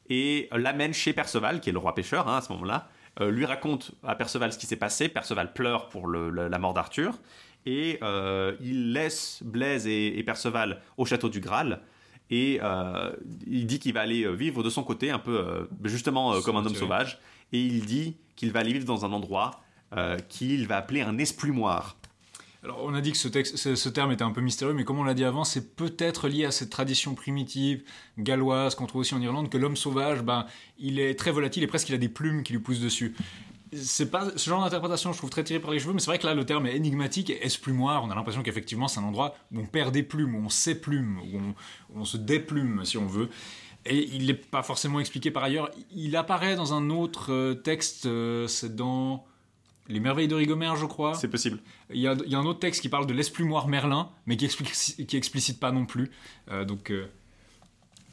et l'amène chez Perceval, qui est le roi pêcheur hein, à ce moment-là, euh, lui raconte à Perceval ce qui s'est passé, Perceval pleure pour le- le- la mort d'Arthur, et euh, il laisse Blaise et, et Perceval au château du Graal, et euh, il dit qu'il va aller euh, vivre de son côté, un peu euh, justement euh, comme un homme sauvage, et il dit qu'il va aller vivre dans un endroit euh, qu'il va appeler un esplumoir. Alors, on a dit que ce, terme était un peu mystérieux, mais comme on l'a dit avant, c'est peut-être lié à cette tradition primitive galloise qu'on trouve aussi en Irlande, que l'homme sauvage, ben, il est très volatile et presque il a des plumes qui lui poussent dessus. C'est pas ce genre d'interprétation, je trouve très tiré par les cheveux, mais c'est vrai que là le terme est énigmatique et esplumoir. On a l'impression qu'effectivement c'est un endroit où on perd des plumes, où on s'éplume, où on, où on se déplume si on veut. Et il n'est pas forcément expliqué par ailleurs. Il apparaît dans un autre euh, texte, euh, c'est dans Les Merveilles de Rigomère, je crois. C'est possible. Il y, a, il y a un autre texte qui parle de l'esplumoir Merlin, mais qui, explique, qui explicite pas non plus. Euh, donc, euh,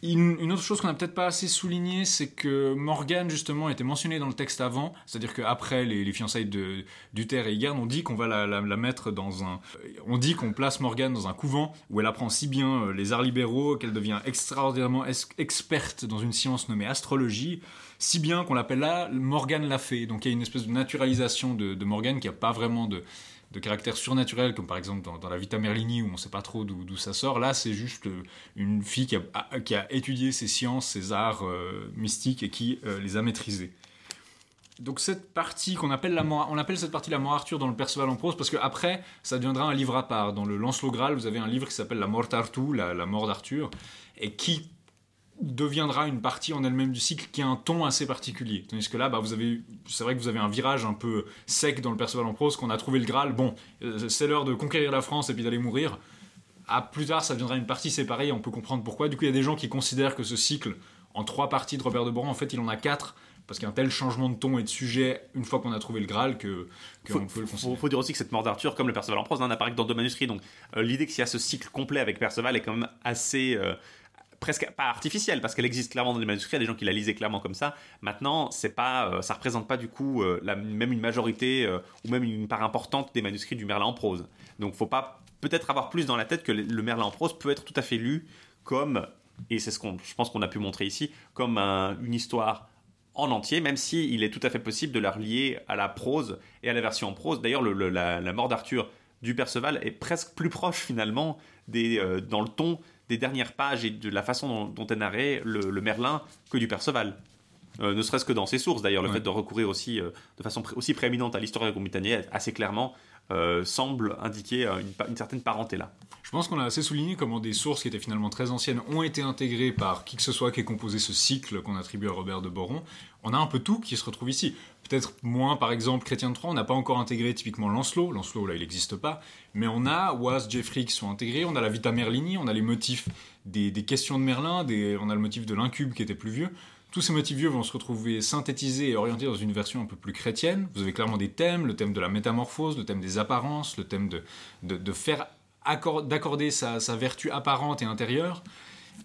une, une autre chose qu'on n'a peut-être pas assez souligné, c'est que Morgane, justement, était mentionnée dans le texte avant. C'est-à-dire qu'après les, les fiançailles de d'Uther et Igarn, on dit qu'on va la, la- la mettre dans un. On dit qu'on place Morgane dans un couvent où elle apprend si bien euh, les arts libéraux qu'elle devient extraordinairement experte dans une science nommée astrologie. Si bien qu'on l'appelle là Morgane la fée. Donc il y a une espèce de naturalisation de, de Morgane qui n'a pas vraiment de, caractère surnaturel, comme par exemple dans, la Vita Merlini où on ne sait pas trop d'où ça sort. Là, c'est juste euh, une fille qui a, étudié ces sciences, ces arts euh, mystiques et qui euh, les a maîtrisés. Donc cette partie qu'on appelle la on appelle cette partie la mort Arthur dans le Perceval en prose parce que après ça deviendra un livre à part. Dans le Lancelot Graal, vous avez un livre qui s'appelle la mort Arthur, la, la mort d'Arthur, et qui deviendra une partie en elle-même du cycle qui a un ton assez particulier. Tandis que là, bah, vous avez, c'est vrai que vous avez un virage un peu sec dans le Perceval en prose, qu'on a trouvé le Graal. Bon, euh, c'est l'heure de conquérir la France et puis d'aller mourir. À plus tard, ça deviendra une partie séparée et on peut comprendre pourquoi. Du coup, il y a des gens qui considèrent que ce cycle, en trois parties de Robert de Boron, en fait, il en a quatre, parce qu'il y a un tel changement de ton et de sujet une fois qu'on a trouvé le Graal que Faut, qu'on peut le faut, considérer. faut dire aussi que cette mort d'Arthur, comme le Perceval en prose, n'apparaît que dans deux manuscrits. Donc euh, l'idée qu'il y a ce cycle complet avec Perceval est quand même assez. euh, presque pas artificielle parce qu'elle existe clairement dans les manuscrits, il y a des gens qui la lisaient clairement comme ça. Maintenant, c'est pas, euh, ça représente pas du coup euh, même une majorité euh, ou même une part importante des manuscrits du Merlin en prose. Donc faut pas peut-être avoir plus dans la tête que le, Merlin en prose peut être tout à fait lu comme et c'est ce qu'on, je pense qu'on a pu montrer ici, comme un- une histoire en entier, même si il est tout à fait possible de la relier à la prose et à la version en prose. D'ailleurs, le- le- la, mort d'Arthur du Perceval est presque plus proche finalement des, dans le ton des dernières pages et de la façon dont, dont est narré le, le Merlin que du Perceval. Euh, ne serait-ce que dans ses sources d'ailleurs, le Ouais. fait de recourir aussi euh, de façon pré- aussi prééminente à l'histoire britannique assez clairement semble indiquer euh, une, certaine parenté là. Je pense qu'on a assez souligné comment des sources qui étaient finalement très anciennes ont été intégrées par qui que ce soit qui ait composé ce cycle qu'on attribue à Robert de Boron. On a un peu tout qui se retrouve ici. Peut-être moins, par exemple, Chrétien de Troyes, on n'a pas encore intégré typiquement Lancelot. Lancelot, là, il n'existe pas. Mais on a Was, Jeffrey qui sont intégrés. On a la Vita Merlini, on a les motifs des, questions de Merlin, on a le motif de l'incube qui était plus vieux. Tous ces motifs vieux vont se retrouver synthétisés et orientés dans une version un peu plus chrétienne. Vous avez clairement des thèmes, le thème de la métamorphose, le thème des apparences, le thème de, de, faire accor- d'accorder sa, sa vertu apparente et intérieure.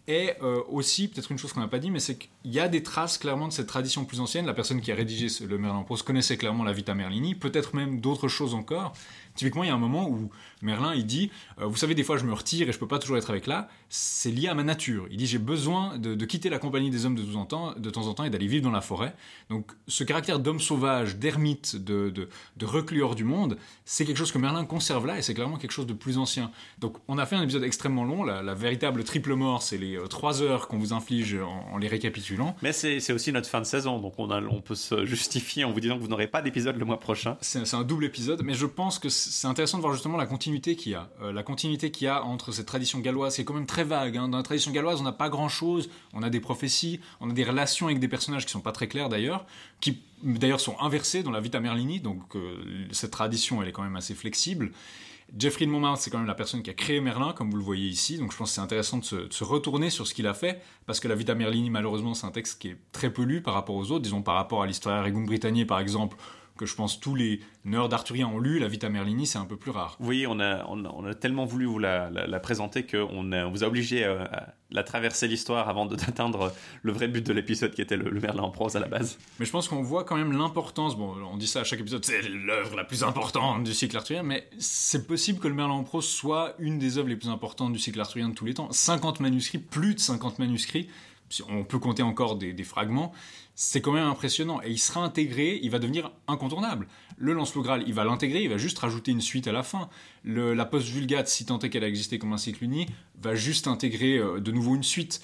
Et euh, aussi, peut-être une chose qu'on n'a pas dit, mais c'est qu'il y a des traces clairement de cette tradition plus ancienne. La personne qui a rédigé le Merlin en prose connaissait clairement la Vita Merlini, peut-être même d'autres choses encore. Typiquement, il y a un moment où Merlin, il dit, euh, vous savez, des fois je me retire et je peux pas toujours être avec là, c'est lié à ma nature. Il dit, j'ai besoin de, de quitter la compagnie des hommes de temps en temps, de temps, en temps et d'aller vivre dans la forêt. Donc ce caractère d'homme sauvage, d'ermite, de, de, de reclus hors du monde, c'est quelque chose que Merlin conserve là et c'est clairement quelque chose de plus ancien. Donc on a fait un épisode extrêmement long, la, la véritable triple mort, c'est les euh, trois heures qu'on vous inflige en, en les récapitulant. Mais c'est aussi notre fin de saison, donc on, a, on peut se justifier en vous disant que vous n'aurez pas d'épisode le mois prochain. C'est un double épisode, mais je pense que c'est intéressant de voir justement la continuité qu'il y a. Euh, la continuité qu'il y a entre cette tradition galloise, qui est quand même très vague. hein. Dans la tradition galloise, on n'a pas grand-chose. On a des prophéties, on a des relations avec des personnages qui sont pas très clairs d'ailleurs, qui d'ailleurs sont inversés dans la Vita Merlini, donc euh, cette tradition, elle est quand même assez flexible. Geoffrey de Montmartre, c'est quand même la personne qui a créé Merlin, comme vous le voyez ici. Donc je pense que c'est intéressant de se, de se retourner sur ce qu'il a fait, parce que la Vita Merlini, malheureusement, c'est un texte qui est très peu lu par rapport aux autres. Disons par rapport à l'histoire Regum Britanniae, par exemple, que je pense tous les nerds arthuriens ont lu, la Vita Merlini, c'est un peu plus rare. Vous voyez, on a, on, a- on a tellement voulu vous la, la- la présenter qu'on on vous a obligé euh, à la traverser l'histoire avant d'atteindre le vrai but de l'épisode qui était le, le Merlin en prose à la base. Mais je pense qu'on voit quand même l'importance. Bon, on dit ça à chaque épisode, c'est l'œuvre la plus importante du cycle arthurien, mais c'est possible que le Merlin en prose soit une des œuvres les plus importantes du cycle arthurien de tous les temps. 50 manuscrits, plus de 50 manuscrits, on peut compter encore des, des fragments, c'est quand même impressionnant. Et il sera intégré, il va devenir incontournable. Le Graal, il va l'intégrer, il va juste rajouter une suite à la fin. La Post Vulgate, si tant est qu'elle a existé comme un cycle uni, va juste intégrer euh, de nouveau une suite.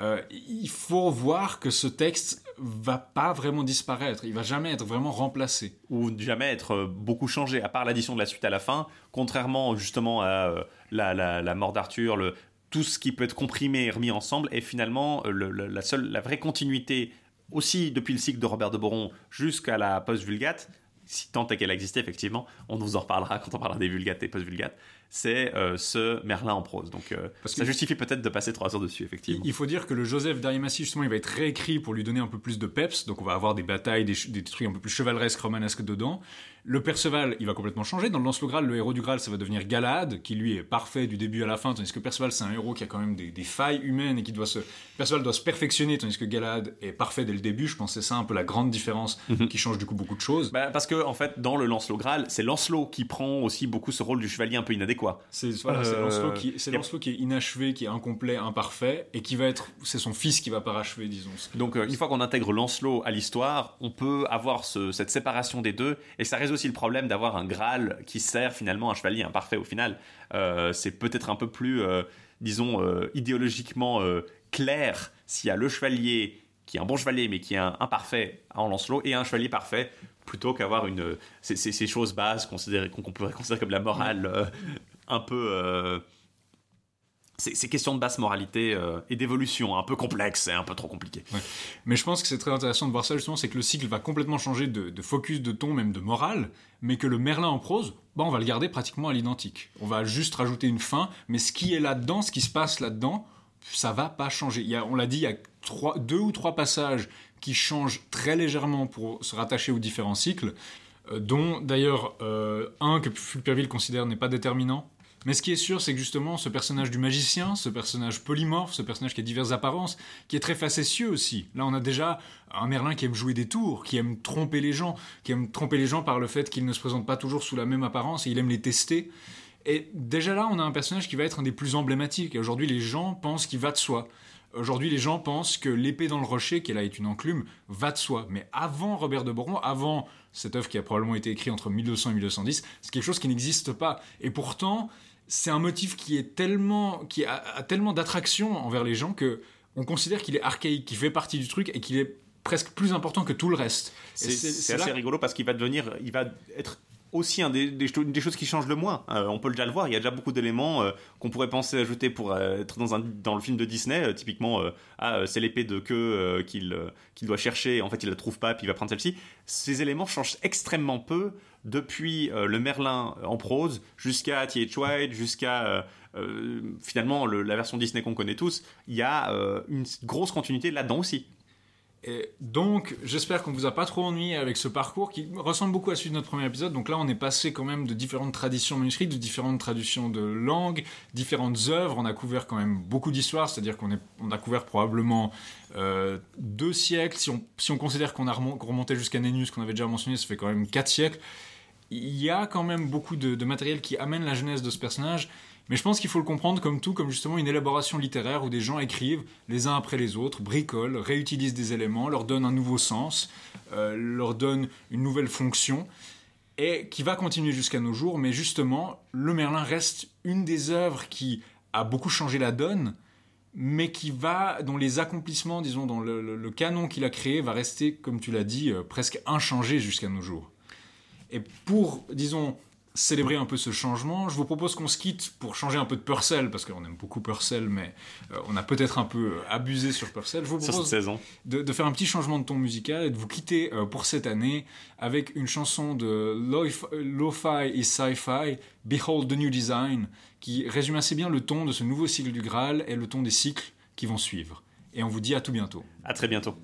Euh, il faut voir que ce texte va pas vraiment disparaître, il va jamais être vraiment remplacé. Ou jamais être euh, beaucoup changé, à part l'addition de la suite à la fin, contrairement justement à la, mort d'Arthur, tout ce qui peut être comprimé et remis ensemble, est finalement le- le- la, seule, la vraie continuité, aussi depuis le cycle de Robert de Boron jusqu'à la post-vulgate, si tant est qu'elle existait effectivement, on vous en reparlera quand on parlera des vulgates et post-vulgates, c'est euh, ce Merlin en prose. Donc euh, Parce ça que- justifie peut-être de passer trois heures dessus, effectivement. il faut dire que le Joseph d'Arimathie, justement, il va être réécrit pour lui donner un peu plus de peps, donc on va avoir des batailles, des trucs un peu plus chevaleresques, romanesques dedans. Le Perceval, il va complètement changer. Dans le Lancelot Graal, le héros du Graal, ça va devenir Galahad, qui lui est parfait du début à la fin, tandis que Perceval, c'est un héros qui a quand même des, des failles humaines et qui doit se... Perceval doit se perfectionner, tandis que Galahad est parfait dès le début. Je pense que c'est ça un peu la grande différence qui change du coup beaucoup de choses. Bah, parce que en fait, dans le Lancelot Graal, c'est Lancelot qui prend aussi beaucoup ce rôle du chevalier un peu inadéquat. C'est voilà, Euh, Lancelot qui, Lancelot est inachevé, qui est incomplet, imparfait, et qui va être, c'est son fils qui va parachever, disons. Donc euh, une fois qu'on intègre Lancelot à l'histoire, on peut avoir ce- cette séparation des deux, et ça aussi le problème d'avoir un Graal qui sert finalement un chevalier imparfait au final. Euh, c'est peut-être un peu plus, euh, disons, euh, idéologiquement clair s'il y a le chevalier qui est un bon chevalier mais qui est un imparfait en Lancelot, et un chevalier parfait plutôt qu'avoir une ces, ces- ces choses bases qu'on pourrait considérer comme la morale un peu ces, questions de basse moralité euh, et d'évolution un peu complexes et un peu trop compliquées. Mais je pense que c'est très intéressant de voir ça justement, c'est que le cycle va complètement changer de, focus, de ton, même de morale, mais que le Merlin en prose, bah, on va le garder pratiquement à l'identique. On va juste rajouter une fin, mais ce qui est là-dedans, ce qui se passe là-dedans, ça va pas changer. Il y a, on l'a dit, il y a deux ou trois passages qui changent très légèrement pour se rattacher aux différents cycles, euh, dont d'ailleurs euh, un que Fulperville considère n'est pas déterminant. Mais ce qui est sûr, c'est que justement, ce personnage du magicien, ce personnage polymorphe, ce personnage qui a diverses apparences, qui est très facétieux aussi. Là, on a déjà un Merlin qui aime jouer des tours, qui aime tromper les gens, qui aime tromper les gens par le fait qu'il ne se présente pas toujours sous la même apparence et il aime les tester. Et déjà là, on a un personnage qui va être un des plus emblématiques. Aujourd'hui, les gens pensent qu'il va de soi. Aujourd'hui, les gens pensent que l'épée dans le rocher, qui là est une enclume, va de soi. Mais avant Robert de Boron, avant cette œuvre qui a probablement été écrite entre 1200 et 1210, c'est quelque chose qui n'existe pas. Et pourtant, c'est un motif qui est tellement, qui a, a tellement d'attraction envers les gens que on considère qu'il est archaïque, qu'il fait partie du truc et qu'il est presque plus important que tout le reste. C'est là- assez rigolo parce qu'il va devenir, il va être aussi un des, des, cho- des choses qui changent le moins. Euh, on peut déjà le voir, il y a déjà beaucoup d'éléments euh, qu'on pourrait penser ajouter pour euh, être dans, un, dans le film de Disney. typiquement, ah, c'est l'épée de queue qu'il qu'il doit chercher, en fait il la trouve pas, puis il va prendre celle-ci. Ces éléments changent extrêmement peu depuis euh, le Merlin en prose jusqu'à T.H. White, jusqu'à euh, euh, finalement le- la version Disney qu'on connaît tous. Il y a euh, une grosse continuité là-dedans aussi. Et donc, j'espère qu'on vous a pas trop ennuyé avec ce parcours qui ressemble beaucoup à celui de notre premier épisode. Donc là, on est passé quand même de différentes traditions manuscrites, de différentes traductions de langues, différentes œuvres. On a couvert quand même beaucoup d'histoires, c'est-à-dire qu'on a couvert probablement euh, deux siècles. Si on, si on considère qu'on a remonté jusqu'à Nennius, qu'on avait déjà mentionné, ça fait quand même quatre siècles. Il y a quand même beaucoup de, matériel qui amène la jeunesse de ce personnage, mais je pense qu'il faut le comprendre comme tout, comme justement une élaboration littéraire où des gens écrivent les uns après les autres, bricolent, réutilisent des éléments, leur donnent un nouveau sens, euh, leur donnent une nouvelle fonction, et qui va continuer jusqu'à nos jours. Mais justement, le Merlin reste une des œuvres qui a beaucoup changé la donne, mais qui va, dont les accomplissements, disons, dans le canon qu'il a créé, va rester, comme tu l'as dit, euh, presque inchangé jusqu'à nos jours. Et pour, disons, célébrer un peu ce changement, je vous propose qu'on se quitte pour changer un peu de Purcell, parce qu'on aime beaucoup Purcell, mais euh, on a peut-être un peu abusé sur Purcell. Je vous Sur cette propose saison. de, de faire un petit changement de ton musical et de vous quitter euh, pour cette année avec une chanson de lo-fi lo-fi et sci-fi, Behold the New Design, qui résume assez bien le ton de ce nouveau cycle du Graal et le ton des cycles qui vont suivre. Et on vous dit à tout bientôt. À très bientôt.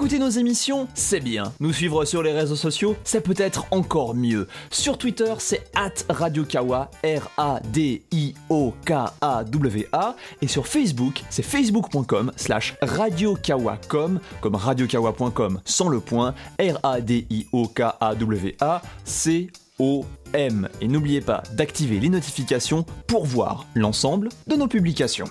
Écouter nos émissions, c'est bien. Nous suivre sur les réseaux sociaux, c'est peut-être encore mieux. Sur Twitter, c'est at RadioKawa, R-A-D-I-O-K-A-W-A. Et sur Facebook, c'est facebook.com slash radiokawacom, comme radiokawa.com sans le point, R-A-D-I-O-K-A-W-A, C-O-M. Et n'oubliez pas d'activer les notifications pour voir l'ensemble de nos publications.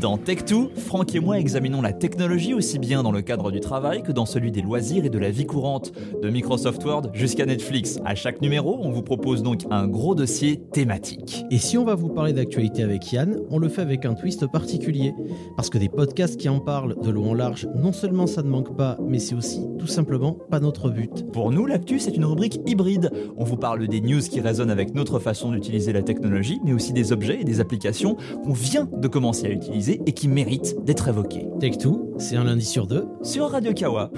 Dans Tech2, Franck et moi examinons la technologie aussi bien dans le cadre du travail que dans celui des loisirs et de la vie courante, de Microsoft Word jusqu'à Netflix. À chaque numéro, on vous propose donc un gros dossier thématique. Et si on va vous parler d'actualité avec Yann, on le fait avec un twist particulier. Parce que des podcasts qui en parlent de long en large, non seulement ça ne manque pas, mais c'est aussi tout simplement pas notre but. Pour nous, l'actu, c'est une rubrique hybride. On vous parle des news qui résonnent avec notre façon d'utiliser la technologie, mais aussi des objets et des applications qu'on vient de commencer à utiliser et qui méritent d'être évoqués. Tech2, c'est un lundi sur deux sur Radio Kawa.